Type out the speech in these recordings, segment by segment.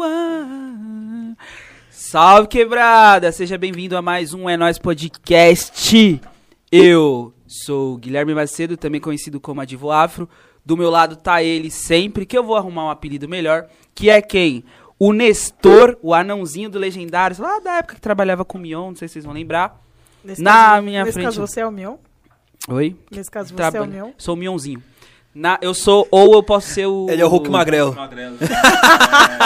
no ar. Salve quebrada! Seja bem-vindo a mais um É Nós Podcast. Eu sou o Guilherme Macedo, também conhecido como Adivo Afro. Do meu lado tá ele sempre, que eu vou arrumar um apelido melhor, que é quem? O Nestor, o anãozinho do Legendários, lá da época que trabalhava com o Mion, não sei se vocês vão lembrar. Nesse Na caso, minha nesse frente- caso você é o Mion? Oi? Nesse caso você é o Mion? Sou o Mionzinho. Na, eu sou, ou eu posso ser o. Ele é o Hulk Magrelo. Magrelo.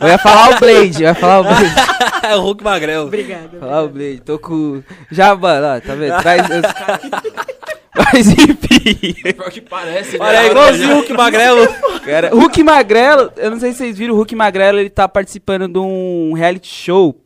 Eu ia falar o Blade, eu ia falar o Blade. é o Hulk Magrelo. Obrigada. Falar o Blade, tô com. Já, mano, ó, tá vendo? Traz. os- Mas enfim. Pior que parece, né? Olha aí, igualzinho o Hulk Magrelo. Cara, Hulk Magrelo, eu não sei se vocês viram, o Hulk Magrelo ele tá participando de um reality show.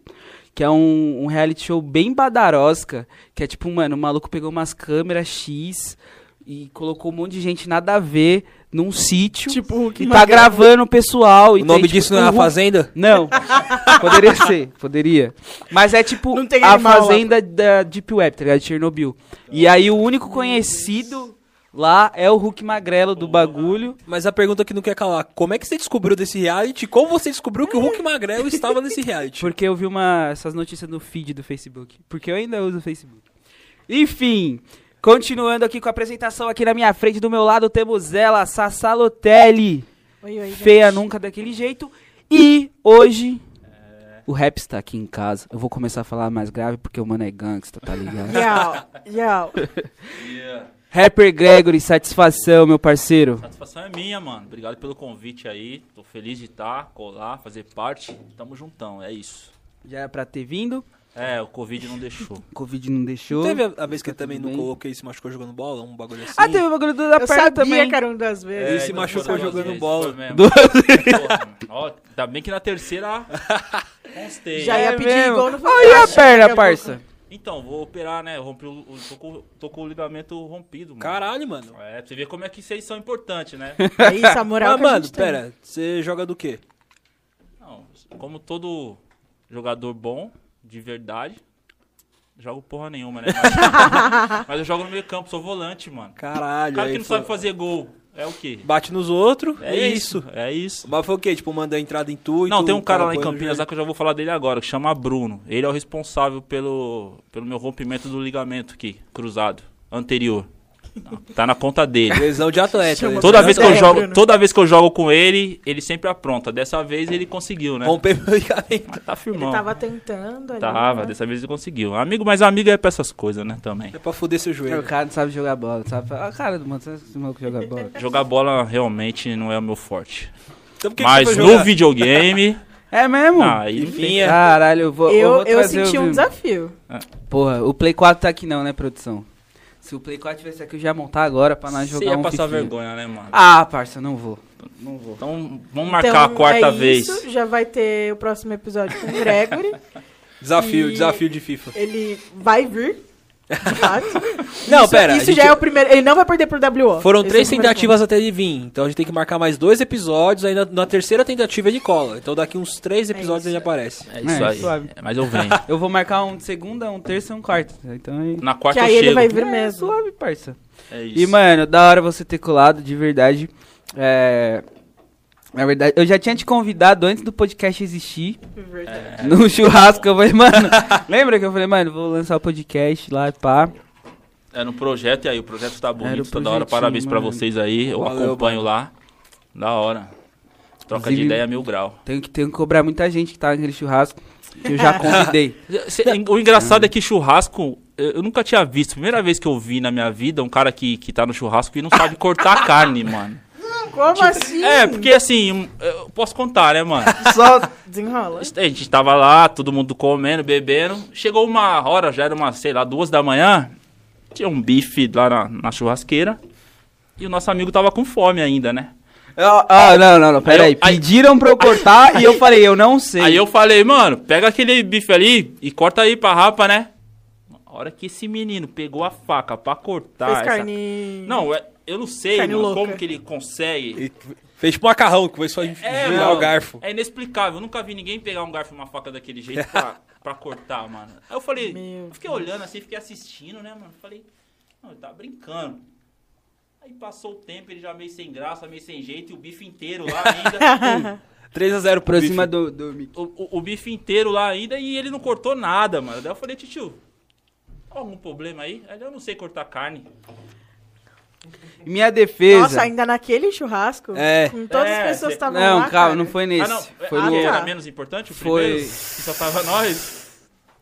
Que é um, um reality show bem badarosca. Que é tipo, mano, o maluco pegou umas câmeras X e colocou um monte de gente nada a ver num sítio. Tipo o Hulk e tá gravando o pessoal. e O nome tem, tipo, disso não é o a Fazenda? Não, poderia ser, poderia. Mas é tipo Não tem a animal lá. fazenda da Deep Web, tá ligado? De Chernobyl. E aí o único conhecido lá é o Hulk Magrelo do bagulho. Mas a pergunta que não quer calar, como é que você descobriu desse reality? Como você descobriu que o Hulk Magrelo estava nesse reality? Porque eu vi uma, essas notícias no feed do Facebook. Porque eu ainda uso o Facebook. Enfim, continuando aqui com a apresentação aqui na minha frente, do meu lado temos ela, Sassalotelli. Oi, oi, Feia gente. nunca daquele jeito. E hoje o rap está aqui em casa. Eu vou começar a falar mais grave porque o mano é gangsta, tá ligado? Yau, yau. Yeah. Rapper Gregory, satisfação, meu parceiro. Satisfação é minha, mano. Obrigado pelo convite aí. Tô feliz de estar, colar, fazer parte. Tamo juntão, é isso. Já era pra ter vindo, É, o Covid não deixou. o Covid não deixou. Teve a, a vez que ele Tá também não colocou e se machucou jogando bola, um bagulho assim? Ah, teve o bagulho da Eu perna sabia também. que era um das vezes. Ele se machucou jogando vezes, bola. mesmo. Duas ó, ainda bem que na terceira constei. Já ia É pedir mesmo? igual no Olha a perna, parça? Então, vou operar, né? Eu rompi o, o- tô, com, tô com o ligamento rompido, mano. Caralho, mano. É, pra você ver como é que vocês são importantes, né? É isso, a moral Mas, que a mano, pera, você joga do quê? Não, como todo jogador bom, de verdade, jogo porra nenhuma, né? Mas, mas eu jogo no meio campo, sou volante, mano. O Caralho. cara aí que não foi- sabe fazer gol, é o quê? Bate nos outros, É, isso, é isso. Mas foi o quê? Tipo, manda entrada em tu Não, tu tem um cara lá em Campinas lá que eu já vou falar dele agora, que chama Bruno. Ele é o responsável pelo, pelo meu rompimento do ligamento aqui, cruzado, anterior. Não, Tá na conta dele. Lesão de atleta. Lesão Toda de vez que eu jogo, toda vez que eu jogo com ele, ele sempre apronta. Dessa vez ele conseguiu, né? Romper meu ligamento. Tá Ele firmão. tava tentando ali. Tava, né? dessa vez ele conseguiu. Amigo, mas amigo é pra essas coisas, né, também. É pra fuder seu O joelho. cara não sabe jogar bola, sabe? A cara do mano, sabe esse maluco que joga bola? Jogar bola realmente não é o meu forte. Então que Mas que no jogar? videogame, É mesmo? não Enfim, é. Caralho, eu vou. eu, Eu, vou eu senti o- um desafio. Porra, o Play 4 tá aqui não, né, produção? Se o Play 4 tivesse aqui, eu já ia montar agora pra nós Você jogar ia um passar vergonha, né, mano? Ah, parça, não vou. Não vou. Então vamos marcar então, a quarta é vez. Isso, já vai ter o próximo episódio com o Gregory. Desafio, desafio de FIFA. Ele vai vir. Não, isso, pera, a Isso gente- já é o primeiro. Ele não vai perder pro WO. Foram Esse três é tentativas até ele vir. Então a gente tem que marcar mais dois episódios. Aí na, na terceira tentativa ele cola. Então daqui uns três episódios isso. ele aparece. É isso É, aí. suave. É, mas eu venho. Eu vou marcar um de segunda, um terça e um quarto. Então aí. Na quarta Que aí eu ele vai vir É, mesmo. suave, parça. É isso. E, mano, da hora você ter colado, de verdade. É. Na verdade, eu já tinha te convidado antes do podcast existir. Verdade. No churrasco, eu falei, mano. lembra que eu falei, mano, vou lançar o podcast lá e pá. É no projeto, e aí o projeto tá Era bonito, tá da hora. Parabéns pra mano. vocês aí. Eu Valeu, acompanho mano. lá. Da hora. Troca Inclusive- de ideia mil grau. Tenho que, tenho que cobrar muita gente que tá naquele churrasco. Que eu já convidei. O engraçado é que churrasco, eu nunca tinha visto. Primeira vez que eu vi na minha vida um cara que, que tá no churrasco e não sabe cortar carne, mano. Como assim? É, porque assim, eu posso contar, né, mano? Só. Desenrola. A gente tava lá, todo mundo comendo, bebendo. Chegou uma hora, já era umas, sei lá, duas da manhã. Tinha um bife lá na, na churrasqueira. E o nosso amigo tava com fome ainda, né? Ah, ah, não, não, não, pera Aí aí. eu- aí- Pediram pra eu cortar e eu falei, eu não sei. Aí eu falei, mano, pega aquele bife ali e corta aí pra rapa, né? A hora que esse menino pegou a faca pra cortar. Fez essa- carne. Não, é- eu não sei, mano, como que ele consegue. E fez macarrão, que foi só É, virar mano, o garfo. É inexplicável. Eu nunca vi ninguém pegar um garfo e uma faca daquele jeito pra, pra cortar, mano. Aí eu falei, Meu eu fiquei olhando assim, fiquei assistindo, né, mano? Falei, não, ele tá brincando. Aí passou o tempo, ele já meio sem graça, meio sem jeito, e o bife inteiro lá ainda. 3x0 pro Por cima bife. do, do Mickey. o, o, o bife inteiro lá ainda e ele não cortou nada, mano. Daí eu falei, tio, algum problema aí? Aí eu não sei cortar carne. Minha defesa. Nossa, ainda naquele churrasco, É. com todas É, as pessoas estavam Não, lá, calma, cara. não foi nesse. ah, não. Foi ah, no. que era menos importante o Foi- primeiro? Que só tava nós?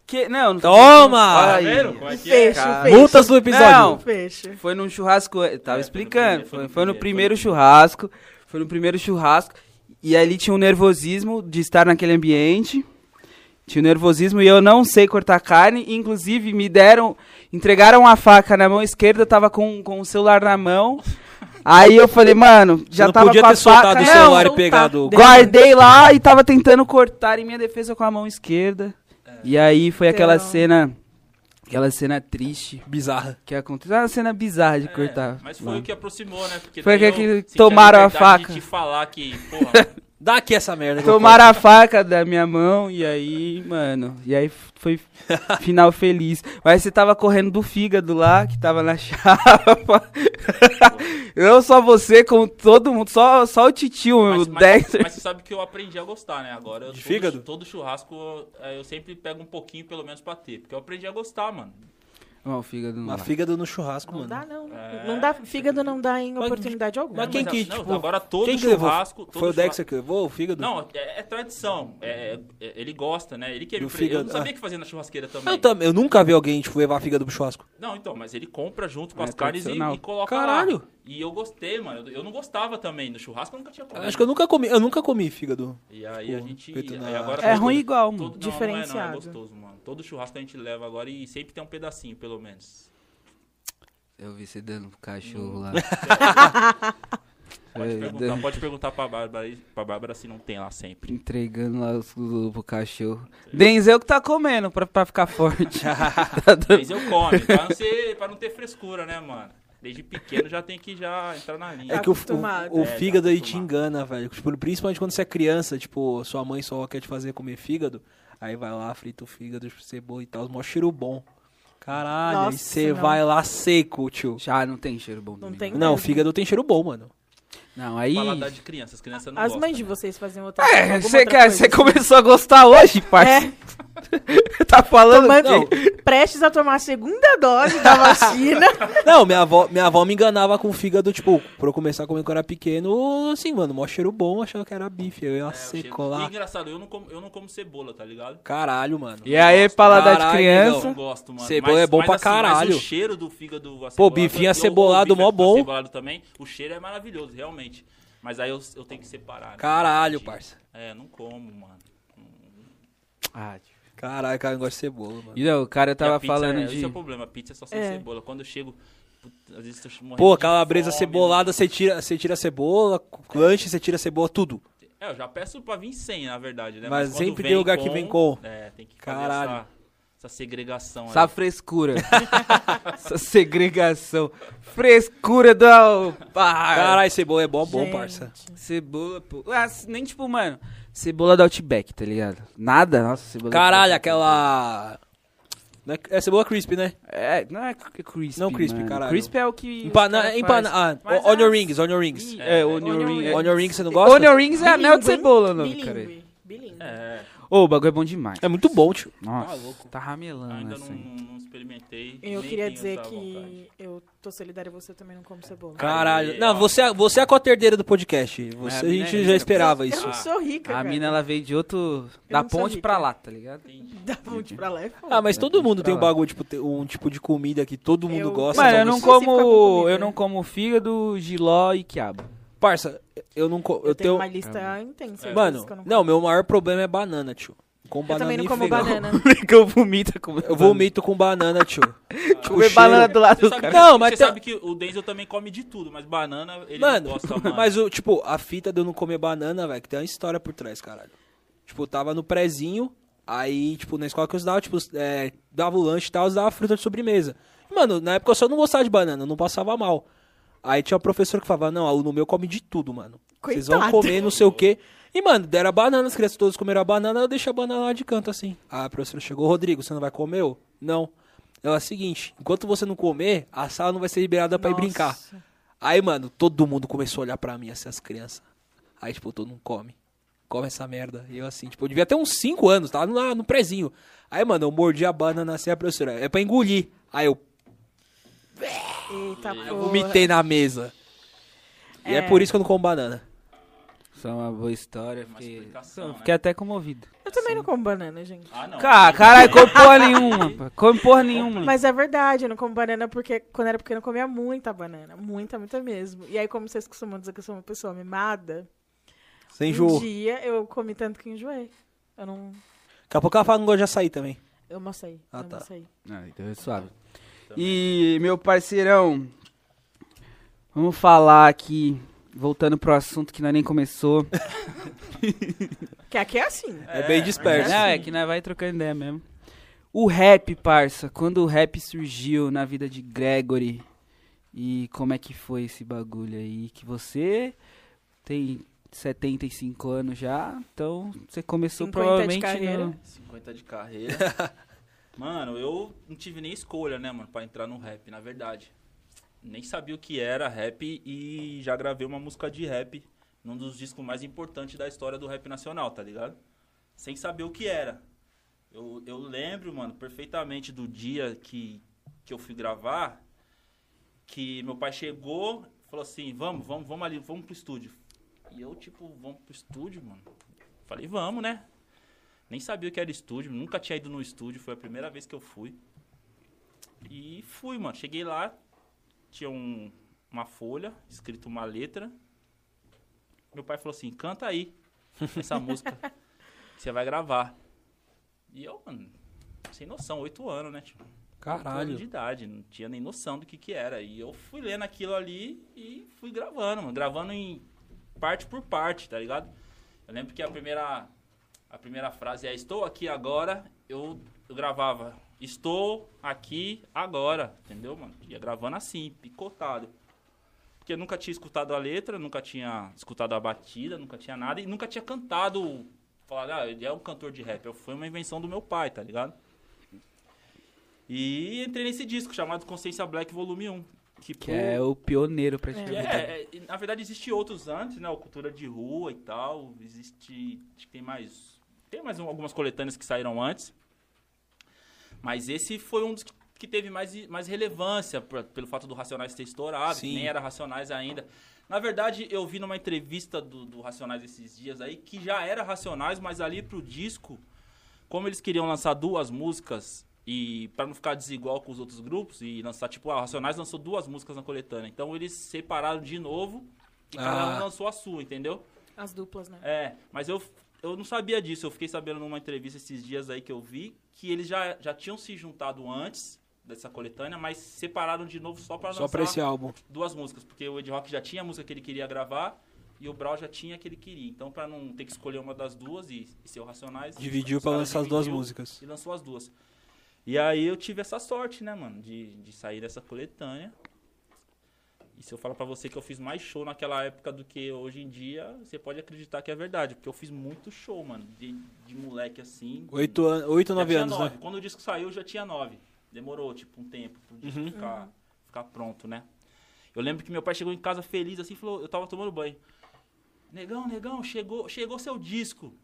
Que, não, não Toma! Aí. vendo como é que é? fecho, o fecho. Multas do episódio. Não. Fecho. Foi num churrasco. Eu tava É, foi no explicando. primeiro, Foi, foi no foi primeiro churrasco. Foi no primeiro churrasco. E ali tinha um nervosismo de estar naquele ambiente. Tinha nervosismo e eu não sei cortar carne. Inclusive, me deram. Entregaram a faca na mão esquerda, eu tava com, com o celular na mão. Aí eu falei, mano, já Você não tava podia com a ter soltado faca. o Não, celular e pegado o... Guardei lá e tava tentando cortar em minha defesa com a mão esquerda. E aí foi aquela Então. cena. Aquela cena triste Bizarra. que aconteceu. Uma cena bizarra de É, cortar. mas foi o que aproximou, né? Porque Foi que- eu que tomaram a liberdade faca. De te falar que, porra, Dá aqui essa merda. Tomaram a faca da minha mão e aí, mano, e aí foi final feliz. Mas você tava correndo do fígado lá, que tava na chapa. Não só você, como todo mundo, só, só o titio, o Mas, mas, Dexter. mas você sabe que eu aprendi a gostar, né? Agora, eu, De todo, fígado? todo churrasco é, eu sempre pego um pouquinho, pelo menos, pra ter. Porque eu aprendi a gostar, mano. Ó, o fígado não Uma dá. fígado no churrasco, Não mano. dá, não. É. Não dá, fígado não dá em Mas- oportunidade alguma. mas quem Não, que, não, tipo, agora todo Quem churrasco... Todo Foi o Dexter que levou o fígado? Não, é, é tradição. É, é- ele gosta, né? Ele que o me pre- Eu fígado- não sabia ah. que fazer na churrasqueira também. Eu, também, eu nunca vi alguém, tipo, levar fígado pro churrasco. Não, então, mas ele compra junto com É as carnes e, e coloca Caralho. lá. E eu gostei, mano. Eu, não gostava também. No churrasco eu nunca tinha comido. Acho que eu nunca comi, eu nunca comi fígado. E aí a Pô, gente. na- aí agora É todo- ruim igual, mano. todo- não, Não é, não, é Diferenciado. gostoso, mano. Todo churrasco a gente leva agora e sempre tem um pedacinho, pelo menos. Eu vi você dando pro cachorro lá. Pode perguntar, pode perguntar pra Bárbara, aí- pra Bárbara se não tem lá sempre. Entregando lá os os- pro cachorro. Denzel que tá comendo pra, pra ficar forte. Eu come, pra não, ser, pra não ter frescura, né, mano? Desde pequeno já tem que já entrar na linha. É Tá que o, o, o É, tá fígado aí te engana, velho. Tipo, principalmente quando você é criança, tipo, sua mãe só quer te fazer comer fígado. Aí vai lá, frita o fígado, cebola e tal, mó cheiro bom. Caralho, aí Nossa, você vai lá seco, tio. Já não tem cheiro bom Não também, tem Não, mesmo. fígado tem cheiro bom, mano. Não, aí. Paladar de criança, as crianças não As gostam. mães de né? vocês faziam outra É, você quer- você começou a gostar hoje, parça. tá falando Tomando- que... Prestes a tomar a segunda dose da vacina. Não, minha avó, minha avó me enganava com fígado, tipo, pra eu começar a comer quando eu era pequeno, assim, mano, mó cheiro bom, achava que era bife. Eu ia É, seco cheiro- E lá. engraçado, eu não, como, eu não como cebola, tá ligado? Caralho, mano. E aí, paladar de Caralho, criança. não gosto, mano. Cebola é bom pra assim, caralho. Mas o cheiro do fígado Pô, acebolado... bifinho eu- acebolado, o bife mó bom. acebolado também, o cheiro é maravilhoso, realmente. Mas aí eu, eu tenho que separar. né? Caralho, parça. É, não como, mano. Ah, tio. Caralho, cara, eu não gosto de cebola, mano. E não, o cara a tava pizza falando é, de. Esse é o problema, pizza é só sem É. cebola. Quando eu chego, às vezes eu tô morrendo Pô, de calabresa fome, cebolada, você tira, você tira a cebola, lanche, você tira a cebola, tudo. É, eu já peço pra vir sem, na verdade, né? Mas quando sempre tem lugar que vem com. É, tem que fazer Caralho. essa, essa segregação Essa aí. frescura. Essa segregação. Frescura do. Caralho, cebola é bom, bom, parça. Cebola, pô. Ah, nem tipo, mano. Cebola do Outback, tá ligado? Nada, nossa, cebola. do Caralho, aquela... É, é cebola crispy, né? É, não é crispy. Não crispy, mano. caralho. Crispy é o que. Empana, empana, ah, Mas onion as- rings, onion rings. É, É, onion onion ring. ring. Onion rings você não gosta? Onion rings é anel de cebola, não, cara. Bilíngue. É, Ô, o bagulho é bom demais. É muito bom, tio. Nossa, Tá louco. tá ramelando ainda essa não, não experimentei. Eu queria dizer que vontade. eu tô solidária, você também não come cebola. Caralho. Não, você, é- você é a coterdeira do podcast. Você, a a mina gente é já esperava eu isso. não sou rica, A cara. mina, ela veio de outro. Da não sou ponte rica. pra lá, tá ligado? Entendi. Da ponte pra lá é foda. Ah, mas É, todo mundo tem um bagulho, tipo, um tipo de comida que todo mundo Eu- gosta. Mano, eu mas não como. Eu não como fígado, giló e quiabo. Parça, eu não... co- Eu, Eu tenho tenho... uma lista intensa. de Mano, não, não, meu maior problema é banana, tio. Com Eu banana também não como feijão. banana. que eu vomito com Eu vomito com banana, tio. Tipo, Comer banana do lado Você do cara. Não, você mas tem- sabe que o Denzel também come de tudo, mas banana ele Mano, não gosta mais. mas o, tipo, a fita de eu não comer banana, velho, que tem uma história por trás, caralho. Tipo, eu tava no prézinho, aí, tipo, na escola que eu estudava, tipo, é, dava o lanche e tal, eu dava fruta de sobremesa. Mano, na época eu só não gostava de banana, eu não passava mal. Aí tinha uma professora que falava, não, aluno meu come de tudo, mano. Vocês vão Coitado. comer não sei o quê. E, mano, deram a banana, as crianças todas comeram a banana, eu deixei a banana lá de canto, assim. A professora chegou, Rodrigo, você não vai comer? Eu, não. Ela é o seguinte, enquanto você não comer, a sala não vai ser liberada pra ir brincar. Aí, mano, todo mundo começou a olhar pra mim, assim, as crianças. Aí, tipo, todo mundo come. come essa merda. E eu assim, tipo, eu devia ter uns 5 anos, tava lá no prezinho. Aí, mano, eu mordi a banana assim, a professora, é pra engolir. Aí eu Eita, porra. vomitei na mesa. E é É. por isso que eu não como banana. Isso é uma boa história. Uma Fiquei, explicação, né? fiquei até comovido. Eu também não como banana, gente. Ah, não. Cara, caralho, come porra nenhuma. pô. Come porra nenhuma. Mas é verdade, eu não como banana porque quando era pequena eu comia muita banana. Muita, muita mesmo. E aí, como vocês costumam dizer que eu sou uma pessoa mimada, Sem um jogo. dia eu comi tanto que enjoei. Eu não. Daqui a pouco ela fala que não gosta de açaí também. Eu almocei. Ah, eu tá. Ah, então é suave. E, meu parceirão, vamos falar aqui, voltando pro assunto que nós nem começou. Que aqui é assim. É, bem disperso. Não, é que nós vai trocando ideia mesmo. O rap, parça, quando o rap surgiu na vida de Gregory, e como é que foi esse bagulho aí? Que você tem 75 anos já, então você começou 50 de provavelmente carreira. no... 50 de carreira. mano, eu não tive nem escolha, né, mano, pra entrar no rap, na verdade. Nem sabia o que era rap e já gravei uma música de rap num dos discos mais importantes da história do rap nacional, tá ligado? Sem saber o que era. Eu, eu lembro, mano, perfeitamente do dia que, que eu fui gravar, que meu pai chegou falou assim, vamos, vamos, vamos ali, vamos pro estúdio. E eu, tipo, vamos pro estúdio, mano. Falei, vamos, né? Nem sabia o que era estúdio, nunca tinha ido no estúdio, foi a primeira vez que eu fui. E fui, mano. Cheguei lá, tinha um- uma folha, escrito uma letra. Meu pai falou assim: canta aí essa música que você vai gravar. E eu, mano, sem noção, oito anos, né? Tipo, anos de Caralho. idade, não tinha nem noção do que que era. E eu fui lendo aquilo ali e fui gravando, mano. Gravando em parte por parte, tá ligado? Eu lembro que a primeira, a primeira frase é Estou aqui agora. Eu, eu gravava Estou aqui agora, entendeu, mano? Ia gravando assim, picotado. Porque eu nunca tinha escutado a letra, nunca tinha escutado a batida, nunca tinha nada e nunca tinha cantado. Falar, ah, ele é um cantor de rap. Foi uma invenção do meu pai, tá ligado? E entrei nesse disco chamado Consciência Black Volume 1. Que, Que é o pioneiro praticamente. é, é, na verdade existe outros antes, né? O Cultura de Rua e tal. Existe. Acho que tem mais. Tem mais um- algumas coletâneas que saíram antes. Mas esse foi um dos que- que teve mais, mais relevância por- pelo fato do Racionais ter estourado, Sim. nem era Racionais ainda. Na verdade, eu vi numa entrevista do, do Racionais esses dias aí que já era Racionais, mas ali pro disco, como eles queriam lançar duas músicas e para não ficar desigual com os outros grupos e lançar tipo, ah, o Racionais lançou duas músicas na coletânea. Então eles separaram de novo e cada Ah. um lançou a sua, entendeu? As duplas, né? É, mas eu, eu não sabia disso. Eu fiquei sabendo numa entrevista esses dias aí que eu vi que eles já, já tinham se juntado antes dessa coletânea, mas separaram de novo só para Só lançar pra esse álbum. duas músicas, porque o Ed Rock já tinha a música que ele queria gravar e o Brau já tinha a que ele queria. Então, para não ter que escolher uma das duas e, e ser o Racionais, Dividiu caras lançar as duas músicas. E lançou as duas. E aí eu tive essa sorte, né, mano, de, de sair dessa coletânea. E se eu falar pra você que eu fiz mais show naquela época do que hoje em dia, você pode acreditar que é verdade. Porque eu fiz muito show, mano. De, de moleque assim. Oito, an oito nove anos, nove. né? Quando o disco saiu, já tinha nove. Demorou, tipo, um tempo pro disco Uhum. ficar, ficar pronto, né? Eu lembro que meu pai chegou em casa feliz assim, falou, eu tava tomando banho. Negão, negão, chegou, chegou seu disco.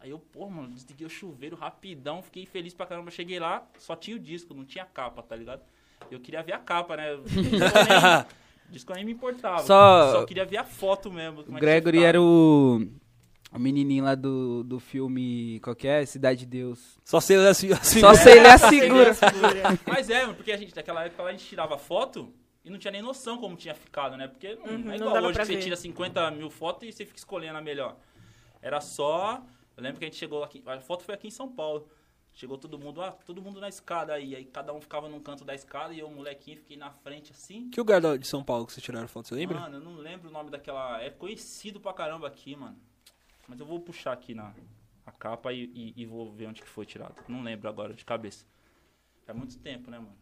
Aí eu, pô, mano, desliguei o chuveiro rapidão, fiquei feliz pra caramba. Cheguei lá, só tinha o disco, não tinha capa, tá ligado? Eu queria ver a capa, né? Disco nem, o disco nem me importava. Só- Só queria ver a foto mesmo. O é que Gregory era o... o menininho lá do, do filme, qual que é? Cidade de Deus. Só sei assim, assim Só sei ler a segura. Mas é, porque a gente, naquela época, lá, a gente tirava foto e não tinha nem noção como tinha ficado, né? Porque não, Uhum, é igual hoje que você ver. tira 50 mil fotos e você fica escolhendo a melhor. Era só. Eu lembro que a gente chegou aqui. A foto foi aqui em São Paulo. Chegou todo mundo, ah, todo mundo na escada aí. Aí cada um ficava num canto da escada e eu, molequinho, fiquei na frente assim. Que lugar de São Paulo que vocês tiraram foto, você lembra? Mano, eu não lembro o nome daquela. É conhecido pra caramba aqui, mano. Mas eu vou puxar aqui na a capa e, e- e vou ver onde que foi tirado. Não lembro agora de cabeça. Faz muito tempo, né, mano?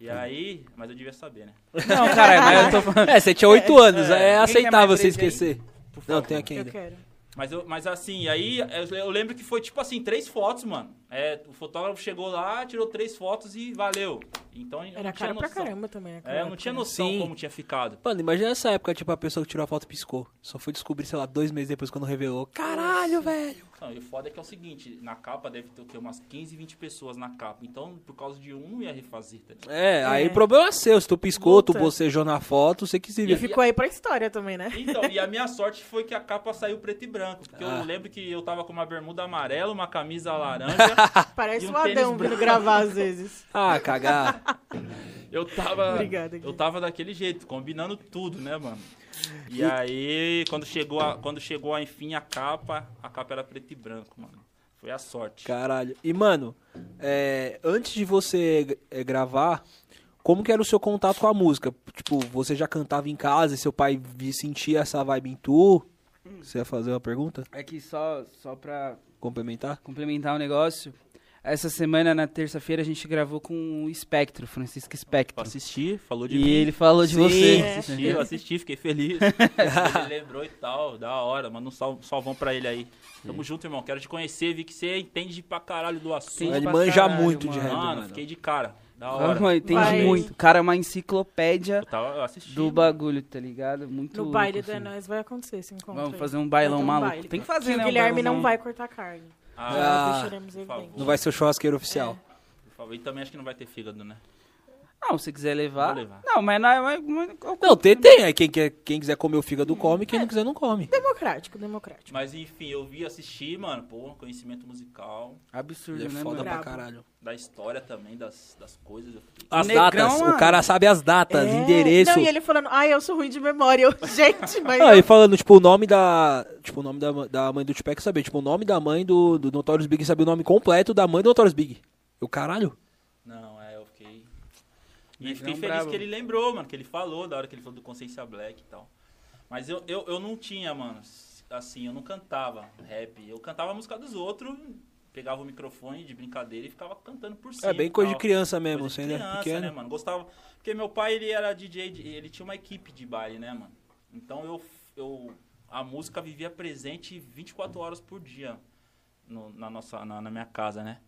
E aí. Mas eu devia saber, né? Não, caralho, mas eu tô falando... É, você tinha oito anos, é, Quem quer aceitável você esquecer. Por Não, favor. tem aqui Eu ainda. quero. Mas, eu, mas assim, aí eu, lembro que foi tipo assim, três fotos, mano. É, o fotógrafo chegou lá, tirou três fotos e valeu. Então Era não tinha caro pra noção. caramba também, né? É, eu não tinha noção Sim. como tinha ficado. Mano, imagina essa época, tipo, a pessoa que tirou a foto piscou. Só foi descobrir, sei lá, dois meses depois quando revelou. Caralho, velho. Não, e o foda é que é o seguinte, na capa deve ter o quê? Umas 15, 20 pessoas na capa. Então, por causa de um, não ia refazer, tá ligado? É, aí É. o problema é seu. Se tu piscou, tu bocejou na foto, você que se E vira. ficou aí pra história também, né? Então, e a minha sorte foi que a capa saiu preto e branco. Porque Ah. eu lembro que eu tava com uma bermuda amarela, uma camisa laranja. Parece E um o Adão vindo gravar às vezes. Ah, cagar. Eu tava. Obrigada, Eu tava daquele jeito, combinando tudo, né, mano? E aí, quando chegou, a, quando chegou enfim a capa, a capa era preto e branco, mano. Foi a sorte. Caralho. E, mano, é, antes de você é, gravar, como que era o seu contato com a música? Tipo, você já cantava em casa e seu pai vi- sentia essa vibe em tu? Você ia fazer uma pergunta? É que só, só pra Complementar? complementar o negócio, essa semana, na terça-feira, a gente gravou com o Espectro, Francisco Eu Espectro. assisti, falou de E mim. ele falou de Sim. você. É. Assisti, eu assisti, fiquei feliz. ele lembrou e tal, da hora. Manda um sal, salvão pra ele aí. Tamo junto, irmão. Quero te conhecer, vi que você entende pra caralho do assunto. Ele manja caralho, muito de mano. rap, Mano, fiquei de cara. Da hora. mano, entende Vai. muito. O cara é uma enciclopédia Eu, tava, eu assisti. do mano. bagulho, tá ligado? Muito No louco, baile assim. da Nós vai acontecer esse encontro. Vamos aí. fazer um bailão um maluco. baile. Tem que fazer, Que né? o um Guilherme bailãozão. não vai cortar carne. Ah, Ah. Não vai ser o churrasqueiro oficial. por favor. E também acho que não vai ter fígado, né? Não, se quiser levar. Vou levar. Não, mas não é. mas- mas- eu- Não, tem, tem. Aí quem, quer, quem quiser comer o fígado come, quem não quiser não come. Democrático, democrático. Mas enfim, eu vi assistir, mano, pô, conhecimento musical, Absurdo, Ele é né, foda mano? pra caralho. da história também, das, das coisas. As Negrão, datas, mano. o cara sabe as datas, É. endereço. Não, e ele falando, ai, eu sou ruim de memória. Eu, gente, mas. Ah, eu- e falando, tipo, o nome da. Tipo, o nome da, da mãe do Tupac saber. Tipo, o nome da mãe do, do Notorious Big saber o nome completo da mãe do Notorious Big. Eu, caralho. Não, é, eu fiquei. E Negrão fiquei feliz brabo. que ele lembrou, mano, que ele falou, da hora que ele falou do Consciência Black e tal. Mas eu, eu, eu não tinha, mano, assim, eu não cantava rap. Eu cantava a música dos outros, pegava o microfone de brincadeira e ficava cantando por cima. É bem coisa de tal. criança mesmo, Coisa você de ainda é criança, pequeno. né, mano? Gostava. Porque meu pai, ele era DJ, de- ele tinha uma equipe de baile, né, mano? Então eu. eu a música vivia presente 24 horas por dia no- na, nossa, na, na minha casa, né?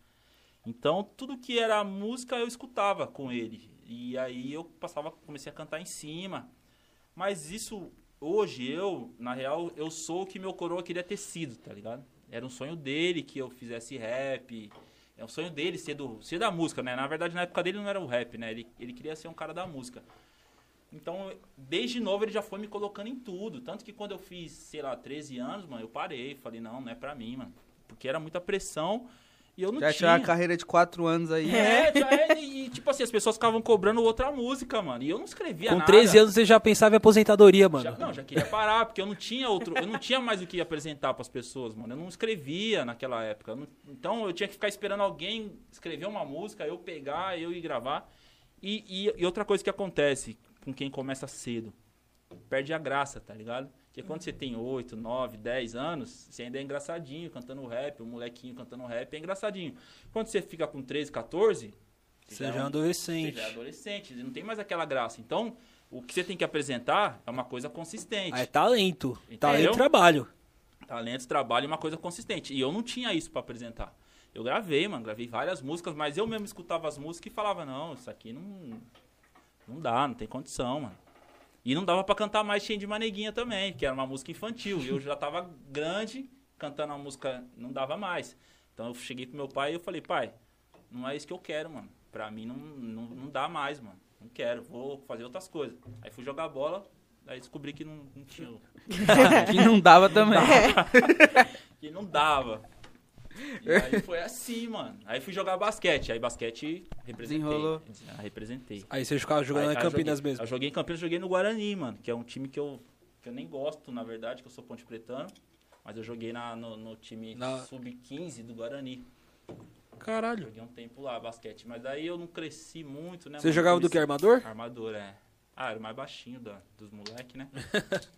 Então tudo que era música eu escutava com ele. E aí eu passava, comecei a cantar em cima. Mas isso, hoje, eu, na real, eu sou o que meu coroa queria ter sido, tá ligado? Era um sonho dele que eu fizesse rap. É um sonho dele ser, do, ser da música, né? Na verdade, na época dele não era o rap, né? Ele, ele queria ser um cara da música. Então, desde novo ele já foi me colocando em tudo. Tanto que quando eu fiz, sei lá, 13 anos, mano, eu parei. Falei, não, não é pra mim, mano. Porque era muita pressão e eu não Já tinha tinha. uma carreira de quatro anos aí. É, já é. E, tipo assim, as pessoas ficavam cobrando outra música, mano. E eu não escrevia Com nada. 13 anos você já pensava em aposentadoria, mano. Já- não, já queria parar, porque eu não tinha outro, eu não tinha mais o que apresentar pras pessoas, mano. Eu não escrevia naquela época. Eu não- então eu tinha que ficar esperando alguém escrever uma música, eu pegar, eu ir gravar. E, e- e outra coisa que acontece com quem começa cedo, perde a graça, tá ligado? Porque quando você tem 8, 9, 10 anos, você ainda é engraçadinho cantando rap, o molequinho cantando rap é engraçadinho. Quando você fica com 13, 14, Você já é um Você adolescente. já é adolescente, não tem mais aquela graça. Então, o que você tem que apresentar é uma coisa consistente. Ah, é talento. Entendeu? Talento e trabalho. Talento, trabalho e uma coisa consistente. E eu não tinha isso pra apresentar. Eu gravei, mano, gravei várias músicas, mas eu mesmo escutava as músicas e falava, não, isso aqui não. Não dá, não tem condição, mano. E não dava pra cantar mais cheio de maneguinha também, que era uma música infantil. E eu já tava grande, cantando a música, não dava mais. Então eu cheguei pro meu pai e eu falei, pai, não é isso que eu quero, mano. Pra mim não, não, não dá mais, mano. Não quero, vou fazer outras coisas. Aí fui jogar bola, aí descobri que não, não tinha. que não dava também. que não dava. E aí foi assim, mano. Aí fui jogar basquete. Aí basquete representei. Desenrolou. Ah, representei. Aí você ficava jogando Aí- eu Campinas joguei, mesmo. Eu joguei em Campinas, joguei no Guarani, mano. Que é um time que eu, que eu nem gosto, na verdade, que eu sou ponte pretano. Mas eu joguei na, no, no time Na- sub-15 do Guarani. Caralho. Joguei um tempo lá, basquete. Mas daí eu não cresci muito, né? Você jogava do que? Armador? Armador, é. Ah, era o mais baixinho da, dos moleques, né?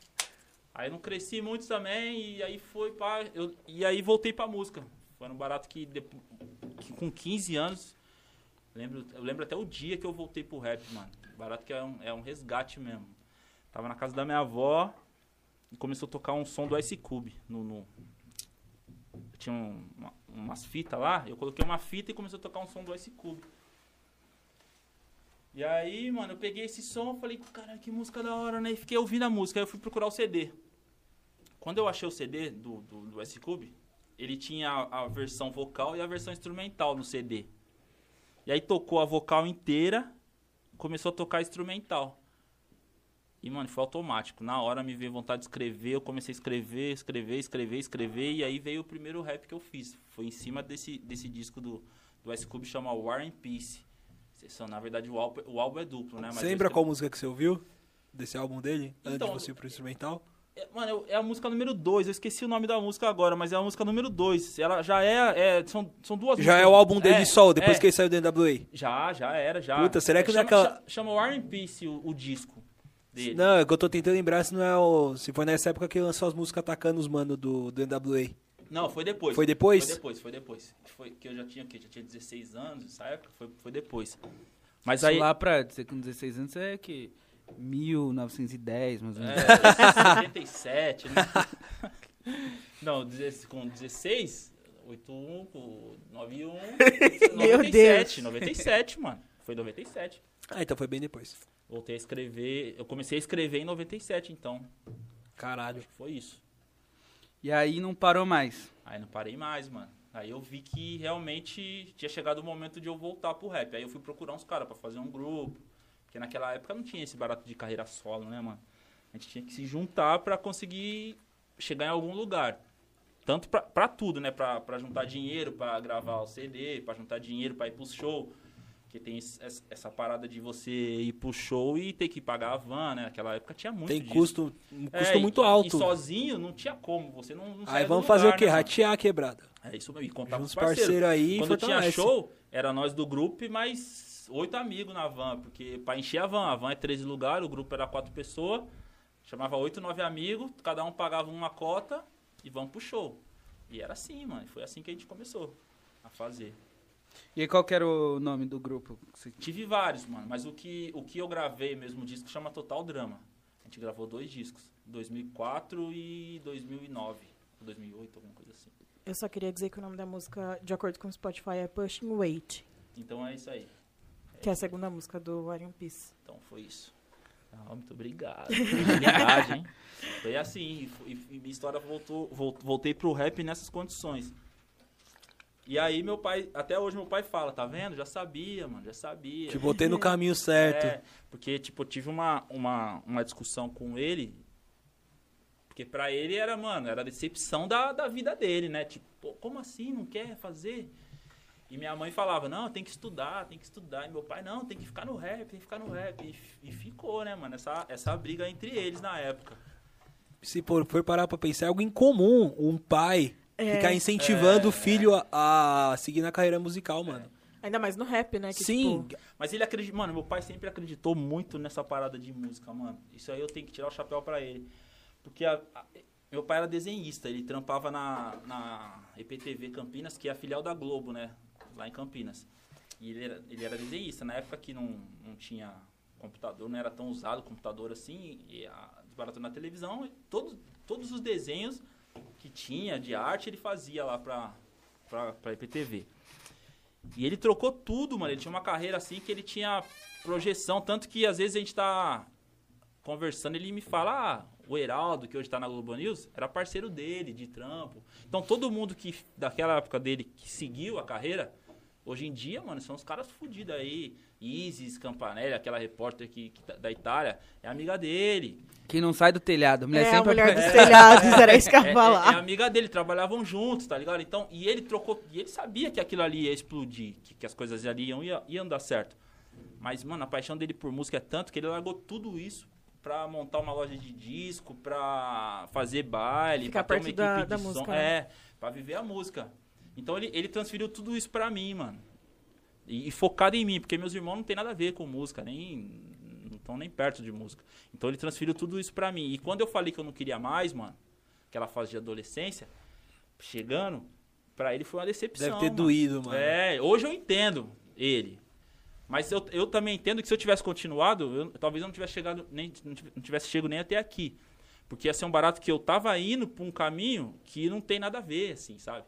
aí não cresci muito também, e aí foi pá. Eu, e aí voltei pra música. Foi um barato que, que com 15 anos. Lembro, eu lembro até o dia que eu voltei pro rap, mano. Barato que é um, é um resgate mesmo. Tava na casa da minha avó e começou a tocar um som do Ice Cube no. no- tinha um- uma- umas fitas lá, eu coloquei uma fita e começou a tocar um som do Ice Cube. E aí, mano, eu peguei esse som, falei, cara, que música da hora, né? E fiquei ouvindo a música, aí eu fui procurar o CD. Quando eu achei o CD do, do, do S-Cube, ele tinha a, a versão vocal e a versão instrumental no CD. E aí tocou a vocal inteira, começou a tocar a instrumental. E, mano, foi automático. Na hora me veio vontade de escrever, eu comecei a escrever, escrever, escrever, escrever, e aí veio o primeiro rap que eu fiz. Foi em cima desse, desse disco do, do S-Cube, chama War and Peace. Na verdade, o álbum, o álbum é duplo, né? Mas Você lembra qual música que você ouviu? Desse álbum dele? Antes Então, de você ir pro instrumental? É, Mano, é a música número 2. Eu esqueci o nome da música agora, mas é a música número 2. Ela já é. é- são, são duas Já músicas. é o álbum dele É, solo, depois é. que ele saiu do NWA. Já, já era, já. Puta, será que não é chama, aquela- cha- Chama War and Peace o, o disco dele. Não, é que eu tô tentando lembrar se não é o. Se foi nessa época que ele lançou as músicas atacando os manos do, do NWA. Não, foi depois. Foi depois? Foi depois, foi depois. Foi que eu já tinha, que já tinha 16 anos nessa época, foi, foi depois. Mas aí. lá pra você com 16 anos é que 1910, mais ou menos. É, 77, né? Não, 16 com 16, 81, com 91, Meu 97, Deus. 97, mano. Foi 97. Ah, então foi bem depois. Voltei a escrever, eu comecei a escrever em 97, então. Caralho. Acho que foi isso. E aí não parou mais. Aí não parei mais, mano. Aí eu vi que realmente tinha chegado o momento de eu voltar pro rap. Aí eu fui procurar uns caras pra fazer um grupo. Porque naquela época não tinha esse barato de carreira solo, né, mano? A gente tinha que se juntar pra conseguir chegar em algum lugar. Tanto pra, pra tudo, né? Pra, pra juntar dinheiro pra gravar o CD, pra juntar dinheiro pra ir pro show. Porque tem essa, parada de você ir pro show e ter que pagar a van, né? Naquela época tinha muito Tem disso. custo, um É, custo e- muito alto. E sozinho não tinha como, você não, não Aí vamos lugar, fazer o quê? né? Ratear a quebrada. É isso mesmo, e contar com os os parceiros. parceiros aí e Quando tinha show, era nós do grupo e mais oito amigos na van, porque pra encher a van, a van é 13 lugares, o grupo era quatro pessoas, chamava oito, nove amigos, cada um pagava uma cota e vamos pro show. E era assim, mano, foi assim que a gente começou a fazer. E aí qual que era o nome do grupo? Tive vários, mano, mas o que, o que eu gravei mesmo disco chama Total Drama. A gente gravou dois discos, 2004 e 2009, ou 2008, alguma coisa assim. Eu só queria dizer que o nome da música, de acordo com o Spotify, é Pushing Weight, Então é isso aí. Que é a segunda música do and Peace. Então foi isso. Ah, muito obrigado. Verdade, hein? Foi assim, e, e minha história voltou, vol- voltei pro rap nessas condições. E aí meu pai, até hoje meu pai fala, tá vendo? Já sabia, mano, já sabia. Te botei no caminho certo. É, porque, tipo, eu tive uma, uma, uma discussão com ele. Porque pra ele era, mano, era a decepção da, da vida dele, né? Tipo, como assim? Não quer fazer? E minha mãe falava, não, tem que estudar, tem que estudar. E meu pai, não, tem que ficar no rap, tem que ficar no rap. E, e ficou, né, mano? Essa, essa briga entre eles na época. Se for, for parar pra pensar, é algo incomum um pai É. ficar incentivando É, o filho a, a seguir na carreira musical, mano. Ainda mais no rap, né? Que, Sim, tipo, Mas ele acredita, mano, meu pai sempre acreditou muito nessa parada de música, mano. Isso aí eu tenho que tirar o chapéu pra ele. Porque a- a- meu pai era desenhista, ele trampava na, na EPTV Campinas, que é a filial da Globo, né? Lá em Campinas. E ele era, ele era desenhista, na época que não, não tinha computador, não era tão usado computador assim, e a desbaratou na televisão, e todos, os desenhos que tinha de arte ele fazia lá pra, pra, pra EPTV. E ele trocou tudo, mano. Ele tinha uma carreira assim que ele tinha projeção. Tanto que às vezes a gente tá conversando, ele me fala, ah, o Heraldo, que hoje tá na Globo News, era parceiro dele, de trampo. Então todo mundo que, daquela época dele, que seguiu a carreira, hoje em dia, mano, são os caras fudidos aí. Isis Campanelli, aquela repórter que, que tá- da Itália, é amiga dele. Quem não sai do telhado. A mulher é a sempre mulher dos telhados, era isso que eu É, ia é- falar. é amiga dele, trabalhavam juntos, tá ligado? Então, e ele trocou, e ele sabia que aquilo ali ia explodir, que, que as coisas ali iam, ia- iam dar certo. Mas, mano, a paixão dele por música é tanto que ele largou tudo isso pra montar uma loja de disco, pra fazer baile, Ficar pra ter uma perto da- equipe da de som. música, né? É, pra viver a música. Então ele, ele transferiu tudo isso pra mim, mano. E, e focado em mim, porque meus irmãos não tem nada a ver com música, nem não estão nem perto de música. Então ele transferiu tudo isso pra mim. E quando eu falei que eu não queria mais, mano, aquela fase de adolescência, chegando, pra ele foi uma decepção. deve ter mano. doído, mano. É, hoje eu entendo ele. Mas eu, eu também entendo que se eu tivesse continuado, eu- talvez eu não tivesse chegado, nem, não tivesse chego nem até aqui. Porque ia ser um barato que eu tava indo pra um caminho que não tem nada a ver, assim, sabe?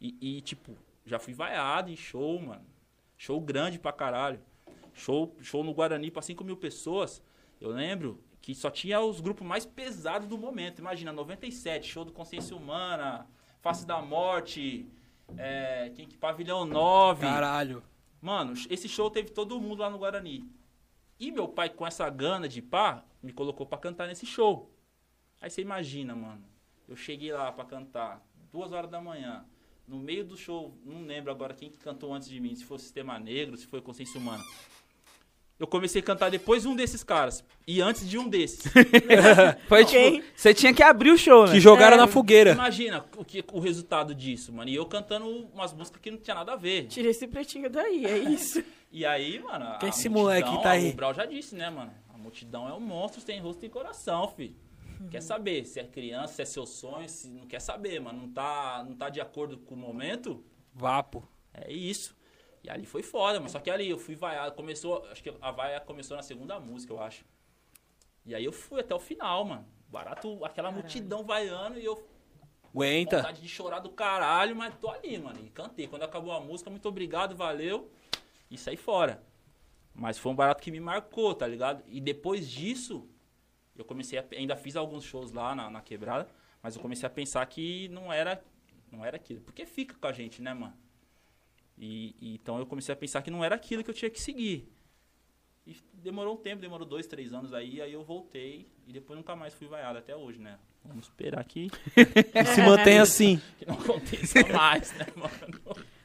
E, e, tipo, já fui vaiado em show, mano. Show grande pra caralho. Show, show no Guarani pra 5 mil pessoas. Eu lembro que só tinha os grupos mais pesados do momento. Imagina, 97, show do Consciência Humana, Face da Morte, é, quem que, Pavilhão 9. Caralho. Mano, esse show teve todo mundo lá no Guarani. E meu pai, com essa gana de pá, me colocou pra cantar nesse show. Aí você imagina, mano. Eu cheguei lá pra cantar, duas horas da manhã. No meio do show, não lembro agora quem que cantou antes de mim, se foi o Sistema Negro, se foi Consciência Humana. Eu comecei a cantar depois de um desses caras. E antes de um desses. Foi tipo, você tinha que abrir o show, né? Que jogaram É. na fogueira. Imagina o, que, o resultado disso, mano. E eu cantando umas músicas que não tinha nada a ver. Tira esse pretinho daí, é isso. E aí, mano. Quem esse multidão, moleque que tá aí? O Brau já disse, né, mano? A multidão é um monstro sem rosto e coração, filho. Quer saber se é criança, se é seu sonho, se não quer saber, mano. Não tá, não tá de acordo com o momento, Vapo. é isso. E ali foi foda, mano. Só que ali eu fui vaiado. Começou, acho que a vaia começou na segunda música, eu acho. E aí eu fui até o final, mano. Barato, aquela multidão vaiando e eu Aguenta. vontade de chorar do caralho, mas tô ali, mano. E cantei. Quando acabou a música, muito obrigado, valeu. E saí fora. Mas foi um barato que me marcou, tá ligado? E depois disso, eu comecei a. Ainda fiz alguns shows lá na, na quebrada, mas eu comecei a pensar que não era. Não era aquilo. Porque fica com a gente, né, mano? E, e então eu comecei a pensar que não era aquilo que eu tinha que seguir. E demorou um tempo, demorou dois, três anos aí, aí eu voltei e depois nunca mais fui vaiado até hoje, né? Vamos esperar que E se mantém assim. que não aconteça mais, né, mano?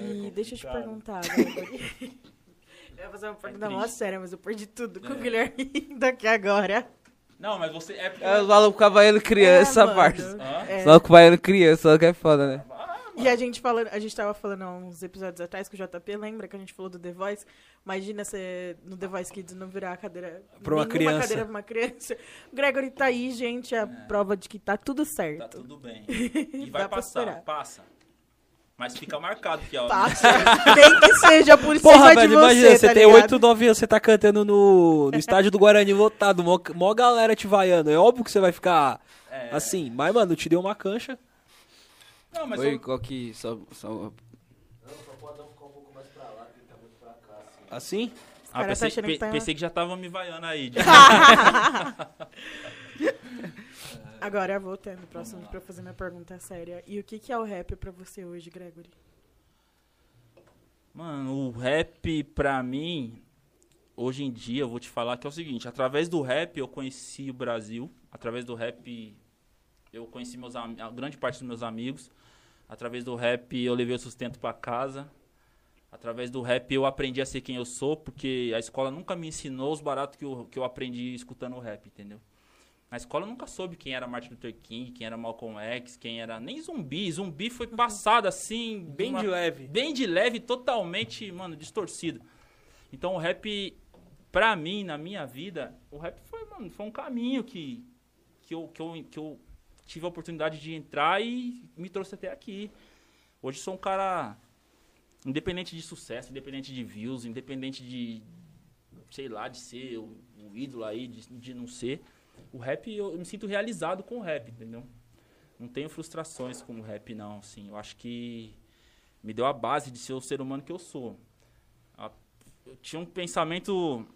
E deixa eu te perguntar, Gregory. Eu ia fazer uma pergunta mó triste. séria, mas eu perdi tudo com o É. Guilherme daqui agora. Não, mas você é porque. É os malucos cavaiano criança, É, mano. parça. É. Os malucos baiano criança, só que é foda, né? E a gente falando, a gente tava falando há uns episódios atrás com o JP, lembra que a gente falou do The Voice? Imagina você no The Voice Kids não virar a cadeira Pra uma criança. cadeira pra uma criança. O Gregory tá aí, gente, a prova de que tá tudo Tá certo. tudo bem. E vai passar, passa. Mas fica marcado que, ó. Passa. Nem que seja por Porra, cima de velho, você, imagina, você tá tem ligado? 8, 9 anos, você tá cantando no, no estádio do Guarani lotado, mó, mó galera te vaiando. É óbvio que você vai ficar É. assim. Mas, mano, te deu uma cancha. Não, mas Oi, só- qual que... Só, só... Assim? Ah, cara tá pensei, achando que tá- pensei que já tava me vaiando aí. Agora, voltando próximo pra fazer minha pergunta séria. E o que, que é o rap pra você hoje, Gregory? Mano, o rap pra mim, hoje em dia, eu vou te falar que é o seguinte: através do rap eu conheci o Brasil, através do rap eu conheci meus a grande parte dos meus amigos, através do rap eu levei o sustento pra casa, através do rap eu aprendi a ser quem eu sou, porque a escola nunca me ensinou os baratos que eu, que eu aprendi escutando o rap, entendeu? Na escola eu nunca soube quem era Martin Luther King, quem era Malcolm X, quem era. Nem zumbi. Zumbi foi passado assim. Bem uma- de leve. bem de leve, totalmente, mano, distorcido. Então o rap, pra mim, na minha vida, o rap foi, mano, foi um caminho que, que, eu, que, eu, que eu tive a oportunidade de entrar e me trouxe até aqui. Hoje sou um cara independente de sucesso, independente de views, independente de, sei lá, de ser o, o ídolo aí, de, de não ser. O rap, eu, me sinto realizado com o rap, entendeu? Não tenho frustrações com o rap, não, assim. Eu acho que me deu a base de ser o ser humano que eu sou. Eu tinha um pensamento,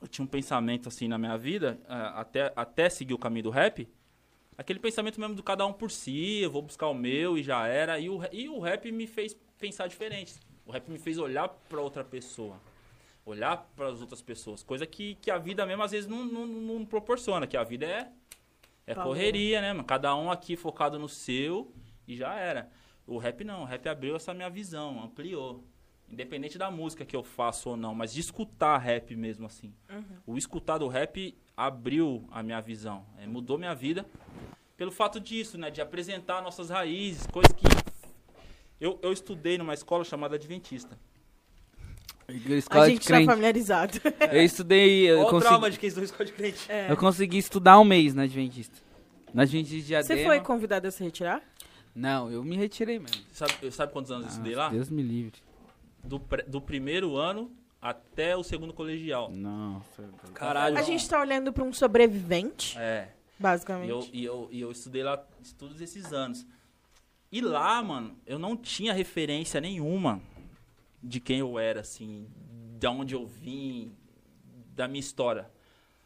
eu tinha um pensamento assim na minha vida, até, até seguir o caminho do rap, aquele pensamento mesmo do cada um por si, eu vou buscar o meu e já era, e o, e o rap me fez pensar diferente. O rap me fez olhar para outra pessoa, olhar para as outras pessoas, coisa que, que a vida mesmo às vezes não, não, não proporciona, que a vida é é Valeu. correria, né, mano? Cada um aqui focado no seu e já era. O rap não, o rap abriu essa minha visão, ampliou. Independente da música que eu faço ou não, mas de escutar rap mesmo assim. O escutar do rap abriu a minha visão, é, mudou minha vida pelo fato disso, né, de apresentar nossas raízes, coisas que eu, eu estudei numa escola chamada Adventista. Escola a de gente tá familiarizado. Eu estudei... Eu Olha o consegui, trauma de quem estudou escola de crente. É. eu consegui estudar um mês na Adventista. Na Adventista de Diadema. Você foi convidado a se retirar? Não, eu me retirei mesmo. Sabe, sabe quantos anos eu estudei Ah, lá? Deus me livre. Do, do primeiro ano até o segundo colegial. Nossa. Caralho. A gente tá olhando pra um sobrevivente, É. E basicamente. eu, e, eu, e eu estudei lá todos esses anos. E lá, mano, eu não tinha referência nenhuma de quem eu era, assim, de onde eu vim, da minha história.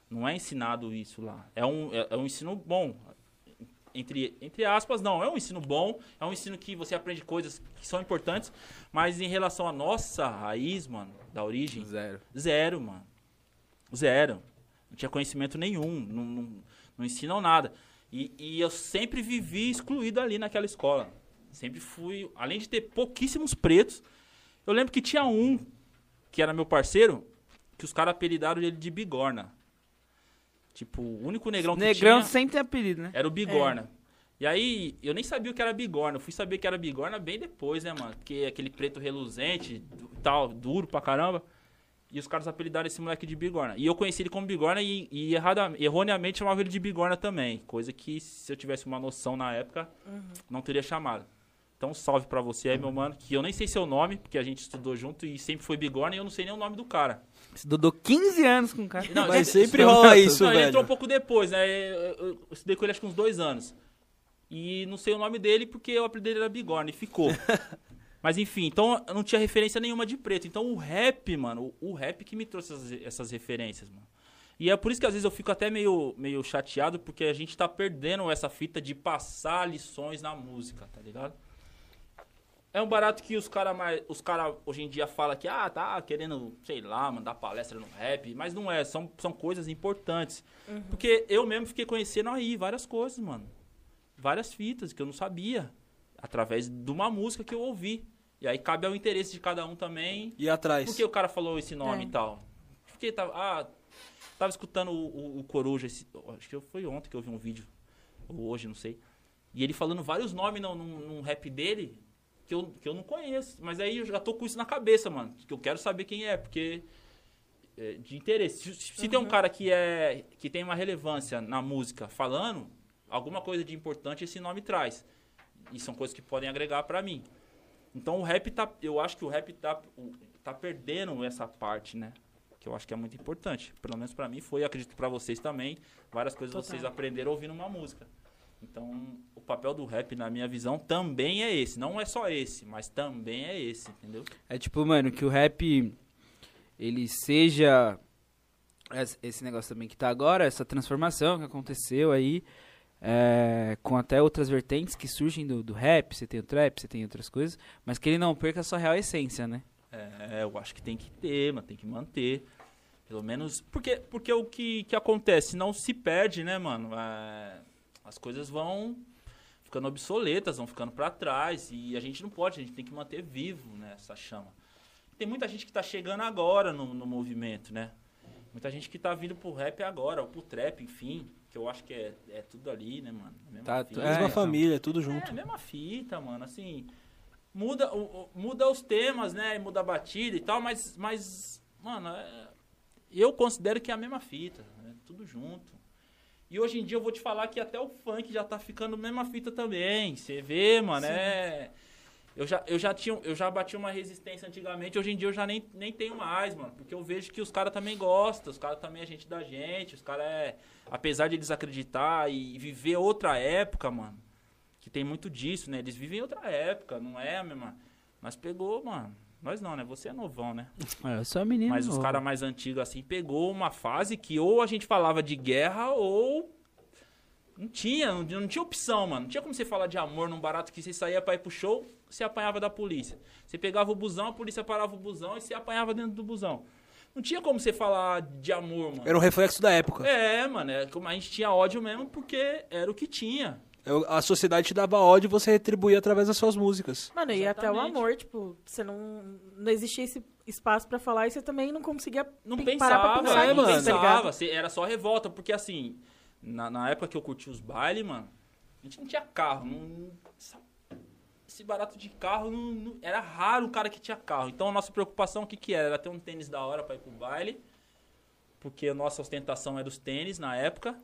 Não é ensinado isso lá. É um, é, é um ensino bom. Entre, entre aspas, não. É um ensino bom. É um ensino que você aprende coisas que são importantes. Mas em relação à nossa raiz, mano, da origem, Zero. Zero, mano. Zero. Não tinha conhecimento nenhum. Não, não, não ensinam nada. E, e eu sempre vivi excluído ali naquela escola. Sempre fui. Além de ter pouquíssimos pretos, eu lembro que tinha um, que era meu parceiro, que os caras apelidaram ele de Bigorna. Tipo, o único negrão que Negrão tinha sempre tem apelido, né? era o Bigorna. E aí, eu nem sabia o que era Bigorna. Eu fui saber que era Bigorna bem depois, né, mano? Porque aquele preto reluzente, du- tal, duro pra caramba. E os caras apelidaram esse moleque de Bigorna. E eu conheci ele como Bigorna e, e errada, erroneamente chamava ele de Bigorna também. Coisa que, se eu tivesse uma noção na época, não teria chamado. Então, salve pra você aí, meu mano. Que eu nem sei seu nome, porque a gente estudou junto e sempre foi Bigorna e eu não sei nem o nome do cara. Estudou 15 anos com o cara. Não, Mas esse- sempre rola não, isso, Ele velho. entrou um pouco depois, né? Eu, eu- eu estudei com ele acho que uns dois anos. E não sei o nome dele porque o apelido dele era Bigorna e ficou. Mas enfim, então eu não tinha referência nenhuma de preto. Então o rap, mano, o, o rap que me trouxe essas, essas referências, mano. E é por isso que às vezes eu fico até meio, meio chateado, porque a gente tá perdendo essa fita de passar lições na música, tá ligado? É um barato que os caras os cara hoje em dia falam que, ah, tá querendo, sei lá, mandar palestra no rap, mas não é, são, são coisas importantes. Porque eu mesmo fiquei conhecendo aí várias coisas, mano. Várias fitas que eu não sabia, através de uma música que eu ouvi. E aí cabe ao interesse de cada um também. E atrás. Por que o cara falou esse nome É. e tal? Porque tava, ah, tava escutando o, o, o Coruja, esse- acho que foi ontem que eu vi um vídeo, ou hoje, não sei. E ele falando vários nomes num, num, num rap dele que eu, que eu não conheço. Mas aí eu já tô com isso na cabeça, mano. Que eu quero saber quem é, porque. é, de interesse. Se, se tem um cara que é que tem uma relevância na música falando, alguma coisa de importante esse nome traz. E são coisas que podem agregar pra mim. Então o rap tá. Eu acho que o rap tá, tá perdendo essa parte, né? Que eu acho que é muito importante. Pelo menos pra mim foi, acredito pra vocês também. Várias coisas Total. vocês aprenderam ouvindo uma música. Então, o papel do rap, na minha visão, também é esse. Não é só esse, mas também é esse, entendeu? É tipo, mano, que o rap ele seja es- esse negócio também que tá agora, essa transformação que aconteceu aí, é, com até outras vertentes que surgem do, do rap, você tem o trap, você tem outras coisas, mas que ele não perca a sua real essência, né? É, eu acho que tem que ter, mano, tem que manter. Pelo menos. Porque, porque o que, que acontece? Não se perde, né, mano? É, as coisas vão ficando obsoletas, vão ficando pra trás. E a gente não pode, a gente tem que manter vivo né, essa chama. Tem muita gente que tá chegando agora no, no movimento, né? Muita gente que tá vindo pro rap agora, ou pro trap, enfim. Que eu acho que é, é tudo ali, né, mano? A mesma Tá, fita. é, Mesma então. família, tudo É, junto. a mesma fita, mano, assim. Muda, o- o- muda os temas, né? Muda a batida e tal, mas, mas mano, é- eu considero que é a mesma fita, né? tudo junto. E hoje em dia eu vou te falar que até o funk já tá ficando a mesma fita também. Você vê, mano, é. Eu já, eu, já tinha, eu já bati uma resistência antigamente, hoje em dia eu já nem, nem tenho mais, mano. Porque eu vejo que os caras também gostam, os caras também é gente da gente, os caras é. Apesar de eles acreditar e viver outra época, mano que tem muito disso, né? Eles vivem em outra época, não é a mesma. Nós pegou, mano. Nós não, né? Você é novão, né? É, eu sou menino. Mas os novo. caras mais antigos, assim, pegou uma fase que ou a gente falava de guerra ou. Não tinha, não, não tinha opção, mano. Não tinha como você falar de amor num barato que você saía pra ir pro show, você apanhava da polícia. Você pegava o busão, a polícia parava o busão e você apanhava dentro do busão. Não tinha como você falar de amor, mano. Era um reflexo da época. É, mano, é a gente tinha ódio mesmo porque era o que tinha. A sociedade te dava ódio e você retribuía através das suas músicas. Mano, e até o amor, tipo, você não. Não existia esse espaço pra falar e você também não conseguia Não pen- parar pra pensava, pensar é, mano. tá ligado? pensava, cê- era só revolta, porque assim, na, na época que eu curti os bailes, mano, a gente não tinha carro, não- esse barato de carro, não- não- era raro um cara que tinha carro, então a nossa preocupação o que que era? Era ter um tênis da hora pra ir pro baile, porque a nossa ostentação era os tênis na época,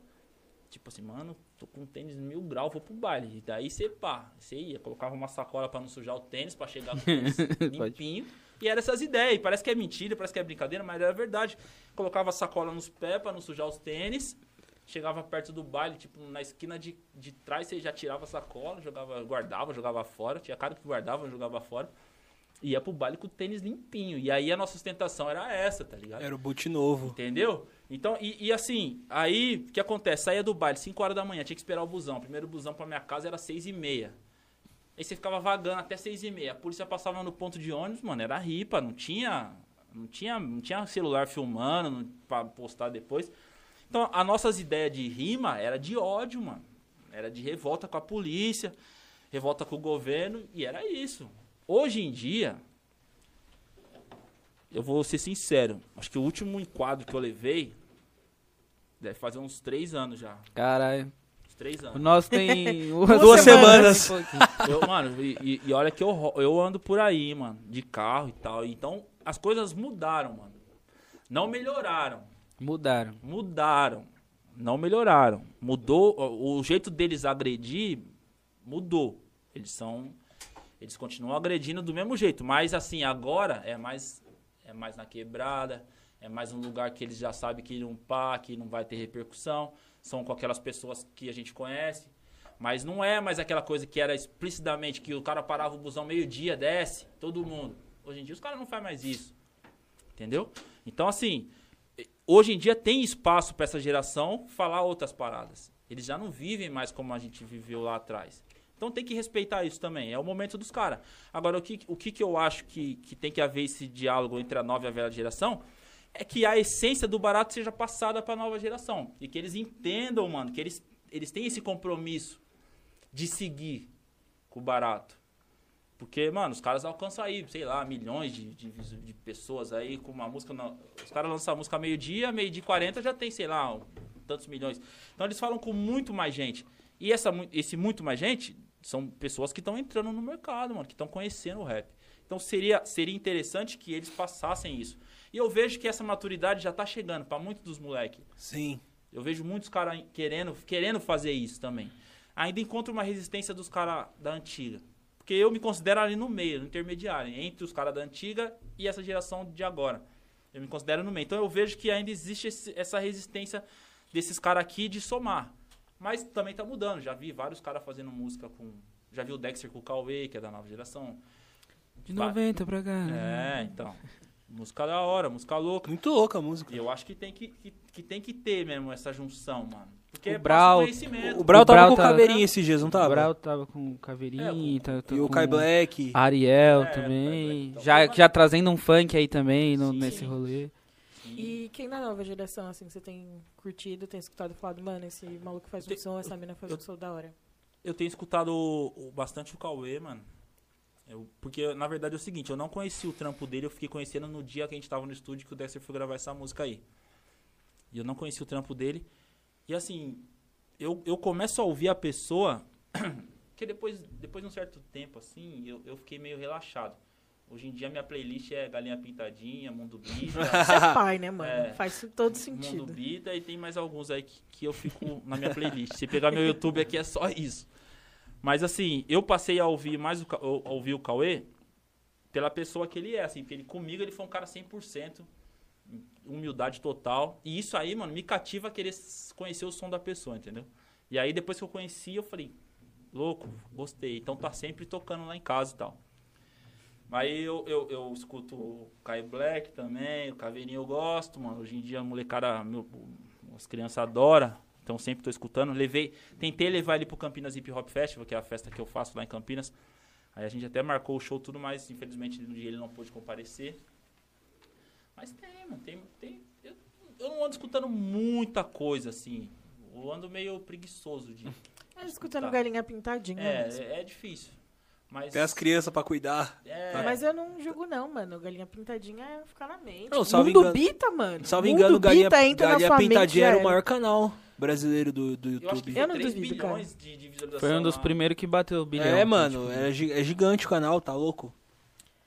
tipo assim, mano, tô com um tênis mil grau, vou pro baile, e daí você pá, você ia, colocava uma sacola pra não sujar o tênis, pra chegar com o tênis limpinho, e eram essas ideias. E parece que é mentira, parece que é brincadeira, mas era verdade. Colocava a sacola nos pés pra não sujar os tênis. Chegava perto do baile, tipo, na esquina de, de trás, você já tirava a sacola, jogava, guardava, jogava fora. Tinha cara que guardava, jogava fora. ia pro baile com o tênis limpinho. E aí a nossa sustentação era essa, tá ligado? Era o boot novo. Entendeu? Então, e, e assim, aí, o que acontece? Saía do baile 5 horas da manhã, tinha que esperar o busão. O primeiro busão pra minha casa era 6 e meia. Aí você ficava vagando até 6 e meia. A polícia passava no ponto de ônibus, mano, era ripa, não tinha, não tinha, não tinha celular filmando pra postar depois. Então, as nossas ideias de rima era de ódio, mano. Era de revolta com a polícia, revolta com o governo, e era isso. Hoje em dia, eu vou ser sincero, acho que o último enquadro que eu levei deve fazer uns três anos já. Caralho. Uns três O anos. nosso tem Duas semanas. Eu, mano, e, e- olha que eu, eu ando por aí, mano, de carro e tal. Então, as coisas mudaram, mano. Não melhoraram. Mudaram. Mudaram. Não melhoraram. Mudou. O o jeito deles agredir mudou. Eles são. Eles continuam agredindo do mesmo jeito. Mas assim, agora é mais. É mais na quebrada. É mais um lugar que eles já sabem que não pá, que não vai ter repercussão. São com aquelas pessoas que a gente conhece. Mas não é mais aquela coisa que era explicitamente que o cara parava o busão meio-dia, desce, todo mundo. Hoje em dia os caras não fazem mais isso. Entendeu? Então, assim, hoje em dia tem espaço para essa geração falar outras paradas. Eles já não vivem mais como a gente viveu lá atrás. Então tem que respeitar isso também. É o momento dos caras. Agora, o que, o que, que eu acho que, que tem que haver esse diálogo entre a nova e a velha geração é que a essência do barato seja passada para a nova geração. E que eles entendam, mano, que eles, eles têm esse compromisso de seguir com o barato. Porque, mano, os caras alcançam aí, sei lá, milhões de, de, de pessoas aí com uma música. na- os caras lançam a música meio-dia, meio-dia e 40 já tem, sei lá, tantos milhões. Então eles falam com muito mais gente. E essa, esse muito mais gente são pessoas que estão entrando no mercado, mano, que estão conhecendo o rap. Então seria, seria interessante que eles passassem isso. E eu vejo que essa maturidade já tá chegando para muitos dos moleques. Sim. Eu vejo muitos caras querendo, querendo fazer isso também. Ainda encontro uma resistência dos caras da antiga. Porque eu me considero ali no meio, no intermediário, entre os caras da antiga e essa geração de agora. Eu me considero no meio. Então eu vejo que ainda existe esse- essa resistência desses caras aqui de somar. Mas também tá mudando. Já vi vários caras fazendo música com. Já vi o Dexter com o Cauê, que é da nova geração. De 90 pra cá. É, então. Música da hora, música louca. Muito louca a música. E eu acho que tem que, que, que tem que ter mesmo essa junção, mano. Porque O é Brau- conhecimento. O Brau O tava Brau com o tá- caveirinho esses dias, não O tava? Brau tava com o Caveirinho, É, tá, tá E o Kai Black. Ariel É, também. Black. Então, já, já trazendo um funk aí também no- Sim. nesse rolê. E quem da nova geração, assim, você tem curtido, tem escutado e falado, mano, esse maluco faz um som, essa mina faz eu- um som da hora. Eu tenho escutado bastante o Cauê, mano. Eu- porque, na verdade, é o seguinte, eu não conheci o trampo dele, eu fiquei conhecendo no dia que a gente tava no estúdio que o Dexter foi gravar essa música aí. E eu não conheci o trampo dele. E assim, eu, eu começo a ouvir a pessoa, que depois, depois de um certo tempo, assim, eu, eu fiquei meio relaxado. Hoje em dia minha playlist é Galinha Pintadinha, Mundo Bita, Você é pai, né, mano? É. Faz todo Mundo sentido. Bita e tem mais alguns aí que, que eu fico na minha playlist. Se pegar meu YouTube aqui é só isso. Mas assim, eu passei a ouvir mais o, a ouvir o Cauê pela pessoa que ele é, assim, porque ele comigo ele foi um cara 100%, humildade total. E isso aí, mano, me cativa a querer conhecer o som da pessoa, entendeu? E aí depois que eu conheci, eu falei, louco, gostei. Então tá sempre tocando lá em casa e tal. Aí eu, eu, eu escuto o Kai Black também, o Caveirinho eu gosto, mano. Hoje em dia a molecada, meu, as crianças adoram, então sempre tô escutando. Levei, tentei levar ele pro Campinas Hip Hop Festival, que é a festa que eu faço lá em Campinas. Aí a gente até marcou o show tudo, mas infelizmente no dia ele não pôde comparecer. Mas tem, mano, tem. tem eu, eu não ando escutando muita coisa assim. Eu ando meio preguiçoso de. Mas escutando galinha pintadinha. É, é, é difícil. Mas. Tem as crianças pra cuidar. é, Mas eu não julgo, não, mano. Galinha pintadinha é ficar na mente. Não, salvo Mundo engano- Bita, mano. Salvo Mundo engano, Galinha, Bita entra Galinha na sua mente, Pintadinha era o maior canal brasileiro do, do Eu acho que YouTube. foi Eu não 3 duvido, bilhões de, de visualização. Foi um dos lá. primeiros que bateu o bilhão. É, mano, tipo, é, é gigante o canal, tá louco?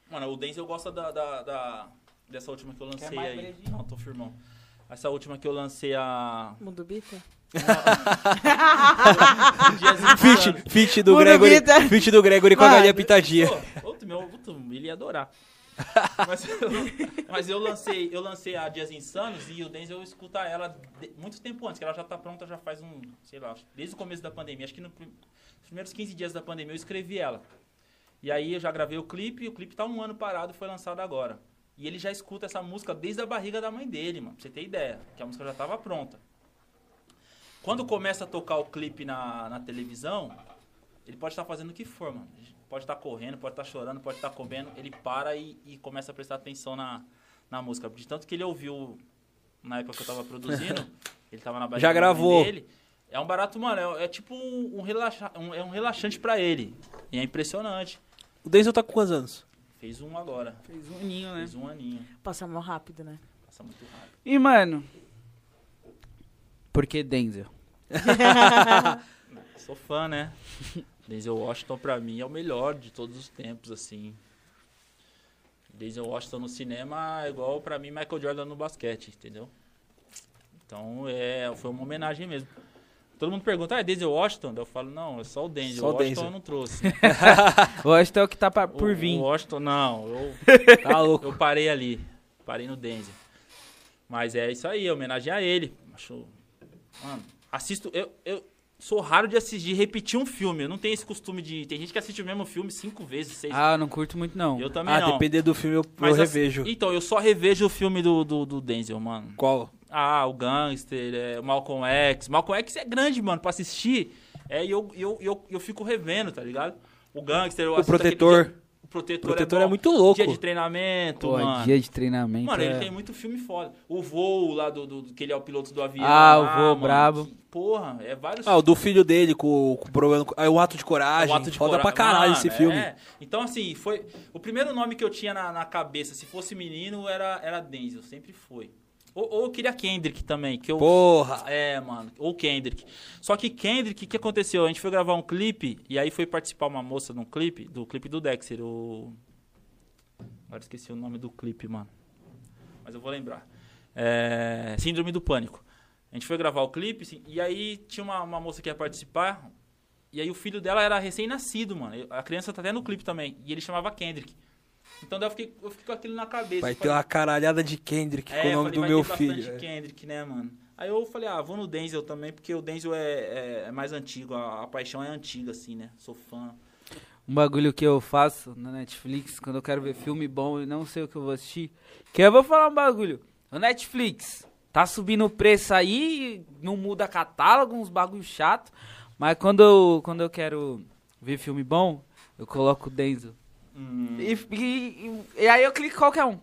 Mano, o Denzel gosta da, da, da- dessa última que eu lancei mais aí. brejinho? Não, tô firmão. Essa última que eu lancei a. Mundo Bita? Insanos. feat do Mundo Gregory, Vida. feat do Gregory com a galinha pitadinha. Pô, outro meu, outro, ele ia adorar. mas, eu, mas eu lancei, eu lancei a Dias Insanos e o Denzel escuta ela de- muito tempo antes, que ela já tá pronta já faz um, sei lá, desde o começo da pandemia. Acho que no nos primeiros 15 dias da pandemia eu escrevi ela. E aí eu já gravei o clipe, o clipe tá um ano parado, foi lançado agora. E ele já escuta essa música desde a barriga da mãe dele, mano. Pra você ter ideia, que a música já tava pronta. Quando começa a tocar o clipe na, na televisão, ele pode estar fazendo o que for, mano. Pode estar correndo, pode estar chorando, pode estar comendo. Ele para e, e começa a prestar atenção na, na música. De tanto que ele ouviu na época que eu tava produzindo, ele tava na Já gravou. dele. É um barato, mano, é, é tipo um, um, relaxa, um- é um relaxante pra ele. E é impressionante. O Denzel tá com quantos anos? Fez um agora. Fez um ninho, né? Fez um aninho. Passa mal rápido, né? Passa muito rápido. E, mano. Por que Denzel? Sou fã, né? Denzel Washington pra mim é o melhor de todos os tempos, assim. Denzel Washington no cinema é igual pra mim Michael Jordan no basquete, entendeu? Então é, foi uma homenagem mesmo. Todo mundo pergunta, ah, é Denzel Washington? Eu falo, não, é só o Denzel. Só o o Washington Denzel. eu não trouxe. Acho que é o que tá pra- O- por vir. O Washington, não. Eu, Tá louco. eu parei ali. Parei no Denzel. Mas é isso aí, homenagem a ele. Acho. Mano, assisto. Eu, eu sou raro de assistir, de repetir um filme. Eu não tenho esse costume de. Tem gente que assiste o mesmo filme cinco vezes, seis Ah, eu não curto muito, não. Eu também Ah, não. depender do filme eu, eu Mas assim, revejo. então, eu só revejo o filme do, do, do Denzel, mano. Qual? Ah, o Gangster, é, o Malcolm X. Malcolm X é grande, mano, pra assistir. É, e eu, eu, eu, eu fico revendo, tá ligado? O Gangster, eu O aquele Protetor. dia- O Protetor, O Protetor é, é muito louco. Dia de treinamento, Pô, mano. dia de treinamento. Mano, ele é- tem muito filme foda. O voo lá do, do, do- que ele é o piloto do avião. Ah, o lá, voo mano, brabo. que- porra, é vários Ah, o do filho dele com, com o problema. Ah, o ato de coragem. o ato de Foda cora- pra caralho Mano, esse filme. é. Então, assim, foi. O primeiro nome que eu tinha na, na cabeça, se fosse menino, era, era Denzel, sempre foi. Ou, ou eu queria Kendrick também, que eu. Porra. É, mano. Ou Kendrick. Só que Kendrick, o que aconteceu? A gente foi gravar um clipe, e aí foi participar uma moça num clipe, do clipe do Dexter, o. Agora esqueci o nome do clipe, mano. Mas eu vou lembrar. É... Síndrome do Pânico. A gente foi gravar o clipe, assim, e aí tinha uma, uma moça que ia participar, e aí o filho dela era recém-nascido, mano. A criança tá até no clipe também. E ele chamava Kendrick. Então daí eu fiquei, eu fiquei com aquilo na cabeça. Vai Eu ter falei, uma caralhada de Kendrick com é, o eu nome falei, do vai meu ter filho. bastante é. Kendrick, né, mano? Aí eu falei, ah, vou no Denzel também, porque o Denzel é, é- é mais antigo, a, a paixão é antiga, assim, né? Sou fã. Um bagulho que eu faço na Netflix, quando eu quero ver filme bom e não sei o que eu vou assistir. Que eu vou falar um bagulho. O Netflix tá subindo o preço aí, não muda catálogo, uns bagulho chato. Mas quando eu, quando eu quero ver filme bom, eu coloco o Denzel. Hum, E, e- e- e aí eu clico qualquer um.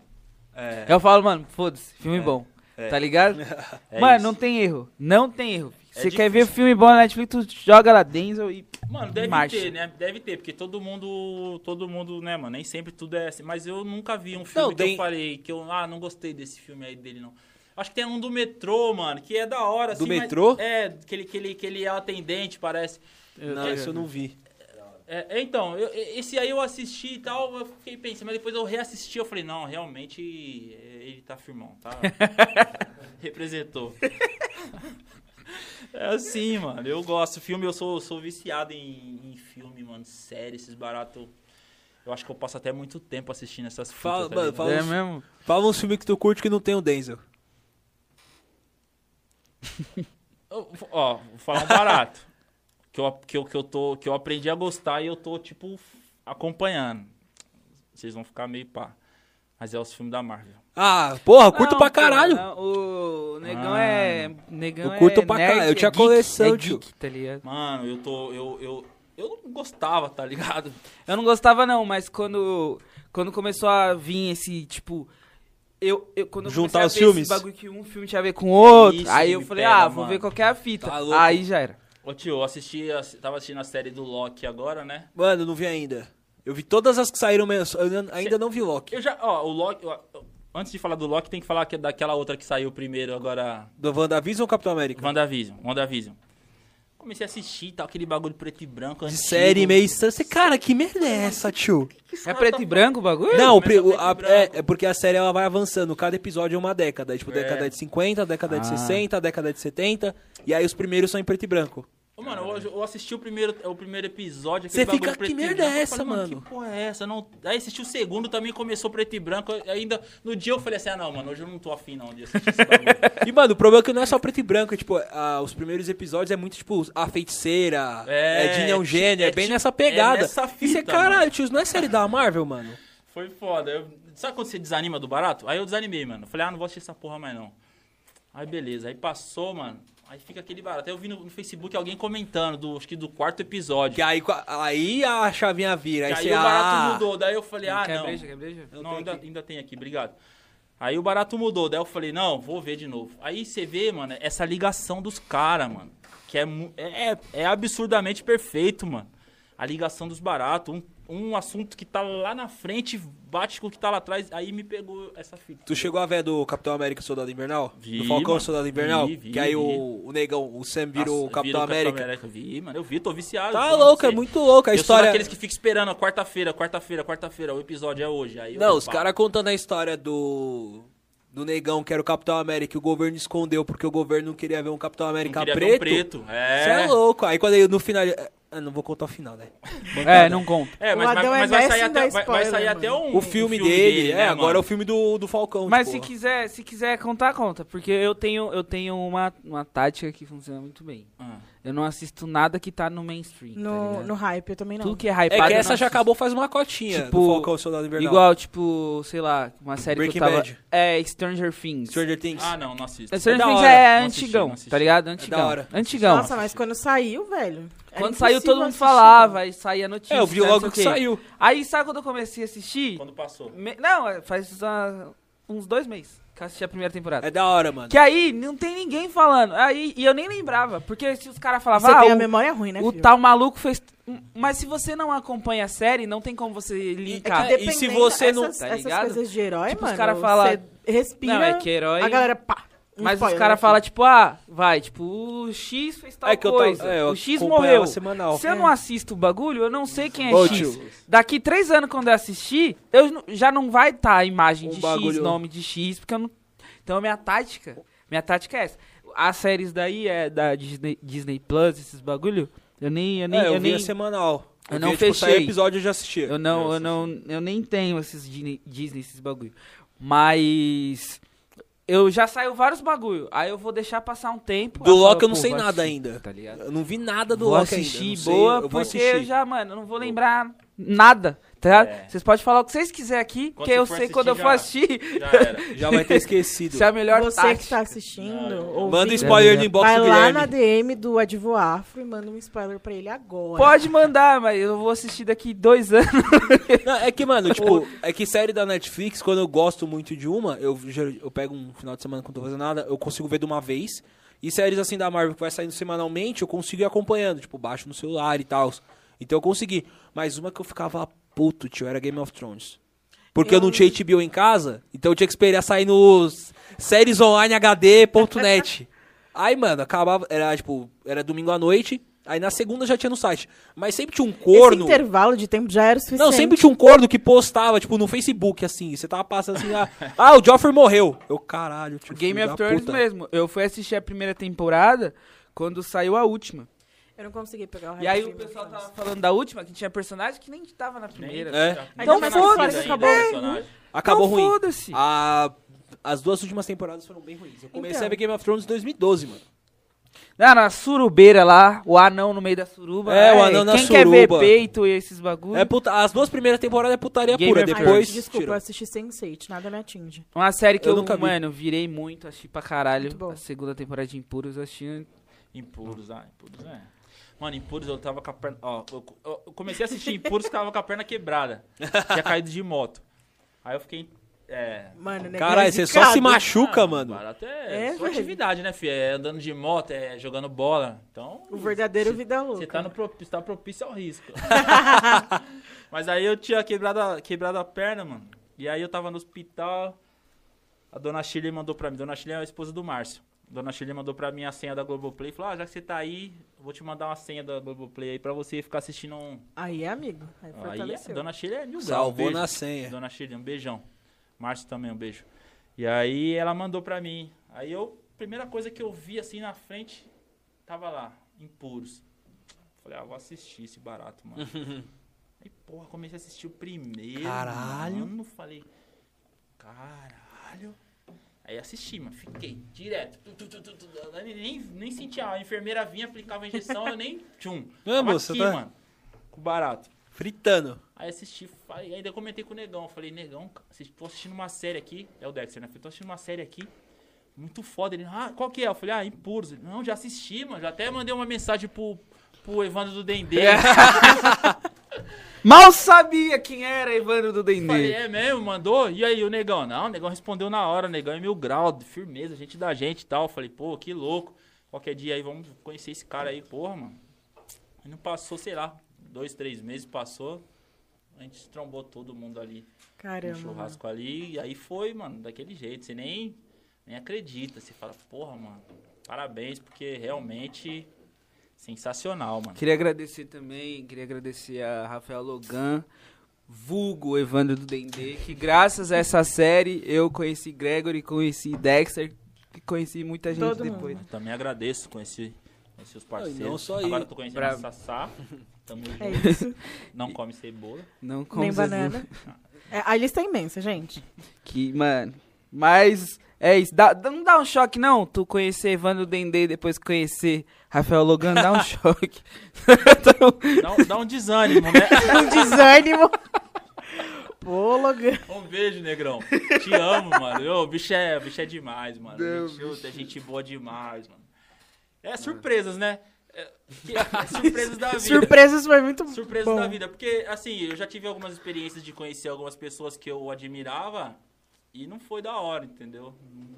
é, Eu falo, mano, foda-se, filme É, bom. é. Tá ligado? é mano, isso. não tem erro. Não tem erro. É Você quer ver filme bom na Netflix, tu joga lá Denzel e. Mano, deve Marcha. ter, né? Deve ter, porque todo mundo, todo mundo, né, mano? Nem sempre tudo é assim. Mas eu nunca vi um filme Não, que tem- eu falei que eu, ah, não gostei desse filme aí dele, não. Acho que tem um do metrô, mano, que é da hora, Do assim. metrô? é, que ele, que, ele, que ele é atendente, parece. Não, isso eu não vi. É, é, então, eu- esse aí eu assisti e tal, eu fiquei pensando, mas depois eu reassisti, eu falei, não, realmente é, ele tá firmão, tá? Representou. É assim, mano, eu gosto. Filme, eu sou, sou viciado em, em filme, mano, série, esses baratos. Eu acho que eu passo até muito tempo assistindo essas fitas, Fala- tá mano, fala É uns- mesmo? Fala uns filmes que tu curte que não tem o Denzel. Ó, vou falar um barato. que, eu, que, eu, que, eu tô, que eu aprendi a gostar e eu tô, tipo, acompanhando. Vocês vão ficar meio pá. Mas é os filmes da Marvel. Ah, porra, eu curto Não, pra caralho. não, o negão Ah. é. Negão Eu curto é pra caralho, eu é tinha geek, coleção, é tio. geek, tá ligado? Mano, eu tô. Eu, eu, eu não gostava, tá ligado? Eu não gostava, não, mas quando, quando começou a vir esse, tipo. Eu, eu, quando eu Juntar os ver filmes? esse bagulho que um filme tinha a ver com o outro, Isso aí eu falei, pega, ah, vou mano. ver qual que é a fita. Tá aí já era. Ô tio, eu assisti. assi- Tava assistindo a série do Loki agora, né? Mano, não vi ainda. Eu vi todas as que saíram. Eu ainda- ainda não vi Loki. Eu já. Ó, o Loki. ó, antes de falar do Loki, tem que falar que é daquela outra que saiu primeiro agora. Do WandaVision ou Capitão América? WandaVision. WandaVision. Comecei a assistir tal, aquele bagulho preto e branco. De antigo. série meio estranha. Você, Cara, que merda é essa, tio? É preto e branco o bagulho? Não, pri- o- preto e a- é, é porque a série ela vai avançando. Cada episódio é uma década. Tipo, É. década de 50, década de Ah. 60, década de 70. E aí os primeiros são em preto e branco. Ô, Mano, eu, eu assisti o primeiro, o primeiro episódio. Você fica, "Que e merda é branco", eu essa, falei, mano? Que porra é essa? Não... Aí assisti o segundo, também começou preto e branco. Ainda no dia eu falei assim: ah, não, mano, hoje eu não tô afim não de assistir esse bagulho. E, mano, o problema é que não é só preto e branco. é, Tipo, ah, os primeiros episódios é muito, tipo, a feiticeira, é, É, é um gênio, é, é bem nessa pegada. é nessa e você, fita, caralho, tio, não é série da Marvel, mano? Foi foda. Eu- Sabe quando você desanima do barato? Aí eu desanimei, mano. Falei, ah, não vou assistir essa porra mais não. Aí beleza, aí passou, mano. Aí fica aquele barato. Aí eu vi no, no Facebook alguém comentando, do, acho que do quarto episódio. Que aí, aí a chavinha vira. Aí, aí você, o barato ah, mudou. Daí eu falei, ah, quer não. breja, quer breja? Eu Não, tenho ainda, ainda tem aqui, obrigado. Aí o barato mudou, daí eu falei, não, vou ver de novo. Aí você vê, mano, essa ligação dos caras, mano. Que é, é, é- é absurdamente perfeito, mano. A ligação dos baratos. Um, um assunto que tá lá na frente bate com o que tá lá atrás. Aí me pegou essa fita. Tu chegou a ver do Capitão América Soldado Invernal? Vi, do Falcão mano. Soldado Invernal? Vi, vi, que aí o, o negão, o Sam vira o Nossa, Capitão vira o América. Vi, mano, eu vi, tô viciado. Tá louco, é muito louco. A eu sou história. daqueles que fica esperando, ó, quarta-feira, quarta-feira, quarta-feira, o episódio é hoje. Aí Não, os caras contando a história do. Do negão que era o Capitão América e o governo escondeu porque o governo não queria ver um Capitão América preto. um preto. É. Você é louco. Aí quando ele, no final. Ah, não vou contar o final, né? É, não conta. É, mas, Adão mas, é mas vai sair até, da vai, spoiler, sair mano. até um, O filme, um dele, é, né, agora é o filme do, do Falcão. Mas tipo, se quiser, se quiser contar, conta. Porque eu tenho, eu tenho uma, uma tática que funciona muito bem. Ah. Eu não assisto nada que tá no mainstream. tá No, ligado? no hype, eu também não. Tudo que é É hypado. que essa já acabou faz uma cotinha Tipo, do Falcão e Soldado Invernal. Igual, tipo, sei lá, uma série Breaking que eu tava... Bad. É, Stranger Things. Stranger Things. Ah, não, não assisto. Stranger da Things hora. é Não assisti, antigão, não assisti. tá ligado? da Antigão. hora. Antigão. Nossa, mas quando saiu, velho. Quando saiu, todo mundo assistir. falava, aí saía notícia. é, eu vi logo que saiu. Aí, sabe quando eu comecei a assistir? Quando passou. Me- Não, é, faz uns dois meses que eu assisti a primeira temporada. É da hora, mano. Que aí, não tem ninguém falando. Aí, e eu nem lembrava. Porque se os caras falavam, Você ah, tem a o- memória ruim, né, o filho? tal maluco fez. Mas se você não acompanha a série, não tem como você É linkar. que e se você não- essas, tá essas ligado? coisas de herói, Tipo, os mano, cara fala- você respira, Não, é que herói. a galera, pá. Mas os caras aqui. falam, tipo, ah, vai, tipo, o X fez tal É que eu coisa. tava- é, eu o X morreu. semanal. Se eu não assisto o bagulho, eu não sei quem é Ô, X. tio. Daqui três anos, quando eu assistir, eu já não vai estar a imagem Um de X, bagulho- nome de X, porque eu não. Então, a minha tática. Minha tática é essa. As séries daí é da Disney, Disney Plus, esses bagulho. Eu nem. Eu nem, é, eu, eu nem semanal. eu Eu não via, tipo, fechei. episódio eu já assistia. Eu não, eu Nossa, não, eu nem tenho esses Disney, Disney, esses bagulho. Mas eu já saio vários bagulho. Aí eu vou deixar passar um tempo. Do Loki eu não sei nada assistir, ainda. Tá ligado? Eu não vi nada do vou Loki ainda. assistir sei, boa, eu porque eu já, mano, eu não vou lembrar nada, tá ligado? É. Vocês podem falar o que vocês quiserem aqui, Quando porque você eu sei quando eu for assistir. Já era. Já vai ter esquecido. Isso é a melhor Você tática. que tá assistindo, ouvindo, Manda spoiler no Vai inbox vai do lá Guilherme. na DM do Advo Afro e manda um spoiler pra ele agora. Pode mandar, mas eu vou assistir daqui dois anos. Não, é que, mano, tipo, é que série da Netflix, quando eu gosto muito de uma, eu, eu pego um final de semana quando tô fazendo nada, eu consigo ver de uma vez. E séries assim da Marvel que vai saindo semanalmente, eu consigo ir acompanhando, tipo, baixo no celular e tal. Então eu consegui. Mas uma que eu ficava puto, tio, era Game of Thrones. Porque eu, Eu- não tinha HBO em casa, então eu tinha que esperar sair nos sériesonlinehd.net. Aí, mano, acabava, era tipo, era domingo à noite, aí na segunda já tinha no site. Mas sempre tinha um corno. Esse intervalo de tempo já era suficiente. Não, sempre tinha um corno que postava, tipo, no Facebook, assim. Você tava passando assim, ah, ah, o Joffrey morreu. Eu, caralho, tio. Game of Thrones puta. mesmo. Eu fui assistir a primeira temporada quando saiu a última. Eu não consegui pegar o E aí o pessoal tava falando da última, que tinha personagem que nem tava na primeira. É. Ainda Então foda-se, acabou. Acabou Então ruim. foda-se. A- as duas últimas temporadas foram bem ruins. Eu comecei Então. a ver Game of Thrones em 2012, mano. Ah, na surubeira lá, o anão no meio da suruba. É, o Ai, anão na Quem quer ver suruba. peito e esses bagulho. É puta- as duas primeiras temporadas é putaria Game pura, Ai, depois. gente, desculpa, eu assisti Sense8, nada me atinge. Uma série que Eu eu, nunca vi. mano, virei muito, achei pra caralho. A segunda temporada de Impuros, eu achei... Impuros, ah, Impuros é. Mano, Impuros eu tava com a perna. Ó, eu, eu- comecei a assistir Impuros tava com a perna quebrada. Tinha caído de moto. Aí eu fiquei. É. Mano, negócio Caralho, você só se machuca, Ah, mano. Barato é, É, sua atividade, né, filho? É andando de moto, é jogando bola. Então. O verdadeiro vida louca. Você tá, no propício, tá propício ao risco. Mas aí eu tinha quebrado a, quebrado a perna, mano. E aí eu tava no hospital. A dona Shirley mandou pra mim. Dona Shirley é a esposa do Márcio. Dona Shirley mandou pra mim a senha da Globoplay. Falou: Ah, já que você tá aí, eu vou te mandar uma senha da Globoplay aí pra você ficar assistindo um. Aí é amigo. Aí Aí, a Dona Shirley é mil graus. Salvou um na senha. Dona Shirley, um beijão. Márcio também, um beijo. E aí ela mandou pra mim. Aí eu, primeira coisa que eu vi assim na frente, tava lá. Impuros. Falei, ah, vou assistir esse barato, mano. Aí, porra, comecei a assistir o primeiro. Caralho. Mano, falei, caralho. Aí assisti, mano. Fiquei direto. Tu, tu, tu, nem, nem sentia. A enfermeira vinha, aplicava a injeção, eu nem. Tchum. Não, moça, aqui, tá- mano. Com barato. Fritando. Aí assisti, falei, aí ainda comentei com o Negão. Falei, Negão, tô assistindo uma série aqui. É o Dexter, né? Falei, tô assistindo uma série aqui. Muito foda. Ele, ah, qual que é? Eu falei, ah, Impuros. Ele, não, já assisti, mano. Já até mandei uma mensagem pro, pro Evandro do Dendê. Mal sabia quem era Evandro do Falei, Dendê. é mesmo? Mandou? E aí, o Negão? Não, o Negão respondeu na hora. O Negão é mil grau, de firmeza, gente da gente e tal. Falei, pô, que louco. Qualquer dia aí, vamos conhecer esse cara aí, porra, mano. Aí não passou, sei lá, dois, três meses passou. A gente trombou todo mundo ali Caramba. churrasco ali. E aí foi, mano, daquele jeito. Você nem, nem acredita. Você fala, porra, mano, parabéns, porque realmente sensacional, mano. Queria agradecer também, queria agradecer a Rafael Logan, vulgo Evandro do Dendê, que graças a essa série eu conheci Gregory, conheci Dexter, e conheci muita gente Todo depois. mundo. Também agradeço conheci, conheci os parceiros. não só Agora eu tô conhecendo Pra- a Sassá. Tamo É junto. isso. Não come cebola. Não como Nem banana. É, a lista é imensa, gente. Que, mano, mas é isso. Dá, não dá um choque, não? Tu conhecer Evandro Dendê e depois conhecer Rafael Logan, dá um choque. Dá um, dá um desânimo, né? Um desânimo. Pô, Logan. Um beijo, negrão. Te amo, mano. Ô, o bicho é, bicho é demais, mano. Não, gente, ô, é gente boa demais, mano. É surpresas, né? É, é surpresas da vida. Surpresas foi muito Surpresas bom. da vida. Porque, assim, eu já tive algumas experiências de conhecer algumas pessoas que eu admirava e não foi da hora, entendeu? Hum,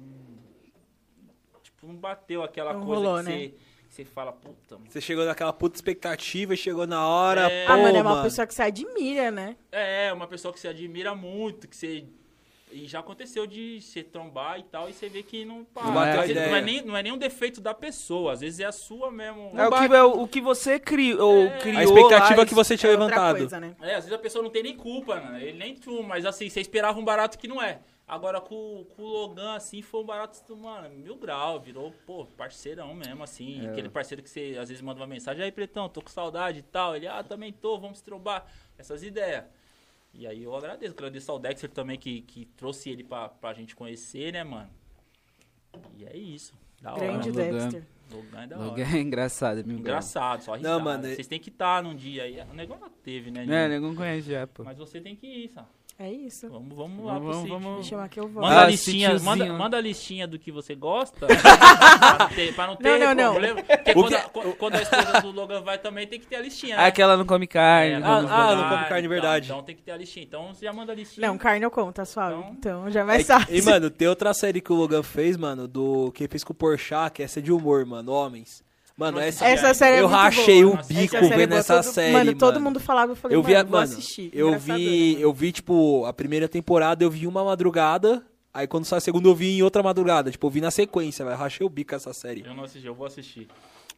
Tipo, não bateu aquela Não coisa rolou, que né? você, você fala, puta, mano. Você chegou naquela puta expectativa e chegou na hora. É. pô, Ah, mano, é uma mano. pessoa que você admira, né? É, uma pessoa que você admira muito, que você. E já aconteceu de se trombar e tal, e você vê que não. pá, Não ideia. não, é nem, não é nem um defeito da pessoa, às vezes é a sua mesmo. é o que, é o que você criou, É. criou A expectativa lá, que você tinha É levantado. coisa, né? É, às vezes a pessoa não tem nem culpa, né? Ele nem tu, mas assim, você esperava um barato que não é. Agora com, com o Logan, assim, foi um barato, mano, mil grau, virou, pô, parceirão mesmo, assim. Aquele parceiro que você às vezes manda uma mensagem, aí, Pretão, tô com saudade e tal. Ele, ah, também tô, vamos se trombar. Essas ideias. E aí eu agradeço, agradeço ao Dexter também que, que trouxe ele pra, pra gente conhecer, né, mano? E é isso. Da hora. Grande Logan. Dexter. Logan é da hora. Logan é engraçado, é mil graus. Engraçado, só risada. Não, mano, Vocês têm que estar num dia aí. O negócio já teve, né? É, Nino? ninguém conhece já, pô. Mas você tem que ir, sabe? É isso. Vamos, vamos lá Vamos, pro vamos, sítio. vamos. Chamar que eu vou. Manda, Ah, a listinha, manda, manda a listinha do que você gosta. pra não ter, pra não ter Não, não, não. problema. Porque O quando, que- a, quando- a esposa do Logan vai também tem que ter a listinha. Né? Aquela não come carne. É, não ah, come ah, não come carne, então, verdade. Então tem que ter a listinha. Então você já manda a listinha. Não, carne eu conto, tá suave. Então- Então já é mais É, fácil. e, mano, tem outra série que o Logan fez, mano, do que ele fez com o Porchat, que é essa de humor, mano, Homens. Mano, essa, Essa série é eu muito rachei boa. o Essa bico é vendo essa todo- série, Mano, mano. todo mundo falava, eu falei, eu vi, a- mano, vou mano, assistir. eu vi, né? eu vi, tipo, a primeira temporada eu vi uma madrugada, aí quando saiu a segunda eu vi em outra madrugada, tipo, eu vi na sequência, velho, rachei o bico essa série. Eu não assisti, eu vou assistir.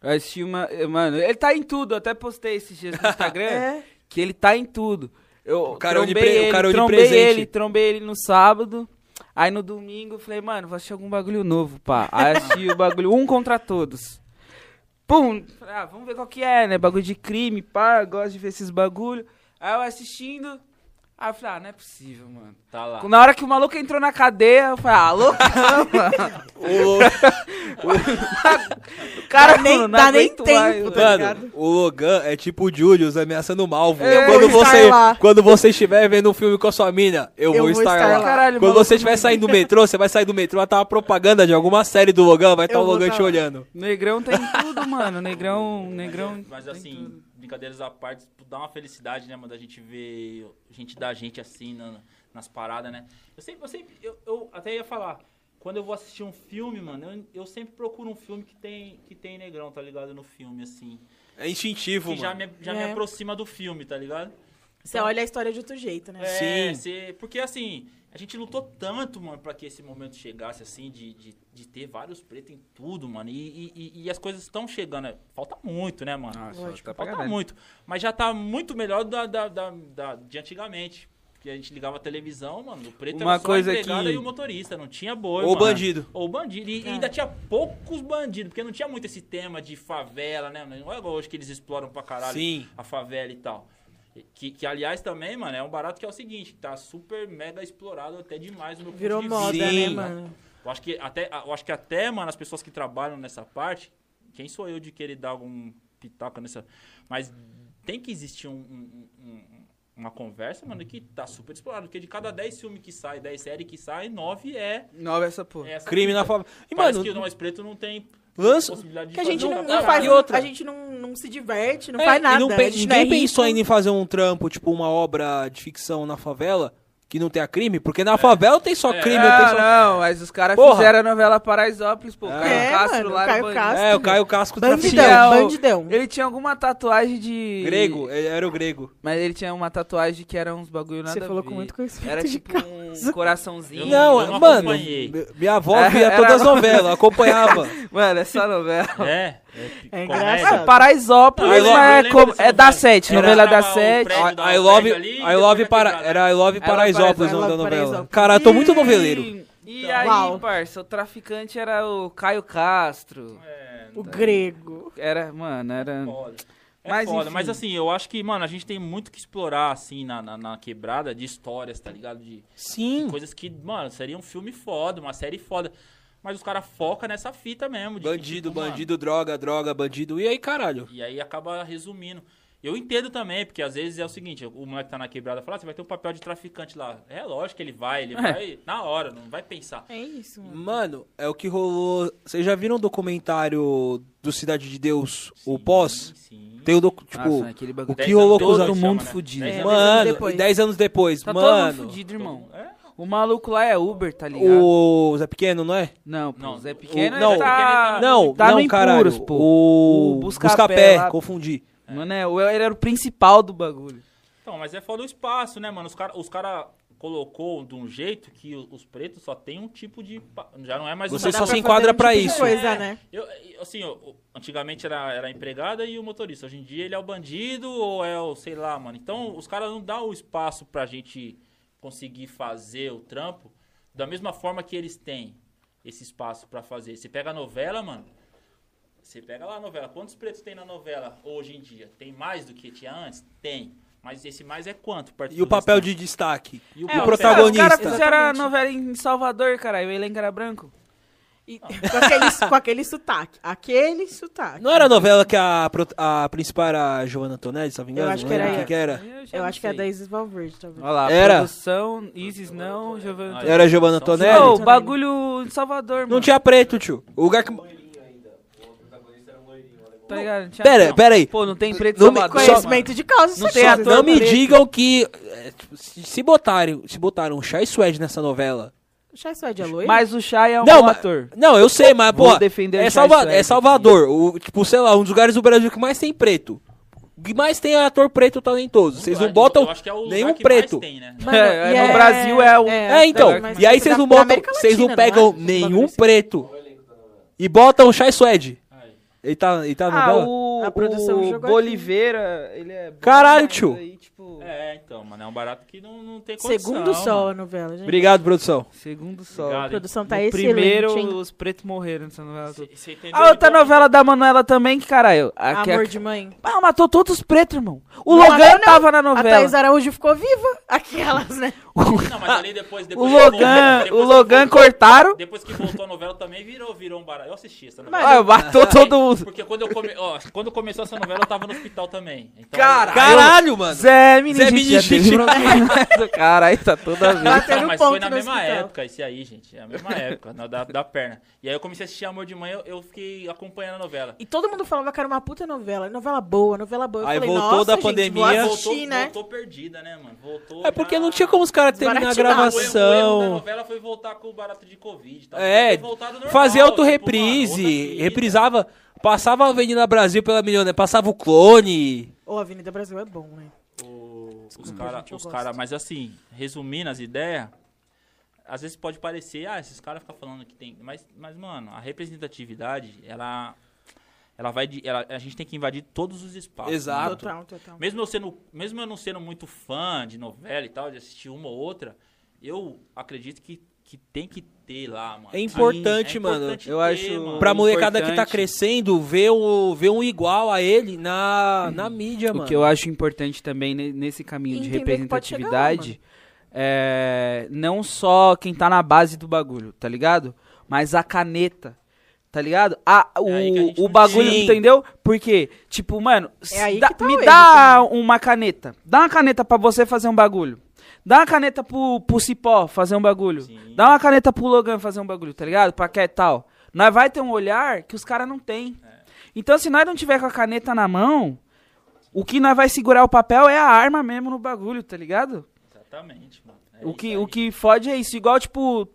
Eu assisti uma. Mano, ele tá em tudo. Eu até postei esses dias no Instagram É. que ele tá em tudo. Eu O cara é trombei o ele, cara é trombei ele, trombei ele no sábado. Aí no domingo eu falei, mano, vou assistir algum bagulho novo, pá. Aí assisti o bagulho Um Contra Todos. Pum! Ah, vamos ver qual que é, né? Bagulho de crime, pá, gosto de ver esses bagulho. Aí eu assistindo. Aí eu falei, ah, não é possível, mano. Tá lá. Na hora que o maluco entrou na cadeia, eu falei, ah, louco, mano. O cara Dá nem- mano, dá nem tempo, mais, tá mano. o Logan é tipo o Julius ameaçando o Malvo. É, quando, eu vou estar você, lá. quando você estiver vendo um filme com a sua mina, eu, vou, estar, lá. Caralho, Quando você estiver saindo do metrô, você vai sair do metrô, vai estar uma propaganda de alguma série do Logan, vai estar Eu o Logan tá te lá. olhando. Negrão tem tudo, mano. Negrão, negrão. Mas assim, tudo. Brincadeiras à parte, tipo, dá uma felicidade, né, mano, da gente ver gente da gente assim na- nas paradas, né? Eu sempre, eu sempre, eu, eu até ia falar, quando eu vou assistir um filme, mano, eu, eu sempre procuro um filme que tem, que tem negrão, tá ligado? No filme, assim. É instintivo, Que já mano. me, já É. me aproxima do filme, tá ligado? Você Então, olha a história de outro jeito, né? É, Sim. cê- porque assim, a gente lutou tanto, mano, pra que esse momento chegasse, assim, de, de, de ter vários pretos em tudo, mano. E, e- e- as coisas estão chegando. né? Falta muito, né, mano? Nossa, Lógico, tá Falta muito. Mas já tá muito melhor da, da, da- da- de antigamente. que a gente ligava a televisão, mano, o preto Uma era só coisa a empregada que- e o motorista, não tinha boi, Ou mano. bandido. Ou bandido. E, e ainda tinha poucos bandidos, porque não tinha muito esse tema de favela, né? Não é igual hoje que eles exploram pra caralho Sim. a favela e tal. Que, que, aliás, também, mano, é um barato que é o seguinte, tá super mega explorado até demais no meu ponto Virou de moda, né, mano? Eu acho que até, eu acho que até, mano, as pessoas que trabalham nessa parte, quem sou eu de querer dar algum pitaco nessa. Mas tem que existir um- um- um- uma conversa, mano, que tá super explorado. Porque de cada 10 filmes que sai, 10 séries que saem, 9 é, Nova essa porra. é essa Crime na favela. E, Parece mano, que o Nós Preto não tem lança. possibilidade de Que a gente não, um não faz, e outra? a gente não, não se diverte, não É, faz e nada. não gente não é ninguém pensou ainda em fazer um trampo, tipo, uma obra de ficção na favela que não tenha crime, porque na favela tem só É. crime, não tem Ah, só... não, mas os caras fizeram a novela Paraisópolis, pô. O É, Caio Castro mano, lá Caio. Castro. É, o Caio Casco Bandidão, Tinha o- bandidão. Ele tinha alguma tatuagem de. Grego, era o grego. Mas ele tinha uma tatuagem que era uns bagulho nada Você falou com muito conhecimento Era de tipo causa. Um coraçãozinho. Eu Não, não mano, minha avó É, via era- todas as novelas, acompanhava. Mano, essa novela. É, é, É engraçado. Paraisópolis, é, eu lembro como- é da novela. sete, Era novela da o sete. prédio I, love, ali, I love para, quebrar. era I love Paraisópolis o nome da novela. Paraisópolis. Cara, eu tô muito noveleiro. E aí, uau. parça, o traficante era o Caio Castro. É, O grego. Era, mano, era. É Mas, foda, enfim. mas assim, eu acho que, mano, a gente tem muito que explorar, assim, na, na, na quebrada de histórias, tá ligado? De Sim. coisas que, mano, seria um filme foda, uma série foda. Mas os caras focam nessa fita mesmo. de que, Bandido, tipo, mano, bandido, droga, droga, bandido. E aí, caralho? E aí acaba resumindo. Eu entendo também, porque às vezes é o seguinte, o moleque tá na quebrada e fala, ah, você vai ter um papel de traficante lá. É lógico que ele vai, ele vai na hora, não vai pensar. É isso, mano. Mano, é o que rolou. Vocês já viram o documentário do Cidade de Deus, o pós? Sim. Tem o docu... tipo, Nossa, aquele bagulho. o que Dez rolou anos com Todo mundo chama, né? fudido. Dez anos Mano, depois. 10 anos depois, Tá todo mundo mano. fudido, irmão. É? O maluco lá é Uber, tá ligado? O Zé Pequeno, não é? Não, pô, Não, o Zé o- Pequeno não, ele tá... Não, tá não, no caralho. Impuros, pô. O, O Buscapé, Buscapé lá. confundi. Mano, é, o- ele era o principal do bagulho. Então, mas é foda o espaço, né, mano? Os caras os cara colocou de um jeito que os pretos só tem um tipo de... Já não é mais Você só se enquadra um pra tipo isso. Coisa, É, né? Eu, assim, eu- eu- antigamente era, era a empregada e o motorista. Hoje em dia ele é o bandido ou é o, sei lá, mano. Então os caras não dão o espaço pra gente conseguir fazer o trampo da mesma forma que eles têm esse espaço pra fazer. Você pega a novela, mano. Você pega lá a novela. Quantos pretos tem na novela hoje em dia? Tem mais do que tinha antes? Tem. Mas esse mais é quanto? E o papel restante? de destaque? E o E o protagonista? Os caras fizeram a novela em Salvador, caralho. O elenco era branco. E- com, aquele, com aquele sotaque. Aquele sotaque. Não era a novela que a, a principal era a Joana Antonelli, se não me engano? Eu acho Não que era ela. que era. Eu não acho que é sei. da Isis Valverde, talvez. Olha lá, Era? produção, Isis não, Giovanna... Ah, Era a Giovanna São Antonelli? Antonelli. o bagulho em Salvador, mano. Não tinha preto, tio. O lugar que... Tá ligado? Não tinha Pera, não. pera aí. Pô, não tem preto Não me- Salvador, Conhecimento de causa, Não isso tem ator Não me preto. digam que... é, tipo, se se botarem, se botaram um Chai Suede nessa novela... O Chai Suede é loiro? Mas o Chay é um Não, bom mas- ator. Não, eu sei, mas, Vou pô, defender o é, Chai Salva- Suede é Salvador. O, tipo, sei lá, um dos lugares do Brasil que mais tem preto. O que mais tem é ator preto talentoso. Vocês não botam eu acho que é o lugar nenhum que mais preto. tem, né? Mano, É, e no Brasil é o- É, então. mas E aí vocês não da botam. América Vocês não Latina, pegam é? nenhum Bagulho assim. preto. E botam Chai Suede. Ele tá, ele tá na Ah, novela? o, A produção o jogou Boliveira, ele é... Caralho, tio. Aí, tipo, É, então, mano, é um barato que não, não tem condição. Segundo sol mano. a novela, gente. Obrigado, produção. segundo sol. Obrigado, A produção tá No excelente, primeiro, hein? os pretos morreram nessa novela. Cê- cê? A outra Então, novela da Manuela também, que caralho. A, Amor a- de mãe. Ah, matou todos os pretos, irmão. O Não Logan não. tava na A novela. Thaís Araújo ficou viva. Aquelas, né? Não, mas ali depois... O depois Logan, depois o Logan voltou- cortaram. Depois que voltou a novela também virou, virou um barato. Eu assisti essa novela. Ah, matou todo mundo. Porque quando, eu come... Ó, quando começou essa novela, eu tava no hospital também. Então, Caralho. Caralho, mano. Zé Menino. Zé Meningite. Caralho, tá toda vez. Batendo mas foi na mesma hospital. época, esse aí, gente. É a mesma época, na, da, da perna. E aí eu comecei a assistir Amor de Mãe, eu, eu fiquei acompanhando a novela. E todo mundo falava que era uma puta novela. Novela boa, novela boa. Eu Aí falei, voltou nossa, da gente, pandemia. Vou voltou, né? voltou perdida, né, mano? Voltou. É porque já- não tinha como os caras terminar a Desbaratinado. O erro- da gravação. novela foi voltar com o barato de Covid. Tá? É, normal, Fazer tipo, reprisava. Passava a Avenida Brasil pela milhona, passava o clone. Ô, Avenida Brasil é bom, né? O- os caras, os cara, mas assim, resumindo as ideias, às vezes pode parecer, ah, esses caras ficam falando que tem. Mas, mas, mano, a representatividade, ela. Ela vai de, ela, a gente tem que invadir todos os espaços. Exato. Total, total. Mesmo eu sendo, mesmo eu não sendo muito fã de novela e tal, de assistir uma ou outra, eu acredito que, que tem que ter lá, mano. É importante, É mano. importante Eu ter, acho- mano. Pra molecada que tá crescendo, ver, o, ver um igual a ele na, na mídia, O mano. que eu acho importante também ne- nesse caminho de Entender pode chegar representatividade é não só quem tá na base do bagulho, tá ligado? Mas a caneta, tá ligado? A, o, É a gente o não bagulho, entendeu? Porque, tipo, mano, É aí dá- que tá me o erro dá uma caneta. Dá uma caneta pra você fazer um bagulho. Dá uma caneta pro, pro Cipó fazer um bagulho. Sim. Dá uma caneta pro Logan fazer um bagulho, tá ligado? Pra que tal. Nós vai ter um olhar que os caras não tem. É. Então, se nós não tiver com a caneta na mão, o que nós vai segurar o papel é a arma mesmo no bagulho, tá ligado? Exatamente, mano. É o, que, o que fode é isso. Igual, tipo,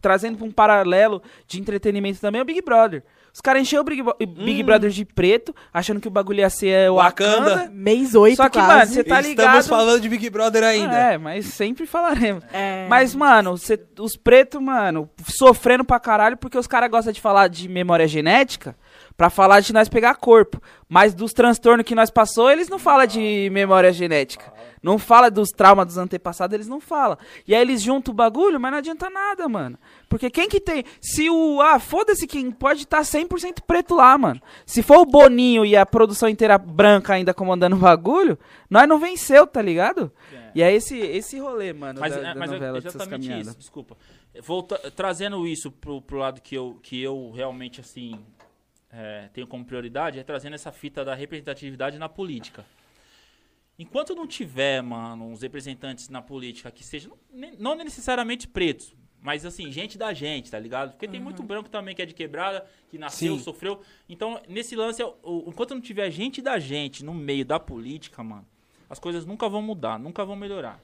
trazendo pra um paralelo de entretenimento também, é o Big Brother. Os caras encheram o Big, Bo- Big Brother de preto, achando que o bagulho ia ser o Wakanda. Wakanda. Mês 8 Só que, quase. mano, você tá ligado. Estamos falando de Big Brother ainda. É, mas sempre falaremos. É. Mas, mano, cê- os pretos, mano, sofrendo pra caralho porque os caras gostam de falar de memória genética pra falar de nós pegar corpo. Mas dos transtornos que nós passou, eles não falam de memória genética. Não fala dos traumas dos antepassados, eles não falam. E aí eles juntam o bagulho, mas não adianta nada, mano. Porque quem que tem. Se o. Ah, foda-se quem pode estar 100% preto lá, mano. Se for o Boninho e a produção inteira branca ainda comandando o bagulho, nós não venceu, tá ligado? É. E é esse, esse rolê, mano, Mas, da, é, da mas é novela exatamente isso, desculpa. Volta, trazendo isso pro, pro lado que eu, que eu realmente, assim, é, tenho como prioridade, é trazendo essa fita da representatividade na política. Enquanto não tiver, mano, uns representantes na política que sejam, não necessariamente pretos, mas assim, gente da gente, tá ligado? Porque tem muito branco também que é de quebrada, que nasceu, Sim. sofreu. Então, nesse lance, enquanto não tiver gente da gente no meio da política, mano, as coisas nunca vão mudar, nunca vão melhorar.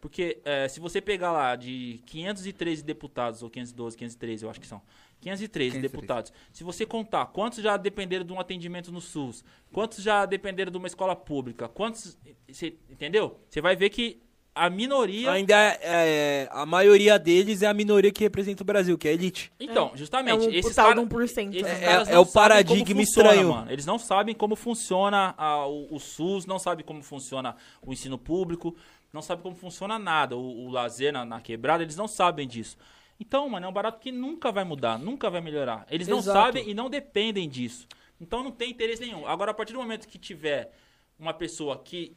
Porque é, se você pegar lá de 513 deputados, ou 512, 513, eu acho que são, 513 513. deputados, se você contar quantos já dependeram de um atendimento no SUS, quantos já dependeram de uma escola pública, quantos. Você, entendeu? Você vai ver que a minoria. Ainda é, é, a maioria deles é a minoria que representa o Brasil, que é a elite. Então, É justamente, um, esses cara- de 1%. esses? É- caras é não o paradigma estranho. mano. Eles não sabem como funciona a- o, o SUS, não sabem como funciona o ensino público, não sabem como funciona nada. O, o lazer na, na quebrada, eles não sabem disso. Então, mano, é um barato que nunca vai mudar, nunca vai melhorar. Eles não Exato. sabem e não dependem disso. Então não tem interesse nenhum. Agora, a partir do momento que tiver uma pessoa que,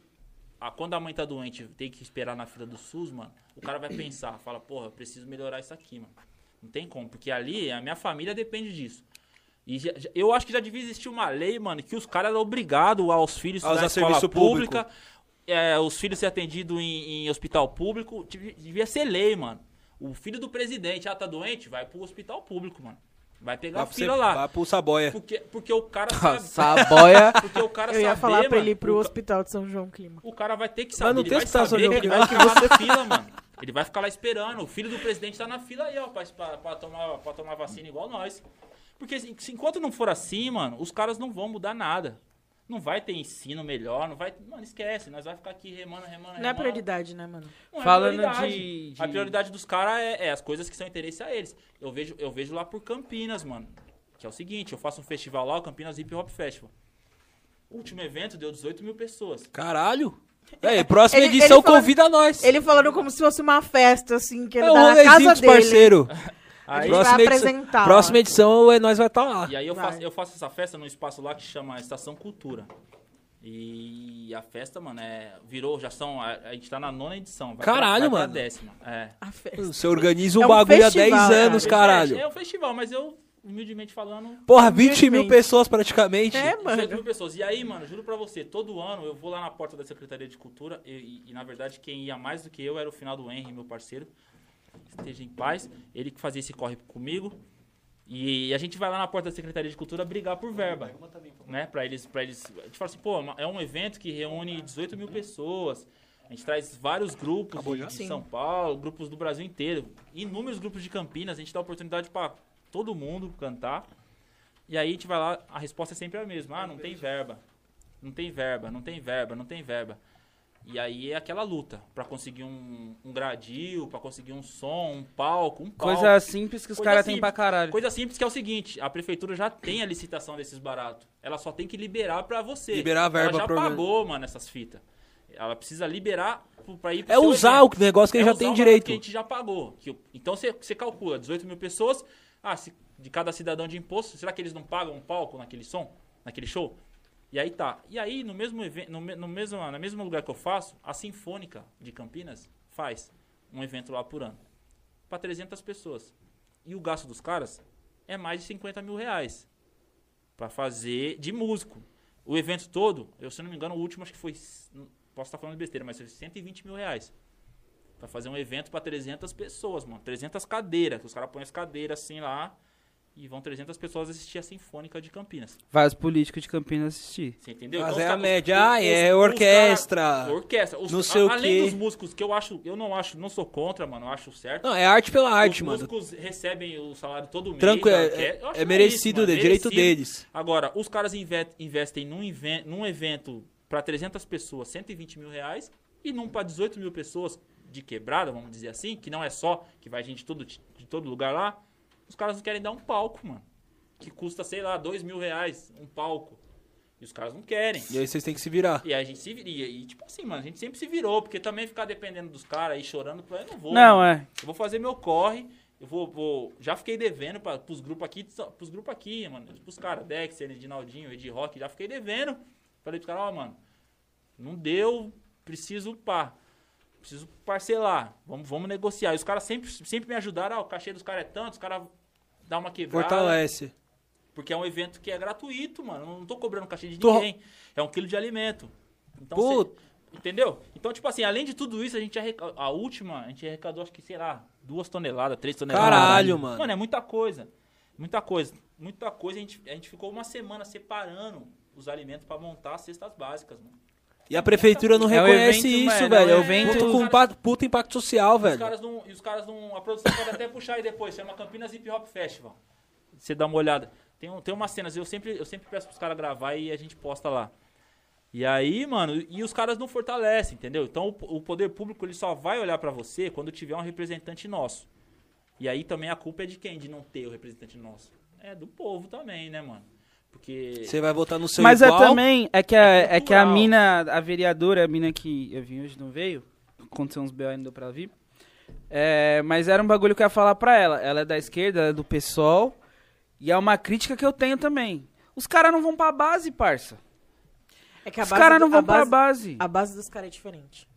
ah, quando a mãe tá doente, tem que esperar na fila do SUS, mano, o cara vai pensar, fala, porra, eu preciso melhorar isso aqui, mano. Não tem como, porque ali a minha família depende disso. E já- já- eu acho que já devia existir uma lei, mano, que os caras eram obrigados aos filhos A usar da escola serviço público. pública, é, os filhos ser atendidos em, em hospital público. Devia ser lei, mano. O filho do presidente, ah, tá doente, vai pro hospital público, mano. Vai pegar a Vai, fila pro- lá. vai pro Saboia. Porque, porque o cara sabe. Saboia. Porque o cara Eu ia saber, falar pra mano, ele ir pro hospital de São João Clima. o cara vai ter que Mas saber. não ele tem vai saber São que ele João vai Clima. ficar lá na fila, mano. Ele vai ficar lá esperando. O filho do presidente tá na fila aí, ó, pra, pra, pra tomar, pra tomar vacina igual nós. Porque se, se enquanto não for assim, mano, os caras não vão mudar nada. Não vai ter ensino melhor, não vai. Mano, esquece. Nós vai ficar aqui remando, remando, remando. Não é prioridade, né, mano? Não é Falando prioridade. de- de- A prioridade dos caras é, é as coisas que são interesse a eles. Eu vejo, eu vejo lá por Campinas, mano. Que é o seguinte, eu faço um festival lá, o Campinas Hip Hop Festival. O último evento deu 18 mil pessoas. Caralho. É, próxima Ele- edição ele falando- convida nós. Ele falando como se fosse uma festa, assim, que ele é o tá na casa dele. parceiro. A gente Aí, vai Próxima edição, apresentar. próxima edição é nós vai estar lá. E aí eu faço, eu faço essa festa num espaço lá que chama Estação Cultura. E a festa, mano, é, virou, já são, a, a gente tá na nona edição. Vai Caralho, pra, vai mano. Pra décima, é. A festa. Você organiza um É um bagulho há festival, 10 anos, cara. caralho. É, é um festival, mas eu, humildemente falando, Porra, 20 mil pessoas praticamente. É, 18 mano. mil pessoas. E aí, mano, juro pra você, todo ano eu vou lá na porta da Secretaria de Cultura e, e- e, na verdade quem ia mais do que eu era o final do Henry, meu parceiro. Esteja em paz. Ele que fazia esse corre comigo. E a gente vai lá na porta da Secretaria de Cultura brigar por verba. Né? Pra eles, pra eles. A gente fala assim, pô, é um evento que reúne 18 mil pessoas. A gente traz vários grupos de, de. São Paulo, grupos do Brasil inteiro, inúmeros grupos de Campinas. A gente dá oportunidade pra todo mundo cantar. E aí a gente vai lá, a resposta é sempre a mesma. Ah, não tem verba. Não tem verba, não tem verba, não tem verba. E aí é aquela luta pra conseguir um, um gradil, pra conseguir um som, um palco, um palco. Coisa simples que os caras têm pra caralho. Coisa simples que é o seguinte, a prefeitura já tem a licitação desses baratos. Ela só tem que liberar pra você. Liberar a verba Ela já pro- pagou, mano, essas fitas. Ela precisa liberar pra ir pro É seu usar evento. o negócio que ele É já usar tem direito. Que a gente já pagou. Que então você, você calcula 18 mil pessoas. Ah, se, de cada cidadão de imposto, será que eles não pagam um palco naquele som? Naquele show? E aí tá. E aí, no mesmo evento, no, me- no mesmo, no mesmo lugar que eu faço, a Sinfônica de Campinas faz um evento lá por ano. Pra 300 pessoas. E o gasto dos caras é mais de 50 mil reais. Pra fazer de músico. O evento todo, eu se não me engano, o último acho que foi. Posso estar falando besteira, mas foi 120 mil reais. Pra fazer um evento pra 300 pessoas, mano. 300 cadeiras. que Os caras põem as cadeiras assim lá. E vão 300 pessoas assistir a Sinfônica de Campinas. Vários políticos de Campinas assistir. Você entendeu? Mas os é a média. os- Ah, os- é os orquestra. cara- orquestra. Os- não sei o além quê. dos músicos, que eu acho, eu não acho, não sou contra, mano, eu acho certo. Não, é arte pela arte, os mano. músicos recebem o salário todo mês. Tranquilo, é, é isso, merecido, é direito deles. Agora, os caras inve- investem num, num evento pra 300 pessoas, 120 mil reais, e num pra 18 mil pessoas de quebrada, vamos dizer assim, que não é só que vai gente todo, de todo lugar lá. Os caras não querem dar um palco, mano. Que custa, sei lá, 2 mil reais um palco. E os caras não querem. E aí vocês têm que se virar. E aí a gente se viria. E tipo assim, mano, a gente sempre se virou, porque também ficar dependendo dos caras aí chorando, eu não vou. Não, mano. é. Eu vou fazer meu corre, eu vou. vou- já fiquei devendo pra, pros grupos aqui, pros grupos aqui, mano. Pros caras, Dexter, Edinaldinho, Ed Rock, já fiquei devendo. Falei pros caras, ó, mano, não deu, preciso pá. Preciso parcelar. Vamos, vamos negociar. E os caras sempre, sempre me ajudaram, ah, o cachê dos caras é tanto, os caras dá uma quebrada. Fortalece. Porque é um evento que é gratuito, mano. Eu não tô cobrando cachê de Tu- ninguém. É um quilo de alimento. Então, Put- cê- entendeu? Então, tipo assim, além de tudo isso, a gente arrecadou, a última, a gente arrecadou, acho que, sei lá, duas toneladas, três toneladas. Caralho, mano. Mano, é muita coisa. Muita coisa. Muita coisa. A gente, a gente ficou uma semana separando os alimentos pra montar as cestas básicas, mano. E a prefeitura não É reconhece evento, isso, mano, velho. é É o evento- evento com pa- puta impacto social, E os velho. caras não. E os caras não. A produção pode até puxar aí depois. Chama Campinas Hip Hop Festival. Você dá uma olhada. Tem, tem umas cenas, eu sempre, eu sempre peço pros caras gravar e a gente posta lá. E aí, mano, e os caras não fortalecem, entendeu? Então o, o poder público ele só vai olhar pra você quando tiver um representante nosso. E aí também a culpa é de quem? De não ter o representante nosso. É do povo também, né, mano? Porque. Você vai votar no seu Mas é igual. também, é que, a, É é que a mina, a vereadora, a mina que eu vim hoje não veio, aconteceu uns B.O. ainda deu pra vir. É, mas era um bagulho que eu ia falar pra ela. Ela é da esquerda, ela é do PSOL, e é uma crítica que eu tenho também. Os caras não vão pra base, parça. É que a Os base caras não vão a pra base, base. A base dos caras é diferente.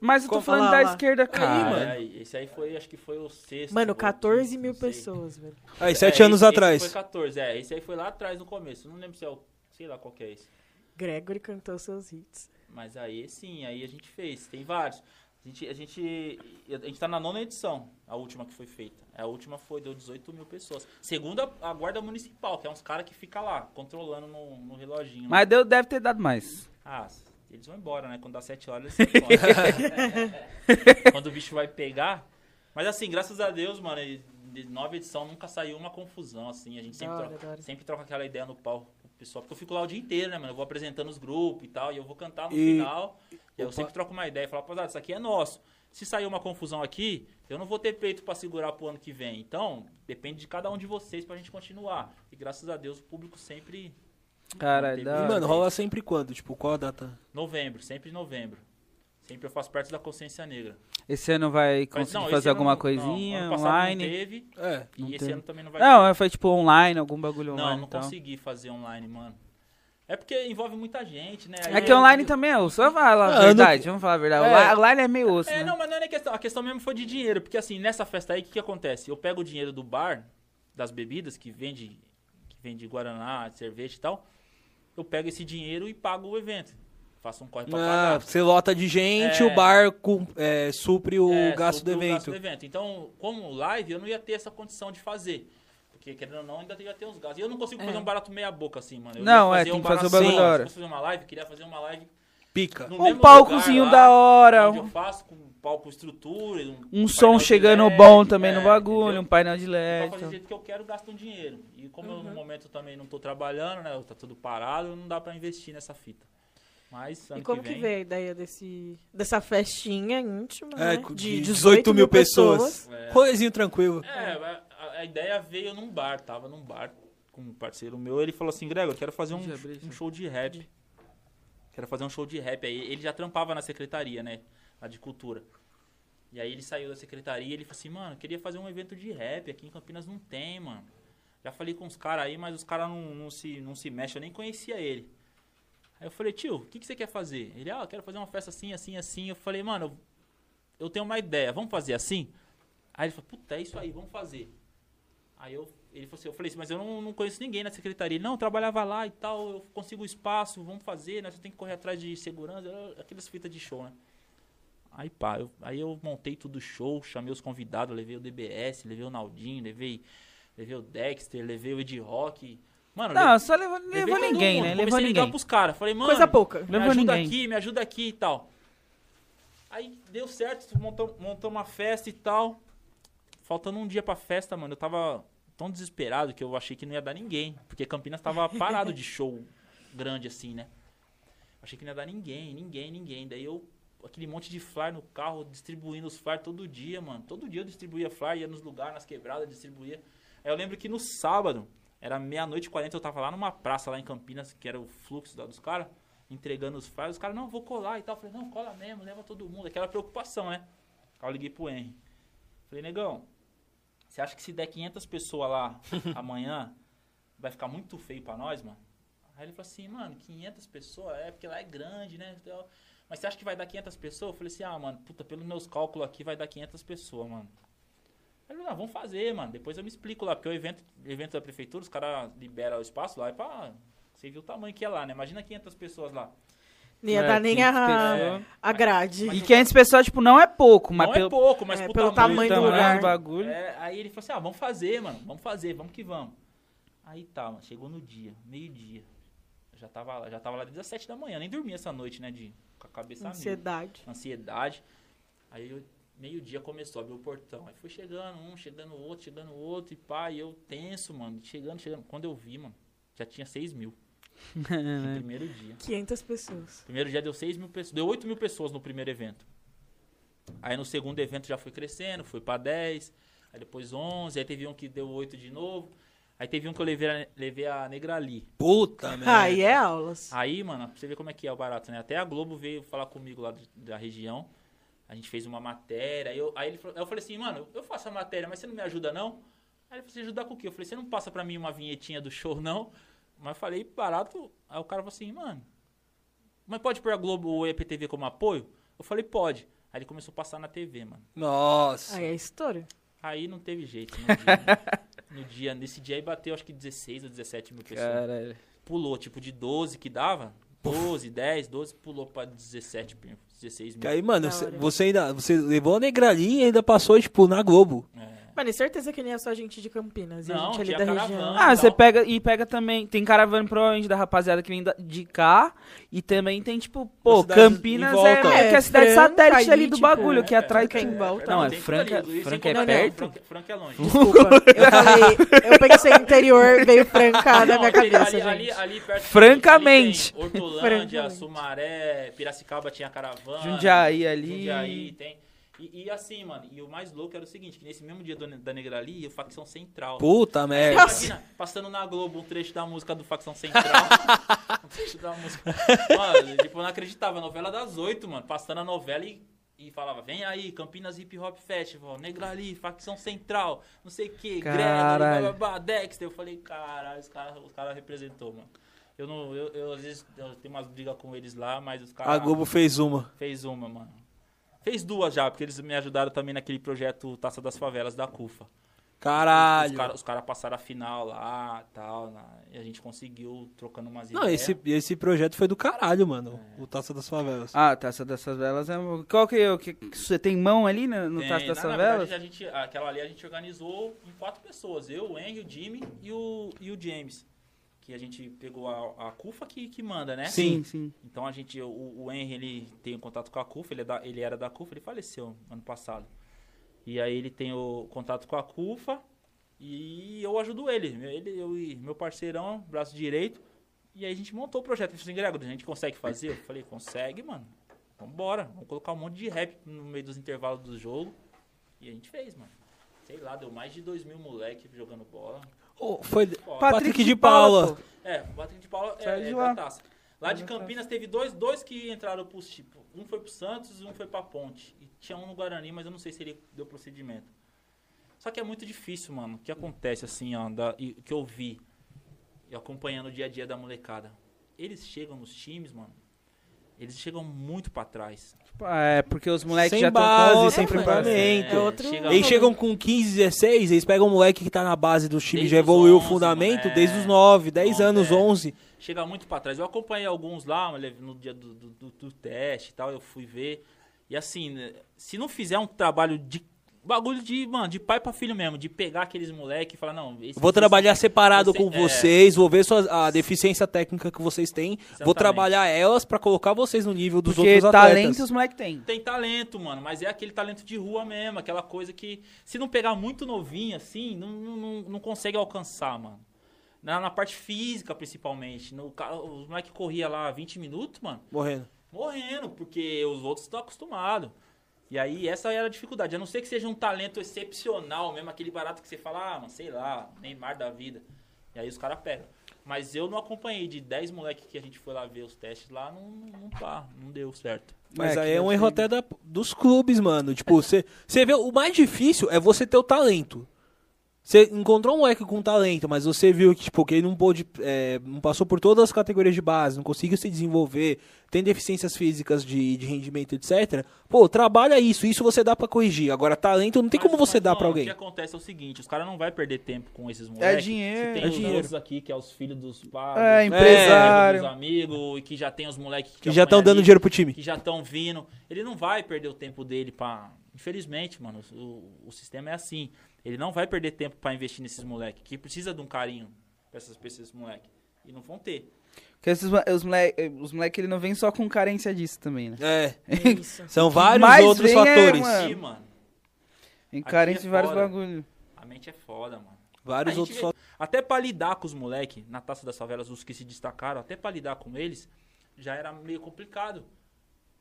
Mas eu tô Como- falando olha da lá, lá. esquerda, cara. mano. É, esse aí foi, acho que foi o sexto. Mano, ou 14 quinto, mil não sei. pessoas, velho. Aí, sete É, anos esse- atrás. Esse foi 14, é. Esse aí foi lá atrás no começo. Não lembro se é o. Sei lá qual que é esse. Gregory cantou seus hits. Mas aí sim, aí a gente fez. Tem vários. A gente, a gente, a gente tá na nona edição, a última que foi feita. A última foi, deu 18 mil pessoas. Segundo a, a guarda municipal, que é uns caras que fica lá, controlando no, no reloginho. Mas deu, deve ter dado mais. Ah, eles vão embora, né? Quando dá 7 horas, eles se embora. Quando o bicho vai pegar. Mas assim, graças a Deus, mano, de nova edição nunca saiu uma confusão, assim. A gente sempre, Da hora, troca, da hora. sempre troca aquela ideia no palco com o pessoal. Porque eu fico lá o dia inteiro, né, mano? Eu vou apresentando os grupos e tal, e eu vou cantar no E- final. E eu sempre troco uma ideia e falo, rapaziada, isso aqui é nosso. Se sair uma confusão aqui, eu não vou ter peito pra segurar pro ano que vem. Então, depende de cada um de vocês pra gente continuar. E graças a Deus o público sempre. Caralho, Teve- da E, mano, rola sempre quando? Tipo, qual a data? Novembro, sempre novembro. Sempre eu faço parte da consciência negra. Esse ano vai conseguir não, esse fazer alguma não- coisinha não, online? Não teve, É. e Não esse teve. ano também não vai Não, ter. foi tipo online, algum bagulho Não, online não e tal. consegui fazer online, mano. É porque envolve muita gente, né? É Aí que eu- online também é osso. Vamos falar Ah, a eu verdade, vamos falar a verdade. É. Online- Online é meio osso, É, né? não, mas não é nem questão. A questão mesmo foi de dinheiro. Porque assim, nessa festa aí, o que, que acontece? Eu pego o dinheiro do bar, das bebidas, que vende, que vende Guaraná, cerveja e tal. Eu pego esse dinheiro e pago o evento. Faço um corre pra Ah, pagar. você lota de gente, É. o bar com- é, supre o É, gasto do sobre o evento. evento. Então, como live, eu não ia ter essa condição de fazer. Porque, querendo ou não, ainda ia ter uns gastos. E eu não consigo É. fazer um barato meia boca assim, mano. Eu Não, é, tem um que fazer o bagulho só. da hora. Se eu fazer uma live, queria fazer uma live Pica. Um palcozinho lugar lá, da hora, Onde eu faço com palco estrutura. Um, Um som chegando LED, bom também no é, bagulho, entendeu? um painel de LED. pra fazer do então. jeito que eu quero, gasto um dinheiro. E como eu, no momento também não tô trabalhando, né? Tá tudo parado, não dá pra investir nessa fita. Mas E como que que, vem. veio a ideia desse, dessa festinha íntima, É, né? com- De de 18 mil pessoas. É, Coisinho tranquilo. É, a, a ideia veio num bar, tava num bar com um parceiro meu, ele falou assim, Gregor, eu quero fazer um, um show de rap. Quero fazer um show de rap. Aí ele já trampava na secretaria, né? Lá de cultura. E aí ele saiu da secretaria e ele falou assim, mano, queria fazer um evento de rap, aqui em Campinas não tem, mano. Já falei com os caras aí, mas os caras não, não, se, não se mexem, eu nem conhecia ele. Aí eu falei, tio, o que, que você quer fazer? Ele, ah, eu quero fazer uma festa assim, assim, assim. Eu falei, mano, eu, eu tenho uma ideia, vamos fazer assim? Aí ele falou, puta, é isso aí, vamos fazer. Aí eu, ele falou assim, eu falei assim, mas eu não, não conheço ninguém na secretaria. Ele, não, eu trabalhava lá e tal, eu consigo espaço, vamos fazer, né? Você tem que correr atrás de segurança, aquelas fitas de show, né? Aí pá, eu, aí eu montei tudo show, chamei os convidados, levei o DBS, levei o Naldinho, levei, levei o Dexter, levei o Ed Rock. Mano, Não, só levou, levei levou ninguém, né? Comecei Levou a ligar ninguém. pros caras. Falei, mano, Coisa pouca. me Levou ajuda ninguém. aqui, me ajuda aqui e tal. Aí deu certo, montou, montou uma festa e tal. Faltando um dia pra festa, mano, eu tava tão desesperado que eu achei que não ia dar ninguém. Porque Campinas tava parado de show grande assim, né? Achei que não ia dar ninguém, ninguém, ninguém. Daí eu, aquele monte de flyer no carro, distribuindo os flyers todo dia, mano. Todo dia eu distribuía flyer, ia nos lugares, nas quebradas, distribuía. Aí eu lembro que no sábado, era meia-noite e quarenta, eu tava lá numa praça lá em Campinas, que era o fluxo dos caras, entregando os flyers. Os caras, não, vou colar e tal. Eu falei, não, cola mesmo, leva todo mundo. Aquela preocupação, né? Aí eu liguei pro Henry. Falei, negão, você acha que se der 500 pessoas lá amanhã, vai ficar muito feio pra nós, mano? Aí ele falou assim, mano, 500 pessoas, é porque lá é grande, né? Mas você acha que vai dar 500 pessoas? Eu falei assim, ah, mano, puta, pelos meus cálculos aqui vai dar 500 pessoas, mano. Ele falou, não, vamos fazer, mano. Depois eu me explico lá, porque o evento, evento da prefeitura, os caras liberam o espaço lá, é pra... Você viu o tamanho que é lá, né? Imagina 500 pessoas lá. Não ia É, dar nem 500 a, pessoas. a grade. E 500 pessoas, tipo, não é pouco, mas não pelo, é pouco, mas é, pelo tamanho, tamanho do lugar. bagulho. É, aí ele falou assim, ah, vamos fazer, mano. Vamos fazer, vamos que vamos. Aí tá, mano. Chegou no dia, meio-dia. Já tava lá, já tava lá desde as 7 da manhã. Nem dormi essa noite, né? De, com a cabeça a mil. Ansiedade. Ansiedade. Aí meio-dia começou a abrir o portão. Aí foi chegando um, chegando outro, chegando outro. E pá, e eu tenso, mano. Chegando, chegando. Quando eu vi, mano, já tinha 6 mil. No primeiro dia. 500 pessoas. Primeiro dia deu 6 mil pessoas. Deu 8 mil pessoas no primeiro evento. Aí no segundo evento já foi crescendo, foi pra 10. Aí depois 11. Aí teve um que deu 8 de novo. Aí teve um que eu levei a, levei a Negrali. Puta merda. Aí é aulas. Aí, mano, pra você ver como é que é o barato, né? Até a Globo veio falar comigo lá de- da região. A gente fez uma matéria. Aí eu, aí ele, falou- aí eu falei assim, mano, eu faço a matéria, mas você não me ajuda, não? Aí ele falou, você ajudar com o quê? Eu falei, você não passa pra mim uma vinhetinha do show, não? Mas eu falei, barato. Aí o cara falou assim, mano, mas pode pôr a Globo ou a EPTV como apoio? Eu falei, pode. Aí ele começou a passar na TV, mano. Nossa. Aí é história. Aí não teve jeito. Dia, no dia- nesse dia aí bateu acho que 16 ou 17 mil pessoas Caralho. pulou, tipo, de 12 que dava, 12, 10, 12, pulou pra 17, 16 Que mil. aí, mano, você ainda. Você levou a negralinha e ainda passou, tipo, na Globo. É. Mano, e certeza que nem é só gente de Campinas. E a Não, gente ali tinha da caravana. região. Ah, Não. você pega e pega também. Tem caravana provavelmente da rapaziada que vem da- de cá. E também tem, tipo, pô, Campinas é meio que É, a cidade Franca satélite ali do tipo, bagulho, é, que atrai Franca em volta. Não, é Franca, ali, Franca é contar- perto. Franca, é longe. Desculpa. Eu falei. Eu pensei interior, veio Franca na Não, minha cabeça, ali, ali, gente. ali perto Francamente. ali Hortolândia, Francamente. Sumaré, Piracicaba tinha caravana. Jundiaí ali. Jundiaí tem. E, e assim, mano, e o mais louco era o seguinte, que nesse mesmo dia do, da Negrali, o Facção Central. Puta merda. Imagina, passando na Globo um trecho da música do Facção Central. um trecho da música. Mano, tipo, eu não acreditava. Novela das oito, mano. Passando a novela e, e falava: vem aí, Campinas Hip Hop Festival, Negrali, Facção Central, não sei o Gregory, Caralho. bababá, Dexter. Eu falei: caralho, os caras os cara representou, mano. Eu não, eu, eu, às vezes eu tenho umas brigas com eles lá, mas os caras. A Globo fez uma. Fez uma, mano. Fez duas já, porque eles me ajudaram também naquele projeto Taça das Favelas da CUFA. Caralho. Os caras cara passaram a final lá e tal, na- e a gente conseguiu trocando umas Não, ideias. esse, esse projeto foi do caralho, mano. O Taça das Favelas. Ah, Taça dessas Velas é. Qual que é o que. que Você tem mão ali no, no Tem, Taça na- dessas na verdade, a gente, aquela ali a gente organizou em quatro pessoas. Eu, o Henry, o Jimmy e o, e o James. Que a gente pegou a, a CUFA que, que manda, né? Sim, sim. Então a gente, o, o Henry, ele tem um contato com a CUFA, ele, é da- ele era da CUFA, ele faleceu ano passado. E aí ele tem o contato com a CUFA e eu ajudo ele. ele eu e meu parceirão, braço direito, E aí a gente montou o projeto. Ele falou assim, Gregor, a gente consegue fazer? Eu falei, consegue, mano. Vambora. Vamos colocar um monte de rap no meio dos intervalos do jogo. E a gente fez, mano. Sei lá, deu mais de dois mil moleque jogando bola. Ô, foi Foda. Patrick, de Paula. pô. É, o Patrick de Paula é, de é lá. da taça. Lá de Campinas teve dois, dois que entraram pro tipo, um foi pro Santos e um foi pra Ponte. E tinha um no Guarani, mas eu não sei se ele deu procedimento. Só que é muito difícil, mano. O que acontece assim, ó, da, e, que eu vi e acompanhando o dia a dia da molecada. Eles chegam nos times, mano. Eles chegam muito pra trás. É, porque os moleques Sem já estão base, sem preparamento. É outro- chega- Eles chegam com 15, 16, eles pegam o moleque que tá na base do time, Desde já evoluiu 11, o fundamento, é. desde os 9, 10 Onze, anos, é. 11. chega muito pra trás. Eu acompanhei alguns lá no dia do, do, do- do teste e tal, eu fui ver. E assim, né, se não fizer um trabalho de. Bagulho de, mano, de pai pra filho mesmo, de pegar aqueles moleque e falar, não, esse Vou esse- trabalhar separado você- com é. vocês, vou ver suas, a deficiência técnica que vocês têm, vou Exatamente. trabalhar elas pra colocar vocês no nível dos Porque outros talento atletas. os moleques têm. Tem talento, mano, mas é aquele talento de rua mesmo, aquela coisa que, se não pegar muito novinho assim, não, não, não, consegue alcançar, mano. Na, na parte física, principalmente. No, os moleques corria lá 20 minutos, mano. Morrendo. morrendo, porque os outros estão acostumados. E aí, essa era a dificuldade. A não ser que seja um talento excepcional mesmo, aquele barato que você fala, ah, mano, sei lá, Neymar da vida. E aí os caras pegam. Mas eu não acompanhei de 10 moleques que a gente foi lá ver os testes lá, não, não tá, não deu certo. Mas É, aí é um deve erro até da- dos clubes, mano. Tipo, você você vê, o mais difícil é você ter o talento. Você encontrou um moleque com talento, mas você viu que, tipo, que ele não pôde, é, não passou por todas as categorias de base, não conseguiu se desenvolver, tem deficiências físicas de, de rendimento, etc. Pô, trabalha isso, isso você dá pra corrigir. Agora, talento não tem Mas- como você mas, dar mano, pra O alguém. que acontece é o seguinte, os caras não vão perder tempo com esses moleques. dinheiro. Se tem É os dinheiro. outros aqui, que é os filhos dos pais. É, dos empresário. Dos amigos, e que já tem os moleques Que já estão dando ali. dinheiro pro time. que já estão vindo. Ele não vai perder o tempo dele pra. Infelizmente, mano, o, o sistema é assim. Ele não vai perder tempo pra investir nesses moleques, que precisa de um carinho pra essas pra esses moleques. E não vão ter. Porque esses, os moleques, os moleque, ele não vem só com carência disso também, né? É, É isso. são vários outros vem é, fatores. mano. Aqui, mano, Tem Aqui carência é de vários foda. bagulho. a mente é foda, mano. Vários outros vê- fatores. Até pra lidar com os moleques, na Taça das Favelas, os que se destacaram, até pra lidar com eles, já era meio complicado.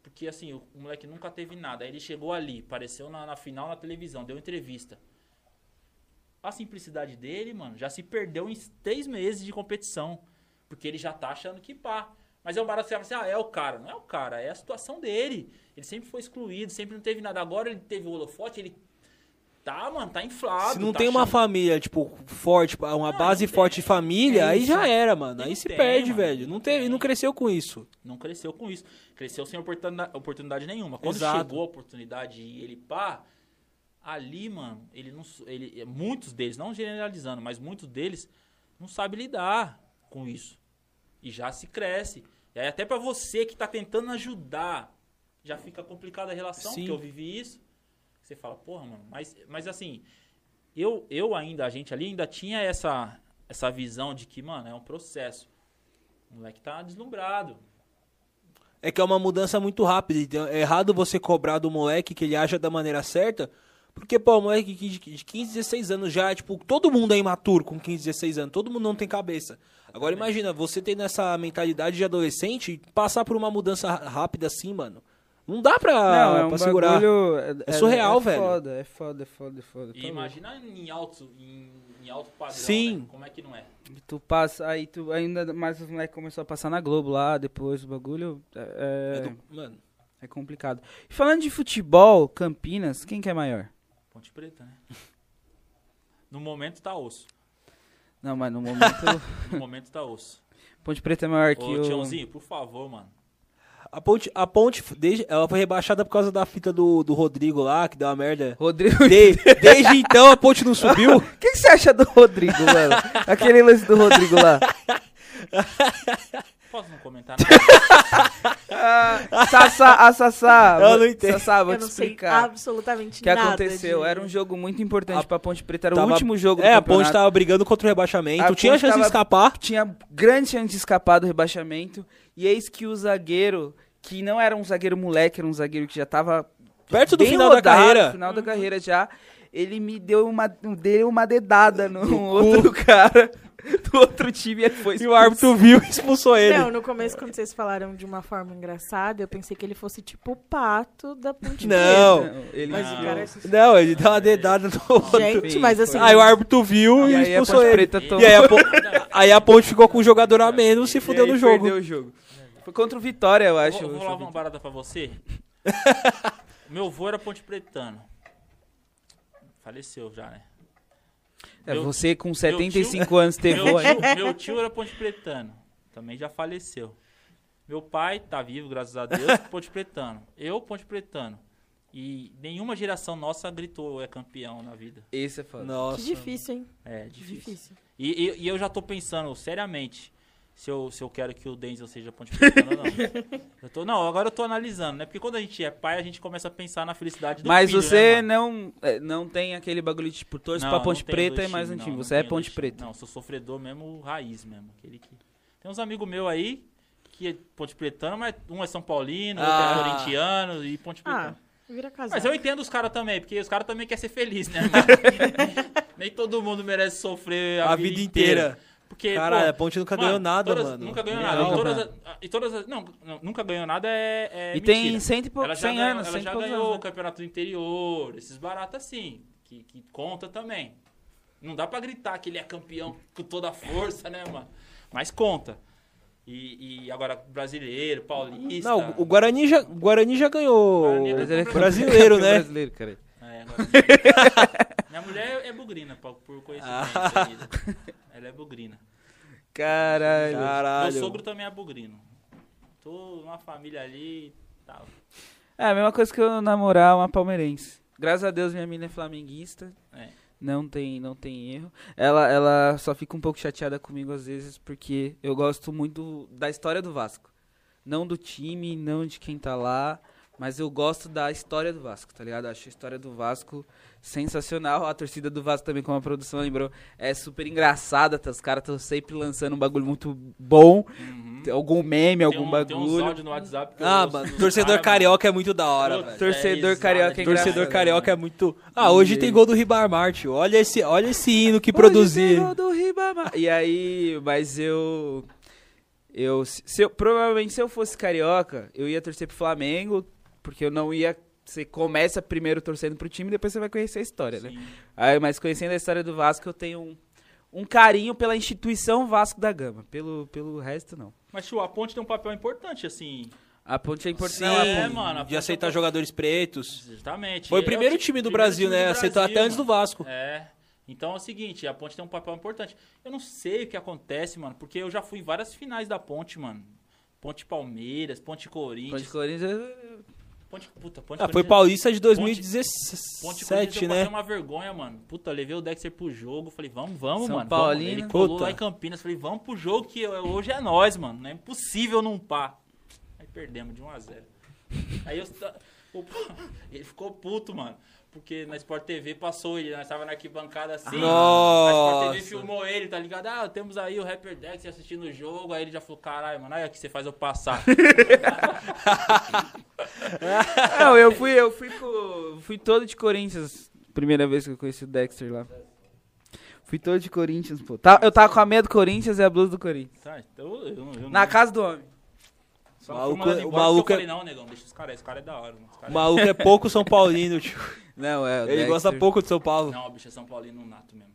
Porque, assim, o, o moleque nunca teve nada. Aí ele chegou ali, apareceu na, na final na televisão, deu entrevista. A simplicidade dele, mano, já se perdeu em três meses de competição. Porque ele já tá achando que pá. Mas é um barato que você fala assim, ah, é o cara. Não é o cara, é a situação dele. Ele sempre foi excluído, sempre não teve nada. Agora ele teve o holofote, ele tá, mano, tá inflado. Se não tá tem uma achando- família, tipo, forte, uma Não, base não forte de família, É aí já era, mano. Não Aí se tem, perde, mano. velho. Não, teve, não cresceu com isso. não cresceu com isso. Cresceu sem oportunidade, oportunidade nenhuma. Quando Exato. chegou a oportunidade e ele pá, ali, mano, ele não, ele, muitos deles, não generalizando, mas muitos deles não sabem lidar com isso. E já se cresce. E aí até pra você que tá tentando ajudar, já fica complicada a relação, Sim. porque eu vivi isso. Você fala, porra, mano, mas, mas assim, eu, eu ainda, a gente ali ainda tinha essa, essa visão de que, mano, é um processo. O moleque tá deslumbrado. É que é uma mudança muito rápida. Então é errado você cobrar do moleque que ele aja da maneira certa. Porque, pô, o moleque que de de 15, 16 anos já, tipo, todo mundo é imaturo com 15, 16 anos. Todo mundo não tem cabeça. Agora imagina, você tendo essa mentalidade de adolescente e passar por uma mudança rápida assim, mano. Não dá pra, não, é um pra segurar. bagulho... É surreal, é velho. Foda, é foda, é foda, é foda. E tá imagina em alto, em, em alto padrão, Sim. né? Como é que não é? louco. Tu passa, aí tu ainda mais os moleques começou a passar na Globo lá, depois o bagulho é, É é, do- Mano, é complicado. E falando de futebol, Campinas, quem que é maior? Ponte Preta, né? No momento tá osso. Não, mas no momento No momento tá osso. Ponte Preta é maior que Ô, o... Tiãozinho, por favor, mano. a ponte, a ponte desde, ela foi rebaixada por causa da fita do, do Rodrigo lá, que deu uma merda. Rodrigo... De- desde então a ponte não subiu. O que, que você acha do Rodrigo, mano? Aquele lance do Rodrigo lá. Posso não comentar nada? Ah, Sassá, a Sassá. Eu não entendo. Sassá, vou Eu te não sei explicar. absolutamente O que nada. aconteceu? de- Era um jogo muito importante A- pra Ponte Preta. Era Tava- o último jogo do É, a ponte tava brigando contra o rebaixamento. A Tinha chance de tava- escapar. Tinha grande chance de escapar do rebaixamento. E eis que o zagueiro, que não era um zagueiro moleque, era um zagueiro que já tava Perto do final da rodado, carreira. final da carreira já. Ele me deu uma, deu uma dedada no outro cara. do outro time e foi E o árbitro viu e expulsou ele. Não, no começo, quando vocês falaram de uma forma engraçada, eu pensei que ele fosse tipo o pato da Ponte Não. Preta. ele Mas Não. o cara... Não, ele deu uma dedada no outro. Gente, mas assim... Aí o árbitro viu E e, aí a expulsou Ponte ele. Preta tomou. E aí a, Pon- aí a Ponte ficou com um jogador a menos e E fudeu no jogo. Perdeu o jogo. Foi contra o Vitória, eu acho. Vou, vou falar uma barata pra você. Meu avô era ponte pretano. Faleceu já, né? É, Meu- você com meu 75 anos teve Meu aí. tio, meu tio era ponte pretano. Também já faleceu. Meu pai tá vivo, graças a Deus, ponte pretano. Eu, ponte pretano. E nenhuma geração nossa gritou é campeão na vida. Esse é foda. Nossa. Que difícil, hein? É difícil. difícil. E, e- e eu já tô pensando seriamente se eu, se eu quero que o Denzel seja ponte pretano ou não. Eu tô, não, agora eu tô analisando, né? Porque quando a gente é pai, a gente começa a pensar na felicidade do Mas filho, você né, não, é, não tem aquele bagulho de tipo, torce Não, pra Ponte Preta e mais times, time. não, Você não é Ponte Preta. Não, sou sofredor mesmo, raiz mesmo. Aquele que... Tem uns amigos meus aí que é Ponte Pretano, mas um é São Paulino, outro Ah. é corintiano e Ponte Ah, Pretano. vira. Mas eu entendo os caras também, porque os caras também querem ser felizes, né, mano? Nem todo mundo merece sofrer a, A vida inteira. Porque, Cara, pô, a Ponte nunca mano, ganhou nada, todas- mano. Nunca ganhou Real. nada. E todas, as- e todas as- não, não, nunca ganhou nada é, é E tem mentira. 100 e pou- Ela já 100 ganhou, anos, ela 100 e já poucos ganhou anos, o campeonato do interior, esses baratos assim, que, que conta também. Não dá pra gritar que ele é campeão com toda a força, né, mano? Mas conta. E, e agora brasileiro, paulista. Não, o Guarani já, o Guarani já ganhou. Guarani é Brasileiro, Brasileiro, né? Brasileiro, cara. É, agora- Minha mulher é bugrina, por por coincidência. Ah. Ela é bugrina. Caralho. Caralho. Meu sogro também é bugrino. Tô numa família ali e tal. É a mesma coisa que eu namorar uma palmeirense. Graças a Deus minha mina é flamenguista. É. Não tem, não tem erro. Ela, ela só fica um pouco chateada comigo às vezes porque eu gosto muito da história do Vasco. Não do time, não de quem tá lá, mas eu gosto da história do Vasco, tá ligado? Acho a história do Vasco sensacional. A torcida do Vasco também, como a produção lembrou, é super engraçada. Tá? Os caras estão sempre lançando um bagulho muito bom. Algum meme, algum Uhum. tem, um, tem bagulho. áudios no WhatsApp que Ah, mano, torcedor carioca é muito da hora, Puta, velho. Torcedor risada carioca é Torcedor engraçado, carioca é muito. Ah, hoje E- tem gol do Ribamar, tio. Olha esse, olha esse hino que Hoje produzir. tem gol do Ribamar. E aí, mas eu. Eu, se eu. Provavelmente, se eu fosse carioca, eu ia torcer pro Flamengo, porque eu não ia. Você começa primeiro torcendo pro time, depois você vai conhecer a história, né? Sim. Aí, mas conhecendo a história do Vasco, eu tenho um, um carinho pela instituição Vasco da Gama. Pelo, pelo resto, não. Mas, tio, a ponte tem um papel importante, assim. A ponte é importante. Sim, é, mano, a de aceitar é jogadores pretos. Exatamente. Foi o É primeiro ti- time do primeiro Brasil, time né? do Aceitou Brasil, até antes do mano. Vasco. É. Então é o seguinte, a ponte tem um papel importante. Eu não sei o que acontece, mano, porque eu já fui em várias finais da ponte, mano. Ponte Palmeiras, Ponte Corinthians. Ponte Corinthians. Ponte, puta, Ponte Ah, foi Paulista de Ponte Corinthians 2017, eu passei né? uma vergonha, mano. Puta, levei o Dexter pro jogo. Falei, vamos, vamos, São mano. Paulino. Vamos. Ele colou Puta. lá em Campinas. Falei, vamos pro jogo que hoje é nós, mano. Não é impossível não pá. Aí perdemos de 1 a 0 Aí eu, ele ficou puto, mano. Porque na Sport TV passou ele, nós tava na arquibancada assim. A Sport TV Nossa. filmou ele, tá ligado? Ah, temos aí o Rapper Dex assistindo o jogo. Aí ele já falou, caralho, mano, aí aqui você faz eu passar. Não, eu fui, eu fui com, fui todo de Corinthians. Primeira vez que eu conheci o Dexter lá. Fui todo de Corinthians, pô. Tá- eu tava com a meia do Corinthians e a blusa do Corinthians. tá, então eu, eu, eu Na não- casa do homem. Só maluco- mandado o maluco eu é- falei, não, negão, deixa os caras, esse cara é da hora, mano. O é- maluco é pouco São Paulino, tio. Não, é. o Ele Dexter. gosta pouco de São Paulo. Não, o bicho é São Paulino nato mesmo.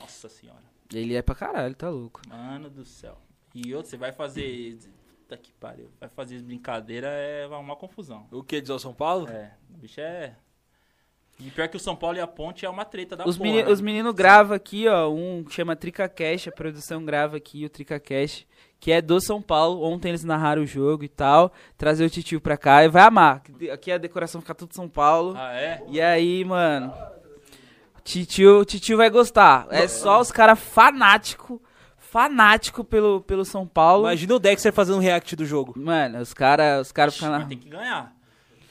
Nossa senhora. Ele é pra caralho, tá louco. Mano do céu. E outro, você vai fazer. Puta que pariu. Vai fazer brincadeira, é vai arrumar confusão. O que, diz o São Paulo? É, o bicho é. E pior que o São Paulo e a Ponte é uma treta da Os, porra. meni- né? os meninos gravam aqui, ó. Um chama Trica Cash, a produção grava aqui o Trica Cash, que é do São Paulo. Ontem eles narraram o jogo e tal. Trazer o titio pra cá e vai amar. Aqui a decoração fica tudo São Paulo. Ah, é? E aí, mano. Titio, titio vai gostar. É só os caras fanático, fanático pelo, pelo São Paulo. Imagina o Dexter fazendo um react do jogo. Mano, os caras os cara ficam lá. tem que ganhar.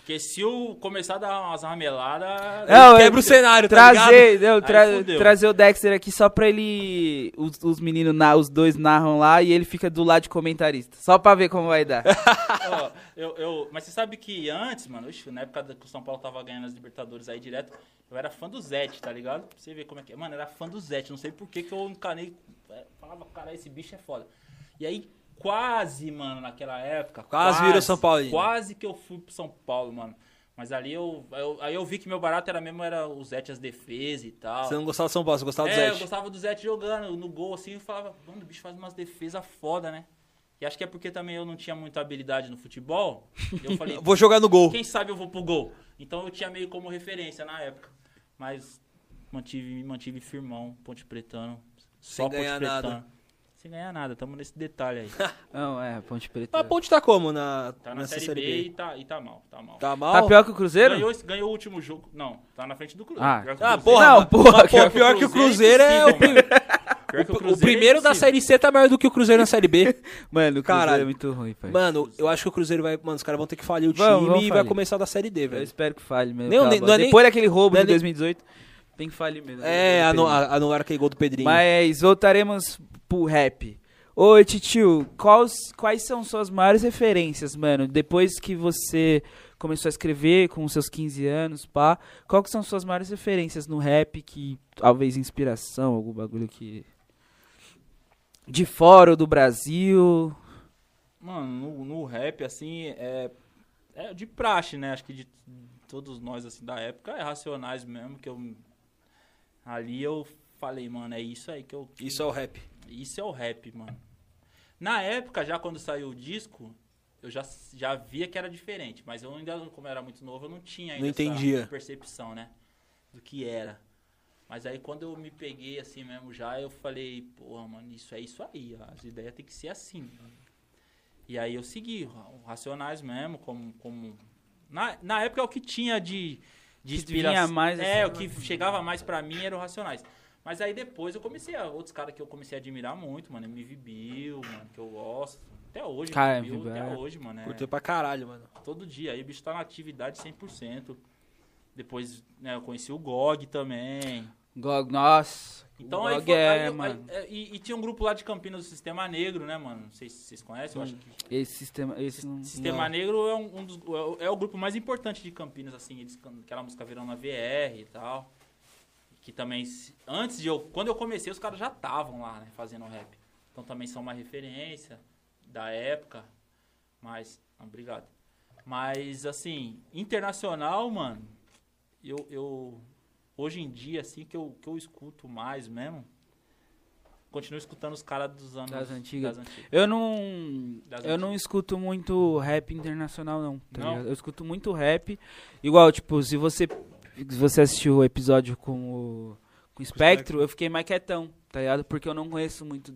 Porque se o começar a dar umas rameladas. Não, quebra o cenário, tá? Trazer, não, tra- trazer o Dexter aqui só pra ele. Os, os meninos, na- os dois narram lá e ele fica do lado de comentarista. Só pra ver como vai dar. Ó, eu, eu, mas você sabe que antes, mano, ixi, na época que o São Paulo tava ganhando as Libertadores aí direto, eu era fã do Zete, tá ligado? Pra você ver como é que é. Mano, eu era fã do Zete. Não sei por que, que eu encanei é, falava, cara, esse bicho é foda. E aí, quase, mano, naquela época. Quase virou São Paulo. Quase que eu fui pro São Paulo, mano. Mas ali eu, eu- aí eu vi que meu barato era mesmo, era o Zete as defesas e tal. Você não gostava do São Paulo, você gostava do É, eu gostava do Zete jogando no gol, assim, e falava, mano, o bicho faz umas defesas foda, né? E acho que é porque também eu não tinha muita habilidade no futebol. e eu falei, Vou jogar no gol. quem sabe eu vou pro gol. Então eu tinha meio como referência na época. Mas mantive, mantive firmão, Ponte Pretano. Só Sem Ponte ganhar Pretano. nada. Sem ganhar nada, tamo nesse detalhe aí. Não, é, Ponte Preta. Mas a Ponte tá como na, Tá na nessa série, B, e tá, e tá mal, tá mal. Tá mal? Tá pior que o Cruzeiro? Ganhou, ganhou o último jogo. Não, tá na frente do Cruzeiro. Ah. O Ah, Cruzeiro. porra, Não, porra, mas, que- pô, pior que o Cruzeiro é o, impossível, prim- mano. Pior que o Cruzeiro primeiro é da. Série C tá maior do que o Cruzeiro na Série B. Mano, o Cruzeiro Caralho. é muito ruim, pai. Mano, eu acho que o Cruzeiro vai. Mano, os caras vão ter que falir o time Vamos, vamos e vai falir. começar da Série D, Eu velho. espero que falhe mesmo. Nem- nem- não é nem- Depois daquele roubo não é de nem- 2018, tem que falir mesmo. É, Não anu- tem jeito. a- anularam aquele gol do Pedrinho. Mas voltaremos pro rap. Ô, Titio, quais, quais são suas maiores referências, mano? Depois que você começou a escrever com os seus 15 anos, pá, qual que são suas maiores referências no rap que talvez inspiração, algum bagulho que de fora ou do Brasil? Mano, no, no rap, assim, é, é de praxe, né? Acho que de todos nós, assim, da época, é Racionais mesmo, que eu... Ali eu falei, mano, é isso aí que eu... Isso é o rap. Isso é o rap, mano. Na época, já quando saiu o disco, eu já, já via que era diferente. Mas eu ainda, como eu era muito novo, eu não tinha ainda Não entendia. essa percepção, né? Do que era. Mas aí quando eu me peguei assim mesmo já, eu falei, porra, mano, isso é isso aí. As ideias tem que ser assim. mano. E aí eu segui o Racionais mesmo, como. como na, na época é o que tinha de, de Que inspiração. vinha mais, é, assim, o que chegava mais pra mim era o Racionais. Mas aí depois eu comecei a. Outros caras que eu comecei a admirar muito, mano. MV Bill, mano, que eu gosto. Até hoje, Cara, MV Bill, até é. hoje, mano. É, Curtiu pra caralho, mano. todo dia. Aí o bicho tá na atividade 100%. Depois, né, eu conheci o GOG também. Gog, nossa. Então o aí, foi, é, aí aí- é, e, e tinha um grupo lá de Campinas do Sistema Negro, né, mano? Não sei se vocês conhecem, eu acho que. Esse sistema, esse não... Sistema Não. Negro é um, um dos, é o- é o grupo mais importante de Campinas, assim, eles, aquela música Verão na VR e tal. Que também, antes de eu, quando eu comecei, os caras já estavam lá, né, fazendo rap. Então também são uma referência da época, mas, obrigado. Mas, assim, internacional, mano, eu, eu, hoje em dia, assim, que eu, que eu escuto mais mesmo, continuo escutando os caras dos anos... Das antigas. das antigas. Eu não. Das Eu não antigas. escuto muito rap internacional, não. tá Não? Eu escuto muito rap. Igual, tipo, se você. Se você assistiu o episódio com o. Com o Spectro, eu fiquei mais quietão, tá ligado? Porque eu não conheço muito.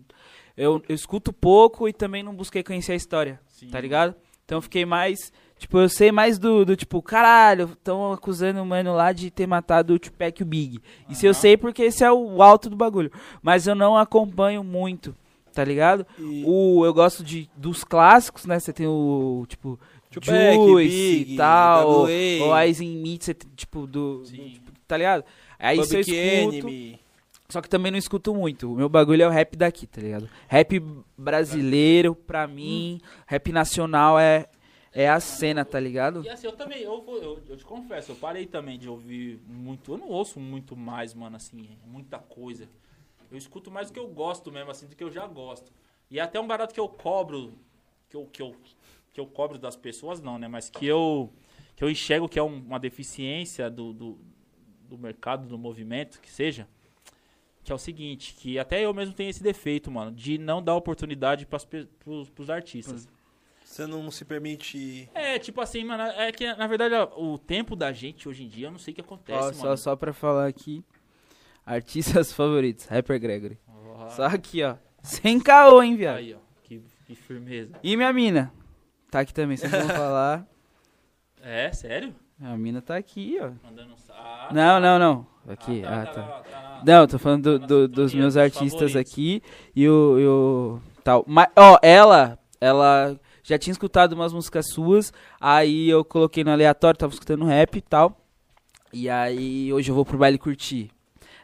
Eu, eu escuto pouco e também não busquei conhecer a história, Sim. tá ligado? Então eu fiquei mais. Tipo, eu sei mais do, do tipo, caralho, estão acusando o mano lá de ter matado o Tupac e o Big. Isso eu sei porque esse é o alto do bagulho. Mas eu não acompanho muito, tá ligado? E O, eu gosto de, dos clássicos, né? Você tem o, tipo, Tupac, Juice Big, e tal, ou Eyes in Meat, você tem, tipo, do, Sim. tipo, tá ligado? Aí eu Public escuto, Enemy. só que também não escuto muito. O meu bagulho é o rap daqui, tá ligado? Rap brasileiro, pra mim, rap nacional é, é a cena, tá ligado? E assim, eu também, eu, eu, eu te confesso, eu parei também de ouvir muito. Eu não ouço muito mais, mano, assim, muita coisa. Eu escuto mais do que eu gosto mesmo, assim, do que eu já gosto. E é até um barato que eu cobro, que eu, que eu, que eu cobro das pessoas, não, né? Mas que eu, que eu enxergo que é um- uma deficiência do, do, do mercado, do movimento, que seja. Que é o seguinte, que até eu mesmo tenho esse defeito, mano, de não dar oportunidade pros, pros artistas. Você não se permite. É, tipo assim, mano, é que na verdade ó, o tempo da gente hoje em dia, eu não sei o que acontece, Ó, mano. só, só pra falar aqui, artistas favoritos, Rapper Gregory. Ó, Só aqui, ó. Sem caô, hein, viado. Aí, ó, que, que firmeza. E minha mina? Tá aqui também, vocês vão falar. É, sério? A mina tá aqui, ó. Mandando um sa- Não, não, não. Aqui, tá, ah, tá, tá. tá, tá. Não, tô falando do- Tá do- dos meus artistas favoritos. aqui e o, e o tal. Mas, ó, ela, ela já tinha escutado umas músicas suas, aí eu coloquei no aleatório, tava escutando rap e tal. E aí hoje eu vou pro baile curtir.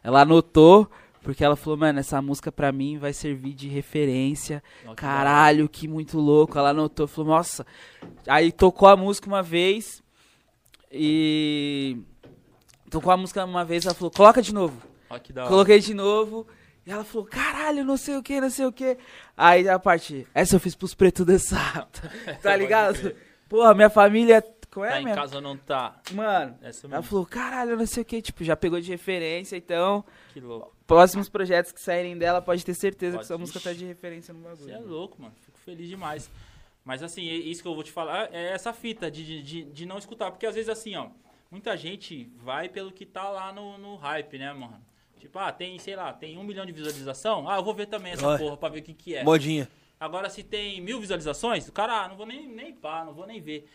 Ela anotou, porque ela falou, mano, essa música pra mim vai servir de referência. Que Caralho, que muito louco. Ela anotou, falou, nossa. Aí tocou a música uma vez e. Tocou a música uma vez, ela falou, coloca de novo. Coloquei de novo. E ela falou, caralho, não sei o que, não sei o que. Aí a parte, essa eu fiz pros pretos dançar. tá Pode ligado? Porra, minha família. Qual é Tá a em minha? casa ou não tá? Mano, ela falou, caralho, não sei o que. Tipo, já pegou de referência, então. Que louco. Próximos projetos que saírem dela, pode ter certeza Pode, que sua música tá ixi. de referência no bagulho. Você é louco, mano. Fico feliz demais. Mas assim, é isso que eu vou te falar é essa fita de, de- de, de não escutar. Porque às vezes assim, ó, muita gente vai pelo que tá lá no, no hype, né, mano? Tipo, ah, tem, sei lá, tem um milhão de visualização. Ah, eu vou ver também essa Olha. porra pra ver o que que é. Modinha. Agora, se tem mil visualizações, o cara, ah, não vou nem, nem pá, não vou nem ver.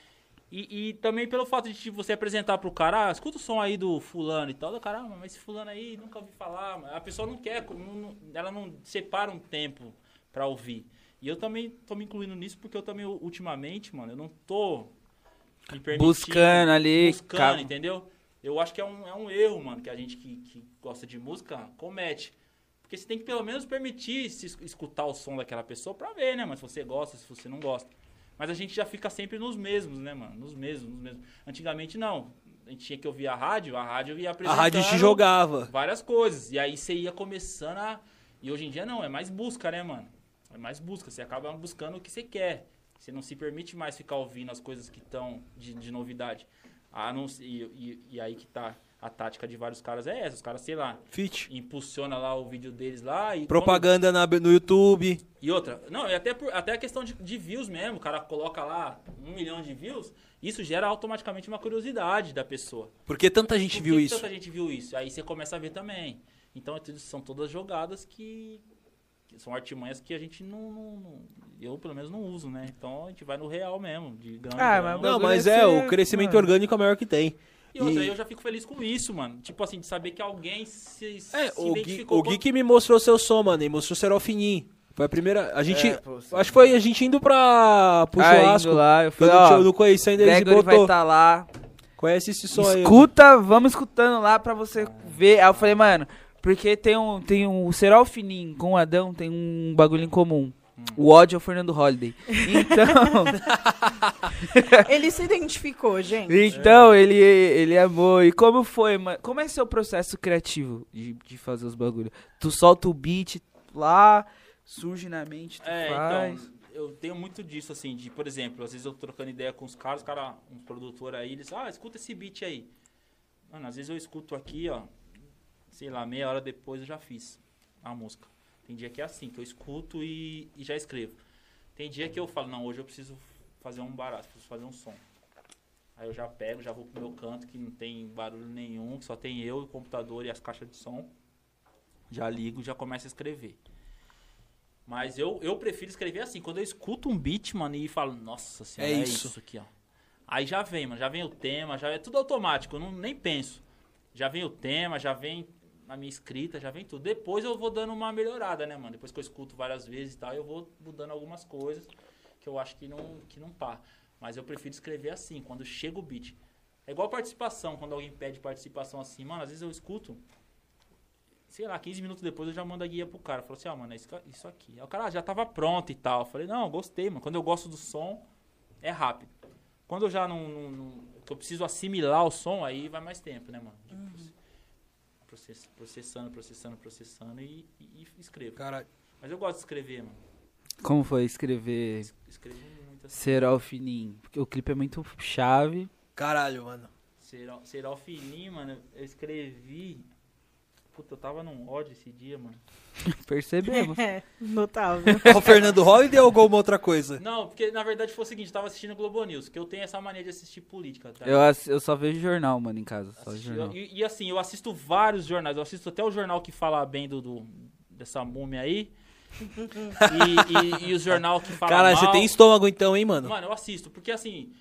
E, e também pelo fato de tipo, você apresentar pro cara, ah, escuta o som aí do fulano e tal, do cara, ah, mas esse fulano aí nunca ouvi falar. A pessoa não quer, não- ela não separa um tempo pra ouvir. E eu também tô me incluindo nisso porque eu também, ultimamente, mano, eu não tô me permitindo, Buscando ali, Buscando, cara. entendeu? Eu acho que é um, é um erro, mano, que a gente que, que gosta de música comete. Porque você tem que pelo menos permitir se es- escutar o som daquela pessoa pra ver, né, mano? Se você gosta, se você não gosta. Mas a gente já fica sempre nos mesmos, né, mano? Nos mesmos, nos mesmos. Antigamente não. A gente tinha que ouvir a rádio, a rádio ia A apresentando rádio te jogava. várias coisas. E aí você ia começando a. E hoje em dia não, é mais busca, né, mano? É mais busca. Você acaba buscando o que você quer. Você não se permite mais ficar ouvindo as coisas que estão de, de novidade. A não, e, e, e aí que tá a tática de vários caras é essa. Os caras, sei lá, Fit. impulsiona lá o vídeo deles lá e. Propaganda na- no YouTube. E outra, não, e até, por, até a questão de, de views mesmo, o cara coloca lá um milhão de views, isso gera automaticamente uma curiosidade da pessoa. Porque tanta gente Por viu que que isso. tanta gente viu isso? Aí você começa a ver também. Então é são todas jogadas que, que são artimanhas que a gente não, não- não- Eu pelo menos não uso, né? Então a gente vai no real mesmo, de grão Ah, grão. mas Não, mas é é, o crescimento mano. orgânico é o maior que tem. E outra, E- eu já fico feliz com isso, mano. Tipo assim, de saber que alguém se, se É, o Gui, identificou o Gui que me mostrou seu som, mano. Ele mostrou Fininho. Foi a primeira. A gente. É, pô, acho que foi a gente indo pra, pro Ah, churrasco. indo lá, eu não, ó, eu não conhecia ainda e Gregory vai botou. estar lá. Conhece esse som aí. Escuta, vamos escutando lá pra você ver. Aí eu falei, mano, porque tem um. Tem um. O Serol com o Adão tem um bagulho em comum. O ódio é o Fernando Holliday. Então, Ele se identificou, gente. então ele, ele amou. E como foi, mano? Como é seu processo criativo de, de fazer os bagulhos? Tu solta o beat lá, surge na mente, tu É, faz. então, eu tenho muito disso, assim, de, por exemplo, às vezes eu tô trocando ideia com os caras, os caras, um produtor aí, eles, ah, escuta esse beat aí. Mano, às vezes eu escuto aqui, ó, sei lá, meia hora depois eu já fiz a música. Tem dia que é assim, que eu escuto e, e já escrevo. Tem dia que eu falo, não, hoje eu preciso fazer um barato, preciso fazer um som. Aí eu já pego, já vou pro meu canto, que não tem barulho nenhum, que só tem eu, o computador e as caixas de som. Já ligo já começo a escrever. Mas eu, eu prefiro escrever assim, quando eu escuto um beat, mano, e falo, nossa senhora, É é isso. isso. aqui, ó. Aí já vem, mano, já vem o tema, já é tudo automático, eu não, nem penso. Já vem o tema, já vem a minha escrita, já vem tudo. Depois eu vou dando uma melhorada, né, mano? Depois que eu escuto várias vezes e tal, eu vou mudando algumas coisas que eu acho que não, que não pá. Mas eu prefiro escrever assim, quando chega o beat. É igual participação, quando alguém pede participação assim, mano, às vezes eu escuto, sei lá, 15 minutos depois eu já mando a guia pro cara. Falo assim, ó, mano, é isso aqui. Aí o cara ah, já tava pronto e tal. Eu falei, não, gostei, mano. Quando eu gosto do som, é rápido. Quando eu já não, não- não- que eu preciso assimilar o som, aí vai mais tempo, né, mano? Tipo, process- processando, processando, processando e, e- e escrevo. Caralho. Mas eu gosto de escrever, mano. Como foi escrever Es- Escrevo muito assim. Serol Fininho? Porque o clipe é muito chave. Caralho, mano. Será, será fininho, mano. Eu escrevi. Puta, eu tava num ódio esse dia, mano. Percebemos. É, notável. o Fernando Holliday ou alguma outra coisa? Não, porque na verdade foi o seguinte, eu tava assistindo Globo News, que eu tenho essa mania de assistir política, tá? eu, eu só vejo jornal, mano, em casa. Só Assisti- jornal. e, e assim, eu assisto vários jornais. Eu assisto até o jornal que fala bem do, do- dessa múmia aí. e, e, e o jornal que fala você mal. tem estômago então, hein, mano? Mano, eu assisto, porque assim,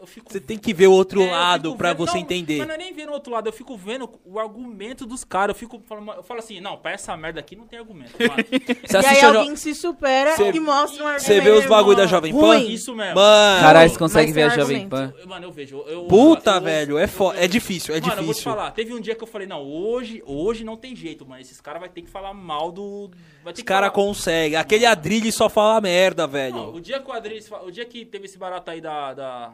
eu fico... Você tem que ver o outro É, lado vendo- você não, entender. Mas não é nem ver no outro lado, eu fico vendo o argumento dos caras. Eu fico falando, eu falo assim, não, pra essa merda aqui não tem argumento. Mano. E aí assiste a jo- alguém se supera Cê- e mostra um argumento. Você vê os bagulho da Jovem Pan? ruim. Isso mesmo. Mano, Caralho, você consegue ver a Jovem. Pan? Mano, eu vejo. eu- puta, eu- velho, é, fo... é difícil, é Mano, eu vou te difícil. falar, teve um dia que eu falei, não, hoje, hoje não tem jeito, mano. Esses caras vão ter que falar mal do. Vai ter Os caras falar- conseguem. Aquele Adrilho só fala merda, Não, velho. o dia que o Adriles, fa- o dia que teve esse barato aí da, da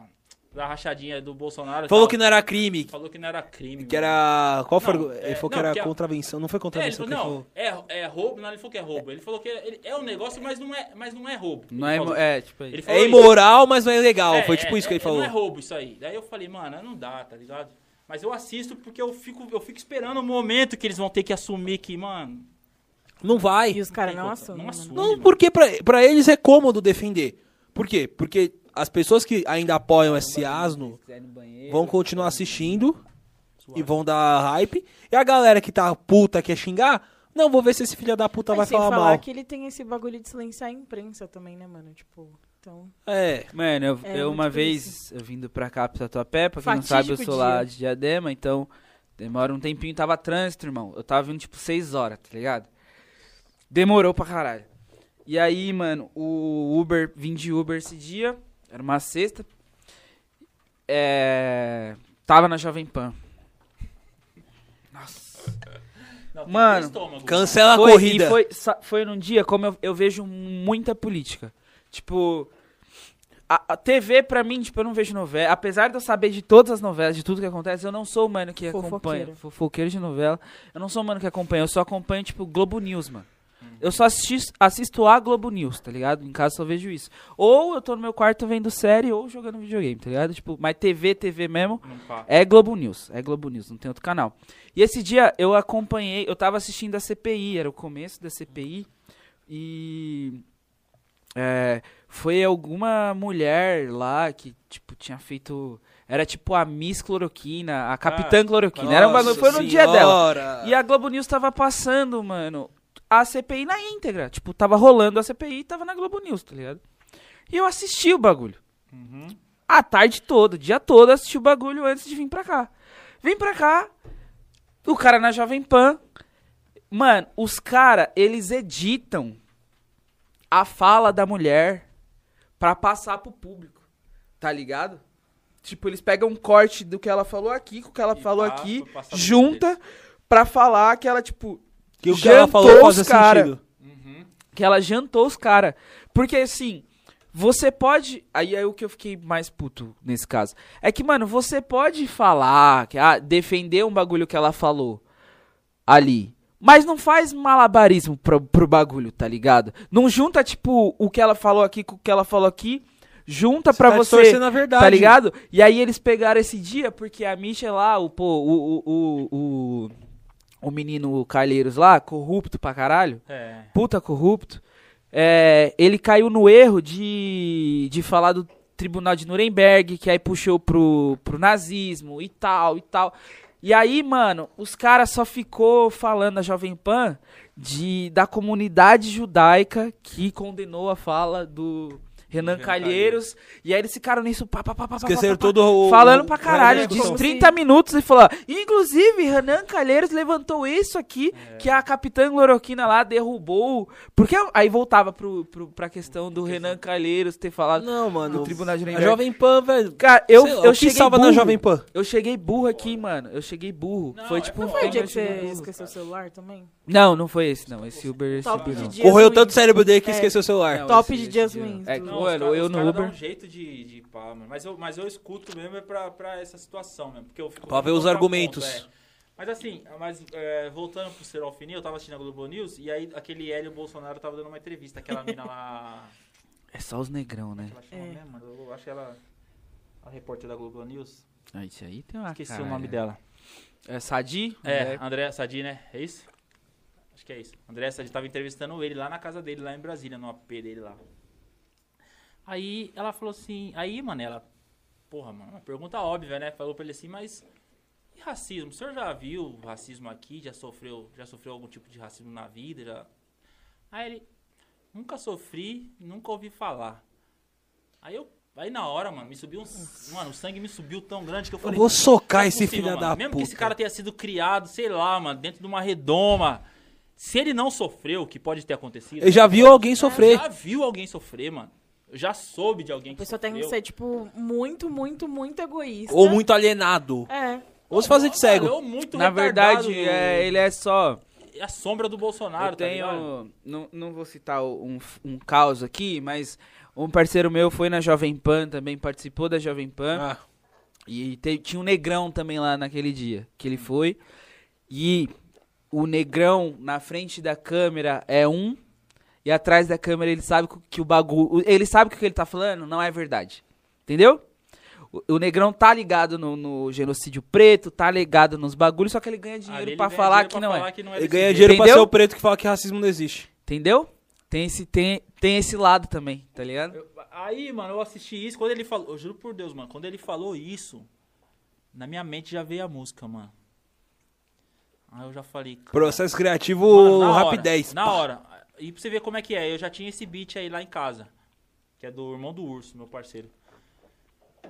da rachadinha do Bolsonaro. Falou tal. que não era crime, Falou que não era crime. que mano. era... Qual foi? Não, ele é, falou que não, era que a- contravenção, não foi É, ele contravenção falou, que ele não, falou. é, é roubo, não, ele falou que é roubo. Ele falou que é, é um negócio, mas não é, mas não é roubo. Não Ele é, falou. é, tipo. Ele É isso. imoral, mas não é legal, É, foi tipo é, isso que ele falou. Não é roubo isso aí. Daí eu falei, mano, não dá, tá ligado? Mas eu assisto porque eu fico, eu fico esperando o momento que eles vão ter que assumir que, mano. Não vai. E os caras não condição. assumem. Não assume. Não, mano. porque pra, pra eles é cômodo defender. Por quê? Porque as pessoas que ainda apoiam esse asno vão continuar assistindo e vão dar hype. E a galera que tá puta quer xingar, não, vou ver se esse filho da puta Mas vai sem falar falar mal. que ele tem esse bagulho de silenciar a imprensa também, né, mano? Tipo, então... É. Mano, eu, É, eu uma vez, eu vindo pra cá pro Tatuapé, pra quem não sabe, eu Fatídico sou lá dia. de Diadema, então demora um tempinho, tava trânsito, irmão. Eu tava vindo tipo 6 horas, tá ligado? Demorou pra caralho. E aí, mano, o Uber, vim de Uber esse dia, era uma sexta. É. Tava na Jovem Pan. Não, tem Mano, estômago. Cancela a Foi, corrida. E foi, foi num dia como eu, eu vejo muita política. Tipo, a, a TV pra mim, tipo, eu não vejo novela. Apesar de eu saber de todas as novelas, de tudo que acontece, eu não sou o mano que acompanha. Fofoqueiro. Fofoqueiro de novela. Eu não sou o mano que acompanha, eu só acompanho, tipo, Globo News, mano. Eu só assisto, assisto a Globo News, tá ligado? Em casa só vejo isso. Ou eu tô no meu quarto vendo série ou jogando videogame, tá ligado? Tipo, mas TV, TV mesmo, é Globo News, é Globo News, não tem outro canal. E esse dia eu acompanhei, eu tava assistindo a CPI, era o começo da CPI, e é, foi alguma mulher lá que, tipo, tinha feito, era tipo a Miss Cloroquina, a Capitã Cloroquina, era um bagulho, foi no dia dela. E a Globo News tava passando, mano, a CPI na íntegra, tipo, tava rolando a CPI e tava na Globo News, tá ligado? E eu assisti o bagulho. Uhum. A tarde toda, o dia todo, assisti o bagulho antes de vir pra cá. Vim pra cá, o cara na Jovem Pan. Mano, os cara, eles editam a fala da mulher pra passar pro público. Tá ligado? Tipo, eles pegam um corte do que ela falou aqui, com o que ela E falou passa, aqui, passa junta pra falar que ela, tipo, Que o que ela jantou falou os cara. sentido. Uhum. que ela jantou os cara. Porque assim, você pode. Aí é o que eu fiquei mais puto nesse caso. É que, mano, você pode falar, que, ah, defender um bagulho que ela falou ali. Mas não faz malabarismo pro, pro bagulho, tá ligado? Não junta, tipo, o que ela falou aqui com o que ela falou aqui. Junta pra tá você. distorcendo a verdade. Tá ligado? E aí eles pegaram esse dia, porque a Misha lá, o, pô, o, o, o, o, o menino Calheiros lá, corrupto pra caralho É. puta corrupto, é, ele caiu no erro de, de falar do tribunal de Nuremberg, que aí puxou pro, pro nazismo e tal, e tal. E aí, mano, os caras só ficou falando na Jovem Pan de, da comunidade judaica que condenou a fala do Renan Renan Calheiros. E aí eles ficaram nisso, pá, pá, pá, pá, pá, Esqueceram pá, pá, todo o... Falando pra caralho, de como discussão. se- 30 minutos e falou. Inclusive, Renan Calheiros levantou isso aqui, que a Capitã Cloroquina lá derrubou. Porque aí voltava pro, pro, pra questão do Renan Calheiros ter falado. Não, mano. No Tribunal de A Nuremberg. Jovem Pan, velho. Cara, eu, lá, eu cheguei salva burro. na Jovem Pan? Eu cheguei burro aqui, mano. Eu cheguei burro. Não, foi é tipo um Não foi o dia que cheguei você burro. esqueceu o celular também? Não, não foi esse, não. Esse Uber, esse Top Uber não. de dias Corroeu ruins. tanto o cérebro dele que É. esqueceu o celular. Não, Top esse- de esse dias dia não. ruins É, Não, mano, eu os no Uber. dão um jeito de, de pá, mano. Mas eu, mas eu escuto mesmo é pra, pra essa situação mesmo. Porque eu fico Pra ver os contraponto, argumentos. é. Mas assim, mas, é, voltando pro Ser Alfini, eu tava assistindo a Globo News e aí aquele Hélio Bolsonaro tava dando uma entrevista. Aquela mina lá. É só os negrão, né? Ela chama É. mesmo, mano? Eu acho que ela. A repórter da Globo News. Ah, isso aí tem uma Esqueci cara. o nome dela. É Sadi? É, André Sadi, né? É isso? Acho que é isso. André Sadi tava entrevistando ele lá na casa dele, lá em Brasília, no AP dele lá. Aí ela falou assim, aí, mano, ela, porra, mano, uma pergunta óbvia, né? Falou pra ele assim, mas e racismo? O senhor já viu racismo aqui? Já sofreu, já sofreu algum tipo de racismo na vida? Já... Aí ele, nunca sofri, nunca ouvi falar. Aí eu, aí na hora, mano, me subiu um, mano, o sangue me subiu tão grande que eu Eu falei, vou socar é esse possível, filho mano. da Mesmo puta. que esse cara tenha sido criado, sei lá, mano, dentro de uma redoma. Se ele não sofreu, que pode ter acontecido. Ele já viu alguém sofrer. Já viu alguém sofrer, mano. Eu já soube de alguém A que pessoa tem sofreu. que ser, tipo, muito, muito, muito egoísta. Ou muito alienado. É. Ou se fazer de cego. Eu muito Na verdade, é, ele é só. É a sombra do Bolsonaro, eu tá ligado? tenho. não, não vou citar um, um caos aqui, mas Um parceiro meu foi na Jovem Pan também, participou da Jovem Pan. Ah, E te- tinha um negrão também lá naquele dia que ele foi. E o negrão na frente da câmera é um. E atrás da câmera ele sabe que- o bagulho. Ele sabe que o que ele tá falando não é verdade. Entendeu? O, o negrão tá ligado no, no genocídio preto, tá ligado nos bagulhos, só que ele ganha dinheiro ele pra ganha falar dinheiro que pra não falar é. que não ele desse ganha dinheiro pra Entendeu? ser o preto que fala que racismo não existe. Entendeu? Tem esse, tem, tem esse lado também, tá ligado? Eu- Aí, mano, eu assisti isso. Quando ele falou, eu juro por Deus, mano, quando ele falou isso, na minha mente já veio a música, mano. Aí eu já falei. cara, Processo criativo mano, na hora, rapidez. Na Pá. hora. E pra você ver como é que é, eu já tinha esse beat aí lá em casa. Que é do irmão do urso, meu parceiro.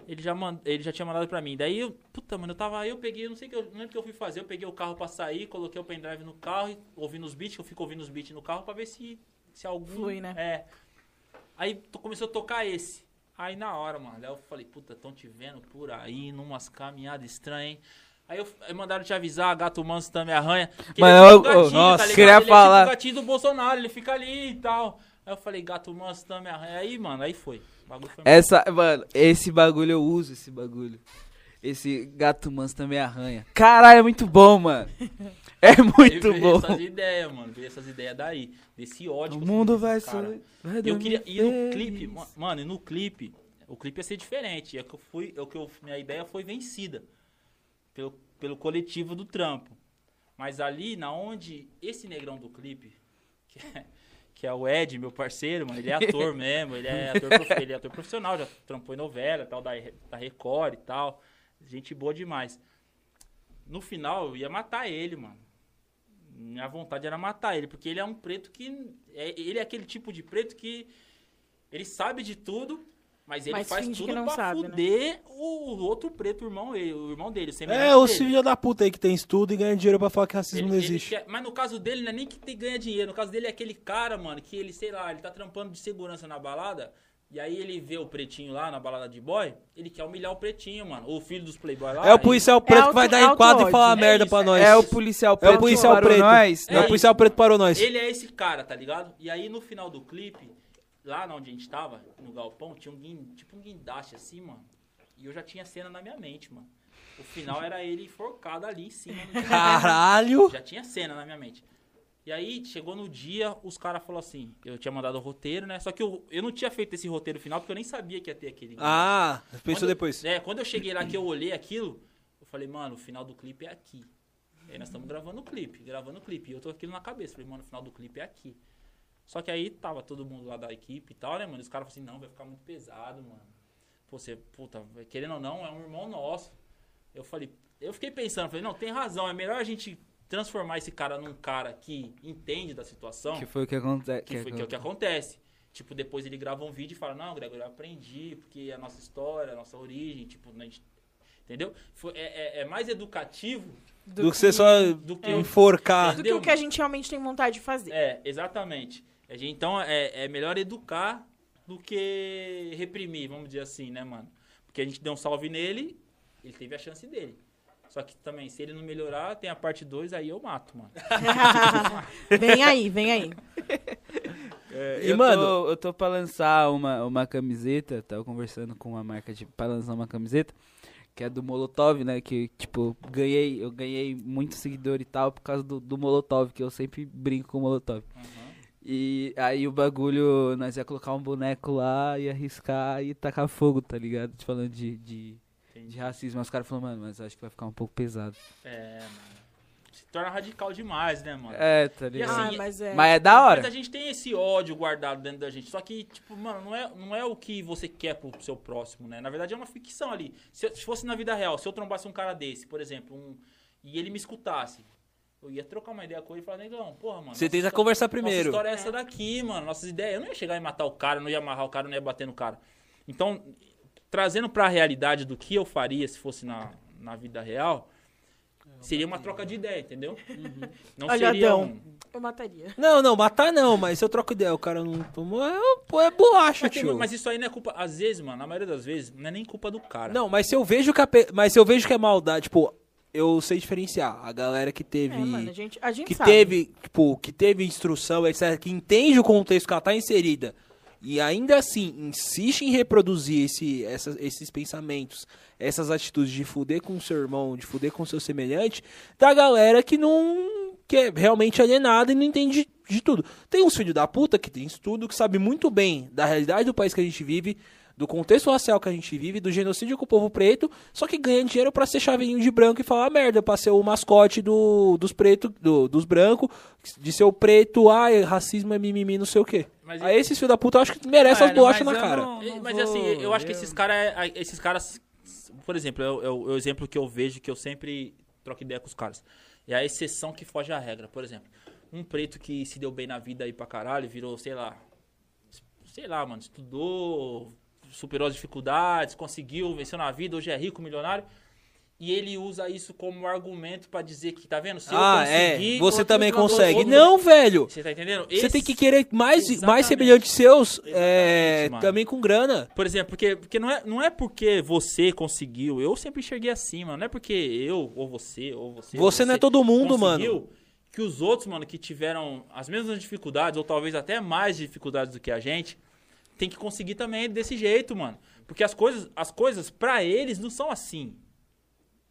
Ele já, mand... ele já tinha mandado pra mim. Daí eu, puta, mano, eu tava aí, eu peguei, eu não sei o que eu, não lembro o que eu fui fazer. Eu peguei o carro pra sair, coloquei o pendrive no carro, e ouvindo os beats, que eu fico ouvindo os beats no carro pra ver se, se algum. Flui, né? É. Aí to- começou a tocar esse. Aí na hora, mano, aí eu falei, puta, tão te vendo por aí, numas caminhadas estranhas, hein? Aí, eu, aí mandaram te avisar, gato manso também arranha. Que Mano, ele é eu- tipo um eu- nossa, ligado? queria ele É falar. tipo o gatinho do Bolsonaro, ele fica ali e tal. Aí eu falei, gato manso também arranha. Aí, mano, aí foi. O bagulho foi Essa, mano, esse bagulho eu uso, esse bagulho. Esse gato manso também arranha. Caralho, é muito bom, mano. É muito veio bom. essas ideias, mano. Veio essas ideias daí. Desse ódio. O eu mundo vai ser. vai Eu queria. E no clipe, ma- mano, e no clipe, o clipe ia ser diferente. É que eu fui. É que eu, minha ideia foi vencida. Pelo, pelo coletivo do trampo. Mas ali, na onde esse negrão do clipe, que é, que é o Ed, meu parceiro, mano, ele é ator mesmo, ele é ator, ele é ator profissional, já trampou em novela, tal, da, da Record e tal. Gente boa demais. No final, eu ia matar ele, mano. Minha vontade era matar ele, porque ele é um preto que. É, ele é aquele tipo de preto que. Ele sabe de tudo, mas ele Mas faz tudo que não pra sabe, né? fuder o outro preto, o irmão, ele, o irmão dele. o É, os dele. filhos da puta aí que tem estudo e ganha dinheiro pra falar que racismo Ele- não existe. quer- mas no caso dele, não é nem que tem, ganha dinheiro. No caso dele é aquele cara, mano, que ele, sei lá, ele tá trampando de segurança na balada. E aí ele vê o pretinho lá na balada de boy, ele quer humilhar o pretinho, mano. O filho dos playboy lá. É o policial preto que vai dar em quadro e falar É merda isso, pra é nós. É o policial É preto. o policial parou preto. Nós, É, né? o policial preto parou nós. Ele é esse cara, tá ligado? E aí no final do clipe, lá onde a gente tava, no galpão, tinha um guin, tipo um guindaste assim, mano. E eu já tinha cena na minha mente, mano. O final era ele enforcado ali em cima. Caralho! Já tinha cena na minha mente. E aí, chegou no dia, os caras falaram assim, eu tinha mandado o roteiro, né? Só que eu, eu não tinha feito esse roteiro final, porque eu nem sabia que ia ter aquele. Ah, pensou Quando- depois. É, quando eu cheguei lá que eu olhei aquilo, eu falei, mano, o final do clipe é aqui. E aí nós estamos gravando o clipe, gravando o clipe. E eu tô aquilo na cabeça. Falei, mano, o final do clipe é aqui. Só que aí tava todo mundo lá da equipe e tal, né, mano? Os caras falaram assim, não, vai ficar muito pesado, mano. Pô, você, puta, querendo ou não, é um irmão nosso. Eu falei, eu fiquei pensando, falei, não, tem razão, é melhor a gente transformar esse cara num cara que entende da situação Que foi o que acontece. que, foi, que é o que acontece. Tipo, depois ele grava um vídeo e fala, não, Gregor, eu aprendi, porque é a nossa história, a nossa origem, tipo, a gente, entendeu? Foi- é, é- é mais educativo Do que você só do que enforcar. Do que o que a gente realmente tem vontade de fazer. É, exatamente. A gente, então, é, é melhor educar do que reprimir, vamos dizer assim, né, mano? Porque a gente deu um salve nele, ele teve a chance dele. Só que também, se ele não melhorar, tem a parte 2, aí eu mato, mano. vem aí, vem aí. E, eu mano- tô, eu tô pra lançar uma, uma camiseta, tava conversando com uma marca de, pra lançar uma camiseta, que é do Molotov, né? Que, tipo, ganhei, eu ganhei muito seguidor e tal por causa do, do Molotov, que eu sempre brinco com o Molotov. Uhum. E aí o bagulho, nós ia colocar um boneco lá e arriscar e tacar fogo, tá ligado? Falando de, de, de racismo. Mas os caras falaram, mano, mas acho que vai ficar um pouco pesado. É, mano. Se torna radical demais, né, mano? É, tá ligado? assim, ah, mas é. mas é da hora. Mas a gente tem esse ódio guardado dentro da gente. Só que, tipo, mano, não é, não é o que você quer pro seu próximo, né? Na verdade é uma ficção ali. Se, se fosse na vida real, se eu trombasse um cara desse, por exemplo, um, e ele me escutasse, eu ia trocar uma ideia com ele e falar, negão, porra, mano. Você tenta conversar primeiro. Nossa história é essa daqui, mano. Nossas ideias. Eu não ia chegar e matar o cara, não ia amarrar o cara, não ia bater no cara. Então, trazendo pra realidade do que eu faria se fosse na, na vida real, seria uma troca de ideia, entendeu? Não Olha, seria Adão. um... Eu mataria. Não, não, matar não, mas se eu troco ideia, o cara não tomou, é, pô, é bolacha, Mas, tem- tio. mas isso aí não é culpa. Às vezes, mano, na maioria das vezes, não é nem culpa do cara. Não, mas se eu vejo que a pe- mas se eu vejo que é maldade, tipo, eu sei diferenciar. A galera que teve É, mano, a gente, a gente que sabe. teve, tipo, que teve instrução, etc, que entende o contexto que ela tá inserida e ainda assim insiste em reproduzir esse, essas- esses pensamentos, essas atitudes de fuder com o seu irmão, de fuder com o seu semelhante, da galera que não que é realmente alienada e não entende de, de tudo. Tem uns filhos da puta que tem estudo, que sabe muito bem da realidade do país que a gente vive, do contexto racial que a gente vive, do genocídio com o povo preto, só que ganha dinheiro pra ser chaveirinho de branco e falar merda, pra ser o mascote do, dos pretos, do- dos brancos, de ser o preto, ai, racismo é mimimi, não sei o quê. Mas Aí esses filhos da puta eu acho que merece as bolachas na eu cara. não- não Mas vou- assim, eu acho que esses caras, esses caras, por exemplo, é o, é o- é o exemplo que eu vejo, que eu sempre troco ideia com os caras. É a exceção que foge à regra. Por exemplo, um preto que se deu bem na vida aí pra caralho, virou, sei lá, sei lá, mano, estudou, superou as dificuldades, conseguiu, venceu na vida, hoje é rico, milionário. E ele usa isso como argumento pra dizer que, tá vendo? Se Ah, eu é, você também consegue. outro- Não, velho. Você tá entendendo? Você Esse- tem que querer mais, mais Exatamente. semelhantes seus, é, mano. também com grana. Por exemplo, porque, porque não, é, não é porque você conseguiu, eu sempre enxerguei assim, mano. Não é porque eu, ou você, ou você. ou Você não é todo mundo, conseguiu, Que os outros, mano, que tiveram as mesmas dificuldades, ou talvez até mais dificuldades do que a gente, tem que conseguir também desse jeito, mano. Porque as coisas, as coisas pra eles não são assim.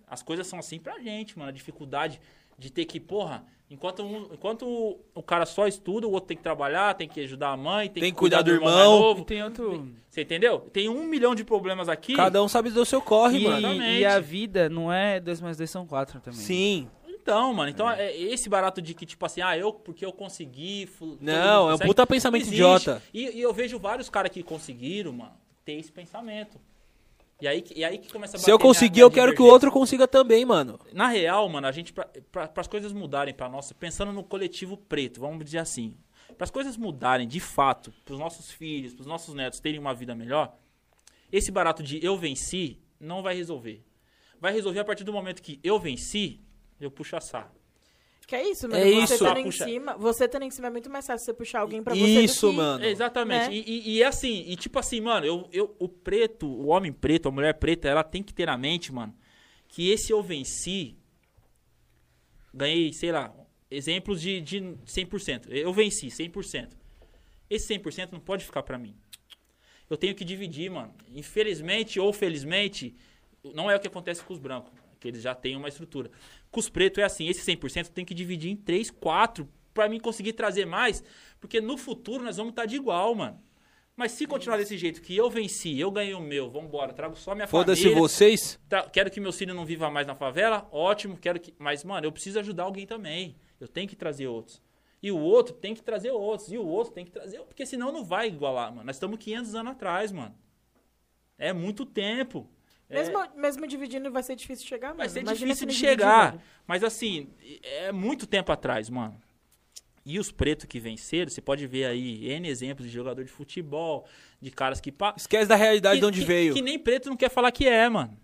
As coisas são assim pra gente, mano. A dificuldade de ter que, porra, enquanto, um- enquanto o cara só estuda, o outro tem que trabalhar, tem que ajudar a mãe, tem, Tem que que cuidar do mais irmão. novo. Tem outro. Você entendeu? Tem um milhão de problemas aqui. Cada um sabe do seu corre, E, mano. Exatamente. e a vida não é 2 mais 2 são 4 também. Sim. Então, mano, então é esse barato de que, tipo assim, ah, eu, porque eu consegui. Não, é um puta pensamento não idiota. E, e eu vejo vários caras que conseguiram, mano, ter esse pensamento. E aí, que- e aí que começa a Se eu conseguir, eu quero que o outro consiga também, mano. Na real, mano, a gente, pra, pra, as coisas mudarem pra nossa, pensando no coletivo preto, vamos dizer assim, para as coisas mudarem de fato, pros nossos filhos, pros nossos netos terem uma vida melhor, esse barato de eu venci não vai resolver. Vai resolver a partir do momento que eu venci, eu puxo a sarra. Que é isso, mano. É você isso. Estando em Puxa. cima, você estando em cima é muito mais fácil você puxar alguém pra você Isso, do que... mano. Exatamente. Né? E, e- e é assim, e tipo assim, mano, eu, eu, o preto, o homem preto, a mulher preta, ela tem que ter na mente, mano, que esse eu venci, ganhei, sei lá, exemplos de, de 100%. Eu venci 100%. Esse 100% não pode ficar pra mim. Eu tenho que dividir, mano. Infelizmente ou felizmente, não é o que acontece com os brancos, que eles já têm uma estrutura. Com os pretos é assim, esse 100% tem que dividir em 3, 4, pra mim conseguir trazer mais, porque no futuro nós vamos estar de igual, mano. Mas se continuar desse jeito, que eu venci, eu ganhei o meu, vambora, trago só minha Foda-se família. vocês. Tra- quero que meu filho não viva mais na favela, ótimo, quero que. Mas, mano, eu preciso ajudar alguém também. Eu tenho que trazer outros. E o outro tem que trazer outros. E o outro tem que trazer. Porque senão não vai igualar, mano. Nós estamos 500 anos atrás, mano. É muito tempo. É- Mesmo, mesmo dividindo vai ser difícil chegar, mano. vai ser Imagina difícil se de chegar. Mas assim, é muito tempo atrás, mano. E os pretos que venceram, você pode ver aí N exemplos de jogador de futebol, de caras que. pa- Esquece da realidade que, de onde que- veio. Que nem preto não quer falar que é, mano.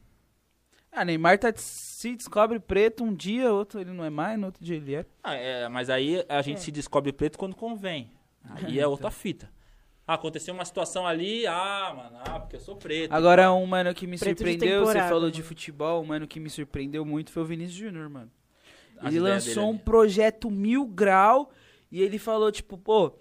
Ah, Neymar tá, se descobre preto um dia, outro ele não é mais, no outro dia ele é. Ah, é, mas aí a gente É. se descobre preto quando convém. Aí é outra fita. Ah, aconteceu uma situação ali, ah, mano, ah, porque eu sou preto. Agora, um mano que me Preto de surpreendeu, você falou mano. de futebol, um mano que me surpreendeu muito foi o Vinícius Júnior, mano. As ele lançou dele um ali. projeto mil grau e ele falou, tipo, pô,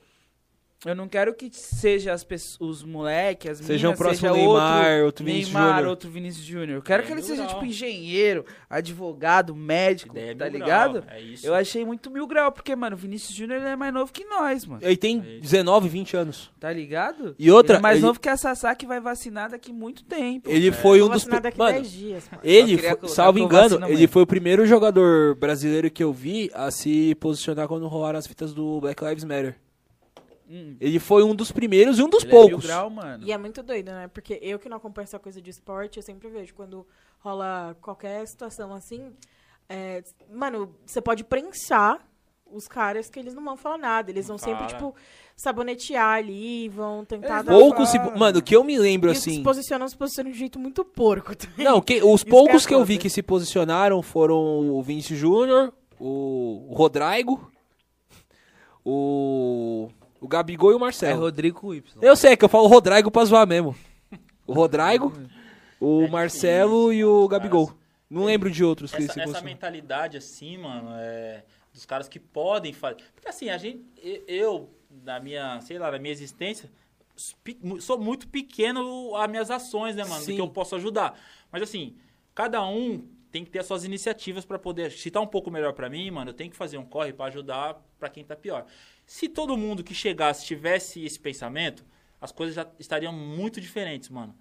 eu não quero que seja as pessoas, os moleques, as Seja o meninas, próximo seja Neymar, outro, outro Vinícius Neymar, Júnior. outro Vinícius Júnior. Eu quero É que ele seja, grau. tipo, engenheiro, advogado, médico, Ideia tá mil ligado? grau, É isso. Eu achei muito mil grau, porque, mano, o Vinícius Júnior ele é mais novo que nós, mano. Ele tem 19, 20 anos. Tá ligado? E outra, Ele é mais ele- novo que a Sassá que vai vacinar daqui muito tempo. Ele foi um dos. vacinar daqui Mano, 10 dias. mano. ele, Eu queria foi- colocar salvo engano, ele amanhã. foi o primeiro jogador brasileiro que eu vi a se posicionar quando rolaram as fitas do Black Lives Matter. Hum, Ele foi um dos primeiros e um dos ele é poucos. grau, mano. E é muito doido, né? Porque eu que não acompanho essa coisa de esporte, eu sempre vejo quando rola qualquer situação assim. é, mano, você pode prensar os caras que eles não vão falar nada. Eles Não vão sempre, fala. tipo, sabonetear ali, vão tentar Eles dar. vão Poucos se. Mano, o que eu me lembro E que se assim. posicionam, se posicionam de um jeito muito porco. tá? Não, que- os é poucos que eu vi que se posicionaram foram o Vinicius Júnior, o, o Rodrigo, o, o Gabigol e o É Marcelo. Rodrigo com Y. Eu sei que eu falo Rodrigo pra zoar mesmo. O Rodrigo, o É Marcelo difícil, e o caras. Gabigol. Não lembro de outros que essa, essa mentalidade assim, mano, é dos caras que podem fazer. Porque assim, a gente, eu, na minha, sei lá, na minha existência, sou muito pequeno as minhas ações, né, mano? Do Sim. que eu posso ajudar. Mas assim, cada um tem que ter as suas iniciativas pra poder. Se tá um pouco melhor pra mim, mano, eu tenho que fazer um corre pra ajudar pra quem tá pior. Se todo mundo que chegasse tivesse esse pensamento, as coisas já estariam muito diferentes, mano.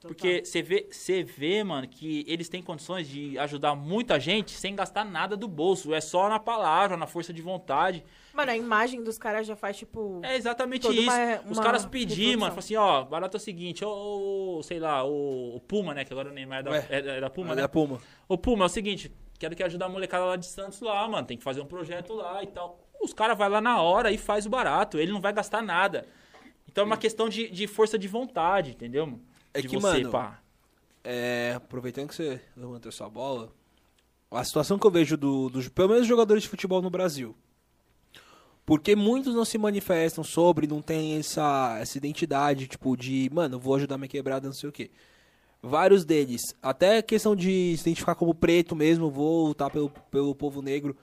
Porque você vê, você vê, mano, que eles têm condições de ajudar muita gente sem gastar nada do bolso. É só na palavra, na força de vontade. Mano, a imagem dos caras já faz, tipo. É exatamente isso. uma- Os uma caras pedir, mano, falam assim, ó, barato é o seguinte, ô, sei lá, o, o Puma, né, que agora o Neymar é da, Ué, é, é da Puma, né? a Puma. Ô, Puma, é o seguinte, quero que ajudar a molecada lá de Santos lá, mano, tem que fazer um projeto lá e tal. Os caras vão lá na hora e faz o barato, ele não vai gastar nada. Então é uma questão de, de força de vontade, entendeu? mano? É de que, você, mano, pá. É, aproveitando que você levantou essa bola, a situação que eu vejo do, dos, pelo menos jogadores de futebol no Brasil. Porque muitos não se manifestam sobre, não tem essa, essa identidade, tipo, de, mano, vou ajudar minha quebrada, não sei o quê. Vários deles, até questão de se identificar como preto mesmo, vou lutar pelo, pelo povo negro.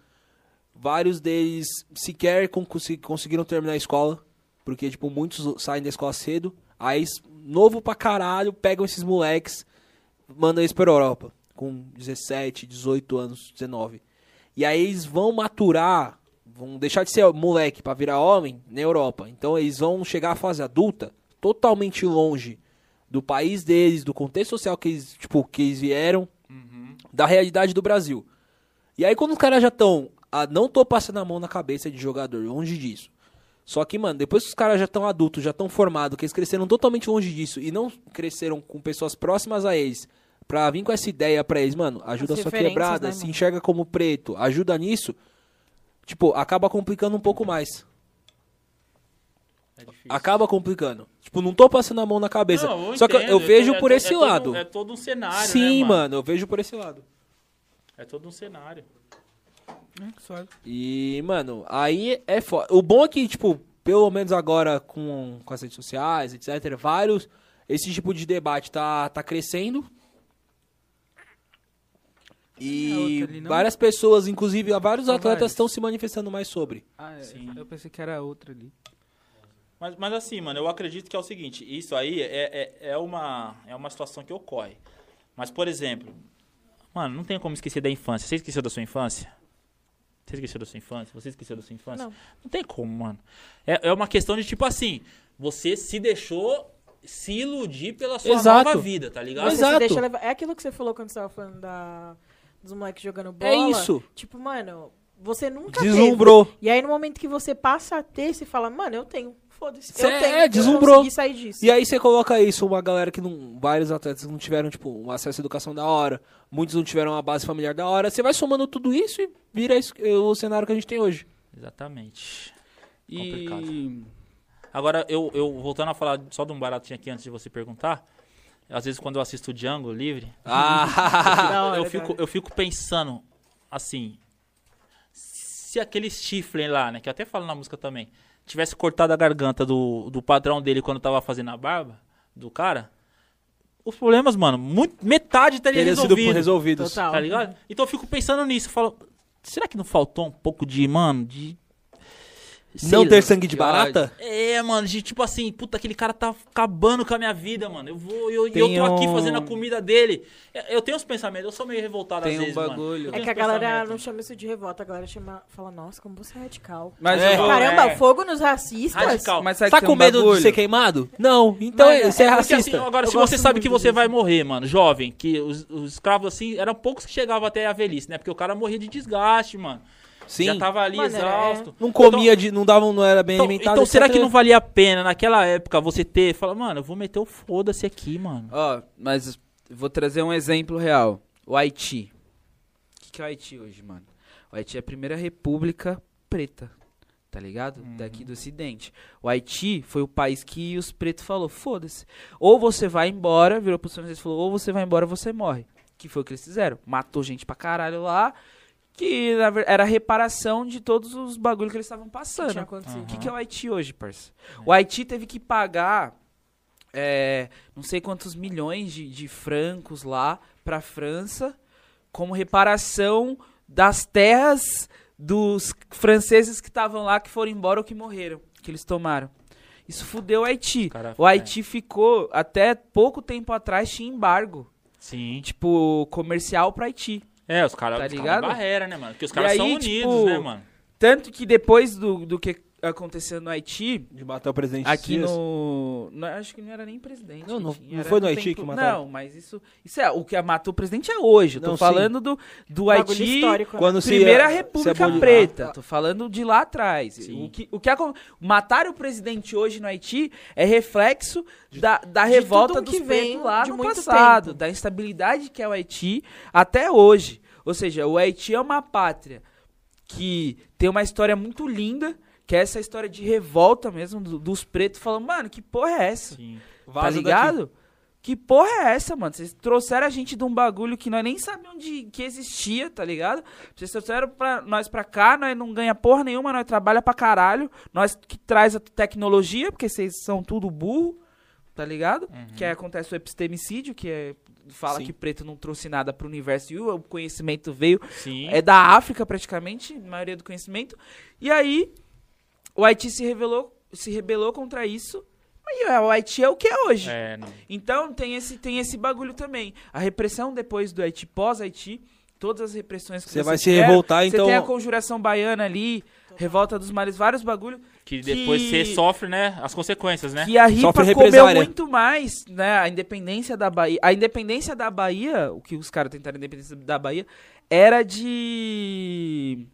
Vários deles sequer conseguiram terminar a escola, porque, tipo, muitos saem da escola cedo. Aí, novo pra caralho, pegam esses moleques, mandam eles pra Europa, com 17, 18 anos, 19. E aí eles vão maturar, vão deixar de ser moleque pra virar homem na Europa. Então eles vão chegar à fase adulta totalmente longe do país deles, do contexto social que eles, tipo, que eles vieram, da realidade do Brasil. E aí quando os caras já estão, ah, não tô passando a mão na cabeça de jogador, longe disso. Só que, mano, depois que os caras já estão adultos, já estão formados, que eles cresceram totalmente longe disso e não cresceram com pessoas próximas a eles, pra vir com essa ideia pra eles, mano, ajuda a As sua quebrada, né, se mano? enxerga como preto, ajuda nisso, tipo, acaba complicando um pouco mais. É difícil. Acaba complicando. Tipo, não tô passando a mão na cabeça. Não, eu Só que eu- eu entendo, vejo é por to- esse é todo- lado. é todo um cenário, Sim, né, mano, eu vejo por esse lado. É todo um cenário. E, mano, aí é foda. O bom é que, tipo, pelo menos agora com, com as redes sociais, etc., vários. Esse tipo de debate tá, tá crescendo. E É outra várias pessoas, inclusive vários São atletas, estão se manifestando mais sobre. Ah, é, Sim. eu pensei que era outra ali. Mas, mas assim, mano, eu acredito que é o seguinte, isso aí é, é, é, uma, é uma situação que ocorre. Mas, por exemplo, mano, não tem como esquecer da infância. Você esqueceu da sua infância? Você esqueceu da sua infância? Você esqueceu da sua infância? Não. Não tem como, mano. É, é uma questão de tipo assim, você se deixou se iludir pela sua Exato. nova vida, tá ligado? Você Exato. se deixa levar. É aquilo que você falou quando você tava falando da, dos moleques jogando bola. É isso. Tipo, mano, você nunca Deslumbrou. teve. E aí, no momento que você passa a ter, você fala, mano, eu tenho. Foda-se. Cê- Eu tenho. é, deslumbrou. sair disso. E aí você coloca isso, uma galera que não. Vários atletas não tiveram, tipo, um acesso à educação da hora. Muitos não tiveram uma base familiar da hora. Você vai somando tudo isso e vira isso- o cenário que a gente tem hoje. Exatamente. E Complicado. Agora, eu, eu voltando a falar só de um baratinho aqui antes de você perguntar. Às vezes quando eu assisto o Django livre, Ah! Eu, fico, hora. eu fico pensando, assim, se aquele Stifler lá, né, que eu até falo na música também, tivesse cortado a garganta do, do patrão dele quando tava fazendo a barba do cara, os problemas, mano, muito, metade teria Teria sido resolvido, resolvidos. Total. tá ligado? Então eu fico pensando nisso, eu falo, será que não faltou um pouco de, mano, de... sei Não ter sangue de barata? É, mano, de tipo assim, puta, aquele cara tá acabando com a minha vida, mano. Eu vou, eu, eu tô aqui um- fazendo a comida dele. Eu, tenho uns pensamentos, eu sou meio revoltado Tem às um vezes, mano. bagulho. Eu É que a galera não chama isso de revolta, a galera chama, fala, nossa, como você é radical. Mas É. vou- Caramba, é. fogo nos racistas? Radical. Mas sabe Tá com um medo bagulho? de ser queimado? Não. Então Mas é- você é, é Porque, racista. assim, agora, Eu se você sabe que você disso. vai morrer, mano, jovem, que os, os escravos, assim, eram poucos que chegavam até a velhice, né? Porque o cara morria de desgaste, mano. Sim. Já tava ali Mano, é- exausto. Não comia, de, não davam, não era bem Então, alimentado. então será que não valia a pena, naquela época, você ter... Fala, mano, eu vou meter o foda-se aqui, mano. Ó, mas vou trazer um exemplo real. O Haiti. O que, que é o Haiti hoje, mano? O Haiti é a primeira república preta, tá ligado? Daqui do ocidente. O Haiti foi o país que os pretos falou, foda-se. Ou você vai embora, virou pros franceses e falou, ou você vai embora ou você morre. Que foi o que eles fizeram. Matou gente pra caralho lá, que era a reparação de todos os bagulhos que eles estavam passando. O que, que é o Haiti hoje, parça? O Haiti teve que pagar é, não sei quantos milhões de, de francos lá pra França como reparação das terras dos franceses que estavam lá, que foram embora ou que morreram, que eles tomaram. Isso fudeu o Haiti. Cara, o Haiti ficou, até pouco tempo atrás, tinha embargo. Sim. Tipo, comercial pra Haiti. É, os caras Tá ligado? barreira, né, mano? Porque os caras aí, são unidos, tipo, né, mano? Tanto que depois do, do que aconteceu no Haiti, De matar o presidente aqui Dias. no. não, acho que não era nem presidente. Não, não- enfim, não foi no do Haiti tempo- que mataram? Não, mas isso. Isso é. O que matou o presidente é hoje. Eu tô Não, sim. falando do, do Bagulho Haiti. né? Quando se Primeira se República aboliu- Preta, tô falando de lá atrás. Sim. O que, o que matar o presidente hoje no Haiti é reflexo da, da revolta dos que vem pretos lá de no muito passado, tempo. da instabilidade que é o Haiti até hoje. Ou seja, o Haiti é uma pátria que tem uma história muito linda, que é essa história de revolta mesmo do- dos pretos falando, mano, que porra é essa? Sim. Tá vaza daqui. ligado? Que porra é essa, mano? Vocês trouxeram a gente de um bagulho que nós nem sabíamos de, que existia, tá ligado? Vocês trouxeram pra, nós pra cá, nós não ganha porra nenhuma, nós trabalha pra caralho. Nós que traz a tecnologia, porque vocês são tudo burro, tá ligado? Que aí acontece o epistemicídio, que é fala Sim. que preto não trouxe nada pro universo e o conhecimento veio Sim. é da África praticamente, a maioria do conhecimento. E aí o Haiti se revelou, se rebelou contra isso. E é, o Haiti é o que é hoje. É, não. Então tem esse, tem esse bagulho também. A repressão depois do Haiti, pós-Haiti, todas as repressões que Você você vai se tiver, revoltar, Você então- tem a conjuração baiana ali, revolta dos males, vários bagulhos. Que depois Que- você sofre, né, as consequências, né? Que a Ripa Sofre comeu muito mais, né? A independência da Bahia. A independência da Bahia, o que os caras tentaram a independência da Bahia, era de.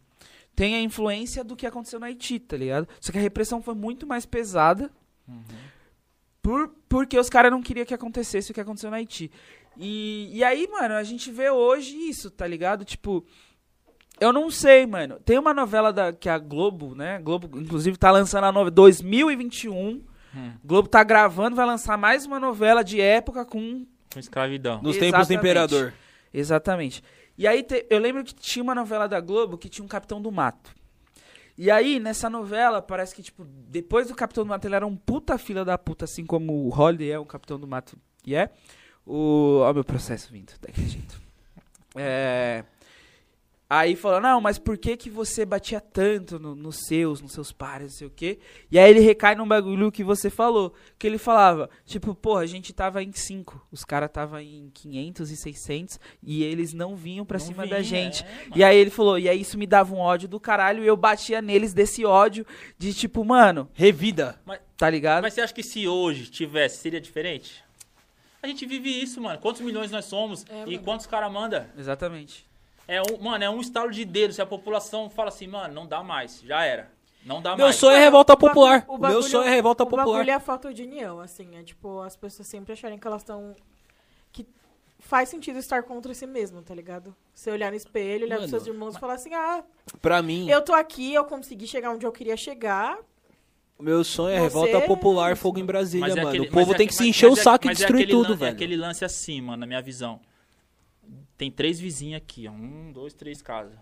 Tem a influência do que aconteceu no Haiti, tá ligado? Só que a repressão foi muito mais pesada. Por, porque os caras não queriam que acontecesse o que aconteceu no Haiti. E, e aí, mano, a gente vê hoje isso, tá ligado? Tipo, eu não sei, mano. Tem uma novela da, que a Globo, né? Globo, inclusive, tá lançando a novela 2021. Hum. Globo tá gravando, vai lançar mais uma novela de época com. Com escravidão. Nos tempos do Exatamente. imperador. Exatamente. E aí te- eu lembro que tinha uma novela da Globo que tinha um Capitão do Mato. E aí, nessa novela, parece que, tipo, depois do Capitão do Mato, ele era um puta fila da puta, assim como o Holiday é um Capitão do Mato e é. O. Ó, meu processo vindo, daquele jeito. É. Aí falou, não, mas por que que você batia tanto no- nos seus, nos seus pares, não sei o quê? E aí ele recai num bagulho que você falou, que ele falava, tipo, porra, a gente tava em 5, os caras tava em 500 e 600, e eles não vinham pra Não cima vinha, da gente. é, e aí ele falou, e aí isso me dava um ódio do caralho, e eu batia neles desse ódio, de tipo, mano, Revida. tá ligado? Mas você acha que se hoje tivesse, seria diferente? A gente vive isso, mano. Quantos milhões nós somos É, e mano. quantos caras manda? Exatamente. É um, mano, é um estalo de dedo. Se a população fala assim, mano, não dá mais, já era. Não dá Meu mais. sonho é revolta o bagulho- popular. o O meu bagulho- sonho é revolta O popular. bagulho é a falta de união, assim. É tipo, as pessoas sempre acharem que elas estão. Que faz sentido estar contra si mesmo, tá ligado? Você olhar no espelho, olhar pros seus irmãos e falar assim: ah, Pra mim, eu tô aqui, eu consegui chegar onde eu queria chegar. o meu sonho é Você- revolta popular, fogo em Brasília, Mas é mano. aquele- o povo é tem que se encher o mas é- saco e mas é destruir aquele tudo, lan- É velho. aquele lance assim, mano, na minha visão. Tem três vizinhos aqui, ó. Um, dois, três casas.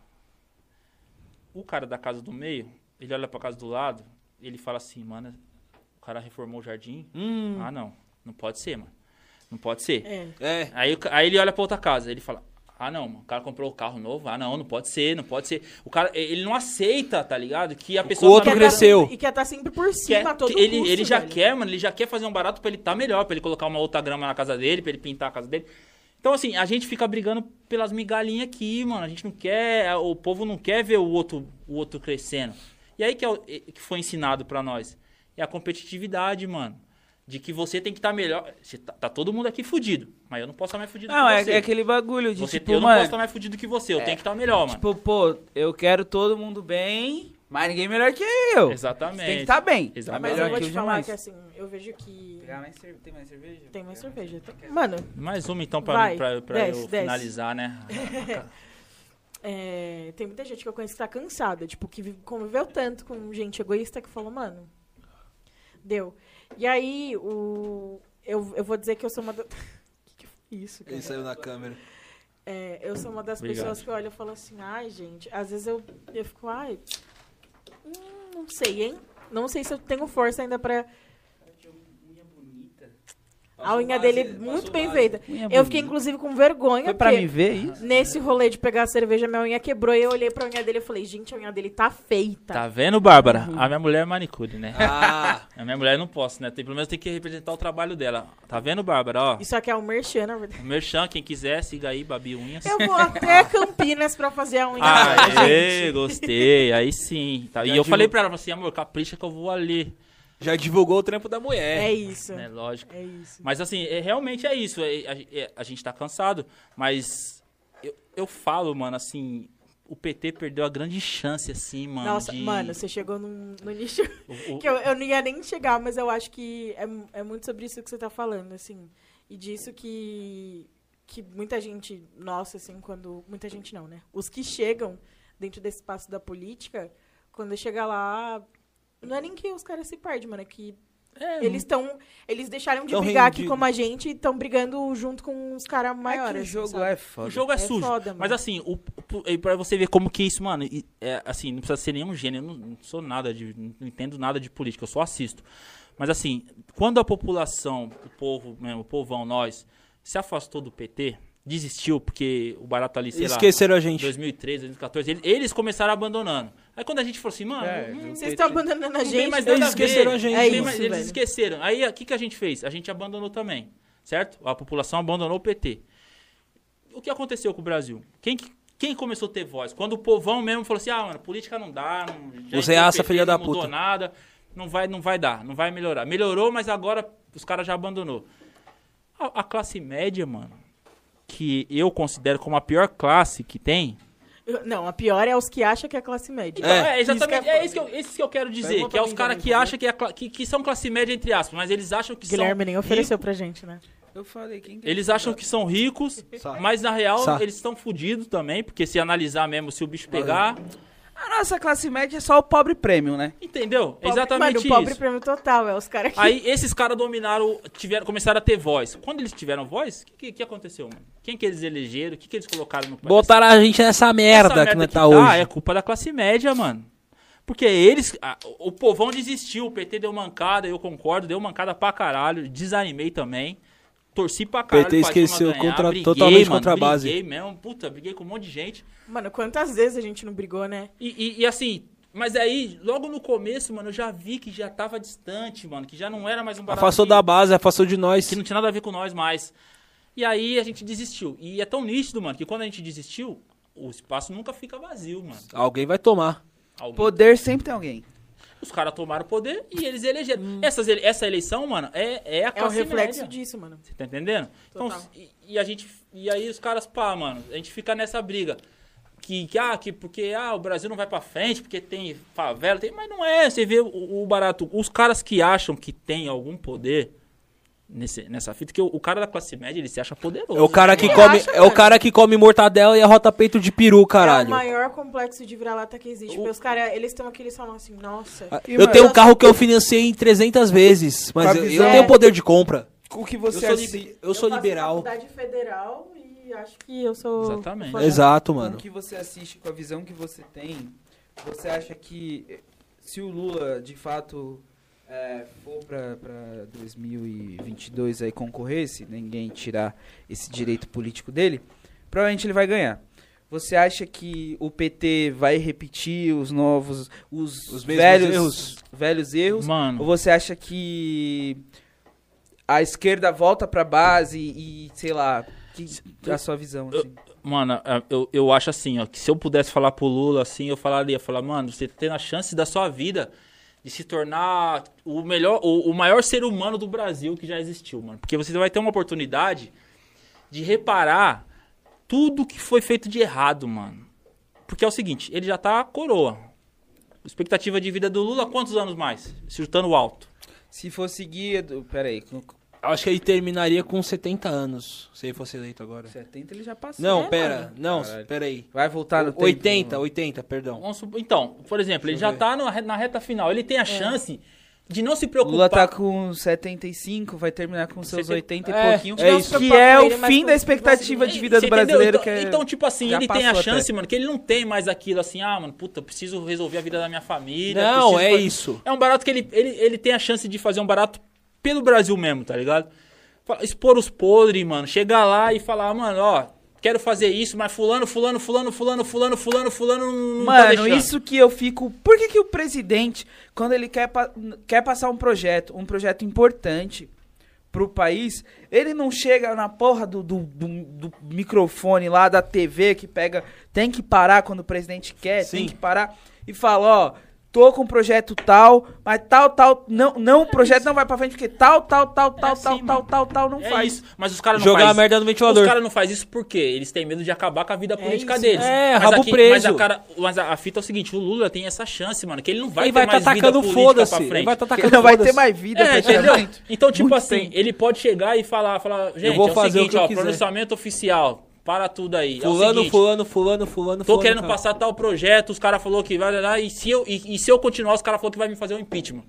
O cara da casa do meio, ele olha pra casa do lado, ele fala assim, mano, o cara reformou o jardim. Hum, Ah, não. Não pode ser, mano. Não pode ser. É. é. Aí, o aí ele olha pra outra casa, ele fala: Ah, não, mano, o cara comprou o carro novo. Ah, não, não pode ser, não pode ser. O cara, ele não aceita, tá ligado? Que a pessoa. outro tá- Quer tá cresceu. sempre- e quer estar sempre por quer- cima, a todo que ele, custo, ele já velho. quer, mano, ele já quer fazer um barato pra ele estar melhor, pra ele colocar uma outra grama na casa dele, pra ele pintar a casa dele. Então, assim, a gente fica brigando pelas migalhinhas aqui, mano. A gente não quer, o povo não quer ver o outro, o outro crescendo. E aí que, é o- que foi ensinado pra nós? É a competitividade, mano. De que você tem que estar melhor. Você tá, tá todo mundo aqui fudido, mas eu não posso estar mais fudido Não, que é, você. é aquele bagulho de Você- tipo, eu não mano, posso estar mais fudido que você, eu tenho que estar melhor, mano. tipo, pô, eu quero todo mundo bem, mas ninguém melhor que eu. Exatamente. Você tem que estar bem. Tá Exatamente. Mas eu vou te falar que assim, eu vejo que. Mais cerve- Tem mais cerveja? Tem mais cerveja. Mano, Mais uma então pra, Vai, pra, pra desce, eu desce. finalizar, né? é, tem muita gente que eu conheço que tá cansada, tipo, que vive- conviveu tanto com gente egoísta que falou, mano, deu. E aí, o. Eu, eu vou dizer que eu sou uma. Da... que que foi isso, cara? Ele saiu na câmera. É, eu sou uma das Obrigado. pessoas que olha e falo assim, ai, gente, às vezes eu, eu fico, ai, sei, hein? Não sei se eu tenho força ainda pra. A unha dele muito bem feita. Eu fiquei, inclusive, com vergonha. Foi pra porque me ver isso? Nesse rolê de pegar a cerveja, minha unha quebrou e eu olhei pra unha dele e falei, gente, a unha dele tá feita. Tá vendo, Bárbara? A minha mulher é manicure, né? Ah, A minha mulher eu não posso, né? Tem, pelo menos tem que representar o trabalho dela. Tá vendo, Bárbara? Ó, Isso aqui é um merchan, na verdade. o Merchan, quem quiser, siga aí, Babi Unhas. Eu vou até Campinas pra fazer a unha Ah, gente. gostei. Aí sim. Tá. E Já eu digo- falei pra ela, assim, amor, capricha que eu vou ali. Já divulgou o trampo da mulher. É isso. Né? Lógico. É isso. Mas assim, é, realmente é isso. é- é- a gente tá cansado, mas eu, eu falo, mano, assim, o PT perdeu a grande chance, assim, mano. Nossa, de- mano, você chegou num, no nicho o- o- que eu, eu não ia nem chegar, mas eu acho que é, é muito sobre isso que você tá falando, assim. E disso que, que muita gente, nossa, assim, quando. Muita gente não, né? Os que chegam dentro desse espaço da política, quando chega lá. Não é nem que os caras se perdem, mano, é que é, eles estão. Eles deixaram de brigar aqui rendido. como a gente e estão brigando junto com os caras É que maiores. o jogo sabe? é foda. O jogo é, É sujo. foda, mas assim, o, o, e pra você ver como que isso, mano, é, assim, não precisa ser nenhum gênio, eu não, não sou nada de. não entendo nada de política, eu só assisto. Mas assim, quando a população, o povo mesmo, o povão, nós, se afastou do PT, desistiu, porque o barato ali, sei lá. Esqueceram a gente. 2013, 2014, eles, eles começaram abandonando. Aí quando a gente falou assim, mano, É, não, viu? Vocês estão abandonando a não gente. mais eles esqueceram a gente. Não É tem mais- isso, eles esqueceram. Aí o que, que a gente fez? A gente abandonou também, certo? A população abandonou o PT. O que aconteceu com o Brasil? Quem, que- quem começou a ter voz? Quando o povão mesmo falou assim, ah, mano, política não dá, não, o PT, filha da não mudou puta. nada, não vai, não vai dar, não vai melhorar. Melhorou, mas agora os caras já abandonou. A, a classe média, mano, que eu considero como a pior classe que tem, Não, a pior é os que acham que é classe média. Então, é, Isso exatamente. que é É, isso que eu, que eu quero dizer. Pergunta Que é os caras que acham que, é que, que são classe média, entre aspas, mas eles acham que Guilherme são. nem ofereceu ricos. pra gente, né? Eu falei, quem que é Eles acham que são ricos, mas na real Sa- eles estão fodidos também, porque se analisar mesmo, se o bicho pegar. A nossa classe média é só o pobre prêmio, né? Entendeu? Pobre- Exatamente Mano, o pobre isso. prêmio total, é os caras que... Aí esses caras dominaram, tiveram, começaram a ter voz. Quando eles tiveram voz, o que, que, que aconteceu, mano? Quem que eles elegeram? O que, que eles colocaram no país? Botaram a gente nessa merda, Essa que que tá dá hoje. É culpa da classe média, mano. Porque eles. a- o povão desistiu, o PT deu mancada, eu concordo, deu mancada pra caralho. Desanimei também. Torci pra caralho. PT pra esqueceu ganhar, contra- briguei, totalmente mano, contra a base. Briguei mesmo, puta, briguei com um monte de gente. Mano, quantas vezes a gente não brigou, né? E, e- e assim, mas aí, logo no começo, mano, eu já vi que já tava distante, mano, que já não era mais um barato. Afastou que- da base, afastou de nós. que não tinha nada a ver com nós mais. E aí a gente desistiu. E é tão nítido, mano, que quando a gente desistiu, o espaço nunca fica vazio, mano. Alguém vai tomar. Alguém Poder sempre tem alguém. Os caras tomaram o poder e eles elegeram. Essas ele- essa eleição, mano, é, é a É o reflexo média. disso, mano. Você tá entendendo? Então, Total. e, e a gente. E aí os caras, pá, mano, a gente fica nessa briga. Que, que, ah, que porque ah, o Brasil não vai pra frente, porque tem favela, tem, mas não é. Você vê o, o barato. Os caras que acham que tem algum poder nesse, nessa fita, que o, o cara da classe média, ele se acha poderoso. É o cara que Eu come, acho, é o cara que come mortadela e arrota peito de peru, É o caralho. maior complexo de vira-lata que existe. Porque os caras, eles estão aqui, eles falam assim, nossa... Ah, E, Eu tenho um carro que eu financiei em 300 vezes, mas eu, eu tenho poder de compra. O que Eu você sou, assi- libe- eu sou faço liberal. faculdade federal e acho que eu sou... Exatamente. Exato, com o mano. que você assiste, com a visão que você tem, você acha que se o Lula de fato eh, for pra, pra 2022 aí concorresse, ninguém tirar esse direito político dele, provavelmente ele vai ganhar. Você acha que o PT vai repetir os novos, os, Os velhos erros? velhos erros? Mano. Ou você acha que a esquerda volta pra base e, sei lá, que, a sua visão, assim? Mano, é, eu, eu acho assim, ó, que se eu pudesse falar pro Lula assim, eu falaria, falar, mano, você tem a chance da sua vida de se tornar o melhor, o, o maior ser humano do Brasil que já existiu, mano. Porque você vai ter uma oportunidade de reparar tudo que foi feito de errado, mano. Porque é o seguinte, ele já tá coroa. Expectativa de vida do Lula, quantos anos mais? Chutando alto. Se for seguir. Peraí, Acho que ele terminaria com 70 anos, se ele fosse eleito agora. 70 ele já passou. Não, É, pera, mano. não, Caralho. pera aí. Vai voltar no tempo. 80, 80, perdão. Então, por exemplo, ele já tá no- na reta final. Ele tem a chance de não se O preocupar. Lula tá com 75, vai terminar com seus 80 e É, pouquinho. é isso. Que é o fim da expectativa vacilos. de vida do brasileiro. Então, que é... então, tipo assim, ele tem a chance, até. mano, que ele não tem mais aquilo assim, ah, mano, puta, preciso resolver a vida da minha família. Não, é fazer- isso. É um barato que ele, ele, ele tem a chance de fazer um barato pelo Brasil mesmo, tá ligado? Expor os podres, mano. Chegar lá e falar, mano, ó, quero fazer isso, mas fulano, fulano, fulano, fulano, fulano, fulano, fulano não tá Mano, deixando. isso que eu fico. Por que, que o presidente, quando ele quer, quer passar um projeto, um projeto importante pro país, ele não chega na porra do, do, do- do microfone lá da TV que pega. Tem que parar quando o presidente quer, tem Sim. que parar e fala, ó. Tô com um projeto tal, mas tal, tal, não, não, o projeto não vai pra frente porque tal, tal, tal, tal, assim, tal, tal, tal, tal, não É faz. isso. Mas os caras não Jogar faz a merda no ventilador. Os caras não fazem isso porque eles têm medo de acabar com a vida política isso. deles. É, mas rabo aqui- preso. Mas, a, cara, mas a, a fita é o seguinte, o Lula tem essa chance, mano, que ele não vai ele ter vai tá mais vida tacando política foda-se. pra Ele frente. vai tá Porque tacando não vai ter mais vida, É, entendeu? Então, tipo Muito assim, tempo. ele pode chegar e falar, falar gente, vou é o fazer o seguinte, eu ó, pronunciamento oficial, para tudo aí. é o Fulano, seguinte, fulano, fulano, fulano, Tô fulano, querendo cara. passar tal projeto, os caras falaram que vai dar, e se eu, e, e se eu continuar, os caras falaram que vai me fazer um impeachment.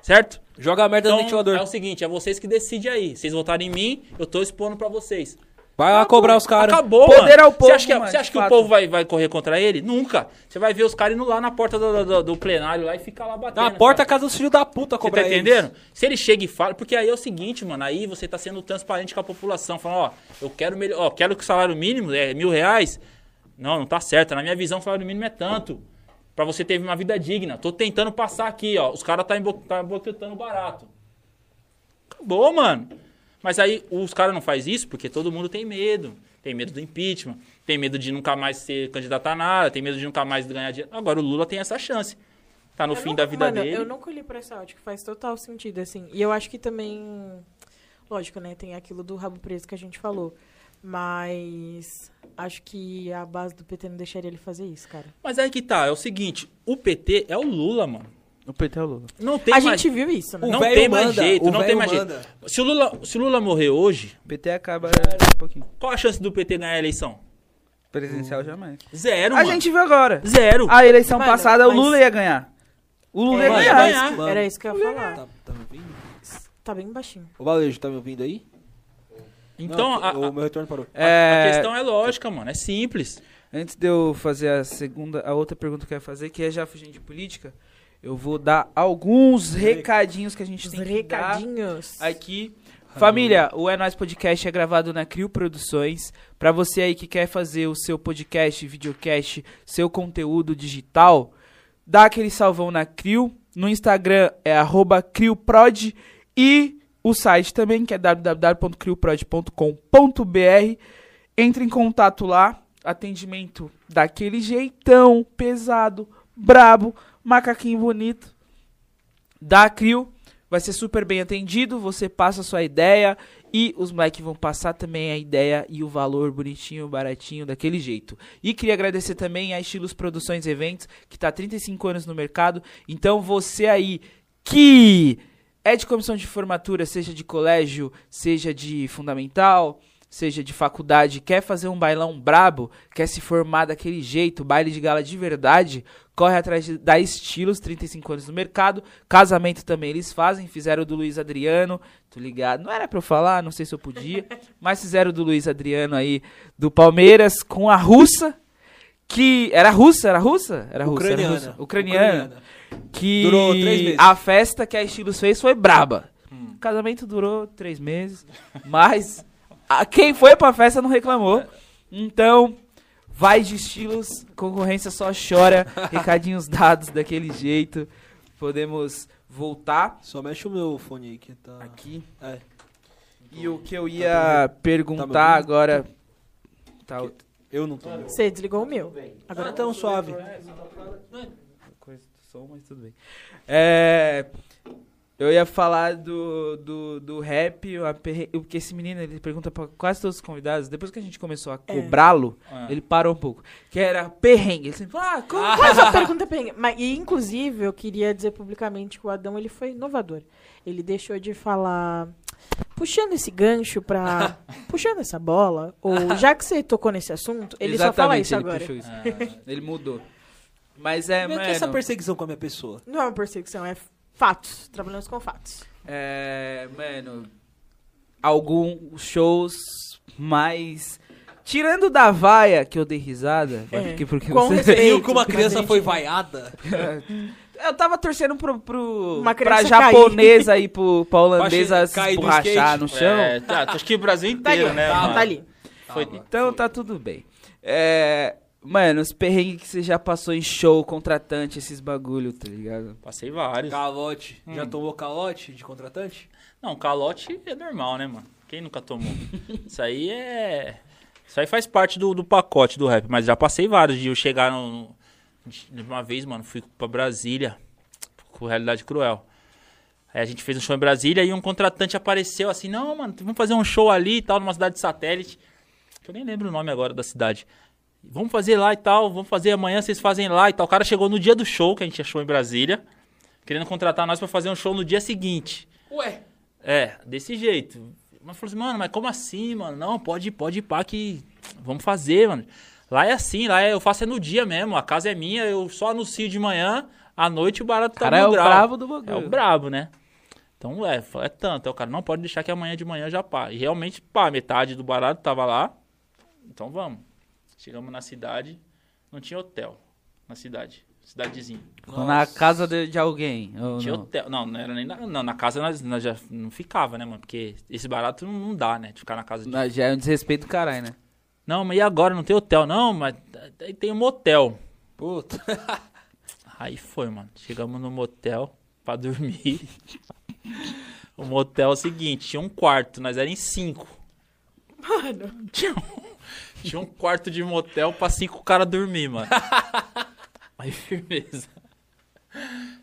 Certo? Joga a merda no Então, ventilador. é o seguinte, é vocês que decidem aí. Vocês votarem em mim, eu tô expondo pra vocês. Vai lá cobrar os caras. Acabou, Poder ao povo, Você acha que, mano, você acha que o povo vai, vai correr contra ele? Nunca. Você vai ver os caras indo lá na porta do, do- do plenário lá e ficar lá batendo. Na porta a cara. casa dos filhos da puta Você cobrar tá eles. entendendo? Se ele chega e fala, porque aí é o seguinte, mano, aí você tá sendo transparente com a população, falando, ó, eu quero melhor, ó, quero que o salário mínimo é mil reais. Não, não tá certo. Na minha visão, o salário mínimo é tanto. Pra você ter uma vida digna. Tô tentando passar aqui, ó. Os caras tá, embo tá boquetando barato. Acabou, mano. Mas aí os caras não faz isso porque todo mundo tem medo. Tem medo do impeachment, tem medo de nunca mais ser candidato a nada, tem medo de nunca mais ganhar dinheiro. Agora o Lula tem essa chance. Tá no Eu fim nunca- da vida mano, dele. Eu não colhi pra essa ótica, faz total sentido, assim. E eu acho que também. Lógico, né? Tem aquilo do rabo preso que a gente falou. Mas acho que a base do PT não deixaria ele fazer isso, cara. Mas aí que tá, é o seguinte, o PT é o Lula, mano. O PT é o Lula. Não tem a mais, gente viu isso, né? O não tem mais manda, jeito, o não tem mais manda. jeito. Se o Lula, se o Lula morrer hoje, O PT acaba um pouquinho. qual a chance do PT ganhar a eleição? Presidencial jamais. Zero, A mano. gente viu agora. Zero. A eleição Mano, passada, mas- o Lula ia ganhar. O Lula É, ia ganhar. ganhar. Mano. Era isso que eu ia falar. Tá, tá me ouvindo? Tá bem baixinho. Ô, Valejo, tá me ouvindo aí? Então, Não, a, o meu retorno parou. a- É, a questão é lógica, mano. É simples. Antes de eu fazer a segunda, a outra pergunta que eu ia fazer, que é já fugindo de política, eu vou dar alguns recadinhos que a gente Os tem que dar recadinhos. aqui. Família, o É Nóis Podcast é gravado na Crio Produções. Pra você aí que quer fazer o seu podcast, videocast, seu conteúdo digital, dá aquele salvão na Crio. No Instagram é arroba CrioProd e o site também, que é www.crioprod.com.br. Entre em contato lá. Atendimento daquele jeitão, pesado, brabo, macaquinho bonito da Crio. Vai ser super bem atendido, você passa a sua ideia e os moleques vão passar também a ideia e o valor bonitinho, baratinho, daquele jeito. E queria agradecer também a Estilos Produções Eventos, que está há 35 anos no mercado. Então você aí que é de comissão de formatura, seja de colégio, seja de fundamental, seja de faculdade, quer fazer um bailão brabo, quer se formar daquele jeito, baile de gala de verdade, corre atrás de- da Estilos, 35 anos no mercado. Casamento também eles fazem, fizeram o do Luiz Adriano, tô ligado. Não era pra eu falar, não sei se eu podia, mas fizeram o do Luiz Adriano aí, do Palmeiras, com a russa, que. Era russa, era russa? Era russa, era Ucraniana. russa. Ucraniana. Que Durou três meses. a festa que a Estilos fez foi braba. O casamento durou três meses, mas a- quem foi pra festa não reclamou. Então, vai de estilos, concorrência só chora, recadinhos dados daquele jeito. Podemos voltar Só mexe o meu fone aí que tá. aqui. É. E o que eu ia perguntar ouvindo? agora. Tá, Eu não tô. Você desligou o meu. Agora tão suave. coisa do som, mas tudo bem. É, eu ia falar do, do, do rap, a perre- porque esse menino ele pergunta pra quase todos os convidados, depois que a gente começou a cobrá-lo, Ah. ele parou um pouco. Que era perrengue. Ele sempre fala, ah, como Mas a pergunta é bem. Mas, e, inclusive, eu queria dizer publicamente que o Adão ele foi inovador. Ele deixou de falar. Puxando esse gancho pra. puxando essa bola, ou já que você tocou nesse assunto, ele só fala isso ele agora. puxou isso. Ah, Ele mudou. Mas é, Como é que é essa perseguição com a minha pessoa? Não é uma perseguição, é fatos. Trabalhamos com fatos. é, mano, alguns shows mais... Tirando da vaia, que eu dei risada, É, porque, porque com você... respeito. Viu que uma criança gente- foi vaiada? Eu tava torcendo pro, pro, Uma pra japonesa e pro, pra holandesa se cair skate. no chão. É, tá, acho que o Brasil Tá ali, inteiro, né? tá, tá ali. Foi, Então tá tudo bem. É, mano, os perrengues que você já passou em show, contratante, esses bagulho, tá ligado? Passei vários. Calote. Já Hum. tomou calote de contratante? Não, calote é normal, né, mano? Quem nunca tomou? Isso aí é. Isso aí faz parte do, do pacote do rap, mas já passei vários de eu chegar no. no- de Uma vez, mano, fui pra Brasília com Realidade Cruel. Aí a gente fez um show em Brasília e um contratante apareceu assim: não, mano, vamos fazer um show ali e tal, numa cidade de satélite. Eu nem lembro o nome agora da cidade. Vamos fazer lá e tal, vamos fazer amanhã, vocês fazem lá e tal. O cara chegou no dia do show, que a gente achou em Brasília, querendo contratar nós pra fazer um show no dia seguinte. Ué. É, desse jeito. Mas falou assim, mano, mas como assim, mano? Não, pode, pode ir pá que vamos fazer, mano. Lá é assim, lá é- eu faço é no dia mesmo. A casa é minha, eu só anuncio de manhã, à noite o barato O tá cara é no o grau. bravo do É bagulho. o brabo, né? Então é, é tanto. Aí o cara não pode deixar que amanhã de manhã já pá. E realmente, pá, metade do barato tava lá. Então vamos. Chegamos na cidade, não tinha hotel na cidade. Cidadezinha. Na casa de, de alguém. ou Não tinha não? hotel. Não, não era nem na, não, na casa nós, nós já não ficava, né, mano? Porque esse barato não, não dá, né? De ficar na casa de. Já é um desrespeito do caralho, né? Não, mas e agora? Não tem hotel? Não, mas tem um motel. Puta. Aí foi, mano. Chegamos no motel pra dormir. o motel é o seguinte, tinha um quarto, nós éramos em cinco. Mano, Tinha um, tinha um quarto de motel pra cinco caras dormir, mano. Aí firmeza.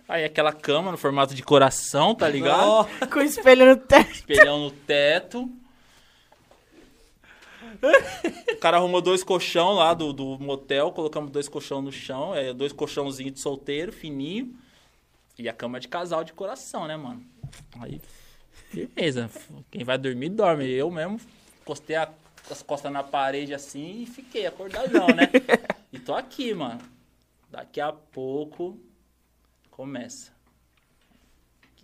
Aí aquela cama no formato de coração, tá ligado? Com espelho no teto. espelhão no teto. O cara arrumou dois colchão lá do, do motel, colocamos dois colchão no chão, é, dois colchãozinhos de solteiro, fininho. E a cama de casal de coração, né, mano? Aí, firmeza. Quem vai dormir, dorme. Eu mesmo encostei a- as costas na parede assim e fiquei acordadão, né? E tô aqui, mano. Daqui a pouco começa.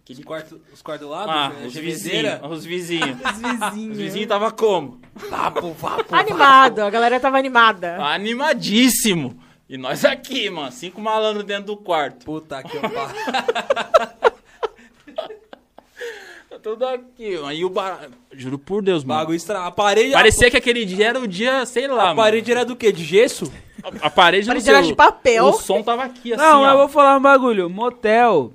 Aquele os quartos os quartos do lado, ah, os vizinhos, os vizinhos. Os vizinhos. Os vizinhos tava como? Vapo, vapo, Animado, a galera tava animada. Animadíssimo. E nós aqui, mano, cinco malandros dentro do quarto. Puta que pariu. Tudo aqui, mano. E o bar... Juro por Deus, mano. Bagulho estra... A parede... Parecia que aquele dia era o dia, sei lá, A mano. parede era do quê? De gesso? A, a parede, A não parede era o- de papel. O som tava aqui, assim, não, ó. eu vou falar um bagulho. Motel.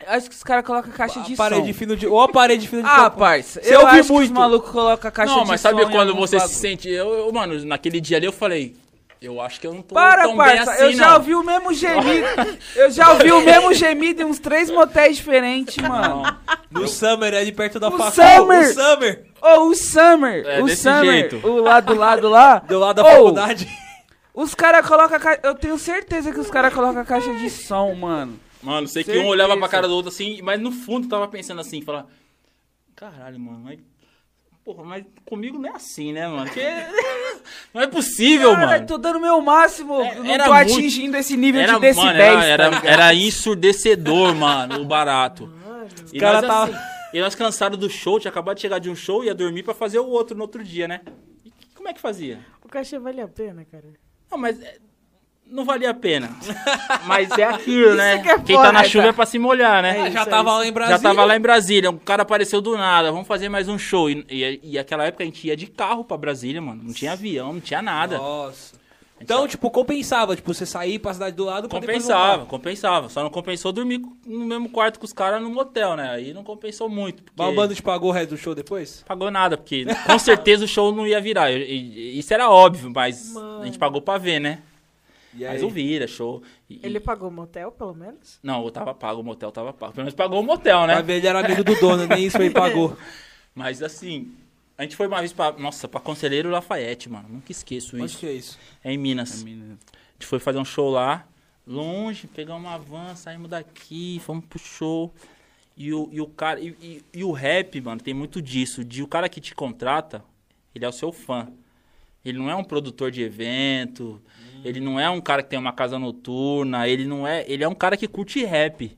eu Acho que os caras colocam caixa de a parede som. fino de... Ou a parede fino de... Ah, parça. Você eu ouve acho que os muito. malucos colocam caixa Não, de mas som sabe em quando alguns você se sente... Eu, eu, mano, naquele dia ali eu falei... Eu acho que eu não tô Para, tão bem parça. assim, eu já não. ouvi o mesmo gemido. eu já ouvi o mesmo gemido em uns três motéis diferentes, mano. Não. No Summer, é de perto da O faculdade. Summer! O Summer! Ô, o Summer. É, o desse Summer. jeito. O lá do lado lá. Do lado da Ô, faculdade. Os caras colocam caixa. Eu tenho certeza que os caras colocam caixa de som, mano. Mano, sei que Certeza. um olhava pra cara do outro assim, mas no fundo tava pensando assim, falar, caralho, mano, mas, porra, mas comigo não é assim, né, mano? Porque não é possível, Cara, mano. tô dando o meu máximo. É, não era tô muito- atingindo esse nível Era, de decibéis. mano, era, tá era, ligado? era ensurdecedor, mano, o barato. E cara nós, tava- assim, e nós cansados do show, tinha acabado de chegar de um show, ia dormir pra fazer o outro no outro dia, né? E como é que fazia? O cachê valia a pena, cara. Não, mas não valia a pena. Mas é aquilo, né? que é Quem tá na chuva é pra se molhar, né? É já isso, tava é lá em Brasília. Já tava lá em Brasília, um cara apareceu do nada, vamos fazer mais um show. E, e, e aquela época a gente ia de carro pra Brasília, mano. Não tinha avião, não tinha nada. Nossa. Então, tipo, compensava. Tipo, você sair pra cidade do lado compensava, compensava. Só não compensou dormir no mesmo quarto com os caras no motel, né? Aí não compensou muito. Porque Mas o bando te pagou o resto do show depois? Pagou nada, porque com certeza o show não ia virar. Isso era óbvio, mas Mano. a gente pagou pra ver, né? E Mas o vira, show. E- e- Ele pagou o motel, pelo menos? Não, eu tava pago, o motel tava pago. Pelo menos pagou o motel, né? Ver, ele era amigo do dono, nem isso ele pagou. Mas assim, a gente foi uma vez pra. Nossa, pra Conselheiro Lafayette, mano. Nunca esqueço Onde isso. que é isso? É em Minas. A gente foi fazer um show lá, longe, pegamos uma van, saímos daqui, fomos pro show. E o, e o cara. E, e- e o rap, mano, tem muito disso. De o cara que te contrata, ele é o seu fã. Ele não é um produtor de evento, ele não é um cara que tem uma casa noturna, ele não é. Ele é um cara que curte rap.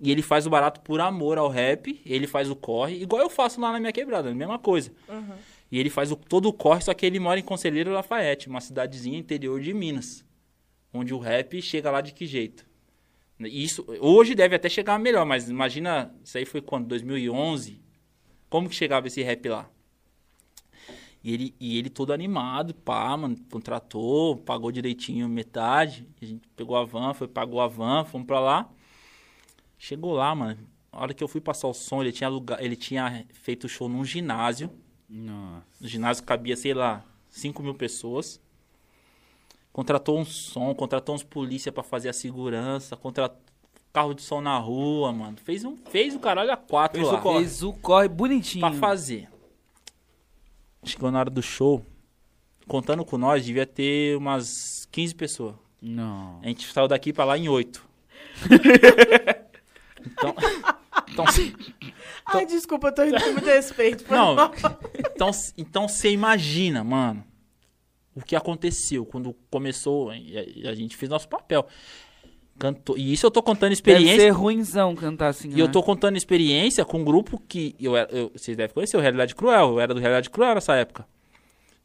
E ele faz o barato por amor ao rap, ele faz o corre, igual eu faço lá na minha quebrada, a mesma coisa. E ele faz o, todo o corre, só que ele mora em Conselheiro Lafayette, uma cidadezinha interior de Minas. Onde o rap chega lá de que jeito? Isso, hoje deve até chegar melhor, mas imagina, isso aí foi quando? 2011? Como que chegava esse rap lá? E ele, e ele todo animado, pá, mano, contratou, pagou direitinho metade. A gente pegou a van, foi, pagou a van, fomos pra lá. Chegou lá, mano. A hora que eu fui passar o som, ele tinha, lugar, ele tinha feito show num ginásio. Nossa. No ginásio cabia, sei lá, 5 mil pessoas. Contratou um som, contratou uns polícia pra fazer a segurança, contratou carro de som na rua, mano. Fez, um, fez o caralho a quatro Fez o lá. corre. Fez o corre bonitinho. Pra fazer. Chegou na hora do show. Contando com nós, devia ter umas 15 pessoas. Não. A gente saiu daqui pra lá em 8. então. Então, Ai, desculpa, eu tô rindo com muito respeito. Não, mal. então, então você imagina, mano, o que aconteceu quando começou e a, a gente fez nosso papel. E isso eu tô contando Deve experiência. ser ruimzão cantar assim, E eu né? tô contando experiência com um grupo que eu, era- eu, vocês devem conhecer, o Realidade Cruel. Eu era do Realidade Cruel nessa época.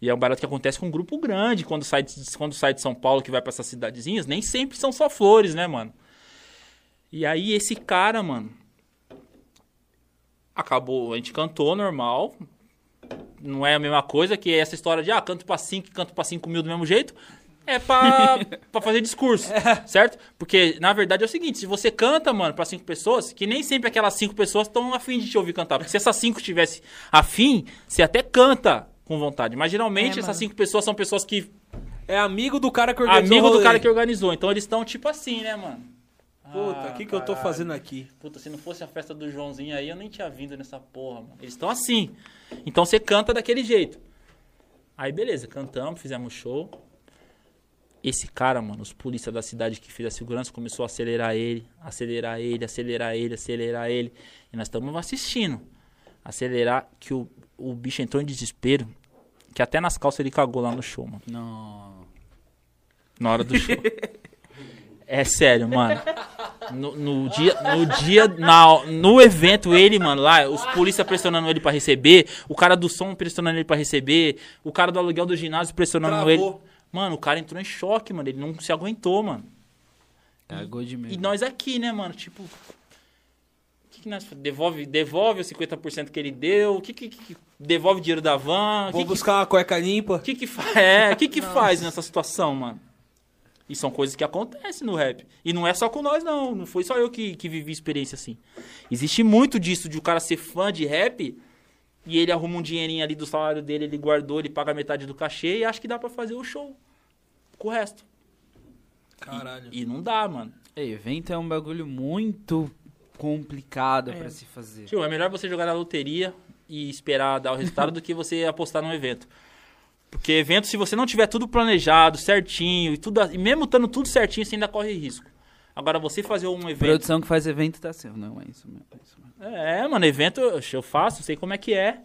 E é um barato que acontece com um grupo grande quando sai de, quando sai de São Paulo, que vai pra essas cidadezinhas. Nem sempre são só flores, né, mano? E aí esse cara, mano, acabou, a gente cantou normal. Não é a mesma coisa que essa história de, ah, canto pra 5 canto pra 5 mil do mesmo jeito. É pra, pra fazer discurso, certo? Porque, na verdade, é o seguinte, se você canta, mano, pra cinco pessoas, que nem sempre aquelas cinco pessoas estão afim de te ouvir cantar. Porque se essas cinco tivessem afim, você até canta com vontade. Mas, geralmente, É, essas cinco pessoas são pessoas que... É amigo do cara que organizou Amigo do cara que organizou. Então, eles estão tipo assim, né, mano? Puta, Ah, o que, que eu tô fazendo aqui? Puta, se não fosse a festa do Joãozinho aí, eu nem tinha vindo nessa porra, mano. Eles estão assim. Então você canta daquele jeito. Aí beleza, cantamos, fizemos show. Esse cara, mano, os polícias da cidade que fez a segurança começou a acelerar ele, acelerar ele, acelerar ele, acelerar ele. E nós estamos assistindo. Acelerar que o, o bicho entrou em desespero. Que até nas calças ele cagou lá no show, mano. Não. Na hora do show. É sério, mano. No, no dia, no dia, na, no evento, ele, mano, lá, os polícia pressionando ele pra receber, o cara do som pressionando ele pra receber, o cara do aluguel do ginásio pressionando Travou. ele. Mano, o cara entrou em choque, mano. Ele não se aguentou, mano. Cagou de medo. E nós aqui, né, mano? Tipo. O que, que nós. Devolve, devolve os 50% que ele deu? O que, que, que- Devolve o dinheiro da van? Vou que, que buscar uma cueca limpa. o que que faz? É, que que faz nessa situação, mano? E são coisas que acontecem no rap. E não é só com nós, não. Não foi só eu que, que vivi experiência assim. Existe muito disso de o cara ser fã de rap e ele arruma um dinheirinho ali do salário dele, ele guardou, ele paga metade do cachê e acha que dá pra fazer o show com o resto. Caralho. E não dá, mano. Ei, evento é um bagulho muito complicado É. pra se fazer. Tio, é melhor você jogar na loteria e esperar dar o resultado do que você apostar num evento. Porque evento, se você não tiver tudo planejado, certinho, e tudo, e mesmo estando tudo certinho, você ainda corre risco. Agora, você fazer um evento. Produção que faz evento tá certo. Não, é isso mesmo. É isso mesmo. É, mano, evento eu faço, sei como é que é.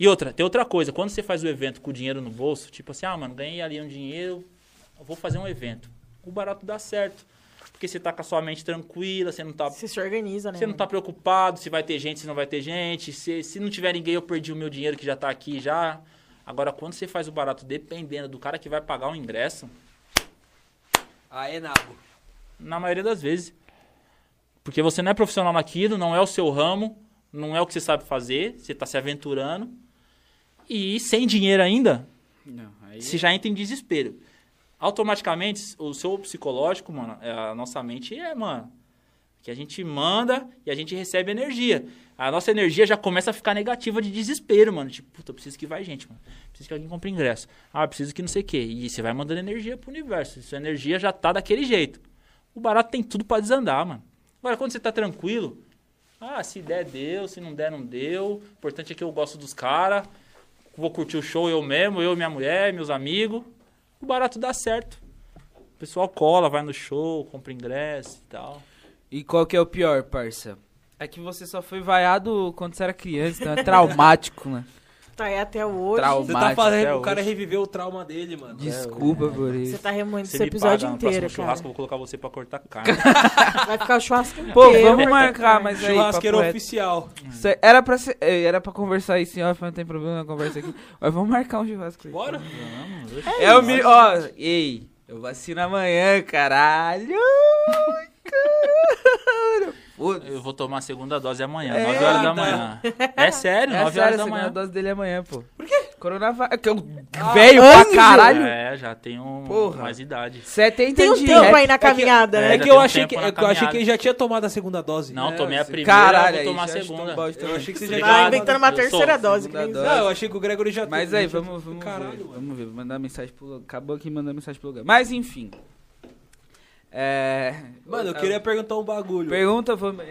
E outra, tem outra coisa, quando você faz o evento com o dinheiro no bolso, tipo assim, ah, mano, ganhei ali um dinheiro, eu vou fazer um evento. O barato dá certo. Porque você tá com a sua mente tranquila, você não tá Você se organiza, né? você não tá preocupado se vai ter gente, se não vai ter gente. Se, se não tiver ninguém, eu perdi o meu dinheiro que já tá aqui já. Agora, quando você faz o barato dependendo do cara que vai pagar o ingresso, Aê, Nago. Na maioria das vezes. Porque você não é profissional naquilo, não é o seu ramo, não é o que você sabe fazer, você tá se aventurando. E sem dinheiro ainda, Não, aí... você já entra em desespero. Automaticamente, o seu psicológico, mano, é, a nossa mente é, mano, que a gente manda e a gente recebe energia. A nossa energia já começa a ficar negativa de desespero, mano. Tipo, puta, eu preciso que vai gente, mano. Preciso que alguém compre ingresso. Ah, preciso que não sei o quê. E você vai mandando energia pro universo. Sua energia já tá daquele jeito. O barato tem tudo pra desandar, mano. Agora, quando você tá tranquilo, ah, se der, deu. Se não der, não deu. O importante é que eu gosto dos caras. Vou curtir o show eu mesmo, eu minha mulher, meus amigos. O barato dá certo. O pessoal cola, vai no show, compra ingresso e tal. E qual que é o pior, parça? É que você só foi vaiado quando você era criança, então é traumático, né? Tá aí até hoje. Trauma. Você tá fazendo o cara hoje. reviver o trauma dele, mano. Desculpa por Você isso. tá remoendo Você esse episódio inteiro, cara. churrasco, eu vou colocar você pra cortar carne. Vai ficar o churrasco inteiro. Pô, vamos marcar, mas aí, Churrasqueiro oficial. Cê- Era pra, ser, eh, era pra conversar isso em off, não tem problema na conversa aqui. Mas vamos marcar um churrasco aí. Bora? É o mi... Ó, ei, eu vacino amanhã, caralho. Foda-se. Eu vou tomar a segunda dose amanhã, É, 9 horas da tá. manhã. É sério, É 9 sério, horas a da segunda manhã. dose dele é amanhã, pô. Por quê? Coronavírus. Que eu velho anjo. pra caralho. É, já tenho Porra. mais idade. 70 Tem um de tempo aí na caminhada, É, né? É já que eu achei que, na eu achei que caminhada. ele já tinha tomado a segunda dose. Não, É, tomei a primeira, Caralho, vou tomar a segunda. bosta. Eu achei que você já Obrigado. tinha inventando uma terceira dose. que. Não, eu achei que o Gregory já Mas aí, vamos, vamos Caralho, ver. Vamos ver, mandar mensagem pro. Acabou aqui mandando mensagem pro lugar. Mas enfim. É. Mano, eu queria perguntar um bagulho. Pergunta, vamos.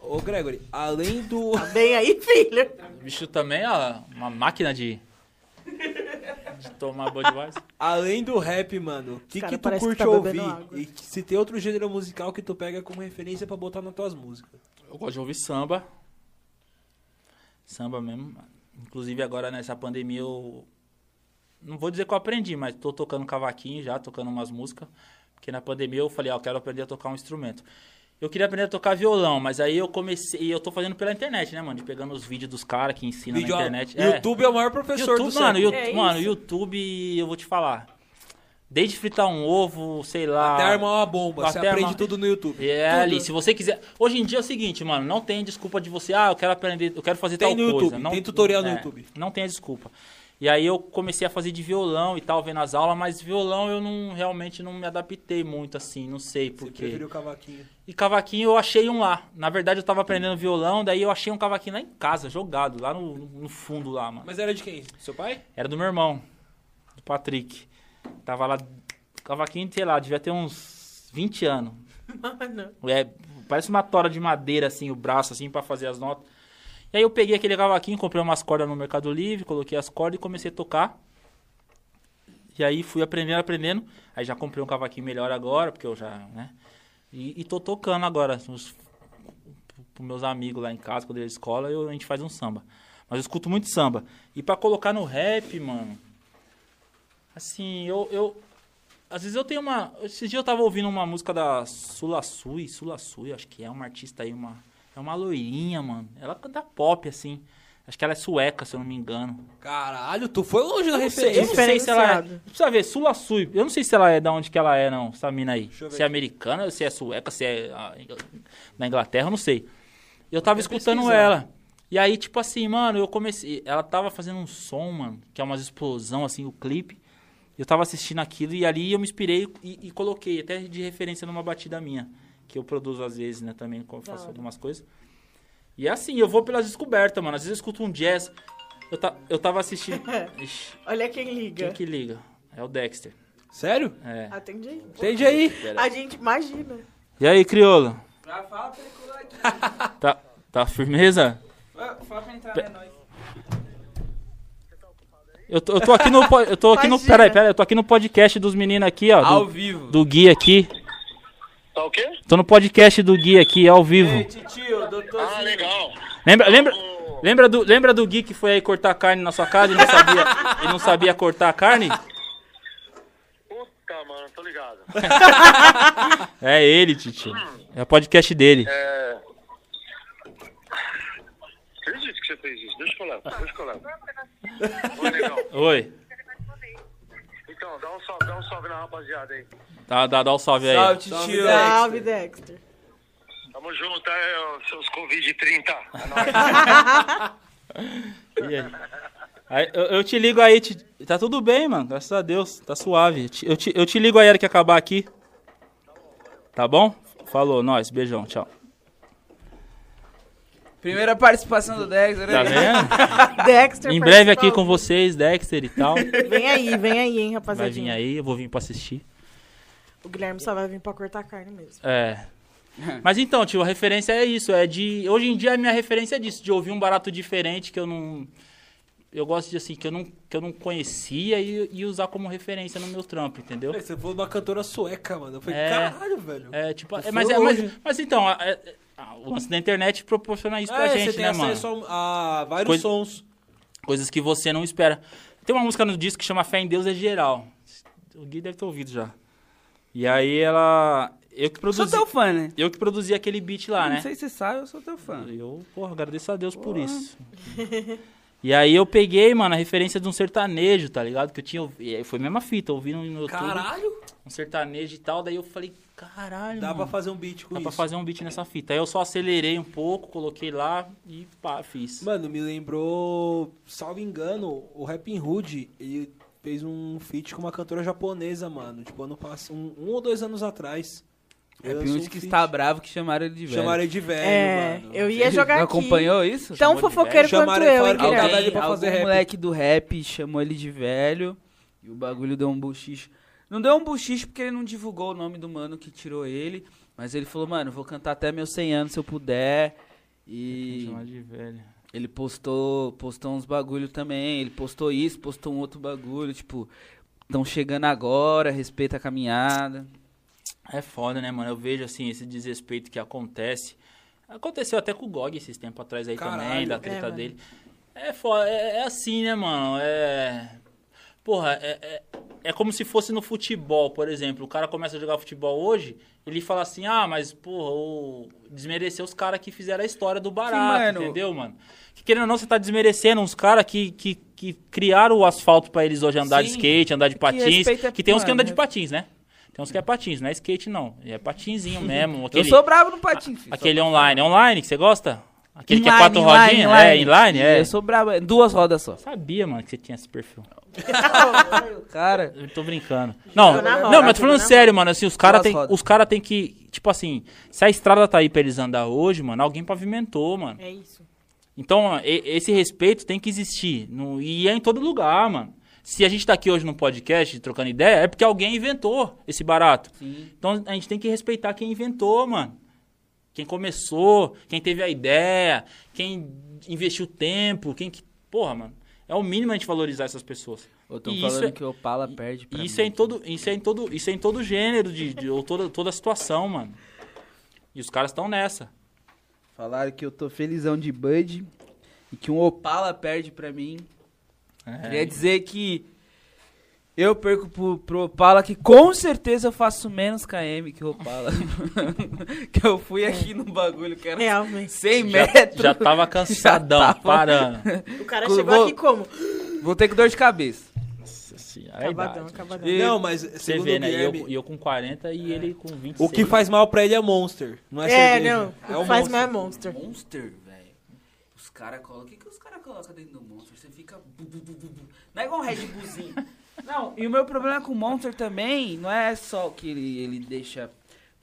Ô, Gregory, além do. Tá bem aí, filho. O bicho também, ó, uma máquina de. de tomar Budweiser. Além do rap, mano, o que, cara que tu parece que curte tá ouvir? bebendo água. E se tem outro gênero musical que tu pega como referência pra botar nas tuas músicas? Eu gosto de ouvir samba. Samba mesmo. Inclusive agora nessa pandemia eu. Não vou dizer que eu aprendi, mas tô tocando cavaquinho já, tocando umas músicas. Porque na pandemia eu falei, ó, eu quero aprender a tocar um instrumento. Eu queria aprender a tocar violão, mas aí eu comecei. E eu tô fazendo pela internet, né, mano? De pegando os vídeos dos caras que ensinam Vídeo- na internet. É. YouTube é o maior professor YouTube, do mano, século. you- É mano. YouTube, eu vou te falar. Desde fritar um ovo, sei lá. Até armar uma bomba, você aprende armar- tudo no YouTube. É Tudo. ali, se você quiser. Hoje em dia é o seguinte, mano, não tem desculpa de você, ah, eu quero aprender, eu quero fazer Tem tal no coisa. YouTube, Não, tem tutorial no é, YouTube. Não tem a desculpa. E aí eu comecei a fazer de violão e tal, vendo as aulas, mas violão eu não realmente não me adaptei muito assim, não sei Você porquê. preferiu o cavaquinho. E cavaquinho eu achei um lá. Na verdade eu tava aprendendo violão, daí eu achei um cavaquinho lá em casa, jogado, lá no, no fundo lá, mano. Mas era de quem? Seu pai? Era do meu irmão, do Patrick. Tava lá, cavaquinho, sei lá, devia ter uns 20 anos. Mano. É, parece uma tora de madeira, assim, o braço, assim, pra fazer as notas. E aí eu peguei aquele cavaquinho, comprei umas cordas no Mercado Livre, coloquei as cordas e comecei a tocar. E aí fui aprendendo, aprendendo. Aí já comprei um cavaquinho melhor agora, porque eu já, né? E, e tô tocando agora. Os, meus amigos lá em casa, quando eles escola, eu, a gente faz um samba. Mas eu escuto muito samba. E pra colocar no rap, mano. Assim, eu. eu às vezes eu tenho uma. Esses dias eu tava ouvindo uma música da Sula Sui, Sula Sui, acho que é uma artista aí, uma. É uma loirinha, mano. Ela canta pop, assim. Acho que ela é sueca, se eu não me engano. Caralho, tu foi longe na Eu não sei, eu referência. não sei se ela é. Precisa ver, Sula Sui. Eu não sei se ela é da onde que ela é, não, essa mina aí. Eu Se é aqui. americana, se é sueca, se é ah, na Inglaterra, eu não sei. Eu tava Vou escutando pesquisar. ela. E aí, tipo assim, mano, eu comecei. Ela tava fazendo um som, mano, que é umas explosão, assim, o clipe. Eu tava assistindo aquilo e ali eu me inspirei e, e coloquei, até de referência numa batida minha. Que eu produzo às vezes, né, também, quando eu Da faço algumas coisas. E é assim, eu vou pelas descobertas, mano. Às vezes eu escuto um jazz. Eu, ta, eu tava assistindo. Ixi, Olha quem liga. quem que liga? É o Dexter. Sério? É. Atende aí. Entende aí? A gente imagina. E aí, crioulo? Fala pra ele colar aqui. Tá, tá firmeza? Fala pra entrar, é nóis. Eu tô, eu tô aqui no. Eu tô aqui no. Peraí, peraí, eu tô aqui no podcast dos meninos aqui, ó. Ao Do, vivo. do Gui aqui. Tá o quê? Tô no podcast do Gui aqui, ao vivo. Ei, titio, doutorzinho. Ah, legal. Lembra, lembra, lembra, do, lembra do Gui que foi aí cortar carne na sua casa e não sabia, e não sabia cortar a carne? Puta, mano, tô ligado. É ele, titio. É o podcast dele. É. Acredito que você fez isso. Deixa eu levo, deixa eu. Oi, legal. Oi. Então, dá um salve, dá um salve na rapaziada aí. Dá, dá, dá um salve aí. Salve, titio. Salve, Dexter. Tamo junto, ó, seus Covid-30. É nóis. E aí? Aí, eu, eu te ligo aí, ti- tá tudo bem, mano, graças a Deus, tá suave. Eu te, eu te, eu te ligo aí a hora que acabar aqui. Tá bom? Falou, nós, beijão, tchau. Primeira participação do Dexter. Tá né? vendo? Dexter em breve aqui com vocês, Dexter e tal. Vem aí, vem aí, hein, Vai rapaziadinha. vir aí, eu vou vir pra assistir. O Guilherme só vai vir pra cortar carne mesmo. É. Mas então, tio, a referência é isso, é de... Hoje em dia a minha referência é disso, de ouvir um barato diferente que eu não... Eu gosto de, assim, que eu não, que eu não conhecia e, e usar como referência no meu trampo, entendeu? Você falou de uma cantora sueca, mano. Eu falei, É. caralho, velho. É, tipo, é, mas, é, mas, mas então, a- é- a- o lance da internet proporciona isso pra É, gente, você tem né, mano? acesso a, a vários Coisa- sons. Coisas que você não espera. Tem uma música no disco que chama Fé em Deus é Geral. O Gui deve ter ouvido já. E aí ela. Eu que Sou produzi. teu fã, né? Eu que produzi aquele beat lá, Não né? sei se você sabe, eu sou teu fã. Eu, porra, agradeço a Deus por Porra. isso. E aí eu peguei, mano, a referência de um sertanejo, tá ligado? Que eu tinha. e Foi a mesma fita, ouvindo no YouTube. Caralho! Um sertanejo e tal. Daí eu falei, caralho. Dá mano, pra fazer um beat com Dá isso. pra fazer um beat nessa fita. Aí eu só acelerei um pouco, coloquei lá e pá, fiz. Mano, me lembrou, salvo engano, o Rapping Hood, ele fez um feat com uma cantora japonesa, mano. Tipo, ano passado, um, um ou dois anos atrás. É um que está bravo que chamaram ele de velho. Chamaram ele de velho, É, mano. eu ia jogar Não aqui. acompanhou isso? Tão fofoqueiro quanto Chamaram eu, ele hein, tava ali pra algum fazer rap. moleque do rap chamou ele de velho e o bagulho deu um buchicho. Não deu um buchicho porque ele não divulgou o nome do mano que tirou ele, mas ele falou, mano, vou cantar até meus 100 anos se eu puder. E Chamar de velho. Ele postou, postou uns bagulho também, ele postou isso, postou um outro bagulho, tipo, estão chegando agora, respeita a caminhada. É foda, né, mano? Eu vejo, assim, esse desrespeito que acontece. Aconteceu até com o Gog esses tempos atrás aí também, Caralho. da É, treta mano. dele. É foda, é, é assim, né, mano? É. Porra, é, é, é como se fosse no futebol, por exemplo. O cara começa a jogar futebol hoje, ele fala assim, ah, mas, porra, o... desmerecer os caras que fizeram a história do barato, mano. entendeu, mano? Que querendo ou não, você tá desmerecendo uns caras que, que, que criaram o asfalto pra eles hoje andar de Sim. skate, andar de patins. respeito é- Que tem uns que andam de patins, né? Tem uns que é patins, não é skate não. É patinzinho mesmo. Aquele, Eu sou bravo no filho. aquele online. Online que você gosta? Aquele que é Inline, quatro inline, rodinhas? inline. É, inline, é. Eu sou bravo, duas rodas só. Sabia, mano, que você tinha esse perfil. Cara, Eu tô brincando. Não, roda, não, mas tô falando sério, mano. Assim, os caras tem, os cara tem que. Tipo assim, se a estrada tá aí pra eles andar hoje, mano, alguém pavimentou, mano. É isso. Então, esse respeito tem que existir. No, e é em todo lugar, mano. Se a gente tá aqui hoje no podcast trocando ideia, é porque alguém inventou esse barato. Então a gente tem que respeitar quem inventou, mano. Quem começou, quem teve a ideia, quem investiu tempo, quem que. Porra, mano. É o mínimo a gente valorizar essas pessoas. eu tô E falando é- que o Opala perde pra isso mim. é em todo, isso é em todo, isso é em todo gênero de, de- ou toda, toda situação, mano. E os caras estão nessa. Falaram que eu tô felizão de Bud e que um Opala perde pra mim. É. Queria dizer que eu perco pro, pro Opala, que com certeza eu faço menos KM que o Opala. que eu fui aqui no bagulho que era Realmente. 100 Já, metros. já tava cansadão, Já tava. parando. O cara Vou- chegou aqui como? Vou ter com dor de cabeça. Nossa senhora, é Acabadão, acabadão. E- Não, mas Você vê, né? E eu, Guilherme, e eu com 40 e ele com 26. o que faz mal pra ele é Monster, não é, É, cerveja. não. É o o que faz Monster. mais é Monster. Monster, velho. Os caras colocam. O que, que os caras colocam dentro do Monster? Você fica. bu, bu, bu, bu, bu. Não é igual um Red Bullzinho. não, e o meu problema com o Monster também não é só que ele, ele deixa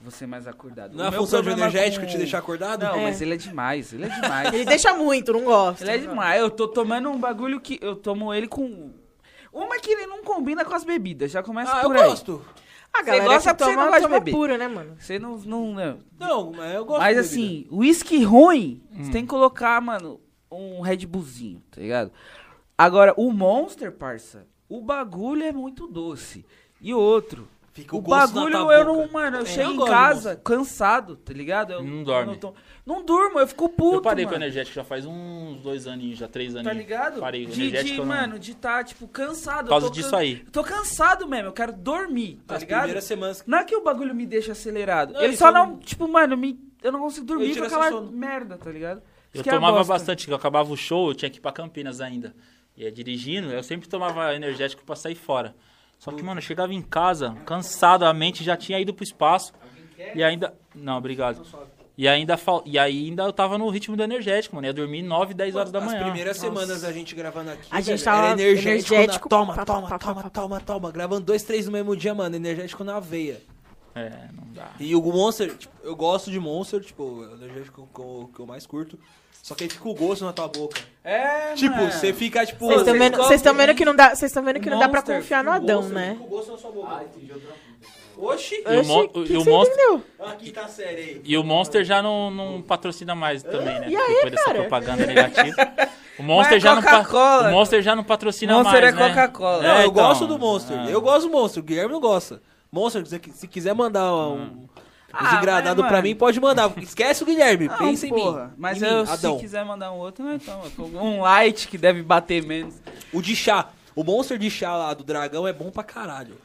você mais acordado. Não é a função de energético com- te deixar acordado? Não, É. mas ele é demais. Ele é demais. Ele deixa muito, não gosta. Ele é demais. Eu tô tomando um bagulho que. Eu tomo ele com. Uma que ele não combina com as bebidas. Já começa Ah, eu por aí. gosto. A galera gosta que porque você não toma, gosta de toma beber. pura, né, mano? Você não. não, não. Não, mas eu gosto Mas de assim, uísque ruim, você tem que colocar, mano, um Red Bullzinho, tá ligado? Agora, o Monster, parça, o bagulho é muito doce. E outro, Fica o, o gosto na bagulho tua eu boca. não, mano, eu É, chego eu em casa Monster. cansado, tá ligado? Eu, Não dorme. eu Não, tô- não durmo, eu fico puto, Eu parei com o mano. energético já faz uns dois aninhos, já três aninhos. Tá ligado? Parei com o de, energético. de eu não- mano, de tá, tipo, cansado. Por causa eu tô disso aí. Eu tô cansado mesmo, eu quero dormir, tá As ligado? primeiras semanas... Não é que o bagulho me deixa acelerado. Não, Ele só eu não, não- tipo, mano, me, eu não consigo dormir com aquela merda, tá ligado? Eu Isso que é a tomava bosta. bastante, que eu acabava o show, eu tinha que ir pra Campinas ainda. E é dirigindo, eu sempre tomava energético pra sair fora. Só que, mano, eu chegava em casa, cansado, a mente já tinha ido pro espaço. E ainda. Não, obrigado. E ainda, fal... e ainda eu tava no ritmo do energético, mano. Ia dormir 9, 10 horas da As manhã. primeiras Nossa. semanas da gente gravando aqui, A gente tava era energético, energético, na... toma, toma, toma, pá, toma, toma, gravando dois, três no mesmo dia, mano, energético na veia. É, não dá. E o Monster, tipo, eu gosto de Monster, tipo, é o energético que eu, que eu mais curto, só que aí fica o gosto na tua boca. É, Tipo, mano. você fica, tipo... Vocês estão vendo, vocês estão vendo que não dá, vocês estão vendo que não dá pra Monster, confiar no o Adão, gosto- né? fica o gosto na sua boca. Oxi! E o, Oxi, mon- que e que o você monstro, entendeu? Aqui tá sério aí. e o Monster já não, não patrocina mais também, né? E aí, Depois dessa cara? propaganda negativa. O Monster, Mas já não, pa- Coca-Cola. o Monster já não patrocina Monster mais, é né? Coca-Cola. Não, É, eu então. gosto do Monster. Ah. Eu gosto do Monster, o Guilherme não gosta. Monster, se, se quiser mandar um, Ah, uns engradados mas, pra mim, pode mandar. Esquece o Guilherme, Não, pensa em porra. mim. Mas Em eu, mim, Adão. se quiser mandar um outro, não, então. Um light que deve bater menos. O de chá. O Monster de chá lá do dragão é bom pra caralho.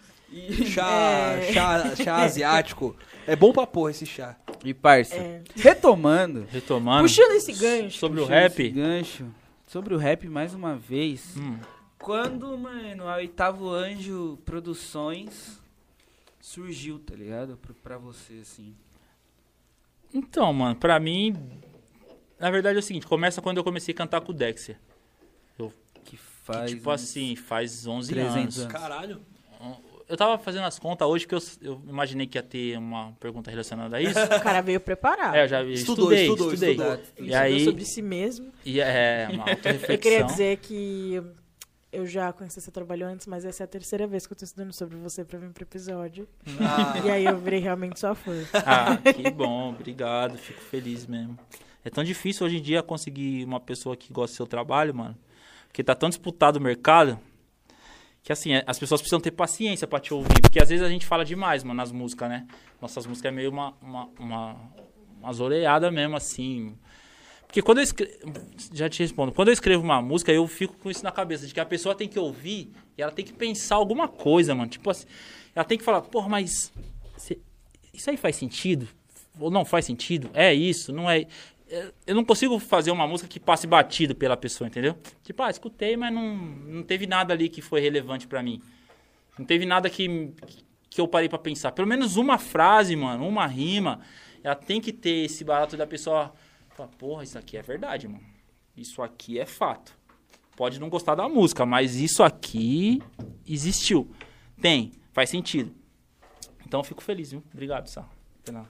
Chá, É. chá, chá asiático. É bom pra porra esse chá. E, parça, É. retomando. Retomando. Puxando esse gancho. Sobre o puxando esse rap. gancho. sobre o rap mais uma vez. Hum. Quando, mano, a Oitavo Anjo Produções surgiu, tá ligado? Pra, pra você, assim. Então, mano, pra mim, na verdade é o seguinte, começa quando eu comecei a cantar com o Dexter. Que Que, faz. tipo uns assim, faz 11 300 anos. anos. Caralho. Eu tava fazendo as contas hoje, que eu, eu imaginei que ia ter uma pergunta relacionada a isso. O cara veio preparado. é, eu já vi, Estudou, estudei, estudou, estudei. estudou. Ele E aí, sobre si mesmo. e é uma autorreflexão. Eu queria dizer que eu já conheci seu trabalho antes, mas essa é a terceira vez que eu tô estudando sobre você pra vir pro episódio. Ah, E aí eu virei realmente sua fã. Ah, que bom, obrigado, fico feliz mesmo. É tão difícil hoje em dia conseguir uma pessoa que gosta do seu trabalho, mano. Porque tá tão disputado o mercado que assim, é- as pessoas precisam ter paciência pra te ouvir. Porque às vezes a gente fala demais, mano, nas músicas, né? Nossas músicas é meio uma, uma, uma, umas mesmo, assim. Porque quando eu escrevo. Já te respondo. Quando eu escrevo uma música, eu fico com isso na cabeça, de que a pessoa tem que ouvir e ela tem que pensar alguma coisa, mano. Tipo assim, ela tem que falar, porra, mas. isso aí faz sentido? Ou não faz sentido? É isso? Não é. É, Eu não consigo fazer uma música que passe batido pela pessoa, entendeu? Tipo, ah, escutei, mas não, não teve nada ali que foi relevante pra mim. Não teve nada que, que eu parei pra pensar. Pelo menos uma frase, mano, uma rima, ela tem que ter esse barato da pessoa falar, porra, isso aqui é verdade, mano. Isso aqui é fato. Pode não gostar da música, mas isso aqui existiu. Tem, faz sentido. Então eu fico feliz, viu? Obrigado,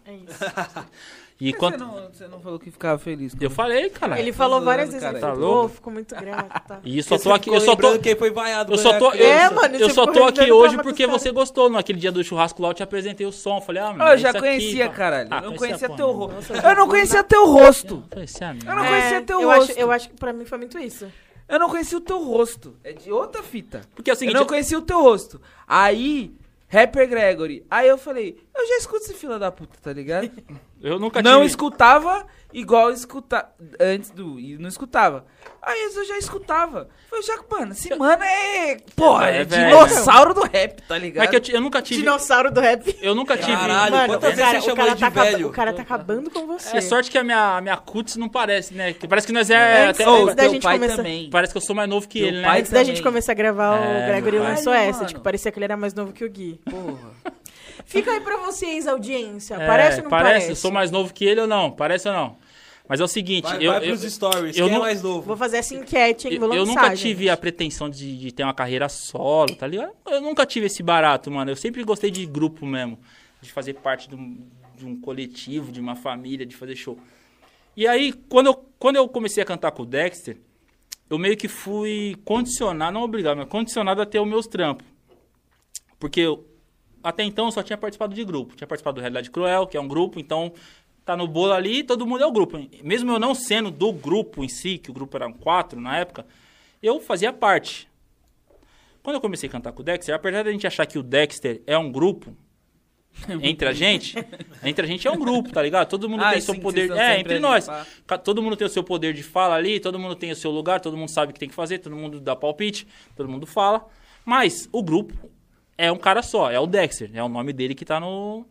É isso. E Por que quando... Você não, você não falou que ficava feliz? Eu falei, cara. Ele falou zoando, várias vezes, cara. ele Tá falou, louco? "Pô, fico muito grato, tá? E eu só tô aqui, ficou eu só tô, quem foi vaiado. eu só tô, criança. É, mano, eu você só ficou tô aqui hoje porque você gostou. Naquele dia do churrasco lá, eu te apresentei o som. Falei, ah, mano, Eu é já conhecia, caralho. Ah, eu não conhecia teu rosto. Eu não conhecia teu rosto. Eu não É, conhecia teu eu rosto. Acho, eu acho que pra mim foi muito isso. Eu não conhecia o teu rosto. É de outra fita. Porque é o Eu seguinte, não conhecia o teu rosto. Aí, Rapper Gregory. Aí eu falei, eu já escuto esse fila da puta, tá ligado? eu nunca não tive... escutava igual escuta antes do. E não escutava. Aí eu já escutava. Falei, já, mano, esse mano é. Porra, É é, velho, dinossauro do rap, tá ligado? Mas que eu, eu nunca tive... Dinossauro do rap. Eu nunca tive... Caralho, Mano, quantas vezes cara, você chamou de tá acaba- velho? O cara tá acabando com você. É sorte que a minha, a minha cutis não parece, né? Que parece que nós é... Antes- até- antes da gente pai começar- também. Parece que eu sou mais novo que Teu ele, né? Antes da gente também. começar a gravar, É, o Gregory meu pai. lançou essa. Tipo, parecia que ele era mais novo que o Gui. Porra. Fica aí pra vocês, audiência. É, Parece ou não parece? Eu sou mais novo que ele ou não? Parece ou não? Mas é o seguinte, Vai, eu, vai eu, pros stories, eu quem é não- mais novo? Vou fazer essa enquete, hein? eu, Vou lançar, eu nunca gente. tive a pretensão de, de ter uma carreira solo, tá ligado? Eu nunca tive esse barato, mano. Eu sempre gostei de grupo mesmo. De fazer parte de um, de um coletivo, de uma família, de fazer show. E aí, quando eu, quando eu comecei a cantar com o Dexter, eu meio que fui condicionado, não obrigado, mas condicionado a ter os meus trampos. Porque eu, até então eu só tinha participado de grupo. Tinha participado do Realidade Cruel, que é um grupo, então tá no bolo ali todo mundo é o grupo. Mesmo eu não sendo do grupo em si, que o grupo era quatro na época, eu fazia parte. Quando eu comecei a cantar com o Dexter, apesar da gente achar que o Dexter é um grupo, entre a gente, entre a gente é um grupo, tá ligado? Todo mundo Ah, tem sim, seu poder. É, entre nós. Todo mundo tem o seu poder de fala ali, todo mundo tem o seu lugar, todo mundo sabe o que tem que fazer, todo mundo dá palpite, todo mundo fala. Mas o grupo é um cara só, é o Dexter, é o nome dele que tá no,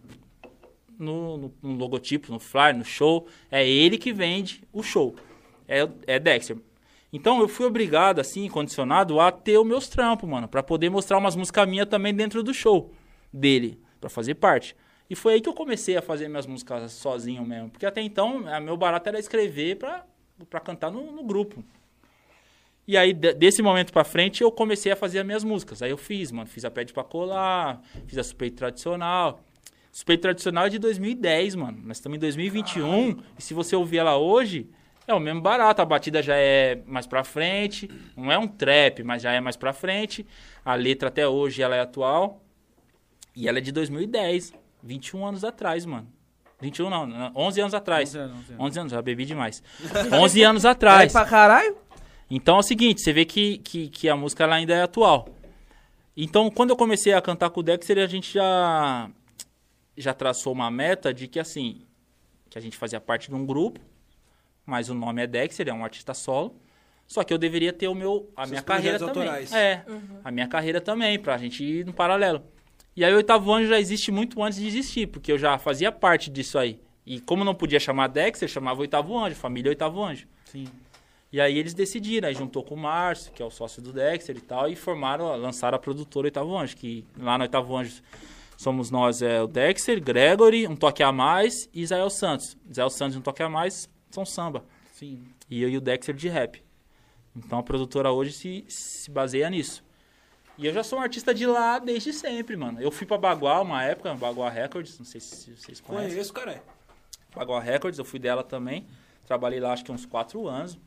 no, no- no logotipo, no flyer, no show. É ele que vende o show. É, é Dexter. Então eu fui obrigado, assim, condicionado a ter os meus trampos, mano, pra poder mostrar umas músicas minhas também dentro do show dele, pra fazer parte. E foi aí que eu comecei a fazer minhas músicas sozinho mesmo. Porque até então, meu barato era escrever pra, pra cantar no, no grupo. E aí, de- desse momento pra frente, eu comecei a fazer as minhas músicas. Aí eu fiz, mano. Fiz a Pede Pra Colar, fiz a Suspeito Tradicional. Suspeito Tradicional é de 2010, mano. Nós estamos em 2021. E se você ouvir ela hoje, é o mesmo barato. A batida já é mais pra frente. Não é um trap, mas já é mais pra frente. A letra até hoje, ela é atual. E ela é de 2010. 21 anos atrás, mano. 21 não, não, 11 anos atrás. 11 anos, 11 anos. 11 anos, já bebi demais. 11 anos É atrás. pra caralho? Então é o seguinte, você vê que, que, que a música ela ainda é atual. Então, quando eu comecei a cantar com o Dexter, a gente já, já traçou uma meta de que, assim, que a gente fazia parte de um grupo, mas o nome é Dexter, é um artista solo. Só que eu deveria ter o meu, a Seus minha carreira também. autorais. É, a minha carreira também, pra gente ir no paralelo. E aí o Oitavo Anjo já existe muito antes de existir, porque eu já fazia parte disso aí. E como não podia chamar Dexter, chamava Oitavo Anjo, família Oitavo Anjo. Sim. E aí eles decidiram, aí juntou com o Márcio, que é o sócio do Dexter e tal, e formaram, lançaram a produtora Oitavo Anjo, que lá no Oitavo Anjo somos nós, é o Dexter, Gregory, um toque a mais e Israel Santos. Israel Santos e um toque a mais são samba. Sim. E eu e o Dexter de rap. Então a produtora hoje se, se baseia nisso. E eu já sou um artista de lá desde sempre, mano. Eu fui pra Baguá uma época, Baguá Records, não sei se vocês conhecem. Conheço, cara. Baguá Records, eu fui dela também. Trabalhei lá acho que uns quatro anos.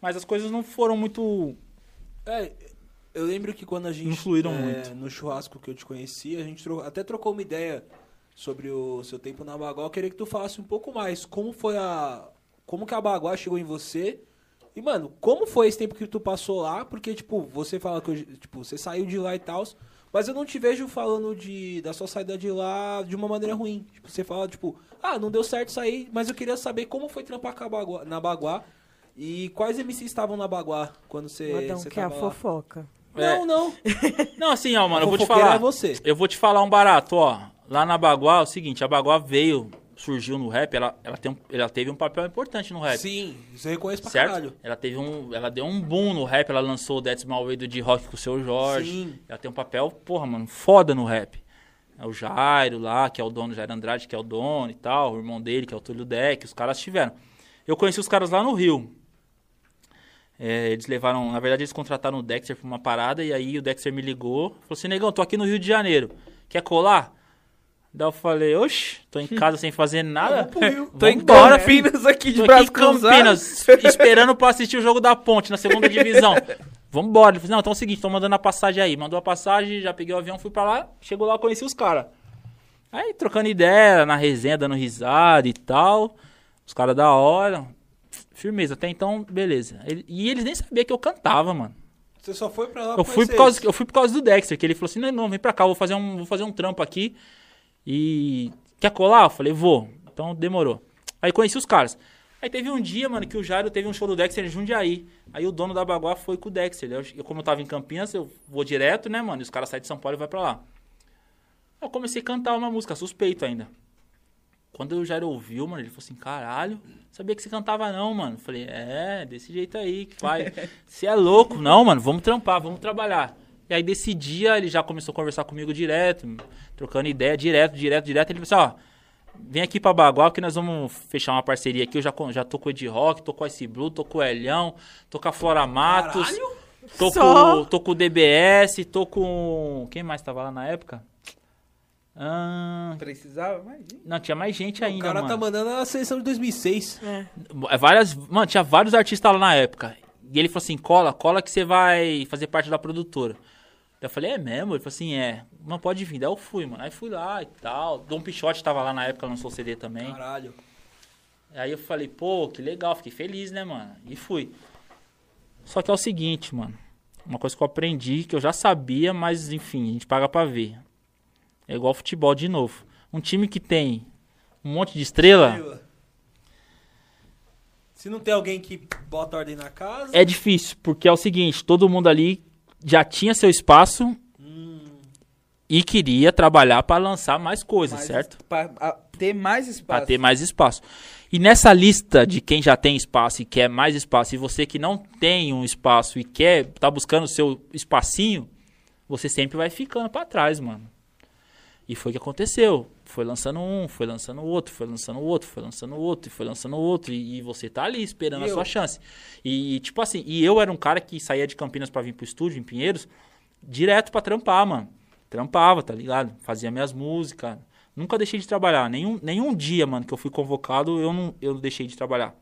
Mas as coisas não foram muito. É, eu lembro que quando a gente. Influíram é, muito. No churrasco que eu te conheci, a gente tro- até trocou uma ideia sobre o seu tempo na Baguá. Eu queria que tu falasse um pouco mais. Como foi a. Como que a Baguá chegou em você? E, mano, como foi esse tempo que tu passou lá? Porque, tipo, você fala que hoje, tipo, você saiu de lá e tal. Mas eu não te vejo falando de, da sua saída de lá de uma maneira ruim. Tipo, você fala, tipo, ah, não deu certo sair, mas eu queria saber como foi trampar com a Baguá, na Baguá. E quais MCs estavam na Baguá quando você, O Adão você quer a fofoca. Não, não. Não, assim, ó, mano, eu vou te falar. é você. Eu vou te falar um barato, ó. Lá na Baguá, é o seguinte, a Baguá veio, surgiu no rap, ela, ela, tem ela teve um papel importante no rap. Sim, isso eu reconheço pra certo? caralho. Ela teve um. Ela deu um boom no rap, ela lançou o That's My Way do D-Rock com o seu Jorge. Sim. Ela tem um papel, porra, mano, foda no rap. É o Jairo lá, que é o dono, Jairo Andrade, que é o dono e tal, o irmão dele, que é o Túlio Deck, os caras tiveram. Eu conheci os caras lá no Rio. É, eles levaram, na verdade, eles contrataram o Dexter pra uma parada, e aí o Dexter me ligou, falou assim, negão, tô aqui no Rio de Janeiro. Quer colar? Daí eu falei, oxe, tô em casa sem fazer nada. Tô em Vambora, Campinas aqui de aqui braço. Campinas, esperando pra assistir o jogo da Ponte na segunda divisão. Vambora. Ele falou, não, então é o seguinte, tô mandando a passagem aí. Mandou a passagem, já peguei o avião, fui pra lá. Chegou lá, conheci os caras. Aí, trocando ideia, na resenha, dando risada e tal. Os caras da hora. Firmeza, até então, beleza. Ele- e eles nem sabiam que eu cantava, mano. Você só foi pra lá Eu fui, por causa, eu fui por causa do Dexter, que ele falou assim, não, não, vem pra cá, vou fazer um, vou fazer um trampo aqui. E quer colar? Eu falei, vou. Então demorou. Aí conheci os caras. Aí teve um dia, mano, que o Jairo teve um show do Dexter em Jundiaí. Aí o dono da Baguá foi com o Dexter. Eu, eu, como eu tava em Campinas, eu vou direto, né, mano? E os caras saem de São Paulo e vai pra lá. Eu comecei a cantar uma música, suspeito ainda. Quando o Jairo ouviu, mano, ele falou assim, caralho, sabia que você cantava não, mano. Eu falei, é, desse jeito aí, que pai. Você é louco. Não, mano, vamos trampar, vamos trabalhar. E aí, desse dia, ele já começou a conversar comigo direto, trocando ideia, direto, direto, direto. Ele falou assim, ó, vem aqui pra Bagual que nós vamos fechar uma parceria aqui. Eu já, já tô com o Ed Rock, tô com a Ice Blue, tô com o Elhão, tô com a Flora Matos, Caralho! tô Só? com, tô com o DBS, tô com... Quem mais tava lá na época? Ah, Precisava mais gente. não, tinha mais gente O ainda, cara mano. tá mandando a seleção de 2006. É. É Várias, mano, tinha vários artistas lá na época. E ele falou assim: cola, cola que você vai fazer parte da produtora. Eu falei, é mesmo? Ele falou assim, é. Não pode vir. Daí eu fui, mano. Aí fui lá e tal. Dom Pichote tava lá na época, lançou o CD também. Caralho. Aí eu falei, pô, que legal, fiquei feliz, né, mano? E fui. Só que é o seguinte, mano. Uma coisa que eu aprendi, que eu já sabia, mas enfim, a gente paga pra ver. É igual futebol de novo. Um time que tem um monte de estrela. Se não tem alguém que bota ordem na casa. É difícil, porque é o seguinte, todo mundo ali já tinha seu espaço e queria trabalhar para lançar mais coisas, Mais certo? Pra a- ter mais Para espaço. ter mais espaço. E nessa lista de quem já tem espaço e quer mais espaço, e você que não tem um espaço e quer, tá buscando o seu espacinho, você sempre vai ficando para trás, mano. E foi o que aconteceu. Foi lançando um, foi lançando outro, foi lançando outro, foi lançando outro, e foi lançando outro. E, e você tá ali esperando E a eu? sua chance. E, tipo assim, e eu era um cara que saía de Campinas pra vir pro estúdio, em Pinheiros, direto pra trampar, mano. Trampava, tá ligado? Fazia minhas músicas. Nunca deixei de trabalhar. Nenhum, nenhum dia, mano, que eu fui convocado, eu não eu deixei de trabalhar.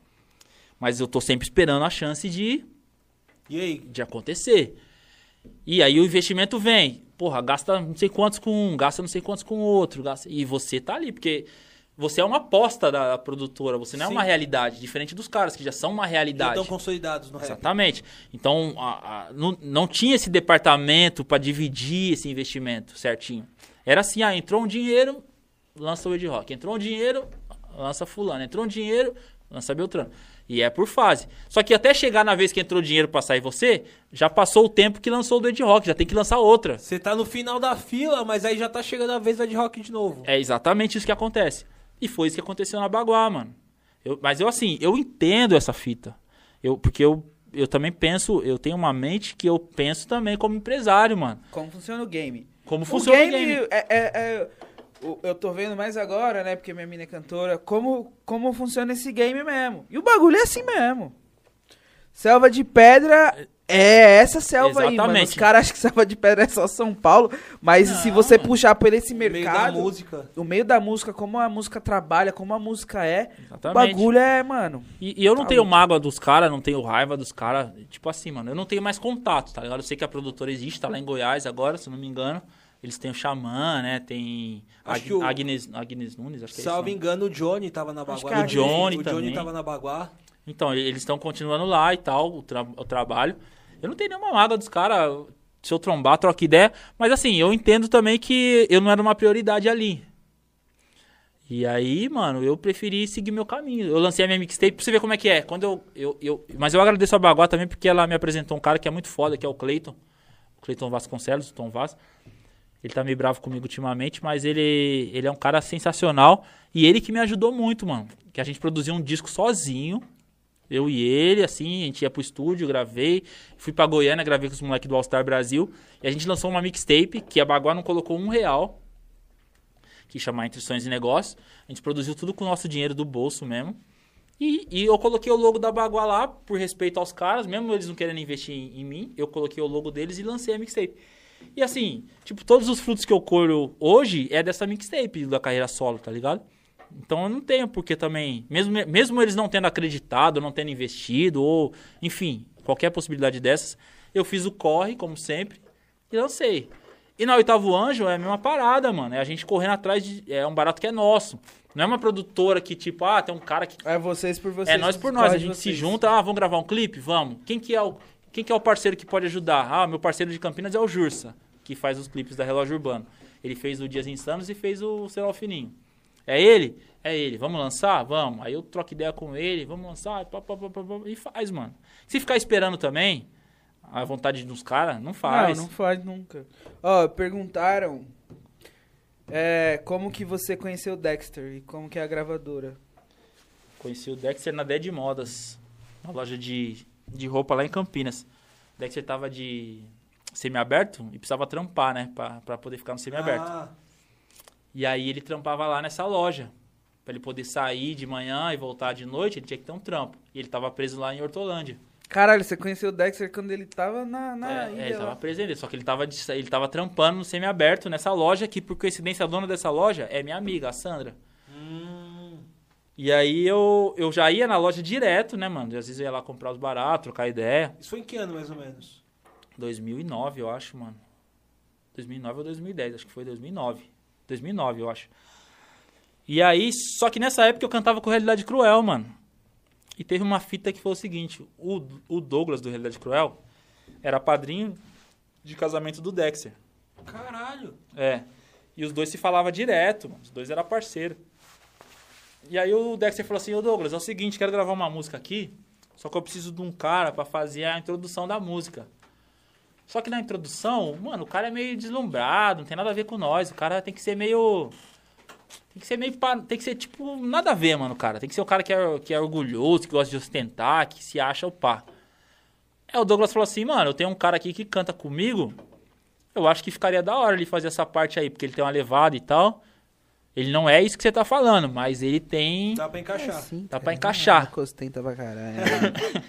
Mas eu tô sempre esperando a chance de E aí? de acontecer. E aí o investimento vem. Porra, gasta não sei quantos com um, gasta não sei quantos com outro. Gasta... E você tá ali, porque você é uma aposta da produtora, você não é Sim. uma realidade. Diferente dos caras que já são uma Já realidade. estão consolidados no rap. Exatamente. Então, a- a- não, não tinha esse departamento para dividir esse investimento certinho. Era assim, ah, entrou um dinheiro, lança o Ed Rock. Entrou um dinheiro, lança fulano. Entrou um dinheiro, lança Beltrano. E é por fase. Só que até chegar na vez que entrou dinheiro pra sair você, já passou o tempo que lançou o do Ed Rock, já tem que lançar outra. Você tá no final da fila, mas aí já tá chegando a vez da de rock de novo. É exatamente isso que acontece. E foi isso que aconteceu na Baguá, mano. Eu- mas eu, assim, eu entendo essa fita. Eu, porque eu, eu também penso, eu tenho uma mente que eu penso também como empresário, mano. Como funciona o game? Como o funciona game, o game. É, é- é- o- eu tô vendo mais agora, né? Porque minha mina é cantora. Como, como funciona esse game mesmo. E o bagulho é assim mesmo. Selva de pedra é essa selva aí, mano. Os Exatamente. caras acham que selva de pedra é só São Paulo. Mas se Não, você mano. puxar por esse No meio da mercado, música. o meio da música, como a música trabalha, como a música é, o Exatamente. bagulho é, mano. E, e eu não Tá tenho louco. mágoa dos caras, não tenho raiva dos caras. Tipo assim, mano, eu não tenho mais contato, tá ligado? Eu sei que a produtora existe, tá lá em Goiás agora, se eu não me engano. Eles têm o Xamã, né? Tem Acho Ag- que o- Agnes, Agnes Nunes, acho que é isso. Salvo né? engano, o Johnny tava na Acho Baguá. que é O Johnny o Johnny também. tava na Baguá. Então, eles estão continuando lá e tal, o, tra- o trabalho. Eu não tenho nenhuma mágoa dos caras. Se eu trombar, troca ideia. Mas assim, eu entendo também que eu não era uma prioridade ali. E aí, mano, eu preferi seguir meu caminho. Eu lancei a minha mixtape pra você ver como é que é. Quando eu, eu, eu- mas eu agradeço a Baguá também porque ela me apresentou um cara que é muito foda, que é o Cleiton. O Cleiton Vasconcelos, o Tom Vaz. Ele tá meio bravo comigo ultimamente, mas ele, ele é um cara sensacional. E ele que me ajudou muito, mano. Que a gente produziu um disco sozinho. Eu e ele, assim, a gente ia pro estúdio, gravei. Fui pra Goiânia, gravei com os moleques do All Star Brasil. E a gente lançou uma mixtape que a Baguá não colocou um real. Que chama Sonhos e Negócios. A gente produziu tudo com o nosso dinheiro do bolso mesmo. E, e eu coloquei o logo da Baguá lá, por respeito aos caras, mesmo eles não querendo investir em, em mim, eu coloquei o logo deles e lancei a mixtape. E assim, tipo, todos os frutos que eu colho hoje é dessa mixtape da carreira solo, tá ligado? Então eu não tenho porque também, mesmo, mesmo eles não tendo acreditado, não tendo investido, ou enfim, qualquer possibilidade dessas, eu fiz o corre, como sempre, e lancei. E na Oitavo Anjo é a mesma parada, mano. É a gente correndo atrás de. É um barato que é nosso. Não é uma produtora que, tipo, ah, tem um cara que É vocês por vocês. é nós por nós, a gente se vocês. junta, ah, vamos gravar um clipe? Vamos. Quem que é o quem que é o parceiro que pode ajudar? Ah, meu parceiro de Campinas é o Jursa, que faz os clipes da Relógio Urbano. Ele fez o Dias Insanos e fez o Serol Fininho. É ele? É ele. Vamos lançar? Vamos. Aí eu troco ideia com ele, vamos lançar, pá, pá, pá, e faz, mano. Se ficar esperando também, a vontade dos caras, não faz. Não, não faz nunca. Ó, perguntaram é, como que você conheceu o Dexter e como que é a gravadora. Conheci o Dexter na Dead Modas, uma loja de, de roupa lá em Campinas. O Dexter tava de semiaberto e precisava trampar, né? Pra, pra poder ficar no semiaberto. Ah, E aí ele trampava lá nessa loja. Pra ele poder sair de manhã e voltar de noite, ele tinha que ter um trampo. E ele tava preso lá em Hortolândia. Caralho, você conheceu o Dexter quando ele tava na, na é, ilha é, ele tava lá. preso ainda. Só que ele tava, de- ele tava trampando no semiaberto nessa loja, que por coincidência a dona dessa loja é minha amiga, a Sandra. E aí eu, eu já ia na loja direto, né, mano? Às vezes eu ia lá comprar os baratos, trocar ideia. isso foi em que ano, mais ou menos? 2009, eu acho, mano. 2009 ou 2010, acho que foi 2009. 2009, eu acho. E aí, só que nessa época eu cantava com Realidade Cruel, mano. E teve uma fita que foi o seguinte: o, o Douglas do Realidade Cruel era padrinho de casamento do Dexter. Caralho. É. E os dois se falavam direto, mano. Os dois eram parceiros. E aí o Dexter falou assim, ô Douglas, é o seguinte, quero gravar uma música aqui, só que eu preciso de um cara pra fazer a introdução da música. Só que na introdução, mano, o cara é meio deslumbrado, não tem nada a ver com nós. O cara tem que ser meio. Tem que ser meio. Tem que ser, tipo, nada a ver, mano, cara. Tem que ser o cara que é, que é orgulhoso, que gosta de ostentar, que se acha o pá. É, o Douglas falou assim, mano, eu tenho um cara aqui que canta comigo. Eu acho que ficaria da hora ele fazer essa parte aí, porque ele tem uma levada e tal. Ele não é isso que você tá falando, mas ele tem. Dá pra encaixar. Dá pra encaixar. Costenta pra caralho.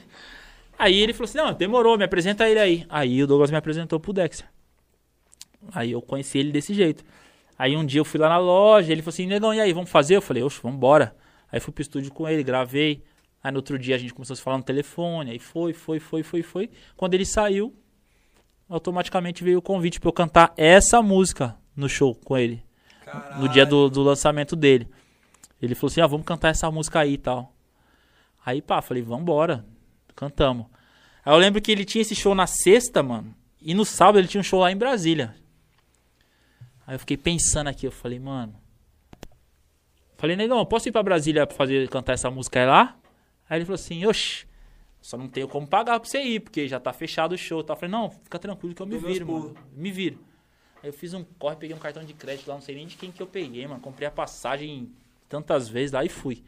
Aí ele falou assim: não, demorou, me apresenta ele aí. Aí o Douglas me apresentou pro Dexter. Aí eu conheci ele desse jeito. Aí um dia eu fui lá na loja, ele falou assim: negão, e aí, vamos fazer? Eu falei: oxe, vambora. Aí fui pro estúdio com ele, gravei. Aí no outro dia a gente começou a se falar no telefone. Aí foi, foi, foi, foi, foi. Quando ele saiu, automaticamente veio o convite pra eu cantar essa música no show com ele. Caralho. No dia do, do lançamento dele. Ele falou assim: ah, vamos cantar essa música aí e tal. Aí, pá, falei: vambora. Cantamos. Aí eu lembro que ele tinha esse show na sexta, mano. E no sábado ele tinha um show lá em Brasília. Aí eu fiquei pensando aqui, eu falei, mano. Falei, negão, posso ir pra Brasília pra fazer, cantar essa música aí lá? Aí ele falou assim, oxi, só não tenho como pagar pra você ir, porque já tá fechado o show. Tá? Eu falei, não, fica tranquilo que eu me viro, mano. Me viro. Aí eu fiz um corre, peguei um cartão de crédito lá, não sei nem de quem que eu peguei, mano. Comprei a passagem tantas vezes lá e fui.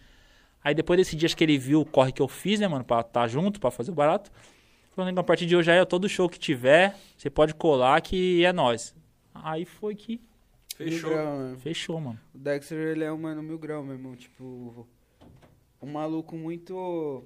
Aí depois desse dia, acho que ele viu o corre que eu fiz, né, mano, pra estar junto, pra fazer o barato. Falou, negão, a partir de hoje aí, todo show que tiver, você pode colar que é nós. Aí foi que Fechou. Grau, mano. fechou, mano. O Dexter, ele é um mano mil grau mesmo, tipo... Um maluco muito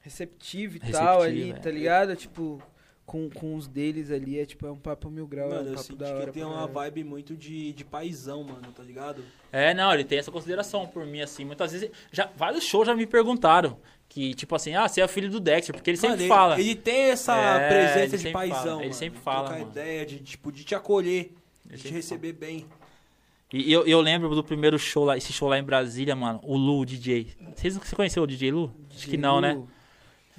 receptivo e tal ali, Receptivo, é. tá ligado? Tipo, com, com os deles ali, é tipo, é um papo mil grau, é Mano, um eu papo senti da que hora ele tem uma vibe muito de, de paizão, mano, tá ligado? É, não, ele tem essa consideração por mim, assim. Muitas vezes, já, vários shows já me perguntaram que, tipo assim, ah, você é filho do Dexter, porque ele sempre Mano, fala. Ele, ele tem essa É, presença ele de paizão, fala, ele mano, sempre de fala, trocar mano. ideia, de, tipo, de te acolher, de te receber bem. E eu, eu lembro do primeiro show lá, esse show lá em Brasília, mano, o Lu, o DJ. Vocês você conheceu o DJ Lu? Acho que não, né?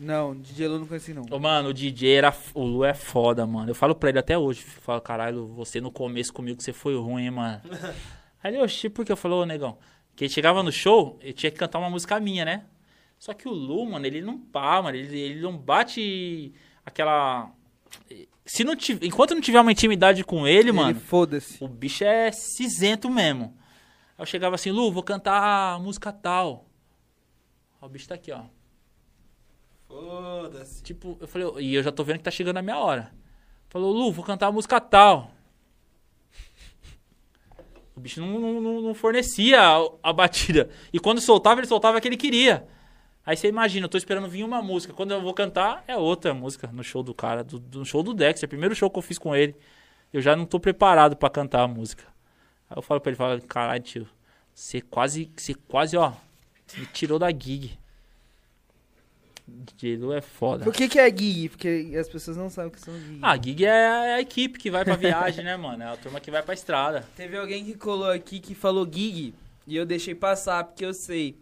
Não, DJ Lu não conheci não. Ô, mano, o DJ era. O Lu é foda, mano. Eu falo pra ele até hoje. eu Falo, caralho, você no começo comigo você foi ruim, hein, mano. Aí ele, oxi, por que eu falei, ô negão? Que ele chegava no show, ele tinha que cantar uma música minha, né? Só que o Lu, mano, ele não pá, mano. Ele, ele não bate aquela. Se não tiver, enquanto não tiver uma intimidade com ele, mano, foda-se. o bicho é cinzento mesmo. Aí eu chegava assim, Lu, vou cantar a música tal. Ó, o bicho tá aqui, ó. Foda-se. Tipo, eu falei, e eu já tô vendo que tá chegando a minha hora. Falou, Lu, vou cantar a música tal. O bicho não, não- não- fornecia a, a batida. E quando soltava, ele soltava a que ele queria. Aí você imagina, eu tô esperando vir uma música. Quando eu vou cantar, é outra música no show do cara, do, do show do Dexter. Primeiro show que eu fiz com ele. Eu já não tô preparado pra cantar a música. Aí eu falo pra ele, falo, caralho, tio, você quase, você quase, ó, me tirou da gig. DJ Lu é foda. Por que que é gig? Porque as pessoas não sabem o que são gig. Ah, gig é a equipe que vai pra viagem, né, mano? É a turma que vai pra estrada. Teve alguém que colou aqui que falou gig e eu deixei passar porque eu sei.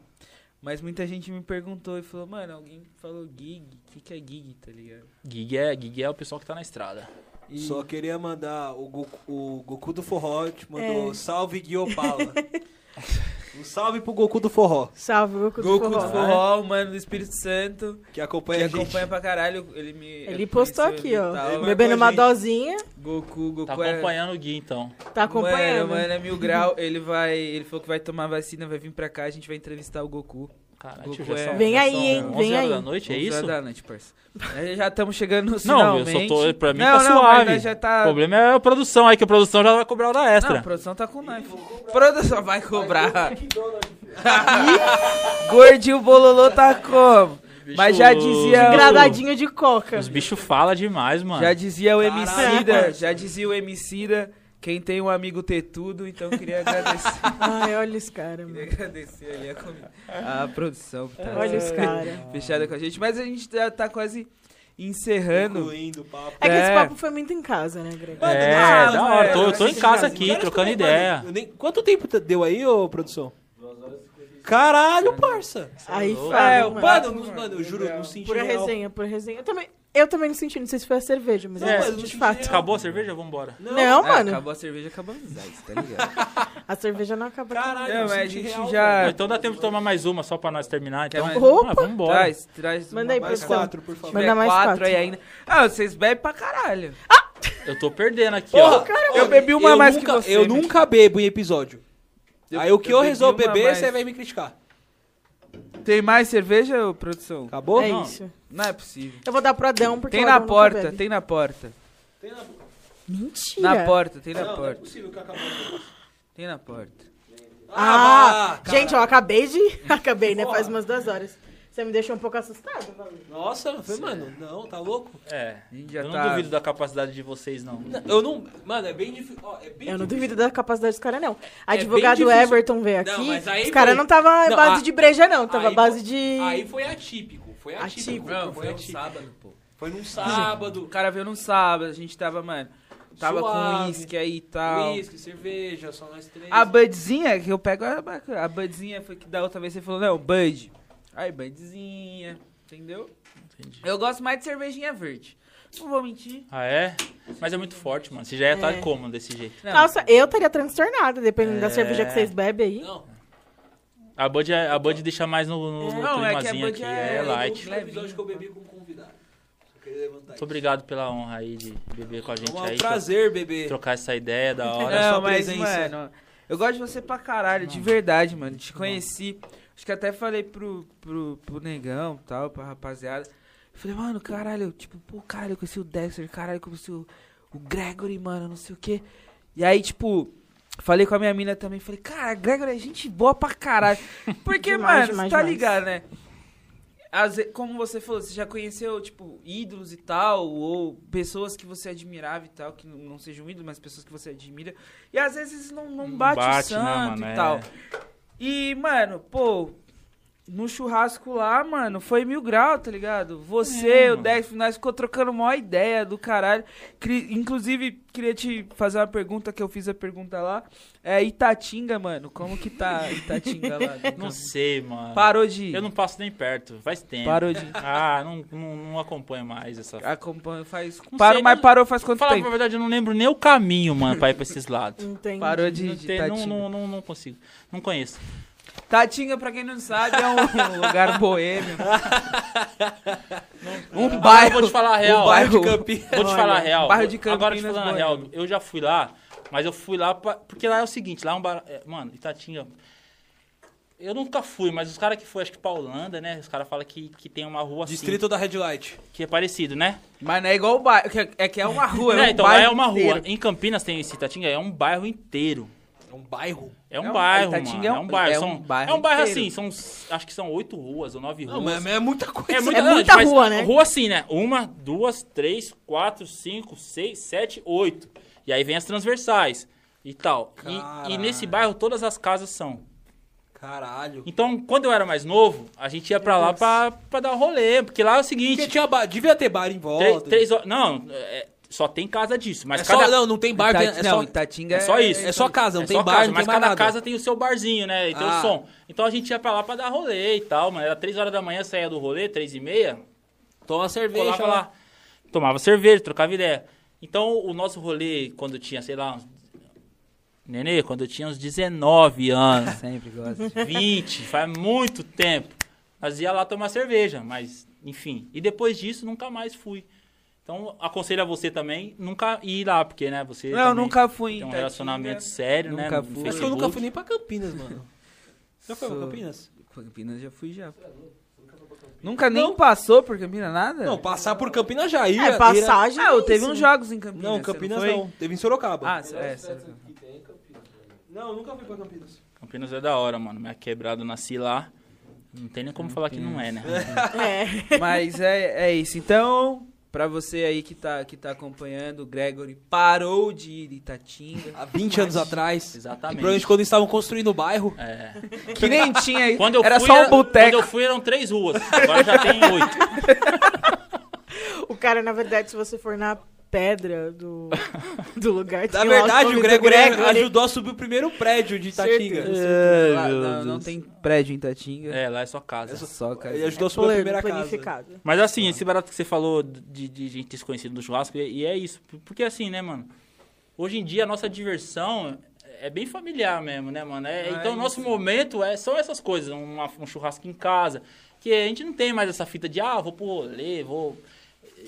Mas muita gente me perguntou e falou, mano, alguém falou gig, o que, que é gig, tá ligado? Gig é, gig é o pessoal que tá na estrada. E- Só queria mandar o Goku, o Goku do Forró te mandou É. salve Guiopala. um salve pro Goku do Forró, Salve, Goku, Goku do do Forró. Forró, o mano do Espírito Santo, que que acompanha a gente. acompanha pra caralho. Ele me. Ele postou aqui, ó. Bebendo uma dosinha, Goku, Goku Tá é- acompanhando o Gui, então. tá acompanhando. Mano, mano, é mil grau. Ele vai. Ele falou que vai tomar vacina, vai vir pra cá, a gente vai entrevistar o Goku. Caralho, Goku é- Vem aí, hein? 11 Vem horas aí. da noite, é 11 horas isso? da noite, parça. Aí já estamos chegando no Não, eu finalmente. só tô. Pra mim não, tá não, suave. já tá... O problema é a produção aí, que a produção já vai cobrar hora Não, extra. a produção tá com nós. Produção vai cobrar. Gordinho Bololô tá como? Mas já dizia. o- Gradadinho de coca. Os bichos falam demais, mano. Já dizia o Emicida. Já dizia o Emicida. Quem tem um amigo ter tudo, então queria agradecer. Ai, olha os caras, queria agradecer ali a, a produção que tá Olha os caras. fechada com a gente. Mas a gente já tá quase encerrando. Concluindo o papo. É que esse É. papo foi muito em casa, né, Greg? É, ah, da hora. Tô, eu tô é, em casa é, aqui, é, trocando é, ideia. nem- Quanto tempo te- deu aí, ô produção? Caralho, parça. Aí louco. fala, É, mano. Mano, mano, eu juro, eu não senti Pura real. resenha, pura resenha. Eu também, eu também não senti, não sei se foi a cerveja, mas É, eu mas senti não de fato. Acabou a cerveja? Vambora. Não, Ah, mano. acabou a cerveja, acabamos os ice, tá ligado? A cerveja não acabou. Caralho, Não, mas a gente real, já-. Então dá tempo de tomar mais uma só pra nós terminar. Então, mais? Opa! Ah, vambora. Traz, traz. Manda aí, Mais quatro, por favor. Manda mais quatro. aí ainda. Ah, vocês bebem pra caralho. Eu tô perdendo aqui, Porra, ó. cara, eu bebi uma eu mais que nunca, você, Eu nunca bebo em episódio. Eu- aí o que eu eu, resolvo beber, mais. você vai me criticar. Tem mais cerveja, produção? Acabou? É Não. isso. Não é possível. Eu vou dar pro Adão, porque Tem na porta, tem na porta. Tem na... Mentira. Na porta, tem na Não, não é porta. possível que acabou. Tem na porta. Ah, vá, gente, eu acabei de... Acabei, né? Faz umas duas horas. Você me deixou um pouco assustado, mano. Nossa, eu falei, mano, não, tá louco? É. A gente já Eu não tá... duvido da capacidade de vocês, não. Eu não. Mano, é bem difícil. ó, é bem Eu não difícil. duvido da capacidade dos caras, não. bem Advogado difícil. Everton veio Não, aqui. mas aí os caras foi- não tava Não, base a- de breja, não. Tava Aí base foi- de. Aí foi atípico. Foi atípico. Atípico. Não, foi foi um sábado, pô. Foi num O sábado. cara veio num sábado, a gente tava, mano... Tava com Suave. uísque aí e tal. Whisky, cerveja, só nós três. A Budzinha, que eu pego a, a Budzinha, foi que da outra vez você falou, não, Bud. Aí, Budzinha, entendeu? Entendi. Eu gosto mais de cervejinha verde. Não vou mentir. Ah, é? Mas é muito forte, mano. Você já ia estar É. como desse jeito? Não, Nossa, eu estaria transtornada, dependendo da É. cerveja que vocês bebem aí. Não, A Bud, é- a Bud deixa mais no, no, no Não, é que a climazinho Bud aqui. é- É, é light. episódio que eu bebi com um convidado. Só queria levantar Muito isso. obrigado pela honra aí de beber com a gente É um aí. prazer, bebê. Trocar essa ideia da hora. Não, mas, presença. mano, eu gosto de você pra caralho, de verdade, mano. Te conheci. Acho que até falei pro, pro, pro negão tal, pra rapaziada. Falei, mano, caralho, tipo, pô, caralho, eu conheci o Dexter, caralho, eu conheci o, o Gregory, mano, não sei o quê. E aí, tipo, falei com a minha mina também, falei, cara, Gregory é gente boa pra caralho. Porque, Demais, mano, demais, você tá demais. ligado, né? Ve- como você falou, você já conheceu, tipo, ídolos e tal, ou pessoas que você admirava e tal, que não- não sejam ídolos, mas pessoas que você admira. E às vezes não, não bate, bate, né, santo mano? e É. E, mano, pô, no churrasco lá, mano, foi mil grau, tá ligado? Você, É, o mano. Dex, nós ficou trocando uma ideia do caralho. Cri- Inclusive, queria te fazer uma pergunta que eu fiz a pergunta lá. É Itatinga, mano. Como que tá Itatinga lá? Não campo? sei, mano. Parou de ir. Eu não passo nem perto, faz tempo. Parou de ir. Ah, não, não, não acompanho mais essa. Acompanha, faz. Não Parou, sei, mas não- parou faz quanto Fala tempo? pra verdade, eu não lembro nem o caminho, mano, pra ir pra esses lados. Entendi. Parou de, Não, de tem- não, não, não, não consigo. Não conheço. Tatinga, pra quem não sabe, é um lugar boêmio. um Agora bairro. eu vou te falar a real. um bairro de Campinas. Vou te falar a real. bairro de Agora te Campinas, falando a real, eu já fui lá, mas eu fui lá pra, porque lá é o seguinte, lá é um bar, é, mano, Itatinga. Eu nunca fui, mas os caras que foi, acho que pra Holanda, né? Os caras falam que, que tem uma rua Distrito da Red Light. assim, que é parecido, né? Mas não é igual o bairro. que É, é que é uma rua. É, É, um então lá bairro é uma rua. inteiro. Em Campinas tem esse Itatinga, é um bairro inteiro. É um bairro. É um, É um- bairro, mano. é É um- bairro. é são- um bairro é um bairro assim, são, acho que são oito ruas ou nove ruas. Não, mas é muita coisa. É muita mas rua, né? Rua assim, né? Uma, duas, três, quatro, cinco, seis, sete, oito. E aí vem as transversais e tal. E- E, nesse bairro todas as casas são. Caralho. Então, quando eu era mais novo, a gente ia pra lá pra, pra dar um rolê. Porque lá é o seguinte. Porque tinha bar, devia ter bar em Três, volta. três horas. Não, é, só tem casa disso. Mas é cada. só, não, não tem bar, tem- Itati- é não, só... Itatinga É só isso. É só casa, não É tem bar, casa, não mas cada nada. casa tem o seu barzinho, né? E tem Ah. o som. Então a gente ia pra lá pra dar rolê e tal, mano. Era três horas da manhã, saía do rolê, três e meia. Toma cerveja lá. lá. Tomava cerveja, trocava ideia. Então, o nosso rolê, quando tinha, sei lá, uns... Nenê, quando eu tinha uns 19 anos, Sempre gosto. 20, faz muito tempo, nós ia lá tomar cerveja, mas, enfim. E depois disso, nunca mais fui. Então, aconselho a você também, nunca ir lá, porque, né, você Não, eu nunca fui em tem um Itatinga. relacionamento sério, né, Nunca no fui. Acho que eu nunca fui nem pra Campinas, mano. Já foi pra Sou- Campinas? Campinas já fui já. Nunca nem passou por Campinas nada? Não, passar por Campinas já ia. É, passagem. Ah, eu é teve uns jogos em Campinas. Não, você Campinas foi? não. Teve em Sorocaba. Ah, é, sério. Não, nunca fui pra Campinas. Campinas é da hora, mano. Minha quebrada, eu nasci lá. Não tem nem como falar que não é, né? É. Mas é, é isso. Então, pra você aí que tá, que tá acompanhando, o Gregory parou de ir em Itatinga. Há 20 anos atrás. Exatamente. Provavelmente quando eles estavam construindo o bairro. É. Que nem tinha. Quando eu era fui, só um era- Quando boteco. eu fui eram três ruas. Agora já tem oito. O cara, na verdade, se você for na pedra do, do lugar... Na verdade, o do Gregory Gregory. ajudou a subir o primeiro prédio de Itatinga. Certeza. Lá- não, não tem prédio em Itatinga. É, lá é só casa. É só, cara. Ele ajudou a subir a primeira casa. Mas assim, esse barato que você falou de, de gente conhecido no churrasco, e, e é isso. Porque assim, né, mano? Hoje em dia a nossa diversão é bem familiar mesmo, né, mano? É, Ah, então o é nosso momento é, são essas coisas, uma- um churrasco em casa. Que a gente não tem mais essa fita de, ah, vou pro rolê, vou.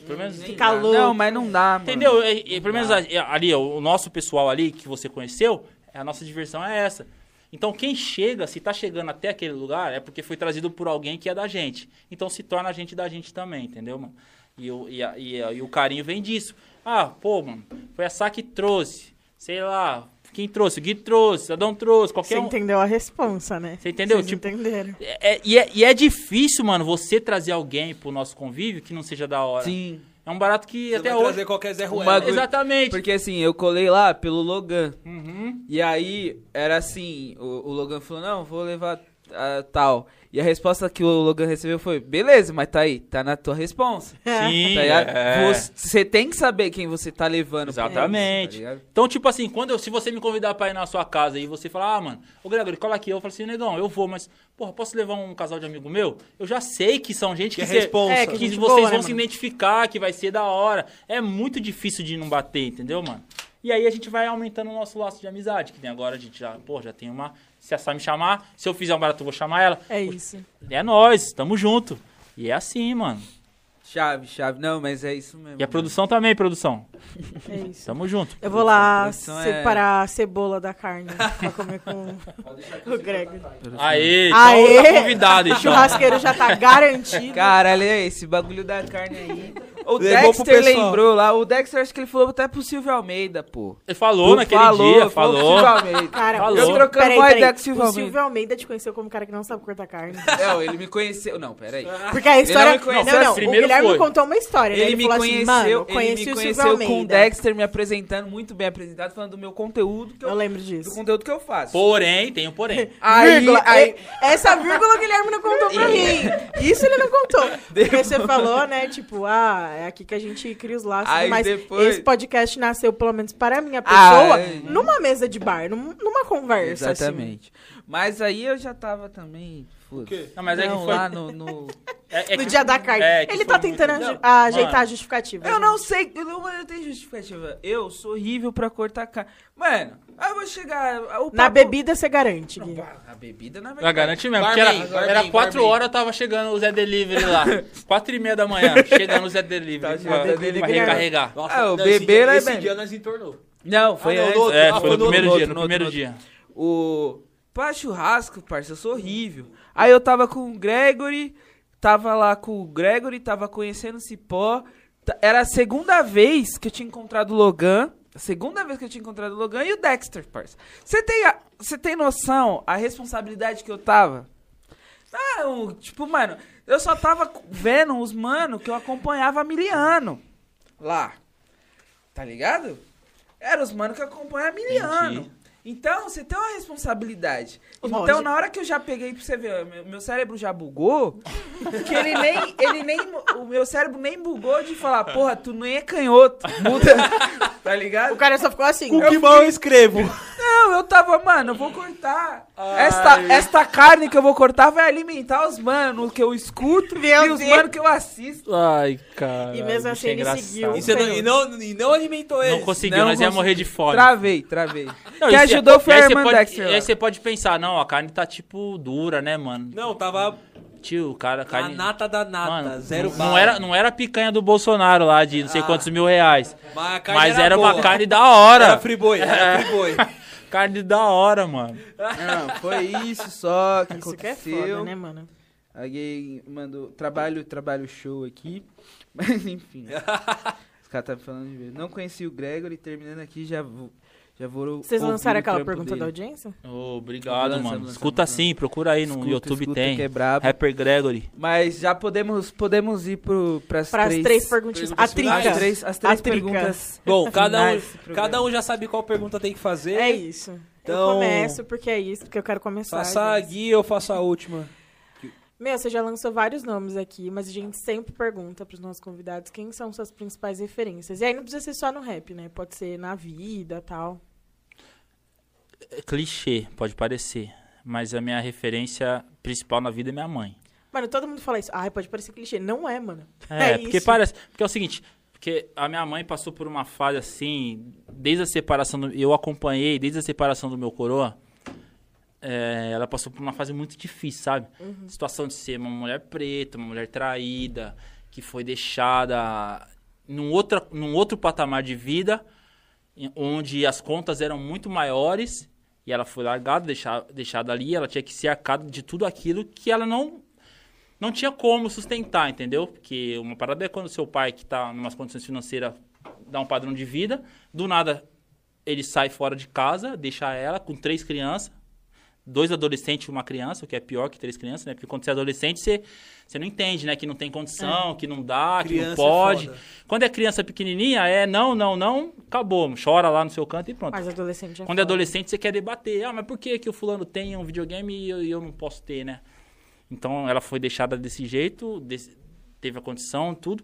Pelo menos. Ficar louco. Não, mas não dá, mano. Entendeu? E, e pelo menos ali, o nosso pessoal ali que você conheceu, a nossa diversão é essa. Então, quem chega, se tá chegando até aquele lugar, é porque foi trazido por alguém que é da gente. Então, se torna a gente da gente também, entendeu, mano? E, o- e, a- e a- e o carinho vem disso. Ah, pô, mano, foi a Sá que trouxe. Sei lá, quem trouxe? O Gui trouxe, o Adão trouxe, Você qualquer um. entendeu a responsa, né? Você entendeu? Vocês Tipo, entenderam. É- é- e, é, e é difícil, mano, você trazer alguém pro nosso convívio que não seja da hora. Sim. É um barato que Você até vai hoje. trazer qualquer Zé Ruela. bagulho- Exatamente. Porque assim, eu colei lá pelo Logan. Uhum. E aí, era assim, o, o Logan falou, não, vou levar ah, tal. E a resposta que o Logan recebeu foi, beleza, mas tá aí, tá na tua responsa. Sim, Tá ligado? é. Você tem que saber quem você tá levando. pra Exatamente. isso, tá? Então, tipo assim, quando eu- se você me convidar pra ir na sua casa e você falar, ah, mano, ô Gregory, cola aqui, eu falo assim, negão, eu vou, mas, porra, posso levar um casal de amigo meu? Eu já sei que são gente Que que, é cê- responsa. É, que, que vocês boa, vão né, se mano? identificar, que vai ser da hora. É muito difícil de não bater, entendeu, mano? E aí a gente vai aumentando o nosso laço de amizade, que tem agora a gente já, pô, já tem uma. Se a Sá me chamar, se eu fizer um barato, eu vou chamar ela. É isso. É nós, tamo junto. E é assim, mano. Chave, chave. Não, mas é isso mesmo. E a produção também, produção. É isso. Tamo junto. Eu vou lá é- separar a cebola da carne pra comer com o Greg. Aê, então Aê! tá convidado, O então. churrasqueiro já tá garantido. Caralho, é esse bagulho da carne aí. O Levou Dexter lembrou lá. O Dexter acho que ele falou até pro Silvio Almeida, pô. Ele falou naquele Falou, dia, falou pro falou. Silvio Almeida. Cara, Falou. o Eu Silvio- trocando peraí, uma peraí. ideia com o Silvio O Almeida. Silvio Almeida te conheceu como um cara que não sabe cortar carne. Não, ele me conheceu. Não, peraí. Porque a história. me conheceu não, não, assim. o Primeiro Guilherme foi. contou uma história. né? Ele, me falou conheceu, assim, mano, ele conheci me o Silvio conheceu com o. Dexter me apresentando, muito bem apresentado, falando do meu conteúdo que eu, Eu lembro do disso. conteúdo que eu faço. Porém, tem um porém. Aí, Vírgula. aí, E- Essa vírgula o Guilherme não contou pra mim. Isso ele não contou. Porque você falou, né? Tipo, ah, é aqui que a gente cria os laços. Aí mas depois- esse podcast nasceu, pelo menos para a minha Ah, pessoa, é. numa mesa de bar, num- numa conversa. assim. Mas aí eu já tava também. foda-se. Não, mas é que foi- lá no- no... É- é No que- dia da carne. é, ele foi tá tentando muito- ajeitar mano. a justificativa. Eu gente. não sei, eu não, eu não tenho justificativa. Eu sou horrível pra cortar carne. Mano, aí eu vou chegar. O Na papo- bebida você garante, Não, Gui. pá, a bebida na Eu verdade. garanti mesmo, Barman, porque era, barman, era quatro barman. horas, eu tava chegando o Zé Delivery lá. Quatro e meia da manhã, chegando o Zé Delivery. Tá pra, Delivery. pra recarregar. Nossa, Ah, o bebê dia- era Esse bem- dia nós entornou. Não, foi Ah, não, antes. no outro. É, Ah, foi no primeiro dia, no primeiro dia. O. Pra churrasco, parça, eu sou horrível. Aí eu tava com o Gregory, tava lá com o Gregory, tava conhecendo o Cipó. Era a segunda vez que eu tinha encontrado o Logan. A segunda vez que eu tinha encontrado o Logan e o Dexter, parça. Você tem, a- você tem noção a responsabilidade que eu tava? Ah, um, tipo, mano, eu só tava vendo os mano que eu acompanhava miliano. Lá. Tá ligado? Era os mano que acompanhava miliano. Entendi. Então, você tem uma responsabilidade. Lógico. Então, na hora que eu já peguei pra você ver, meu, meu cérebro já bugou, que ele nem, ele nem, o meu cérebro nem bugou de falar, porra, tu nem é canhoto, muda, tá ligado? O cara só ficou assim. Com que mão eu escrevo? Não, eu tava, mano, eu vou cortar. Esta, esta carne que eu vou cortar vai alimentar os manos que eu escuto Meu e os manos que eu assisto. Ai, cara. E mesmo assim ele seguiu. E, você não, e, não, e não alimentou ele. Não conseguiu, Não nós ia consegui. morrer de fome. Travei, travei. Não, ajudou foi aí a irmã pode- Dexter. E aí você pode pensar, não, a carne tá tipo dura, né, mano? Não, tava Tio, o cara, a a carne. nata da nata, Mano, zero não, bala. era, não era a picanha do Bolsonaro lá de não sei Ah. quantos mil reais. Mas, a carne Mas era uma boa. carne da hora. Era friboi, era friboi. Carne da hora, mano. Não, foi isso só que Isso que é aconteceu. foda, né, mano? Alguém mandou trabalho, trabalho show aqui. Mas enfim. Os caras estavam falando de ver. Não conheci o Gregory, terminando aqui, já vou. Já vou Vocês lançaram aquela pergunta dele. da audiência? Ô, obrigado, Lançamos, mano. lançamos, Escuta lançamos. sim, procura aí no Escuta, YouTube escuta, tem. que é brabo. Rapper Gregory. Mas já podemos, podemos ir pro, pras Para as três, três perguntinhas. A as três, as três perguntas. Bom, cada um, cada um já sabe qual pergunta tem que fazer. É isso. Então- Eu começo porque é isso, porque eu quero começar. Faça a gente. Gui, eu faço a última. Meu, você já lançou vários nomes aqui, mas a gente sempre pergunta pros nossos convidados quem são suas principais referências. E aí não precisa ser só no rap, né? Pode ser na vida tal. É clichê, pode parecer. Mas a minha referência principal na vida é minha mãe. Mano, todo mundo fala isso. Ai, pode parecer clichê. Não é, mano. É, É porque isso. parece. Porque é o seguinte, porque a minha mãe passou por uma fase assim, desde a separação do, eu acompanhei, desde a separação do meu coroa, é, ela passou por uma fase muito difícil, sabe? Uhum. Situação de ser uma mulher preta, uma mulher traída, que foi deixada num, outra, num outro patamar de vida, onde as contas eram muito maiores, e ela foi largada, deixada, deixada ali, ela tinha que ser arcada de tudo aquilo que ela não não tinha como sustentar, entendeu? Porque uma parada é quando seu pai, que tá numa condições financeiras, dá um padrão de vida, do nada ele sai fora de casa, deixa ela com três crianças, dois adolescentes e uma criança, o que é pior que três crianças, né? Porque quando você é adolescente, você, você não entende, né? Que não tem condição, que não dá, que Criança não é pode. foda. quando é criança pequenininha, é não, não, não, acabou. Chora lá no seu canto e pronto. Mas adolescente é Quando é adolescente, você quer debater. Ah, mas por que, que o fulano tem um videogame e eu, eu não posso ter, né? Então, ela foi deixada desse jeito, desse- teve a condição, tudo.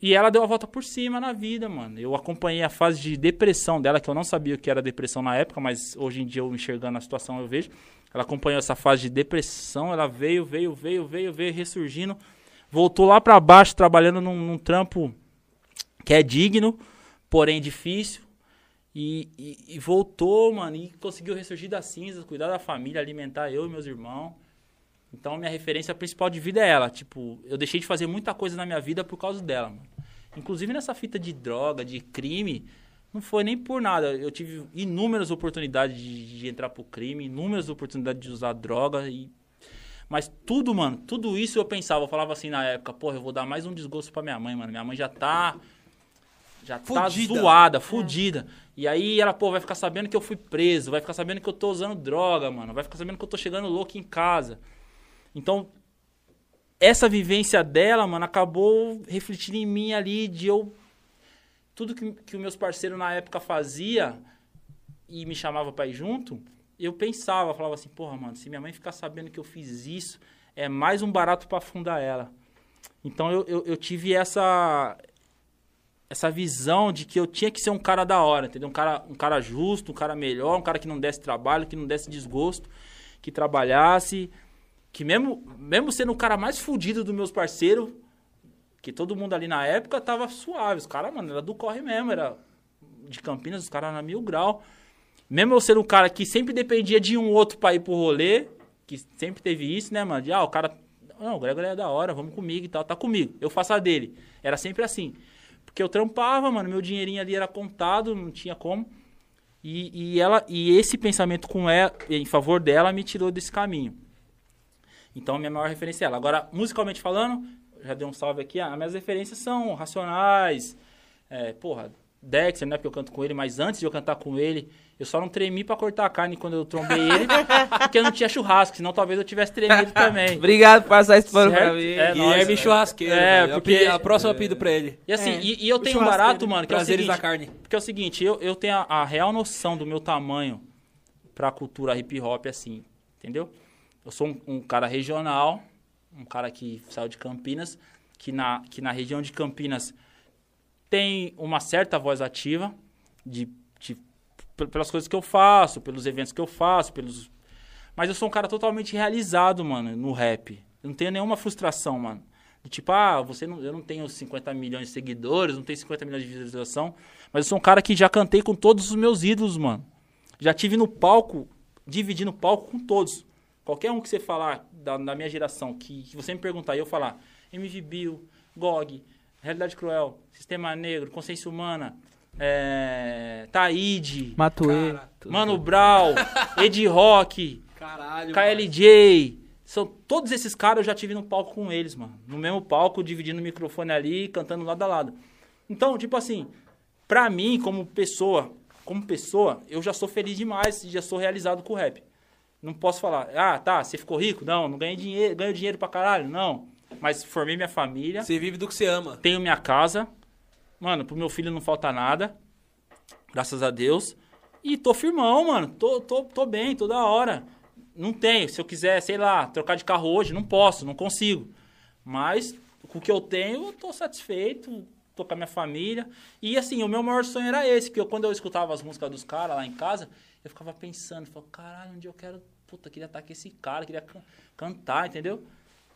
E ela deu a volta por cima na vida, mano. Eu acompanhei a fase de depressão dela, que eu não sabia o que era depressão na época, mas hoje em dia eu enxergando a situação eu vejo. Ela acompanhou essa fase de depressão, ela veio, veio, veio, veio, veio, ressurgindo. Voltou lá pra baixo, trabalhando num, num trampo que é digno, porém difícil. E, e- e voltou, mano, e conseguiu ressurgir das cinzas, cuidar da família, alimentar eu e meus irmãos. Então, minha referência principal de vida é ela. Tipo, eu deixei de fazer muita coisa na minha vida por causa dela, mano. Inclusive nessa fita de droga, de crime, não foi nem por nada. Eu tive inúmeras oportunidades de, de entrar pro crime, inúmeras oportunidades de usar droga e mas tudo, mano, tudo isso eu pensava, eu falava assim na época, porra, eu vou dar mais um desgosto pra minha mãe, mano. Minha mãe já tá. Já Fudida. tá zoada, fudida. E aí ela, pô, vai ficar sabendo que eu fui preso, vai ficar sabendo que eu tô usando droga, mano. Vai ficar sabendo que eu tô chegando louco em casa. Então, essa vivência dela, mano, acabou refletindo em mim ali de eu. Tudo que, que os meus parceiros na época fazia e me chamava pra ir junto, eu pensava, falava assim, porra, mano, se minha mãe ficar sabendo que eu fiz isso, é mais um barato pra afundar ela. Então eu, eu, eu tive essa essa visão de que eu tinha que ser um cara da hora, entendeu? Um cara, um cara justo, um cara melhor, um cara que não desse trabalho, que não desse desgosto, que trabalhasse, que mesmo, mesmo sendo o cara mais fudido dos meus parceiros, que todo mundo ali na época tava suave. Os caras, mano, era do corre mesmo, era de Campinas, os caras na mil grau. Mesmo eu sendo um cara que sempre dependia de um outro pra ir pro rolê, que sempre teve isso, né, mano? De, ah, o cara. Não, o Gregor é da hora, vamos comigo e tal, tá comigo. Eu faço a dele. Era sempre assim. Porque eu trampava, mano, meu dinheirinho ali era contado, não tinha como. E, e ela e esse pensamento com ela, em favor dela me tirou desse caminho. Então, a minha maior referência é ela. Agora, musicalmente falando, já dei um salve aqui. As minhas referências são Racionais, é, porra, Dexter, né? Porque eu canto com ele, mas antes de eu cantar com ele, eu só não tremi pra cortar a carne quando eu trombei ele, porque não tinha churrasco, senão talvez eu tivesse tremido também. Obrigado por passar esse pano pra mim. É, Guilherme nóis, Churrasqueiro. É, velho. porque- A próxima apelido pra ele. E assim, É, e, e eu tenho um barato, mano, que é o seguinte, da carne. porque é o seguinte, eu, eu tenho a, a real noção do meu tamanho pra cultura hip hop, assim, entendeu? Eu sou um, um cara regional, um cara que saiu de Campinas, que na, que na região de Campinas tem uma certa voz ativa, de, de- pelas coisas que eu faço, pelos eventos que eu faço, pelos... Mas eu sou um cara totalmente realizado, mano, no rap. Eu não tenho nenhuma frustração, mano. De tipo, ah, você não, eu não tenho 50 milhões de seguidores, não tenho 50 milhões de visualização, mas eu sou um cara que já cantei com todos os meus ídolos, mano. Já tive no palco, dividindo palco com todos. Qualquer um que você falar da, da minha geração, que, que você me perguntar e eu falar, MV Bill, GOG, Realidade Cruel, Sistema Negro, Consciência Humana, é, Taíde, Matuê. Cara, Mano Brown, Ed Rock, Caralho. KLJ. São, todos esses caras eu já tive no palco com eles, mano. No mesmo palco, dividindo o microfone ali, cantando lado a lado. Então, tipo assim, pra mim, como pessoa, como pessoa, eu já sou feliz demais e já sou realizado com o rap. Não posso falar, ah, tá, você ficou rico? Não, não ganhei dinheiro, ganho dinheiro pra caralho? Não. Mas formei minha família, Você vive do que você ama. tenho minha casa. Mano, pro meu filho não falta nada. Graças a Deus. E tô firmão, mano. Tô, tô, tô bem, tô da hora. Não tenho. Se eu quiser, sei lá, trocar de carro hoje, não posso, não consigo. Mas com o que eu tenho, eu tô satisfeito. Tô com a minha família. E assim, o meu maior sonho era esse, que eu, quando eu escutava as músicas dos caras lá em casa, eu ficava pensando, falava, caralho, um dia eu quero. Puta, queria estar com esse cara, queria can- cantar, entendeu?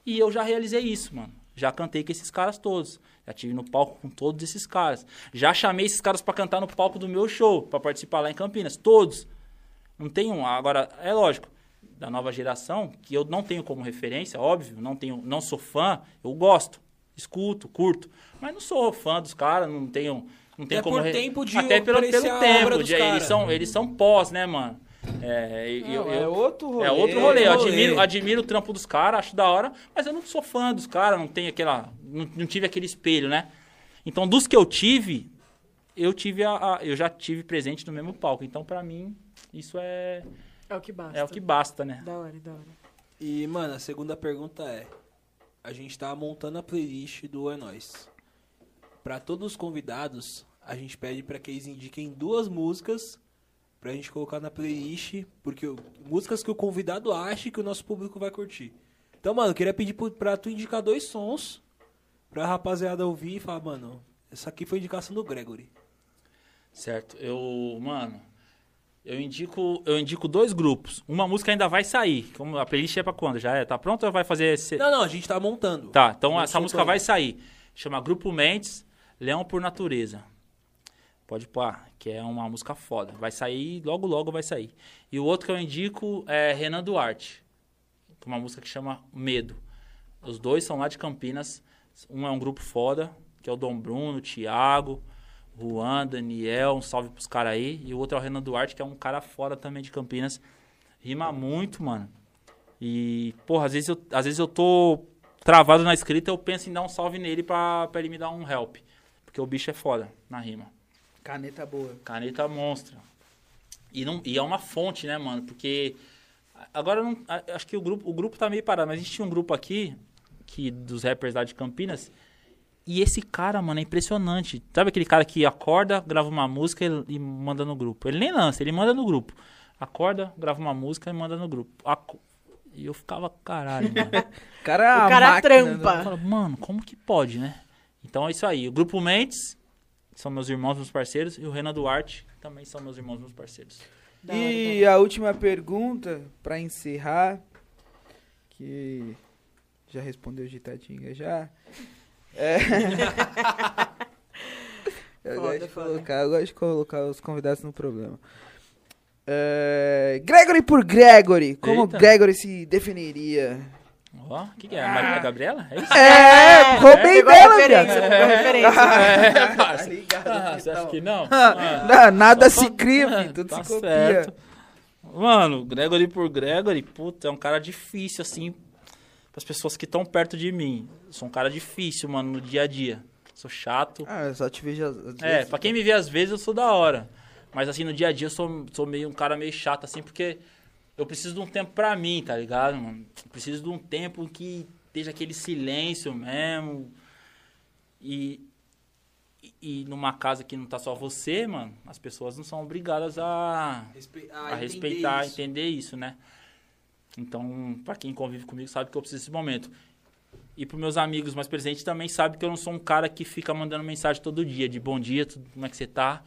E eu já realizei isso, mano. Já cantei com esses caras todos. Já tive no palco com todos esses caras. Já chamei esses caras pra cantar no palco do meu show, pra participar lá em Campinas. Todos. Não tem um. Agora, é lógico, da nova geração, que eu não tenho como referência, óbvio, não tenho, não sou fã, eu gosto, escuto, curto. Mas não sou fã dos caras, não tenho. Não tenho É como por re- tempo de Até pelo, pelo tempo. de- eles, cara. são, eles são pós, né, mano? É, eu, Não, é eu- outro rolê. é outro rolê. Eu admiro, admiro o trampo dos caras, acho da hora, mas eu não sou fã dos caras, não tenho aquela. Não, não tive aquele espelho, né? Então, dos que eu tive, eu tive a, a- eu já tive presente no mesmo palco. Então, pra mim, isso é, É o que basta. é o que basta, né? Da hora, da hora. E, mano, a segunda pergunta é: a gente tá montando a playlist do É Nóis. Pra todos os convidados, a gente pede pra que eles indiquem duas músicas pra gente colocar na playlist, porque o- músicas que o convidado acha que o nosso público vai curtir. Então, mano, eu queria pedir pro- pra tu indicar dois sons pra rapaziada ouvir e falar, mano, essa aqui foi indicação do Gregory. Certo. Eu, mano, eu indico, eu indico dois grupos. Uma música ainda vai sair. Como a playlist é pra quando? Já é? Tá pronto ou vai fazer esse... Não, não, a gente tá montando. Tá, então essa soltou música vai sair. Chama Grupo Mentes, Leão por Natureza. Pode pôr, que é uma música foda. Vai sair, logo logo vai sair. E o outro que eu indico é Renan Duarte. que é uma música que chama Medo. Os dois são lá de Campinas. Um é um grupo foda, que é o Dom Bruno, o Thiago, Juan, Daniel, um salve pros caras aí. E o outro é o Renan Duarte, que é um cara foda também de Campinas. Rima muito, mano. E, porra, às vezes eu, às vezes eu tô travado na escrita, eu penso em dar um salve nele pra, pra ele me dar um help. Porque o bicho é foda na rima. Caneta boa. Caneta monstra. E, não, e é uma fonte, né, mano? Porque agora não, acho que o grupo, o grupo tá meio parado, mas a gente tinha um grupo aqui que dos rappers lá de Campinas. E esse cara, mano, é impressionante. Sabe aquele cara que acorda, grava uma música e, e manda no grupo? Ele nem lança, ele manda no grupo. Acorda, grava uma música e manda no grupo. Aco- E eu ficava, caralho, mano. O cara, é O cara máquina, trampa. né? Eu falo, mano, como que pode, né? Então é isso aí. O Grupo Mentes são meus irmãos, meus parceiros. E o Renan Duarte também são meus irmãos, meus parceiros. Da hora, E a última pergunta, pra encerrar, que já respondeu de Tatinga já. É... eu, Foda, gosto foda. colocar, eu gosto de colocar os convidados no problema. É... Gregory por Gregory, como Eita. Gregory se definiria? Ó, o que, que é? A Maria Gabriela? É isso? É, roubei Pegou dela, referência, viado. pegou referência. É, parça. Obrigado, Ah, você acha que não? Ah, Ah, não, nada só se cria, Ah, filho, tudo tá se copia. certo. Mano, Gregory por Gregory, puta, é um cara difícil, assim, pras pessoas que estão perto de mim. Sou um cara difícil, mano, no dia a dia. Sou chato. Ah, eu só te vejo às às É, vezes. pra quem me vê às vezes eu sou da hora. Mas assim, no dia a dia eu sou, sou meio um cara meio chato, assim, porque eu preciso de um tempo pra mim, tá ligado, mano? Eu preciso de um tempo que esteja aquele silêncio mesmo. E, e, numa casa que não tá só você, mano, as pessoas não são obrigadas a, a respeitar, entender isso, né? Então, pra quem convive comigo sabe que eu preciso desse momento. E pros meus amigos mais presentes também sabe que eu não sou um cara que fica mandando mensagem todo dia, de bom dia, tudo, como é que você tá?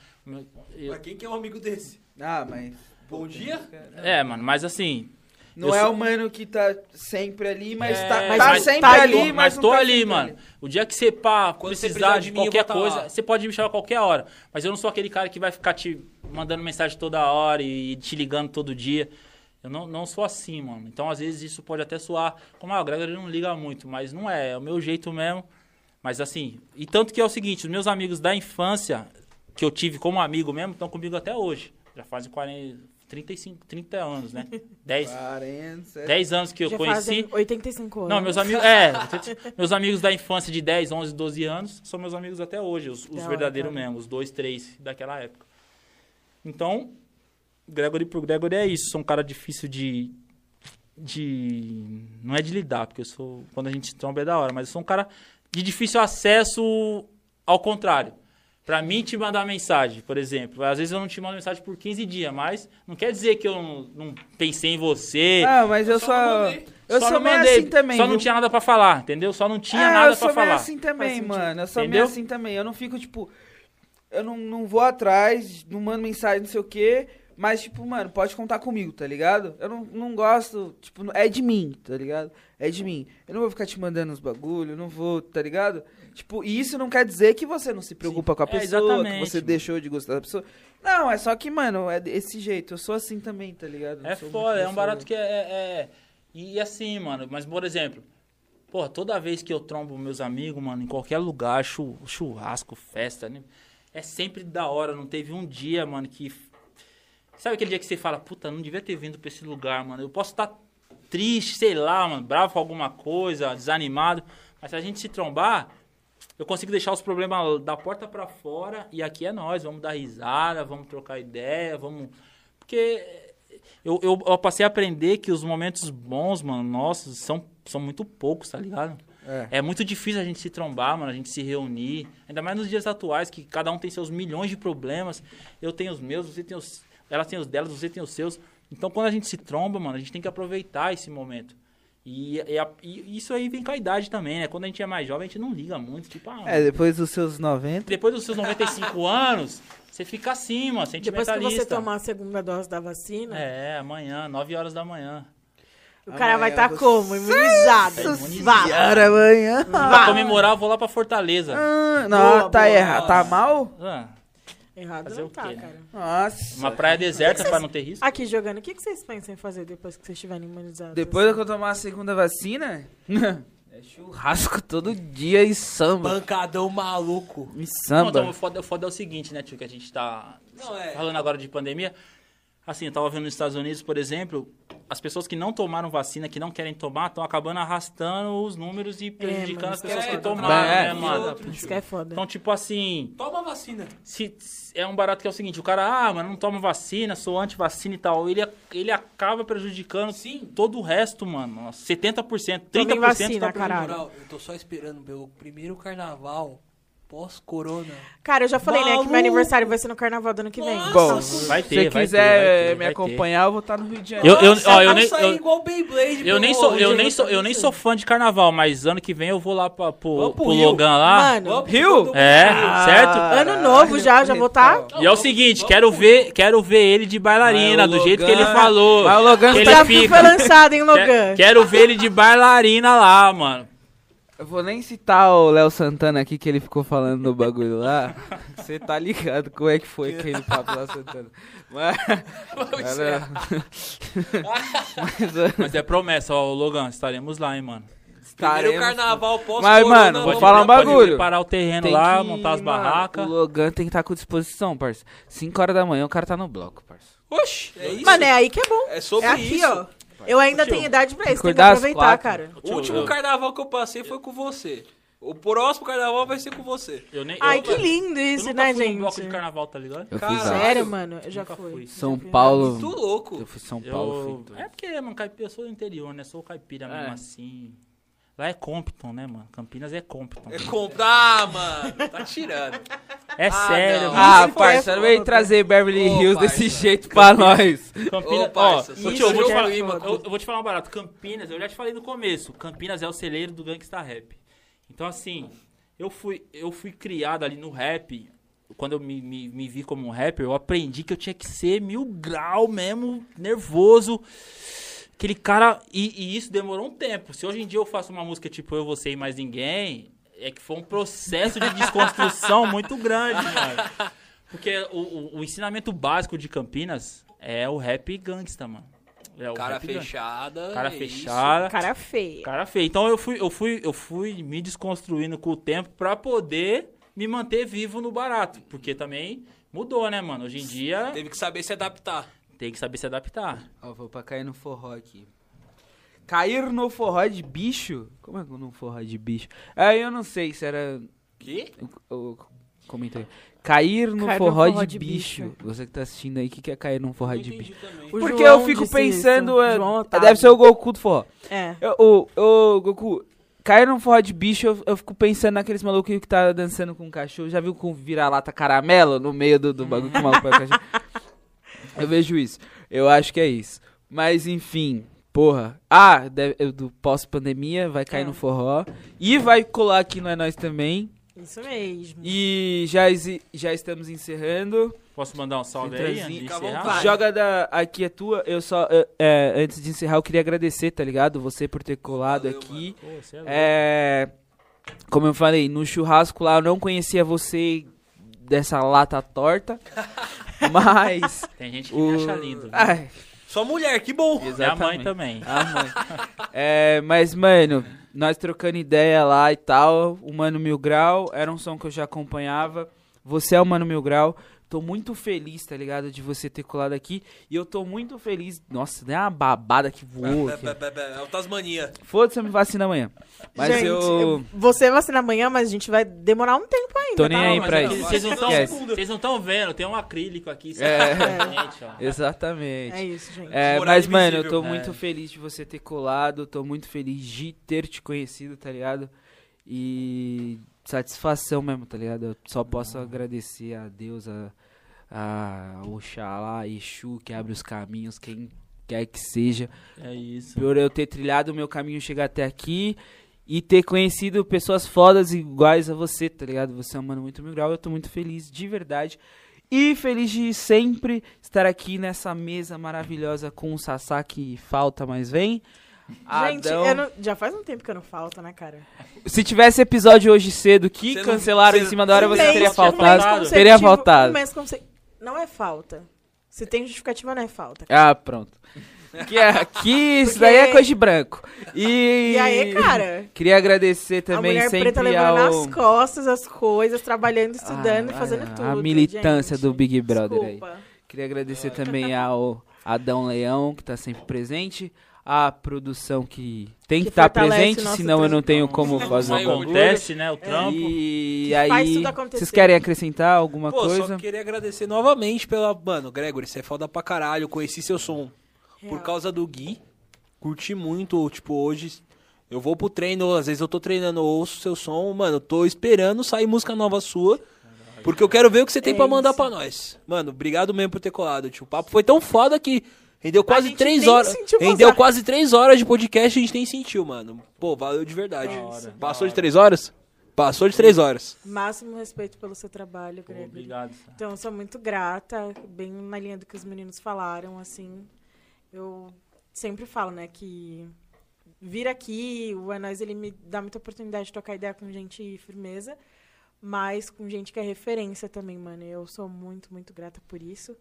Eu- Mas quem que é um amigo desse? Ah, mas. Bom dia? é, mano, mas assim. Não eu é sou- o mano que tá sempre ali, mas é, tá, mas tá mas sempre tá ali, ali, mas, mas não tô tá ali, mano. O dia que você pá, Quando precisar precisar de de mim, qualquer tá coisa, lá. você pode me chamar a qualquer hora. Mas eu não sou aquele cara que vai ficar te mandando mensagem toda hora e te ligando todo dia. Eu não, não sou assim, mano. Então, às vezes, isso pode até soar como, ah, o Gregory não liga muito, mas não é. É o meu jeito mesmo. Mas assim, e tanto que é o seguinte, os meus amigos da infância, que eu tive como amigo mesmo, estão comigo até hoje. Já fazem 40, 35, 30 anos, né? 10, 40, 10 anos que eu Já conheci. fazem 85 anos. Não, meus amigos. É, meus amigos da infância de 10, 11, 12 anos são meus amigos até hoje, os, os verdadeiros mesmo, os dois, três daquela época. Então, Gregory pro Gregory é isso. Sou um cara difícil de. de. Não é de lidar, porque eu sou. Quando a gente se tromba é da hora, mas eu sou um cara de difícil acesso ao contrário. Pra mim, te mandar mensagem, por exemplo. Às vezes eu não te mando mensagem por 15 dias, mas não quer dizer que eu não, não pensei em você. Ah, mas eu Só só. não mandei. Eu Só sou não meio mandei, assim também. Só não viu? tinha nada pra falar, entendeu? Só não tinha É, nada eu sou meio falar. assim também, mano. Eu sou Entendeu? meio assim também. Eu não fico, tipo. Eu não, não vou atrás, não mando mensagem, não sei o quê. Mas, tipo, mano, pode contar comigo, tá ligado? Eu não, não gosto, tipo, é de mim, tá ligado? É de mim. Eu não vou ficar te mandando uns bagulho, não vou, tá ligado? Tipo, e isso não quer dizer que você não se preocupa com a É, pessoa, que exatamente, você mano. deixou de gostar da pessoa. Não, é só que, mano, é desse jeito. Eu sou assim também, tá ligado? Não É foda, é um barato que é, é- é- E assim, mano, mas por exemplo, porra, toda vez que eu trombo meus amigos, mano, em qualquer lugar, chu- churrasco, festa, né? É sempre da hora, não teve um dia, mano, que. Sabe aquele dia que você fala, puta, não devia ter vindo pra esse lugar, mano. Eu posso estar triste, sei lá, mano, bravo com alguma coisa, desanimado. Mas se a gente se trombar, eu consigo deixar os problemas da porta pra fora e aqui é nós, vamos dar risada, vamos trocar ideia, vamos. Porque eu, eu, eu passei a aprender que os momentos bons, mano, nossos, são, são muito poucos, tá ligado? É. É muito difícil a gente se trombar, mano, a gente se reunir. Ainda mais nos dias atuais, que cada um tem seus milhões de problemas. Eu tenho os meus, você tem os. Elas têm os delas, você tem os seus. Então quando a gente se tromba, mano, a gente tem que aproveitar esse momento. E, e a- e isso aí vem com a idade também, né? Quando a gente é mais jovem, a gente não liga muito. Tipo, ah, É, depois dos seus 90. depois dos seus 95 anos, você fica assim, mano, Depois sentimentalista. que você tomar a segunda dose da vacina, É, amanhã, 9 horas da manhã. o cara vai Amanhã estar como? Imunizado. Vá. Senhora, amanhã. Pra comemorar, eu vou lá pra Fortaleza. Ah, não, Boa, tá boa. errado. Tá mal? Ah, Errado Fazer não o tá, quê, né? cara. Nossa. Uma praia deserta pra não ter risco? Aqui jogando, o que, que vocês pensam em fazer depois que vocês estiverem imunizados? Depois que eu tomar a segunda vacina, é churrasco todo dia e samba. Pancadão maluco. E Não, samba. então, o foda, o foda é o seguinte, né, tio, que a gente tá Não, é. falando agora de pandemia. Assim, eu tava vendo nos Estados Unidos, por exemplo, as pessoas que não tomaram vacina, que não querem tomar, estão acabando arrastando os números e prejudicando mano, as pessoas é que foda. tomaram, É, né, e mano? Isso que é foda. Então, tipo assim, Toma vacina. se, se- é um barato que é o seguinte, o cara, ah, mano, não toma vacina, sou anti-vacina e tal, ele, ele acaba prejudicando Sim. todo o resto, mano. 70%, 30% Tomem tá vacina, prejudicando. caralho. Eu tô só esperando meu primeiro carnaval pós-corona. Cara, eu já falei, né, que meu aniversário vai ser no carnaval do ano que vem. Nossa, Bom. Vai se ter, você vai quiser ter, vai ter, me vai ter. acompanhar, eu vou estar no Rio de Janeiro. Eu, eu, Nossa, ó, eu nem, sair eu, igual Beyblade, eu nem sou, eu nem sou, eu nem sou fã de carnaval, mas ano que vem eu vou lá pra, pro, pro pro. Logan lá. Mano, Rio? É, Ah, certo? Ano novo já, já vou tá? E é o seguinte, quero ver, quero ver ele de bailarina, do jeito que ele falou. Mas o Logan tá- fica. foi lançado, hein, Logan? Quero ver ele de bailarina lá, mano. Eu vou nem citar o Léo Santana aqui, que ele ficou falando do bagulho lá. Você tá ligado como é que foi aquele papo lá, Santana. Mas... Cara, Mas, Mas é promessa, ó, Logan, estaremos lá, hein, mano. Primeiro estaremos- carnaval pós Mas, mano, vou falar um pode bagulho. preparar o terreno Tem lá, que- montar as barracas. O Logan tem que estar com disposição, parça. 5 horas da manhã o cara tá no bloco, parça. Oxi, é isso. Mano, é aí que é bom. É sobre É aqui, isso. ó. Eu ainda Tio, tenho idade pra isso, tem que às aproveitar, quatro. cara. O último carnaval que eu passei foi com você. O próximo carnaval vai ser com você. eu nem, Ai, eu, que lindo eu isso, nunca né, fui num bloco de gente? carnaval, tá ligado? Eu Caralho. fiz a... Sério, mano, eu já Nunca fui. fui. São fui. Paulo. Muito louco. Eu fui São Paulo. Eu... fui É porque, mano, caipira, eu sou do interior, né? Sou caipira mesmo É. assim. Lá é Compton, né, mano? Campinas é Compton. É comprar, mano. Tá tirando. É Ah, sério, não. mano. Ah, Isso parça, não vem trazer Beverly Ô, Hills parça. desse jeito pra nós. Campinas, Ô, parça, ó, tio, eu vou te falar, eu, eu vou te falar um barato. Campinas, eu já te falei no começo, Campinas é o celeiro do Gangsta Rap. Então, assim, eu fui, eu fui criado ali no rap. Quando eu me, me, me vi como um rapper, eu aprendi que eu tinha que ser mil grau mesmo, nervoso. Aquele cara. E, e isso demorou um tempo. Se hoje em dia eu faço uma música tipo Eu, Você e Mais Ninguém, é que foi um processo de desconstrução muito grande, mano. Porque o, o, o ensinamento básico de Campinas é o rap gangsta, mano. É o Cara gangsta. fechada. Cara é fechada. Cara feio. Cara feio. Então eu fui, eu fui, eu fui me desconstruindo com o tempo pra poder me manter vivo no barato. Porque também mudou, né, mano? Hoje em dia isso. Teve que saber se adaptar. Tem que saber se adaptar. Ó, vou pra cair no forró aqui. Cair no forró de bicho? Como é que no forró de bicho? Aí eu não sei se era. Que? Eu, eu comentei. Cair no, Cair no forró, forró de, de bicho. bicho. Você que tá assistindo aí, o que, que é cair num forró Não de bicho? O Porque João eu fico pensando. é, João Otávio. deve ser o Goku do forró. É. Eu- O, o, Goku, cair num forró de bicho, eu, eu fico pensando naqueles malucos que tá dançando com um cachorro. Já viu com vira-lata caramelo no meio do, do bagulho que o maluco o cachorro? Eu vejo isso. Eu acho que é isso. Mas enfim, porra. Ah, deve- eu- do pós-pandemia vai cair É. no forró. E vai colar aqui no É Nós também. Isso mesmo. E já, já estamos encerrando. Posso mandar um salve aí antes de encerrar? Joga da aqui é tua. Eu só é, é, antes de encerrar eu queria agradecer, tá ligado? Você por ter colado Valeu, aqui. Pô, é. É, como eu falei, no churrasco lá eu não conhecia você dessa lata torta, mas Tem gente que o me acha lindo. viu? Ai, Sua mulher, que bom. Minha exatamente. mãe também. A mãe. É, mas mano, nós trocando ideia lá e tal, o Mano Mil Grau era um som que eu já acompanhava. Você é o Mano Mil Grau. Tô muito feliz, tá ligado? De você ter colado aqui. E eu tô muito feliz. Nossa, deu uma babada que voou. aqui. Be- be- É o Tasmania. Foda-se, eu me vacina amanhã. Mas gente, eu. Você vacina amanhã, mas a gente vai demorar um tempo ainda. Tô nem tá? aí pra é isso. Vocês não estão vendo, tem um acrílico aqui. É. Gente, ó. Exatamente. É isso, gente. É, mas, mano, eu tô É. muito feliz de você ter colado, tô muito feliz de ter te conhecido, tá ligado? E satisfação mesmo, tá ligado? Eu só posso agradecer a Deus, a, a Oxalá, a Exu, que abre os caminhos, quem quer que seja, É isso. por eu ter trilhado o meu caminho chegar até aqui e ter conhecido pessoas fodas iguais a você, tá ligado? Você é um mano muito mil grau, eu tô muito feliz, de verdade. E feliz de sempre estar aqui nessa mesa maravilhosa com o que falta, mas vem. Gente, Adão. não- já faz um tempo que eu não falto, né, cara? Se tivesse episódio hoje cedo que não- cancelaram você- em cima da hora, você mês- teria faltado. Teria consecutivo- faltado. Um conse- Não é falta. Se tem justificativa, não é falta. Ah, pronto. Que, é, que isso Porque- daí é coisa de branco. E, E aí, cara? Queria agradecer a também mulher sempre preta levando ao... nas costas as coisas, trabalhando, estudando Ah, e fazendo a- tudo. a militância gente. do Big Brother aí. Desculpa. Queria agradecer também ao Adão Leão, que tá sempre presente. A produção que tem que Que estar fortalece presente, senão eu não tenho como fazer o. Acontece, né? O trampo. E Que aí, vocês querem acrescentar alguma Pô, coisa? só queria agradecer novamente pela. Mano, Gregory, você é foda pra caralho. Conheci seu som por Real. causa do Gui. Curti muito. Tipo, hoje eu vou pro treino, às vezes eu tô treinando, ouço seu som. Mano, eu tô esperando sair música nova sua. Porque eu quero ver o que você tem É pra mandar pra nós. Mano, obrigado mesmo por ter colado. Tipo, o papo foi tão foda que rendeu quase três horas. Rendeu passar. quase três horas de podcast e a gente nem sentiu, mano. Pô, valeu de verdade. Da hora, Passou de três horas? Passou de três horas. Máximo respeito pelo seu trabalho, Gregory. Obrigado. Então, eu sou muito grata, bem na linha do que os meninos falaram, assim. Eu sempre falo, né, que vir aqui, o É Nóis, ele me dá muita oportunidade de trocar ideia com gente firmeza, mas com gente que é referência também, mano. Eu sou muito, muito grata por isso.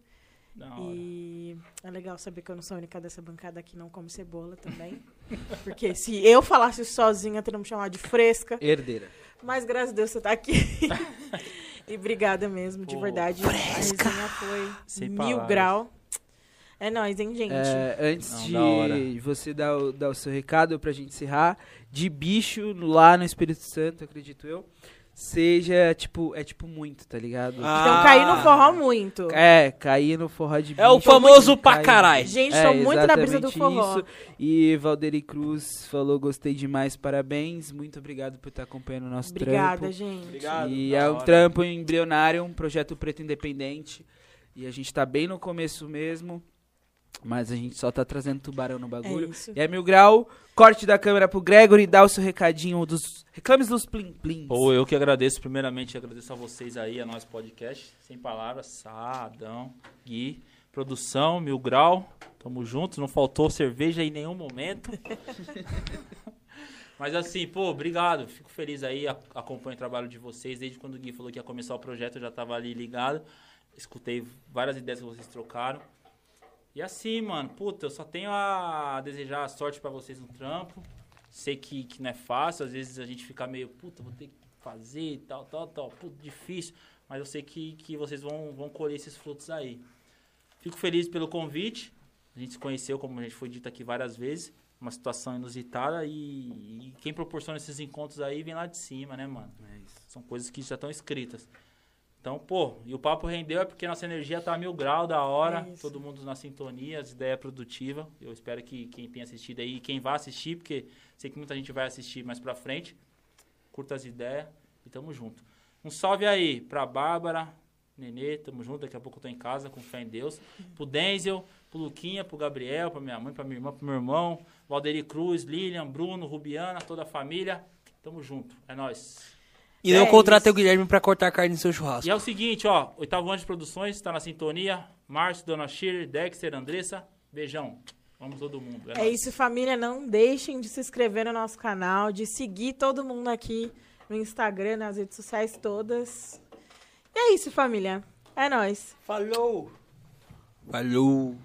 E é legal saber que eu não sou a única dessa bancada que não come cebola também. Porque se eu falasse sozinha, teriam me chamado de fresca. Herdeira. Mas graças a Deus você tá aqui. e obrigada mesmo, de Pô, verdade. A resenha foi Sem mil palavras. grau. É nóis, hein, gente? É, antes Não, de da você dar o, dar o seu recado pra gente encerrar, de bicho lá no Espírito Santo, acredito eu, seja, tipo, é tipo muito, tá ligado? Então Ah. caí no forró muito. É, cair no forró de bicho. É o famoso pra cair- caralho. Gente, É, tô muito na brisa do exatamente forró. isso. E Valderi Cruz falou, gostei demais, parabéns. Muito obrigado por estar acompanhando o nosso Obrigada, trampo. gente. Obrigado. E é um hora. trampo embrionário, um projeto preto independente. E a gente tá bem no começo mesmo. Mas a gente só tá trazendo tubarão no É bagulho. isso. e é mil grau, corte da câmera pro Gregory, dá o seu recadinho dos reclames dos plim plim. Pô, eu que agradeço, primeiramente agradeço a vocês aí, a nosso podcast, sem palavras, Sadão, Gui, produção, Mil Grau, tamo juntos, não faltou cerveja em nenhum momento. Mas assim, pô, obrigado, fico feliz aí, acompanho o trabalho de vocês, desde quando o Gui falou que ia começar o projeto, eu já tava ali ligado, escutei várias ideias que vocês trocaram. E assim, mano, puta, eu só tenho a desejar sorte pra vocês no trampo. Sei que, que não é fácil, às vezes a gente fica meio, puta, vou ter que fazer e tal, tal, tal, puta, difícil. Mas eu sei que, que vocês vão, vão colher esses frutos aí. Fico feliz pelo convite. A gente se conheceu, como a gente foi dito aqui várias vezes. Uma situação inusitada e, e quem proporciona esses encontros aí vem lá de cima, né, mano? São coisas que já estão escritas. Então, pô, e o papo rendeu é porque nossa energia tá a mil grau da hora, isso. todo mundo na sintonia, as ideias produtivas. Eu espero que quem tenha assistido aí, quem vai assistir, porque sei que muita gente vai assistir mais pra frente, curta as ideias e tamo junto. Um salve aí pra Bárbara, Nenê, tamo junto, daqui a pouco eu tô em casa, com fé em Deus. Pro Denzel, pro Luquinha, pro Gabriel, pra minha mãe, pra minha irmã, pro meu irmão, Valderi Cruz, Lilian, Bruno, Rubiana, toda a família. Tamo junto, é nóis. E não É contrata isso. o Guilherme pra cortar a carne no seu churrasco. E é o seguinte, ó, oitavo ano de produções, tá na sintonia. Márcio, Dona Shir, Dexter, Andressa, beijão. Vamos todo mundo. É nóis. isso, família. Não deixem de se inscrever no nosso canal, de seguir todo mundo aqui no Instagram, nas redes sociais todas. E é isso, família. É nóis. Falou! Falou!